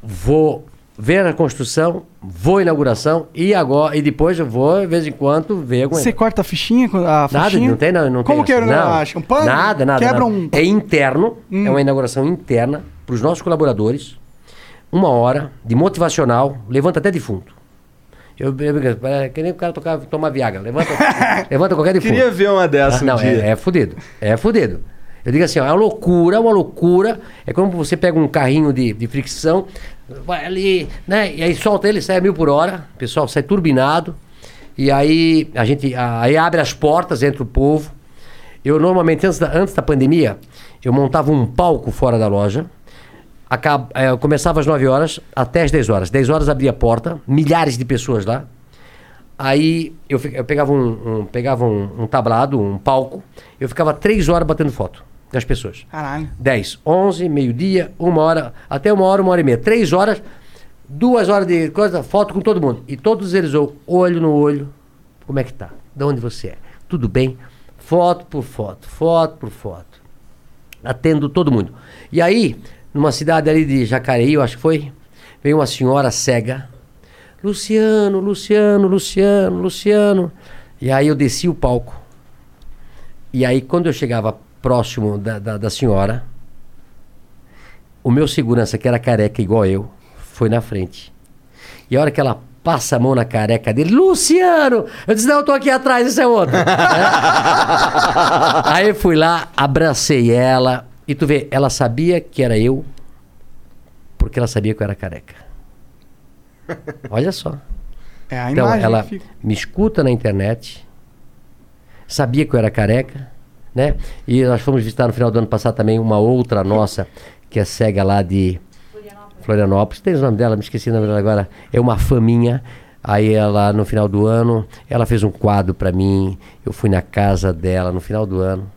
vou ver a construção, vou à inauguração e agora e depois eu vou de vez em quando ver alguma Você corta a fichinha? A Nada, fichinha? não tem não, não Como tem que era? não. a champanhe? Nada, nada. Quebra nada. um... É interno, Hum. é uma inauguração interna para os nossos colaboradores. Uma hora de motivacional, levanta até defunto. Eu, eu, é que nem o cara tocar, tomar Viagra. Levanta, levanta qualquer defunto. Queria ver uma dessa Ah, um não, dia. é, é fudido. É fudido. Eu digo assim, ó, é uma loucura, uma loucura. É como você pega um carrinho de, de fricção, vai ali, né? E aí solta ele, sai a mil por hora, o pessoal sai turbinado. E aí a gente aí abre as portas, entra o povo. Eu normalmente, antes da, antes da pandemia, eu montava um palco fora da loja. Acab, eu começava às 9 horas até às 10 horas. 10 horas abria a porta, milhares de pessoas lá. Aí eu, eu pegava, um, um- pegava um, um tablado, um palco, eu ficava três horas batendo foto das pessoas. Caralho. 10, 11, meio-dia, uma hora, até uma hora, uma hora e meia. Três horas, duas horas de coisa, foto com todo mundo. E todos eles, olho no olho, como é que tá? De onde você é? Tudo bem? Foto por foto, foto por foto. atendo todo mundo. E aí, numa cidade ali de Jacareí, eu acho que foi, veio uma senhora cega. Luciano, Luciano, Luciano, Luciano. E aí eu desci o palco. E aí, quando eu chegava próximo da, da, da senhora, o meu segurança, que era careca igual eu, foi na frente. E a hora que ela passa a mão na careca dele, Luciano! Eu disse, não, eu tô aqui atrás, esse é outro. É. Aí fui lá, abracei ela, e tu vê, ela sabia que era eu, porque ela sabia que eu era careca. Olha só. É a Então, imagem ela fica. me escuta na internet, sabia que eu era careca, né? E nós fomos visitar no final do ano passado também uma outra nossa, que é cega lá de Florianópolis. Tem o nome dela, me esqueci o nome dela agora. É uma faminha. Aí ela, no final do ano, ela fez um quadro para mim. Eu fui na casa dela no final do ano.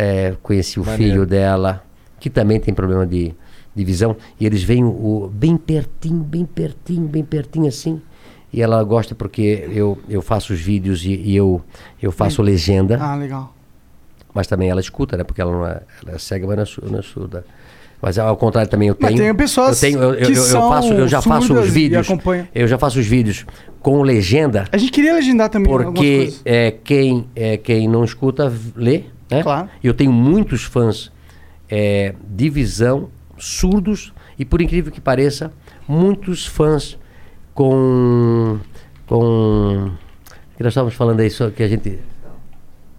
É, conheci o Maneiro. filho dela, que também tem problema de, de visão. E eles vêm o, bem pertinho, bem pertinho, bem pertinho assim. E ela gosta porque eu, eu faço os vídeos e, e eu, eu faço legenda. Ah, legal. Mas também ela escuta, né? Porque ela não é, ela é cega, mas não é su- não é surda. Mas ao contrário também eu Mas tenho. tem pessoas eu tenho, eu, eu, que eu- faço, eu já faço os vídeos. Eu já faço os vídeos com legenda. A gente queria legendar também Porque é, quem, é, quem não escuta, lê. Né? Claro. Eu tenho muitos fãs é, de visão, surdos, e por incrível que pareça, muitos fãs com. com. que nós estávamos falando aí, só que a gente.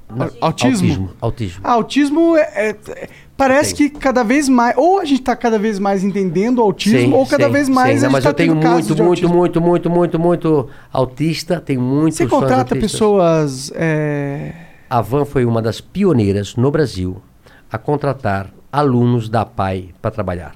Au- autismo? Autismo. autismo. Ah, autismo é, é- parece que cada vez mais. Ou a gente tá cada vez mais entendendo o autismo, Sim, ou cada sim, vez mais sim. a Não, gente mas tá eu tenho muito, muito, autismo. muito, muito, muito, muito autista. Tenho muitos Você contrata pessoas. é, A Van foi uma das pioneiras no Brasil a contratar alunos da PAI para trabalhar.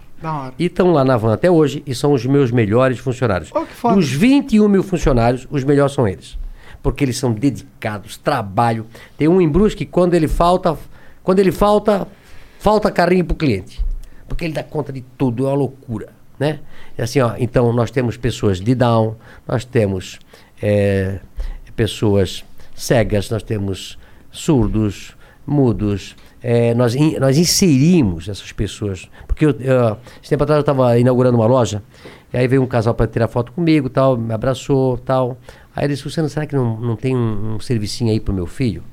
E estão lá na Van até hoje e são os meus melhores funcionários. foda. Dos 21 mil funcionários, os melhores são eles. Porque eles são dedicados, trabalham. Tem um em Brusque, quando ele falta, quando ele falta, falta carrinho para o cliente. Porque ele dá conta de tudo, é uma loucura. Né? E assim, ó, então nós temos pessoas de Down, nós temos eh, pessoas cegas, nós temos surdos, mudos. eh, nós, in- nós inserimos essas pessoas. Porque eu, eu, esse tempo atrás eu estava inaugurando uma loja, e aí veio um casal para tirar foto comigo, tal, me abraçou, tal. Aí ele disse, Luciano, será que não, não tem um, um servicinho aí pro meu filho?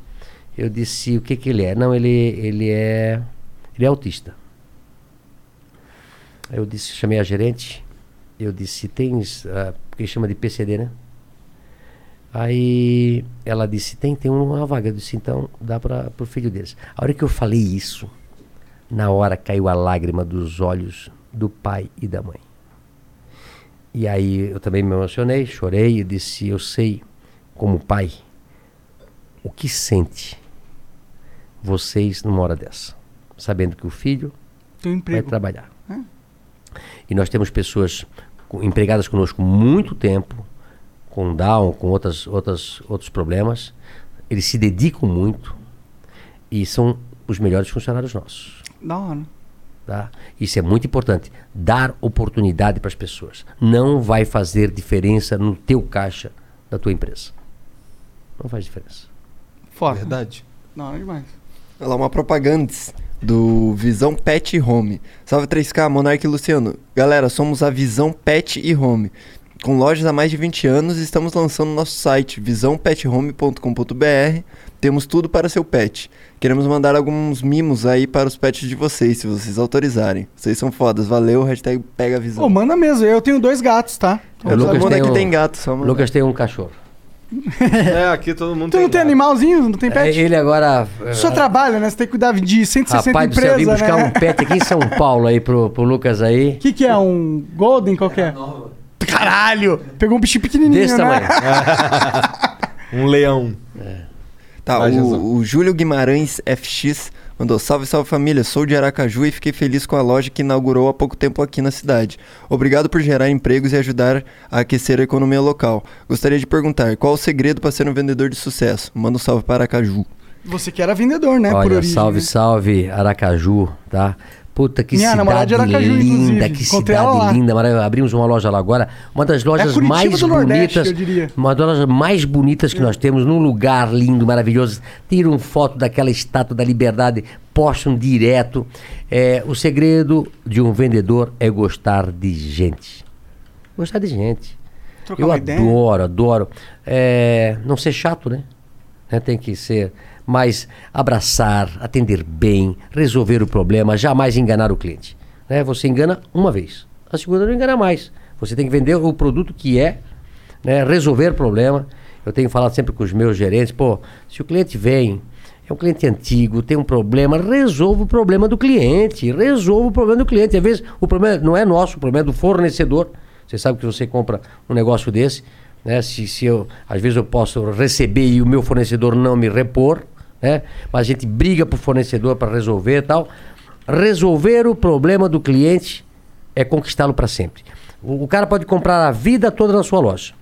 Eu disse, o que que ele é? Não, ele, ele é ele é autista. Eu disse, chamei a gerente, eu disse, tens, ah, porque chama de PCD, né? Aí ela disse, tem, tem uma vaga. Eu disse, então dá para o filho deles. A hora que eu falei isso, na hora caiu a lágrima dos olhos do pai e da mãe. E aí eu também me emocionei, chorei e disse, eu sei, como pai, o que sente vocês numa hora dessa, sabendo que o filho Tem um vai trabalhar. É. E nós temos pessoas empregadas conosco muito tempo, com Down, com outras, outras, outros problemas. Eles se dedicam muito e são os melhores funcionários nossos. Da hora. Tá? Isso é muito importante. Dar oportunidade para as pessoas. Não vai fazer diferença no teu caixa da tua empresa. Não faz diferença. Foda. Verdade. Da hora demais. Olha lá, uma propaganda do Visão Pet e Home. Salve 3K, Monark e Luciano. Galera, somos a Visão Pet e Home. Com lojas há mais de 20 anos, estamos lançando nosso site visãopethome.com.br. Temos tudo para seu pet. Queremos mandar alguns mimos aí para os pets de vocês, se vocês autorizarem. Vocês são fodas. Valeu, hashtag pega a visão. Pô, manda mesmo. Eu tenho dois gatos, tá? O Lucas tem aqui um- tem gato, só manda. Lucas tem um cachorro. É, aqui todo mundo Tu não tem animalzinho? Não tem pet? É, Ele agora. Só trabalha, né? Você tem que cuidar de 160 Rapaz do céu, eu vim empresas, buscar né? um pet aqui em São Paulo aí pro, pro Lucas aí. O que, que é? Um Golden qualquer? Caralho! Pegou um bichinho pequenininho, Desse né? Um leão. Tá, Vai, o, o Júlio Guimarães FX mandou salve, salve família, sou de Aracaju e fiquei feliz com a loja que inaugurou há pouco tempo aqui na cidade. Obrigado por gerar empregos e ajudar a aquecer a economia local. Gostaria de perguntar, qual o segredo para ser um vendedor de sucesso? Manda um salve para Aracaju. Você que era vendedor, né? por Olha, origem, salve, né? salve, Aracaju, tá? Puta, que Minha cidade Aracaju, linda, inclusive. que Encontrei cidade linda, maravilhosa. Abrimos uma loja lá agora, uma das lojas Curitiba mais Nordeste, bonitas. É. uma das lojas mais bonitas que nós temos, num lugar lindo, maravilhoso. Tiram foto daquela estátua da liberdade postam direto. É, o segredo de um vendedor é gostar de gente. Gostar de gente. Trocar Eu uma ideia. adoro, adoro. É, não ser chato, né? Né, Tem que ser mais abraçar, atender bem, resolver o problema, jamais enganar o cliente. né? Você engana uma vez. A segunda não engana mais. Você tem que vender o produto que é, né, resolver problema. Eu tenho falado sempre com os meus gerentes, pô, se o cliente vem, é um cliente antigo, tem um problema, resolva o problema do cliente, resolva o problema do cliente. Às vezes o problema não é nosso, o problema é do fornecedor. Você sabe que você compra um negócio desse, né? Se, se eu, às vezes eu posso receber e o meu fornecedor não me repor, né? Mas a gente briga pro fornecedor para resolver e tal. Resolver o problema do cliente é conquistá-lo para sempre. O, o cara pode comprar a vida toda na sua loja.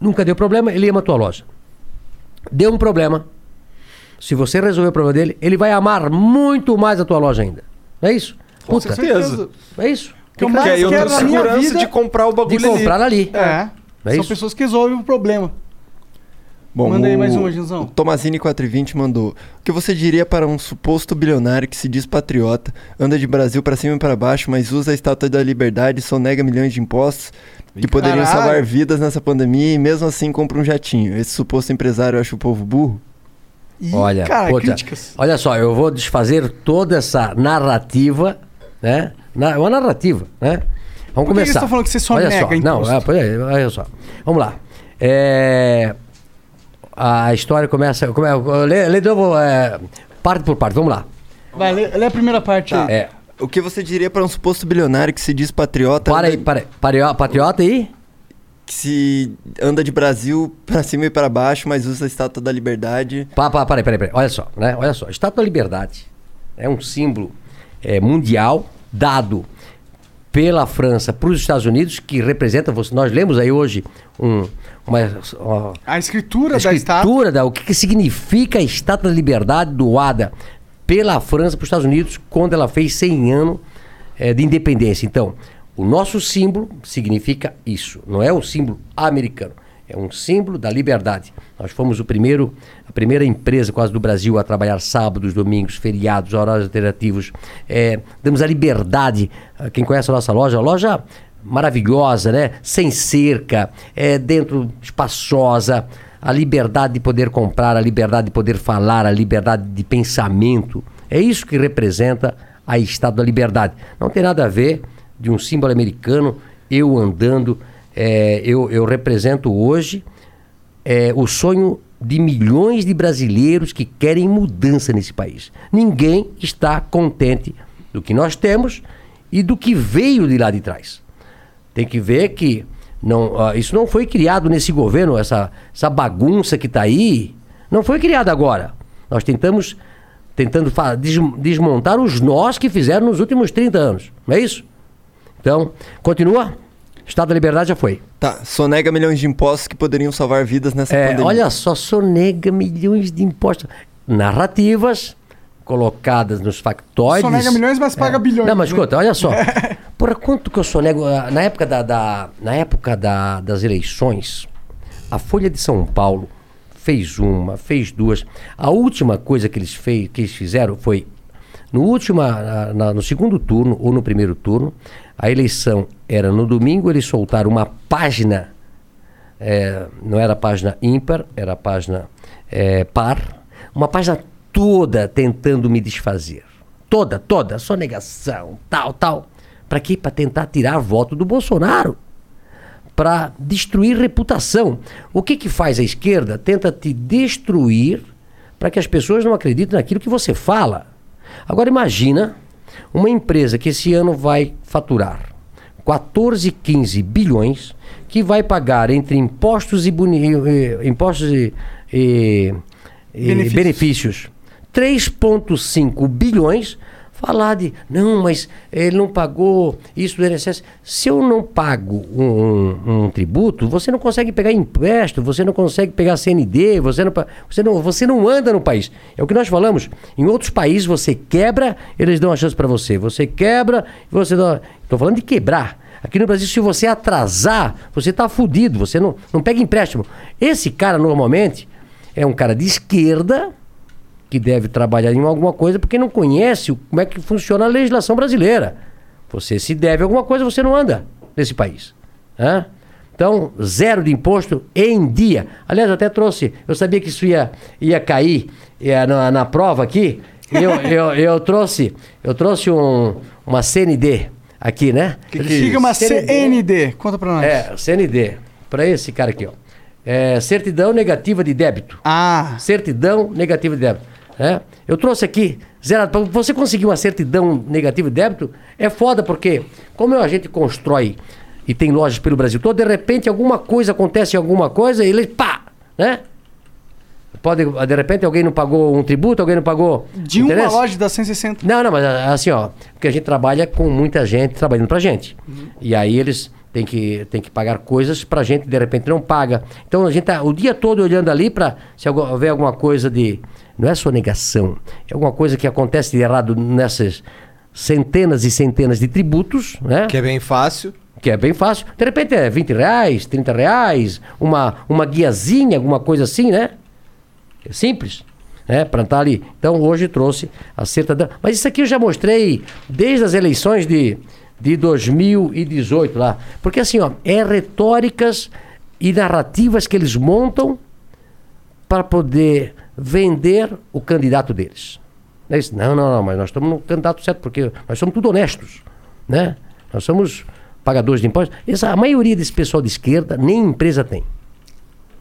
Nunca deu problema, ele ama a tua loja. Deu um problema. Se você resolver o problema dele, ele vai amar muito mais a tua loja ainda. Não é isso? Com certeza. É isso. que mais aí eu tenho segurança vida- de comprar o bagulho De comprar ali. É. É São isso? pessoas que resolvem o problema. Bom, Manda aí mais uma, Gilzão. O Tomazini 420 mandou. O que você diria para um suposto bilionário que se diz patriota, anda de Brasil para cima e para baixo, mas usa a estátua da liberdade e sonega milhões de impostos que poderiam Caralho. salvar vidas nessa pandemia e mesmo assim compra um jatinho? Esse suposto empresário acha o povo burro? Ih, Olha, cara, puta, críticas. olha só, eu vou desfazer toda essa narrativa, né? Na, uma narrativa, né? Vamos Por que que começar. você tá falando que você só olha nega só. imposto? Não, é, pois é, olha só. Vamos lá. É, a história começa. Come, lê, lê de novo, é, parte por parte. Vamos lá. Vai, lê, lê a primeira parte aí. É, O que você diria para um suposto bilionário que se diz patriota, para aí, para aí. Pario- Patriota aí? que se anda de Brasil para cima e para baixo, mas usa a estátua da liberdade? Pá, pá, peraí, peraí, peraí. Olha só, né? Olha só. Estátua da Liberdade é um símbolo é, mundial dado pela França para os Estados Unidos, que representa, nós lemos aí hoje um, uma, ó, A escritura, a da estátua. escritura da, o que, que significa a Estátua da Liberdade doada pela França para os Estados Unidos quando ela fez 100 anos eh, de independência. Então, o nosso símbolo significa isso. Não é um símbolo americano. É um símbolo da liberdade. Nós fomos o primeiro, a primeira empresa quase do Brasil a trabalhar sábados, domingos, feriados, horários alternativos. Eh, damos a liberdade. Quem conhece a nossa loja, a loja maravilhosa, né? Sem cerca, é, dentro espaçosa, a liberdade de poder comprar, a liberdade de poder falar, a liberdade de pensamento. É isso que representa a Estado da Liberdade. Não tem nada a ver de um símbolo americano, eu andando, é, eu, eu represento hoje é, o sonho de milhões de brasileiros que querem mudança nesse país. Ninguém está contente do que nós temos e do que veio de lá de trás. Tem que ver que não, ah, isso não foi criado nesse governo, essa, essa bagunça que está aí, não foi criada agora. Nós tentamos tentando des- desmontar os nós que fizeram nos últimos 30 anos. Não é isso? Então, continua. Estado da Liberdade já foi. Tá, sonega milhões de impostos que poderiam salvar vidas nessa É, pandemia. olha só, sonega milhões de impostos. Narrativas colocadas nos factoides. Sonega milhões, mas paga bilhões, Não, mas né? escuta, olha só. Porra, quanto que eu sonego? ah, Na época, da, da- na época da- das eleições, a Folha de São Paulo fez uma, fez duas. A última coisa que eles, fez, que eles fizeram foi, no, última, na- no segundo turno ou no primeiro turno, a eleição era no domingo, eles soltaram uma página é, não era página ímpar, era página é, par, uma página toda tentando me desfazer. Toda, toda, sonegação, tal, tal. Para quê? Para tentar tirar voto do Bolsonaro. Para destruir reputação. O que, que faz a esquerda? Tenta te destruir para que as pessoas não acreditem naquilo que você fala. Agora imagina uma empresa que esse ano vai faturar 14, 15 bilhões, que vai pagar entre impostos e, boni- eh, impostos e, e- e Benefícios. benefícios 3,5 bilhões. Falar de, não, mas ele não pagou isso do INSS. Se eu não pago um, um- um tributo, você não consegue pegar empréstimo, você não consegue pegar CND, você não, você, não, você não anda no país. É o que nós falamos. Em outros países você quebra, eles dão a chance para você. Você quebra, você dá. Estou falando de quebrar. Aqui no Brasil, se você atrasar, você está fudido, você não, não pega empréstimo. Esse cara, normalmente, é um cara de esquerda que deve trabalhar em alguma coisa porque não conhece como é que funciona a legislação brasileira. Você se deve a alguma coisa, você não anda nesse país. Hã? Então, zero de imposto em dia. Aliás, eu até trouxe, eu sabia que isso ia, ia cair ia, na, na prova aqui. Eu, eu, eu trouxe, eu trouxe um, uma CND aqui, né? Que Siga uma CND. Conta pra nós. É, CND. Para esse cara aqui, ó. É, certidão negativa de débito. Ah. Certidão negativa de débito. É. Eu trouxe aqui, zerado. Para você conseguir uma certidão negativa de débito, é foda, porque como a gente constrói e tem lojas pelo Brasil todo, de repente alguma coisa acontece, alguma coisa, e ele, pá, né? Pode, de repente alguém não pagou um tributo, alguém não pagou. De uma loja da 160. Não, não, mas assim, ó, porque a gente trabalha com muita gente trabalhando pra gente. E aí eles têm que, têm que pagar coisas pra gente, de repente não paga. Então a gente tá o dia todo olhando ali pra se houver alguma coisa de. Não é só negação, é alguma coisa que acontece de errado nessas centenas e centenas de tributos, né? Que é bem fácil. Que é bem fácil. De repente é 20 reais, 30 reais, uma, uma guiazinha, alguma coisa assim, né? É simples, né? Para estar ali. Então hoje trouxe a certidão. Mas isso aqui eu já mostrei desde as eleições de, de 2018 lá. Porque assim, ó, é retóricas e narrativas que eles montam para poder vender o candidato deles. Não, é isso? não, não, não, mas nós estamos no candidato certo, porque nós somos tudo honestos, né? Nós somos pagadores de impostos. Essa, a maioria desse pessoal de esquerda nem empresa tem.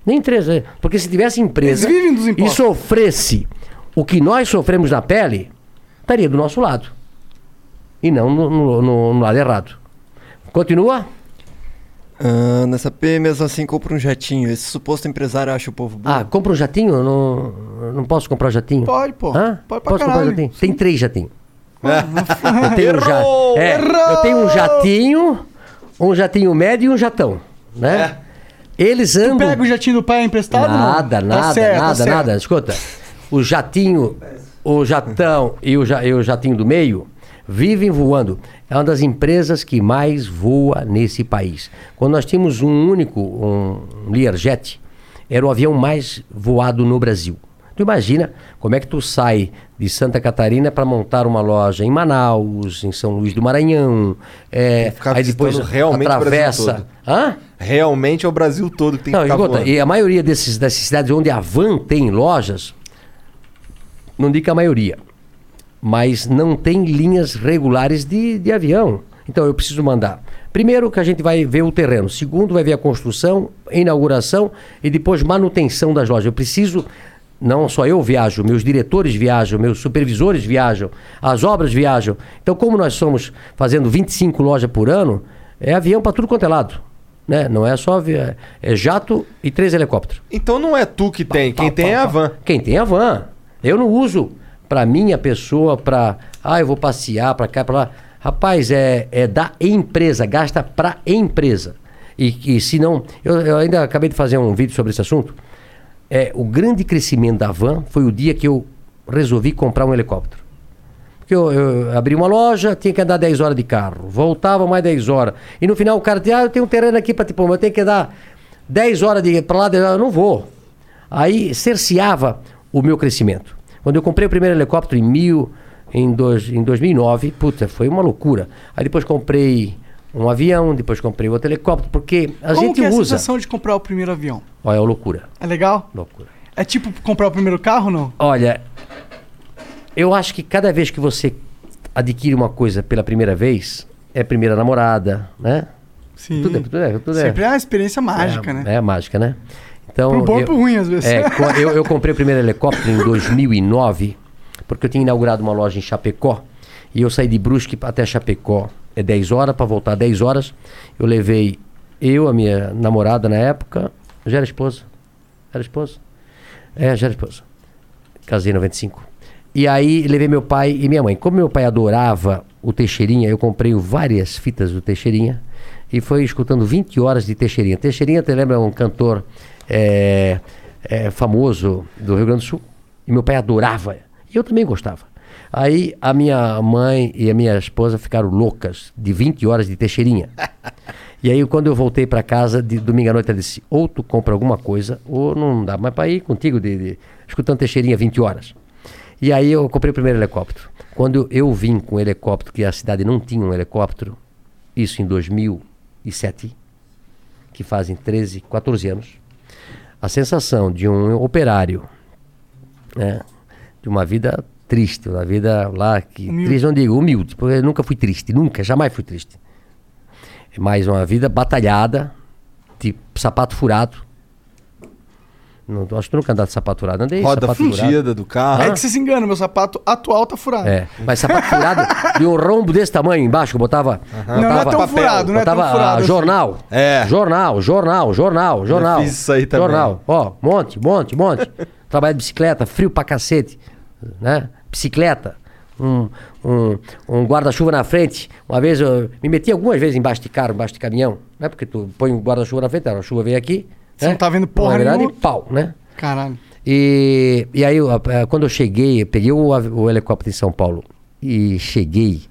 Nem empresa. Porque se tivesse empresa e sofresse o que nós sofremos na pele, estaria do nosso lado. E não no, no- no- no lado errado. Continua? Ah, nessa P, mesmo assim, compra um jatinho. Esse suposto empresário acha o povo burro. Ah, compra um jatinho? Eu Não, não posso comprar jatinho? Pode, pô. Hã? Pode pra Posso comprar caralho. jatinho? Tem três jatinhos. eu, tenho um ja... Errou! é, eu tenho um jatinho, um jatinho médio e um jatão, né? Eles andam... Pega o jatinho do pai emprestado? Nada, não? nada, Tá certo, tá nada, certo. nada. Escuta, o jatinho, o jatão e o, ja- e o jatinho do meio vivem voando. É uma das empresas que mais voa nesse país. Quando nós tínhamos um único, um Learjet, era o avião mais voado no Brasil. Tu imagina como é que tu sai de Santa Catarina para montar uma loja em Manaus, em São Luís do Maranhão, é, aí depois realmente atravessa. Hã? Realmente é o Brasil todo que tem Não, que ficar escuta, e a maioria desses, dessas cidades onde a van tem lojas, não digo que a maioria, mas não tem linhas regulares de, de avião. Então eu preciso mandar. Primeiro que a gente vai ver o terreno. Segundo, vai ver a construção, inauguração e depois manutenção das lojas. Eu preciso. Não só eu viajo, meus diretores viajam, meus supervisores viajam, as obras viajam. Então, como nós somos fazendo 25 lojas por ano, é avião para tudo quanto é lado. Né? Não é só avi- é, é jato e três helicópteros. Então não é tu que tem, quem tem é a van. Quem tem é a van. Eu não uso para minha pessoa, para. Ah, eu vou passear para cá, para lá. Rapaz, é, é da empresa, gasta para empresa. E, e se não. Eu, eu ainda acabei de fazer um vídeo sobre esse assunto. É, o grande crescimento da van foi o dia que eu resolvi comprar um helicóptero. Porque eu, eu abri uma loja, tinha que andar 10 horas de carro, voltava mais 10 horas. E no final o cara dizia, ah, eu tenho um terreno aqui para mas eu tenho que dar 10 horas de para lá, 10 horas, eu não vou. Aí cerceava o meu crescimento. Quando eu comprei o primeiro helicóptero em, mil, em, dois, em 2009, puta, foi uma loucura. Aí depois comprei um avião, depois comprei outro helicóptero, porque a Como gente que é a usa. sensação de comprar o primeiro avião? Olha, é loucura. É legal? Loucura. É tipo comprar o primeiro carro, não? Olha, eu acho que cada vez que você adquire uma coisa pela primeira vez, é primeira namorada, né? Sim. Tudo é, tudo é, tudo é. Sempre é uma experiência mágica, é, né? É mágica, né? Então, Pro bom eu- pro ruim, às vezes. É, eu, eu comprei o primeiro helicóptero em 2009, porque eu tinha inaugurado uma loja em Chapecó. E eu saí de Brusque até Chapecó. É 10 horas, para voltar 10 horas. Eu levei eu, a minha namorada na época. Já era esposa. Era esposa? É, já era esposa. Casei em 95. E aí levei meu pai e minha mãe. Como meu pai adorava o Teixeirinha, eu comprei várias fitas do Teixeirinha e foi escutando 20 horas de Teixeirinha. Teixeirinha, te lembra um cantor é, é, famoso do Rio Grande do Sul? E meu pai adorava. E eu também gostava. Aí a minha mãe e a minha esposa ficaram loucas de 20 horas de Teixeirinha. E aí, quando eu voltei para casa, de domingo à noite, ela disse: ou tu compra alguma coisa, ou não dá mais para ir contigo, de, de- escutando Teixeirinha 20 horas. E aí eu comprei o primeiro helicóptero. Quando eu vim com o helicóptero, que a cidade não tinha um helicóptero, isso em 2007, que fazem 13, 14 anos, a sensação de um operário, né, de uma vida triste, uma vida lá que Humilde. triste não digo humilde, porque eu nunca fui triste, nunca, jamais fui triste. Mas uma vida batalhada, de sapato furado. Não, acho que tu nunca andar de sapato furado, andei de Roda sapato fundida furado. do carro. É que você se engana, meu sapato atual tá furado. É, mas sapato furado de um rombo desse tamanho embaixo, que eu botava. Não, não é botava- tão furado, não é tão botava, furado ah, assim. jornal. É. Jornal, jornal, jornal, jornal. fiz isso aí também. Jornal. Ó, monte, monte, monte. Trabalho de bicicleta, frio pra cacete. Né? Bicicleta. Um, um, um guarda-chuva na frente. Uma vez eu me meti algumas vezes embaixo de carro, embaixo de caminhão. Né? Porque tu põe o guarda-chuva na frente, a chuva veio aqui. Você né? não tá vendo porra Na verdade, nenhuma. pau, né? Caralho. E, e aí, eu, eh, quando eu cheguei, eu peguei o, o helicóptero em São Paulo e cheguei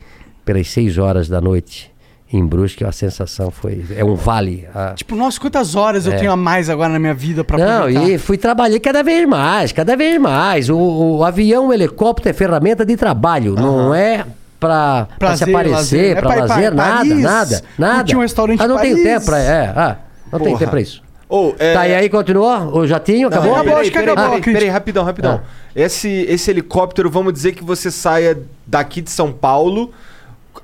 pelas 6 horas da noite em Brusque, a sensação foi. É um vale. a- Tipo, nossa, quantas horas eu É. tenho a mais agora na minha vida pra não, aproveitar? e fui trabalhar cada vez mais, cada vez mais. O, o avião, o helicóptero é ferramenta de trabalho, não é pra, pra se Prazer, aparecer, lazer. É pra ir lazer, pra nada, Paris, nada, nada. um ah, não em tenho tempo pra. É, ah, não tem Porra. tempo pra isso. Ô, é- Tá, e aí continuou? O jatinho? Acabou? Não, peraí, acho que acabou a peraí, peraí, rapidão, rapidão. Esse, esse helicóptero, vamos dizer que você saia daqui de São Paulo.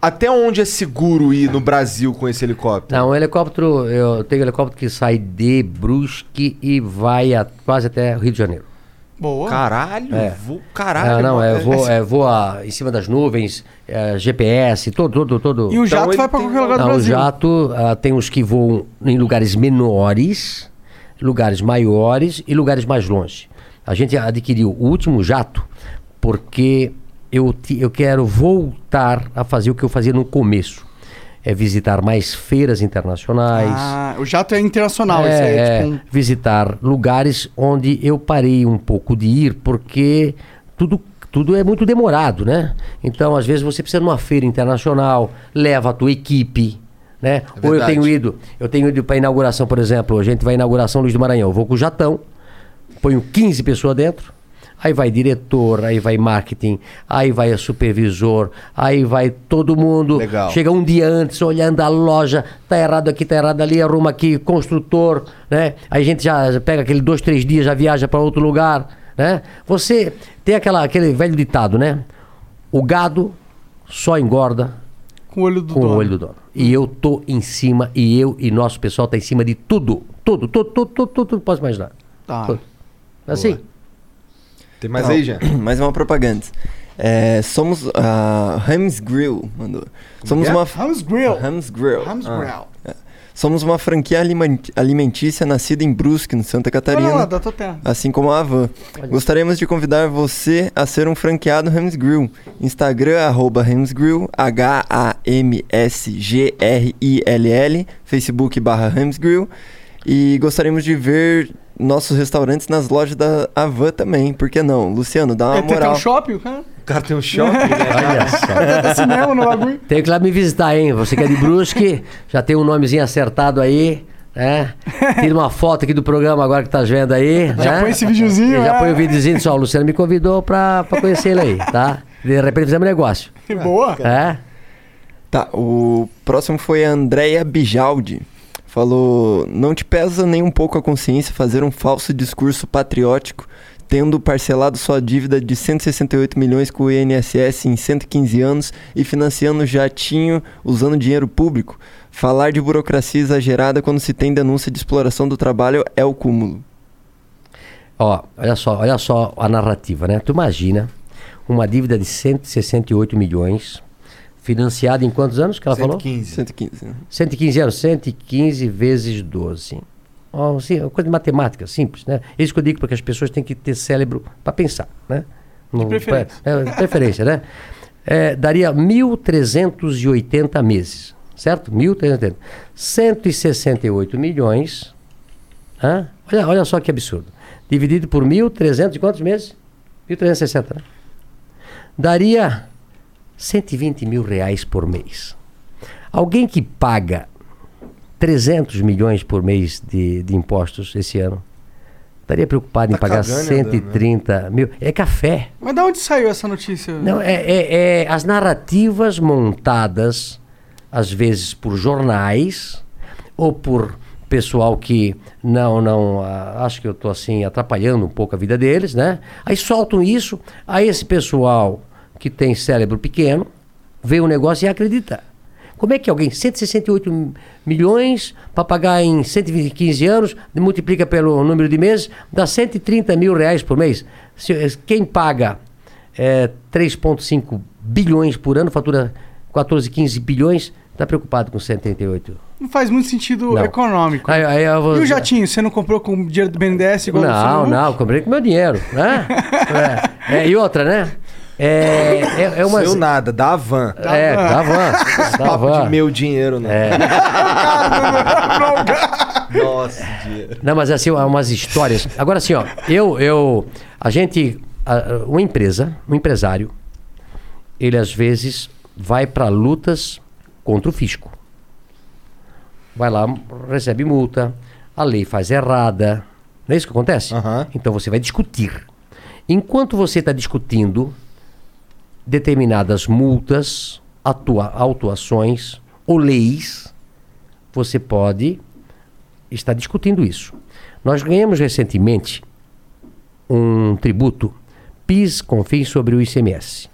Até onde é seguro ir no Brasil com esse helicóptero? Não, o helicóptero, eu tenho um helicóptero que sai de Brusque e vai a- quase até o Rio de Janeiro. Boa. Caralho, É. vou, caralho. Ah, não, é, mano. vou, é, voa em cima das nuvens, é, GPS, todo, todo, todo. E o jato ele vai pra tem- qualquer lugar do Não, o Brasil. jato ah, tem os que voam em lugares menores, lugares maiores e lugares mais longe. A gente adquiriu o último jato porque eu, eu quero voltar a fazer o que eu fazia no começo. É visitar mais feiras internacionais. Ah, o jato é internacional, isso aí é, É, tipo um... é, visitar lugares onde eu parei um pouco de ir, porque tudo, tudo é muito demorado, né? Então, às vezes, você precisa de uma feira internacional, leva a tua equipe, né? Ou eu tenho ido, eu tenho ido para inauguração, por exemplo, a gente vai à inauguração Luiz do Maranhão, eu vou com o Jatão, ponho 15 pessoas dentro, aí vai diretor, aí vai marketing, aí vai supervisor, aí vai todo mundo. Legal. Chega um dia antes, olhando a loja, tá errado aqui, tá errado ali, arruma aqui, construtor, né? Aí a gente já pega aquele dois, três dias, já viaja para outro lugar, né? Você tem aquela, aquele velho ditado, né? O gado só engorda Com o olho do com dono. o olho do dono. E eu tô em cima, e eu e nosso pessoal tá em cima de tudo. Tudo, tudo, tudo, tudo, tudo, tudo posso imaginar. Tá. Tudo. Assim. Tem mais Não, aí, Jean? Mais uma propaganda. É, somos a Hams Grill mandou. Somos é? uma Rams Grill. Hams Grill. Rams Ah. Grill. É. Somos uma franquia aliment- alimentícia nascida em Brusque, no Santa Olha Catarina. lá, da tua terra. Assim como a Avan. Gostaríamos de convidar você a ser um franqueado Hams Grill. Instagram, arroba Hams Grill, H-A-M-S-G-R-I-L-L, Facebook barra Hams Grill. E gostaríamos de ver nossos restaurantes nas lojas da Avan também. Por que não? Luciano, dá uma É, tem, tem moral. um shopping, cara? O cara tem um shopping, né? Olha só. Cinema no bagulho. Tem que ir lá me visitar, hein? Você que é de Brusque, já tem um nomezinho acertado aí, né? Tira uma foto aqui do programa agora que tá vendo aí. Já né? põe esse videozinho, Já é. põe o videozinho só. O Luciano me convidou pra, pra conhecer ele aí, tá? De repente fizemos negócio. Boa. É? Tá, o próximo foi a Andrea Bijaldi. Falou: Não te pesa nem um pouco a consciência fazer um falso discurso patriótico, tendo parcelado sua dívida de 168 milhões com o INSS em 115 anos e financiando jatinho usando dinheiro público. Falar de burocracia exagerada quando se tem denúncia de exploração do trabalho é o cúmulo. Ó, olha só, olha só a narrativa, né? Tu imagina uma dívida de 168 milhões, financiada em quantos anos que ela falou? 115. 115. né? 115 anos, 115 vezes 12. Ó, assim, é uma coisa de matemática, simples, né? É Isso que eu digo porque as pessoas têm que ter cérebro para pensar, né? Não- preferência. É, de preferência, né? É, daria 1.380 meses, certo? 1.380. 168 milhões. hã? Olha, olha só que absurdo. Dividido por 1.300 e quantos meses? 1.360, né? Daria 120 mil reais por mês. Alguém que paga 300 milhões por mês de, de impostos esse ano Estaria preocupado em Tá pagar cagando e 130 mil. É café. Mas da onde saiu essa notícia? Não, é, é- é as narrativas montadas, às vezes por jornais ou por pessoal que não, não, ah, acho que eu estou assim atrapalhando um pouco a vida deles, né? Aí soltam isso, aí esse pessoal que tem cérebro pequeno vê o negócio e acredita. Como é que alguém, 168 milhões para pagar em 115 anos, multiplica pelo número de meses, dá 130 mil reais por mês. Se- Quem paga é, 3,5 bilhões por ano, fatura 14, 15 bilhões, está preocupado com 138. Não faz muito sentido Não. econômico. Aí- aí eu vou- E o jatinho, você não comprou com o dinheiro do BNDES igual Não, não, comprei com meu dinheiro. Né? É, é, e outra, né? É, é, é uma. Seu nada, da van. É, da van. Esse Da papo van. de meu dinheiro, não. É. Nossa, dinheiro. Não, mas assim, há umas histórias. Agora assim, ó, eu, eu, a gente, a- uma empresa, um empresário, ele às vezes vai para lutas contra o fisco. Vai lá, recebe multa, a lei faz errada. Não é isso que acontece? Então você vai discutir. Enquanto você está discutindo determinadas multas, atua, autuações ou leis, você pode estar discutindo isso. Nós ganhamos recentemente um tributo PIS, CONFINS sobre o ICMS.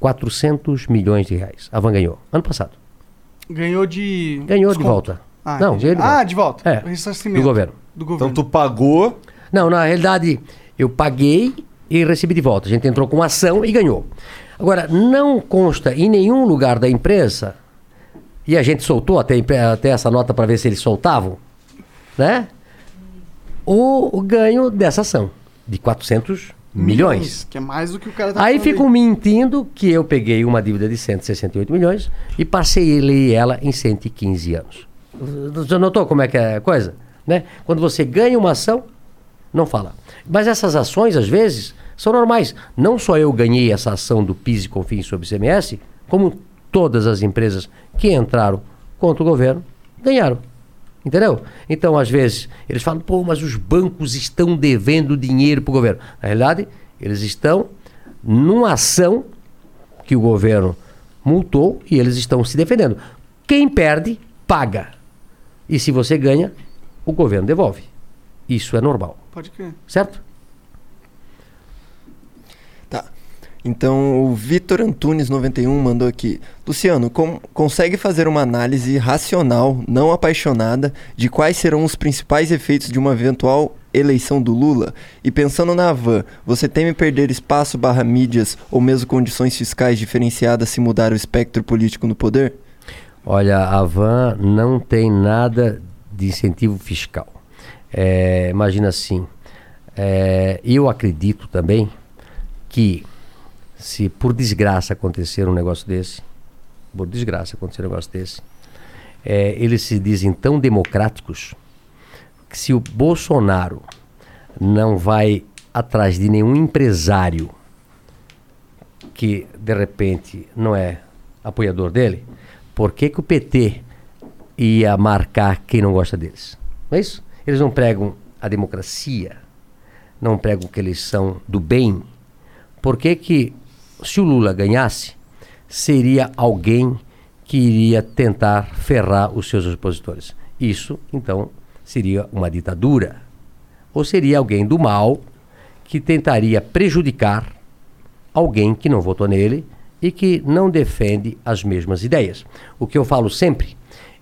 400 milhões de reais. A Van ganhou. Ano passado. Ganhou de. Ganhou de volta. Ah, Não, ganhou de Ah, volta. de volta. É, O ressarcimento. do governo. Do governo. Então tu pagou. Não, na realidade, eu paguei e recebi de volta. A gente entrou com ação e ganhou. Agora, não consta em nenhum lugar da imprensa, e a gente soltou até, até essa nota para ver se eles soltavam, né? O, o ganho dessa ação, de 400 milhões. Que é mais do que o cara tá Aí ficam mentindo que eu peguei uma dívida de 168 milhões e parcelei ela em 115 anos. Você notou como é que é a coisa? Né? Quando você ganha uma ação, não fala. Mas essas ações, às vezes, são normais. Não só eu ganhei essa ação do PIS e COFINS sobre ICMS, como todas as empresas que entraram contra o governo ganharam. Entendeu? Então, às vezes, eles falam, pô, mas os bancos estão devendo dinheiro para o governo. Na realidade, eles estão numa ação que o governo multou e eles estão se defendendo. Quem perde, paga. E se você ganha, o governo devolve. Isso é normal. Pode crer. Certo? Então, o Vitor Antunes 91 mandou aqui. Luciano, com- consegue fazer uma análise racional, não apaixonada, de quais serão os principais efeitos de uma eventual eleição do Lula? E pensando na van, você teme perder espaço barra mídias ou mesmo condições fiscais diferenciadas se mudar o espectro político no poder? Olha, a Van não tem nada de incentivo fiscal. É, imagina assim, é, eu acredito também que se por desgraça acontecer um negócio desse, por desgraça acontecer um negócio desse, é, eles se dizem tão democráticos que se o Bolsonaro não vai atrás de nenhum empresário que de repente não é apoiador dele, por que, que o PT ia marcar quem não gosta deles? Não é isso? Eles não pregam a democracia, não pregam que eles são do bem. Por que, que se o Lula ganhasse, seria alguém que iria tentar ferrar os seus opositores? Isso, então, seria uma ditadura. Ou seria alguém do mal que tentaria prejudicar alguém que não votou nele e que não defende as mesmas ideias. O que eu falo sempre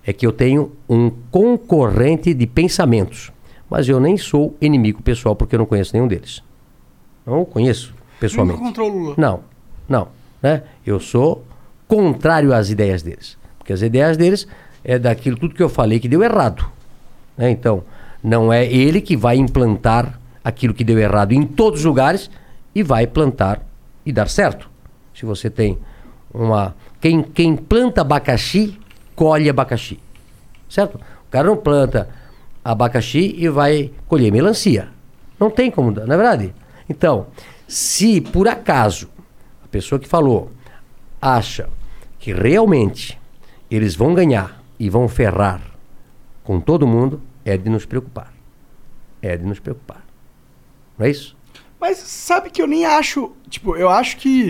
é que eu tenho um concorrente de pensamentos, mas eu nem sou inimigo pessoal porque eu não conheço nenhum deles. Não o conheço pessoalmente. Nunca contra o Lula. Não, não. Né? Eu sou contrário às ideias deles. Porque as ideias deles é daquilo tudo que eu falei que deu errado. né? Então, não é ele que vai implantar aquilo que deu errado em todos os lugares e vai plantar e dar certo. Se você tem uma. Quem, quem planta abacaxi, colhe abacaxi. Certo? O cara não planta abacaxi e vai colher melancia. Não tem como, não é verdade? Então, se por acaso pessoa que falou acha que realmente eles vão ganhar e vão ferrar com todo mundo, é de nos preocupar. É de nos preocupar. Não é isso? Mas sabe que eu nem acho. Tipo, eu acho que.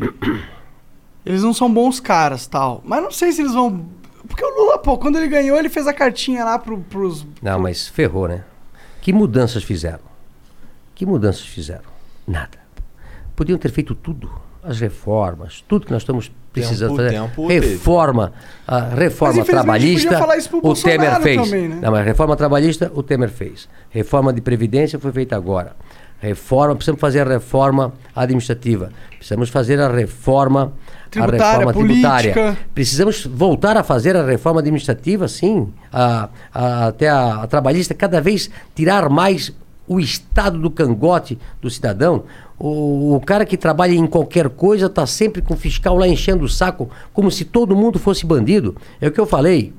Eles não são bons caras tal. Mas não sei se eles vão. Porque o Lula, pô, quando ele ganhou, ele fez a cartinha lá pro, pros. Não, mas ferrou, né? Que mudanças fizeram? Que mudanças fizeram? Nada. Podiam ter feito tudo. As reformas, tudo que nós estamos precisando Tempo, fazer. tempo reforma, a reforma Mas, trabalhista, o Temer Bolsonaro fez. também, né? Não, mas reforma trabalhista, o Temer fez. Reforma de previdência foi feita agora. Reforma, precisamos fazer a reforma administrativa. Precisamos fazer a reforma, Tributária, a reforma tributária. política. Precisamos voltar a fazer a reforma administrativa, sim. A, a- até a, a trabalhista, cada vez tirar mais o estado do cangote do cidadão. O, o cara que trabalha em qualquer coisa está sempre com o fiscal lá enchendo o saco, como se todo mundo fosse bandido. É o que eu falei.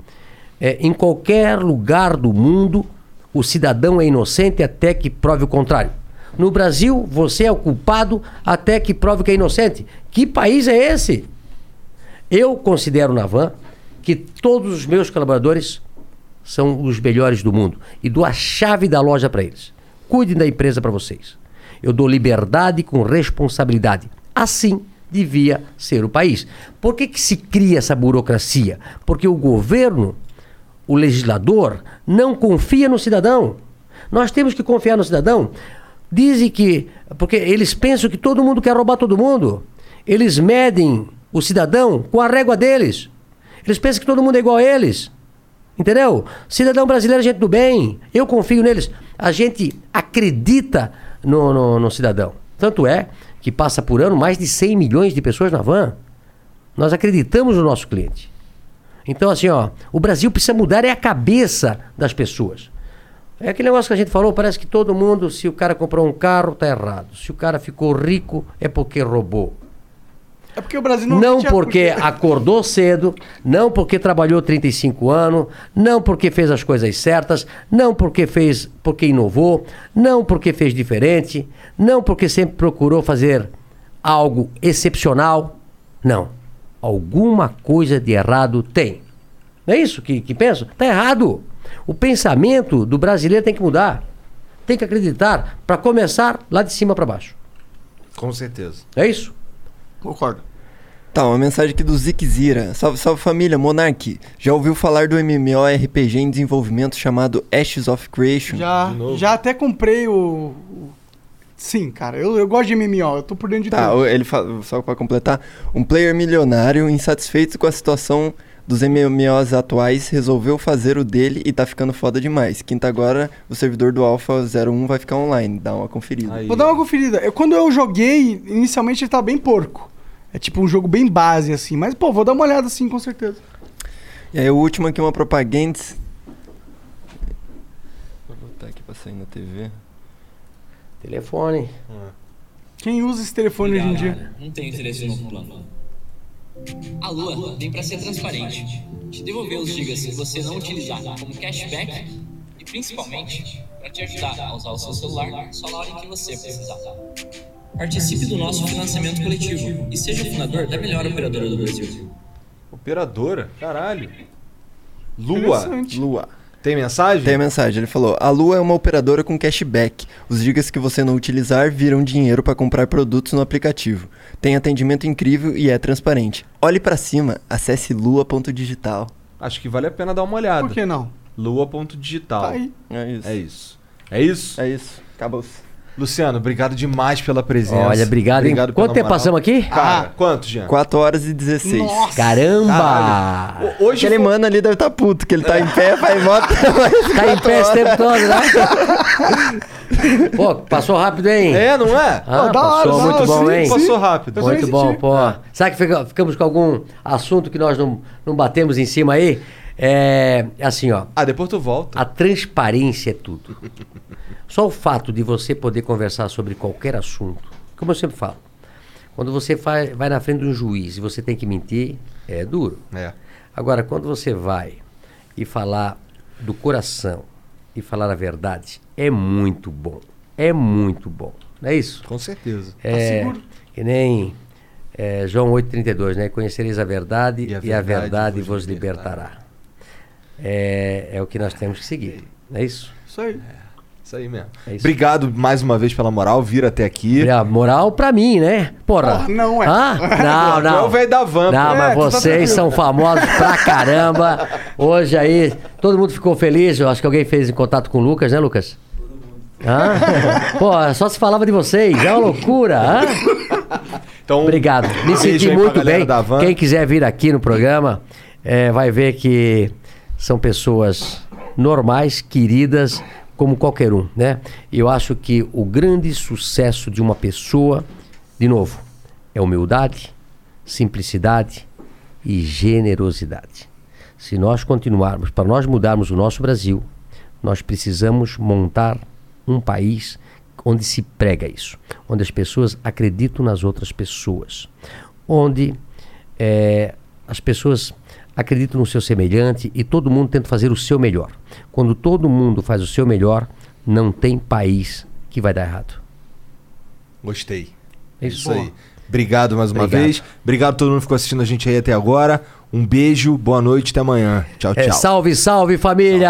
É, em qualquer lugar do mundo, o cidadão é inocente até que prove o contrário. No Brasil, você é o culpado até que prove que é inocente. Que país é esse? Eu considero na Van que todos os meus colaboradores são os melhores do mundo e dou a chave da loja para eles. Cuidem da empresa para vocês. Eu dou liberdade com responsabilidade. Assim devia ser o país. Por que, que se cria essa burocracia? Porque o governo, o legislador, não confia no cidadão. Nós temos que confiar no cidadão. Dizem que. Porque eles pensam que todo mundo quer roubar todo mundo. Eles medem o cidadão com a régua deles. Eles pensam que todo mundo é igual a eles. Entendeu? Cidadão brasileiro gente do bem. Eu confio neles. A gente acredita no, no, no cidadão. Tanto é que passa por ano mais de 100 milhões de pessoas na van. Nós acreditamos no nosso cliente. Então, assim, ó, o Brasil precisa mudar é a cabeça das pessoas. É aquele negócio que a gente falou, parece que todo mundo, se o cara comprou um carro, tá errado. Se o cara ficou rico, é porque roubou. É porque o Brasil não. Não tinha- porque acordou cedo, não porque trabalhou 35 anos, não porque fez as coisas certas, não porque fez, porque inovou, não porque fez diferente, não porque sempre procurou fazer algo excepcional. Não. Alguma coisa de errado tem. Não é isso que, que penso? Está errado. O pensamento do brasileiro tem que mudar. Tem que acreditar para começar lá de cima para baixo. Com certeza. É isso? Concordo. Tá, uma mensagem aqui do Zikzira. Salve, salve família, Monark. Já ouviu falar do MMORPG em desenvolvimento chamado Ashes of Creation? Já, já até comprei o. o- Sim, cara, eu, eu gosto de MMO, eu tô por dentro de Tá, tudo. ele fala, só pra completar, um player milionário insatisfeito com a situação dos MMOs atuais resolveu fazer o dele e tá ficando foda demais. Quinta agora, o servidor do Alpha 01 vai ficar online, dá uma conferida. Vou dar uma conferida. Eu, quando eu joguei, inicialmente ele tava bem porco. É tipo um jogo bem base, assim. Mas, pô, vou dar uma olhada assim, com certeza. E aí o último aqui, uma propaganda. Vou botar aqui pra sair na TV. Telefone. Quem usa esse telefone hoje em dia? Não tem interesse no novo plano. A Lua vem para ser transparente, te devolver os gigas que você não utilizar como cashback e principalmente para te ajudar a usar o seu celular só na hora em que você precisar. Participe do nosso financiamento coletivo e seja o fundador da melhor operadora do Brasil. Operadora? Caralho. Lua. Lua. Tem mensagem? Tem a mensagem, ele falou: A Lua é uma operadora com cashback. Os gigas que você não utilizar viram dinheiro para comprar produtos no aplicativo. Tem atendimento incrível e é transparente. Olhe para cima, acesse lua.digital. Acho que vale a pena dar uma olhada. Por que não? Lua.digital. Tá aí. É isso. É isso. É isso? É isso. Acabou. Luciano, obrigado demais pela presença. Olha, obrigado, pela Quanto tempo moral. passamos aqui? Cara, quanto, Jean? 4 horas e 16. Nossa. Caramba! Caralho. Hoje Aquele foi- mano ali deve estar puto, que ele tá em pé, faz moto. Tá em pé esse tempo todo, né? Pô, passou rápido, hein? É, não é? Ah, Pô, da hora, passou da muito hora, bom, sim, hein? Passou rápido. Muito bom, pô. Será que fica- ficamos com algum assunto que nós não, não batemos em cima aí? É assim, ó. Ah, depois tu volta. A transparência é tudo. Só o fato de você poder conversar sobre qualquer assunto, como eu sempre falo, quando você vai, vai na frente de um juiz e você tem que mentir, é duro. É. Agora, quando você vai e falar do coração e falar a verdade, é muito bom. É muito bom. Não é isso? Com certeza. É, seguro. que nem é, João 8,32, né? Conhecereis a verdade e a verdade, vos libertará. É, é o que nós temos que seguir. Não é isso? Isso aí. Isso aí mesmo. É isso. Obrigado mais uma vez pela moral, vir até aqui. A moral pra mim, né? Porra. Porra, não é. Hã? Não, Tu é não. o velho da van. Não, mas É, tu tá vocês tranquilo. são famosos pra caramba. Hoje aí, todo mundo ficou feliz. Eu acho que alguém fez em contato com o Lucas, né, Lucas? Hã? Pô, só se falava de vocês. É uma loucura. Hã? Então, Obrigado. Me senti muito bem. Quem quiser vir aqui no programa, é, vai ver que são pessoas normais, queridas, como qualquer um, né? Eu acho que o grande sucesso de uma pessoa, de novo, é humildade, simplicidade e generosidade. Se nós continuarmos, para nós mudarmos o nosso Brasil, nós precisamos montar um país onde se prega isso, onde as pessoas acreditam nas outras pessoas, onde eh, as pessoas acreditam no seu semelhante e todo mundo tenta fazer o seu melhor. Quando todo mundo faz o seu melhor, não tem país que vai dar errado. Gostei. É Isso isso aí. Obrigado mais uma Obrigado. vez. Obrigado a todo mundo que ficou assistindo a gente aí até agora. Um beijo, boa noite, até amanhã. Tchau, tchau. É, salve, salve família!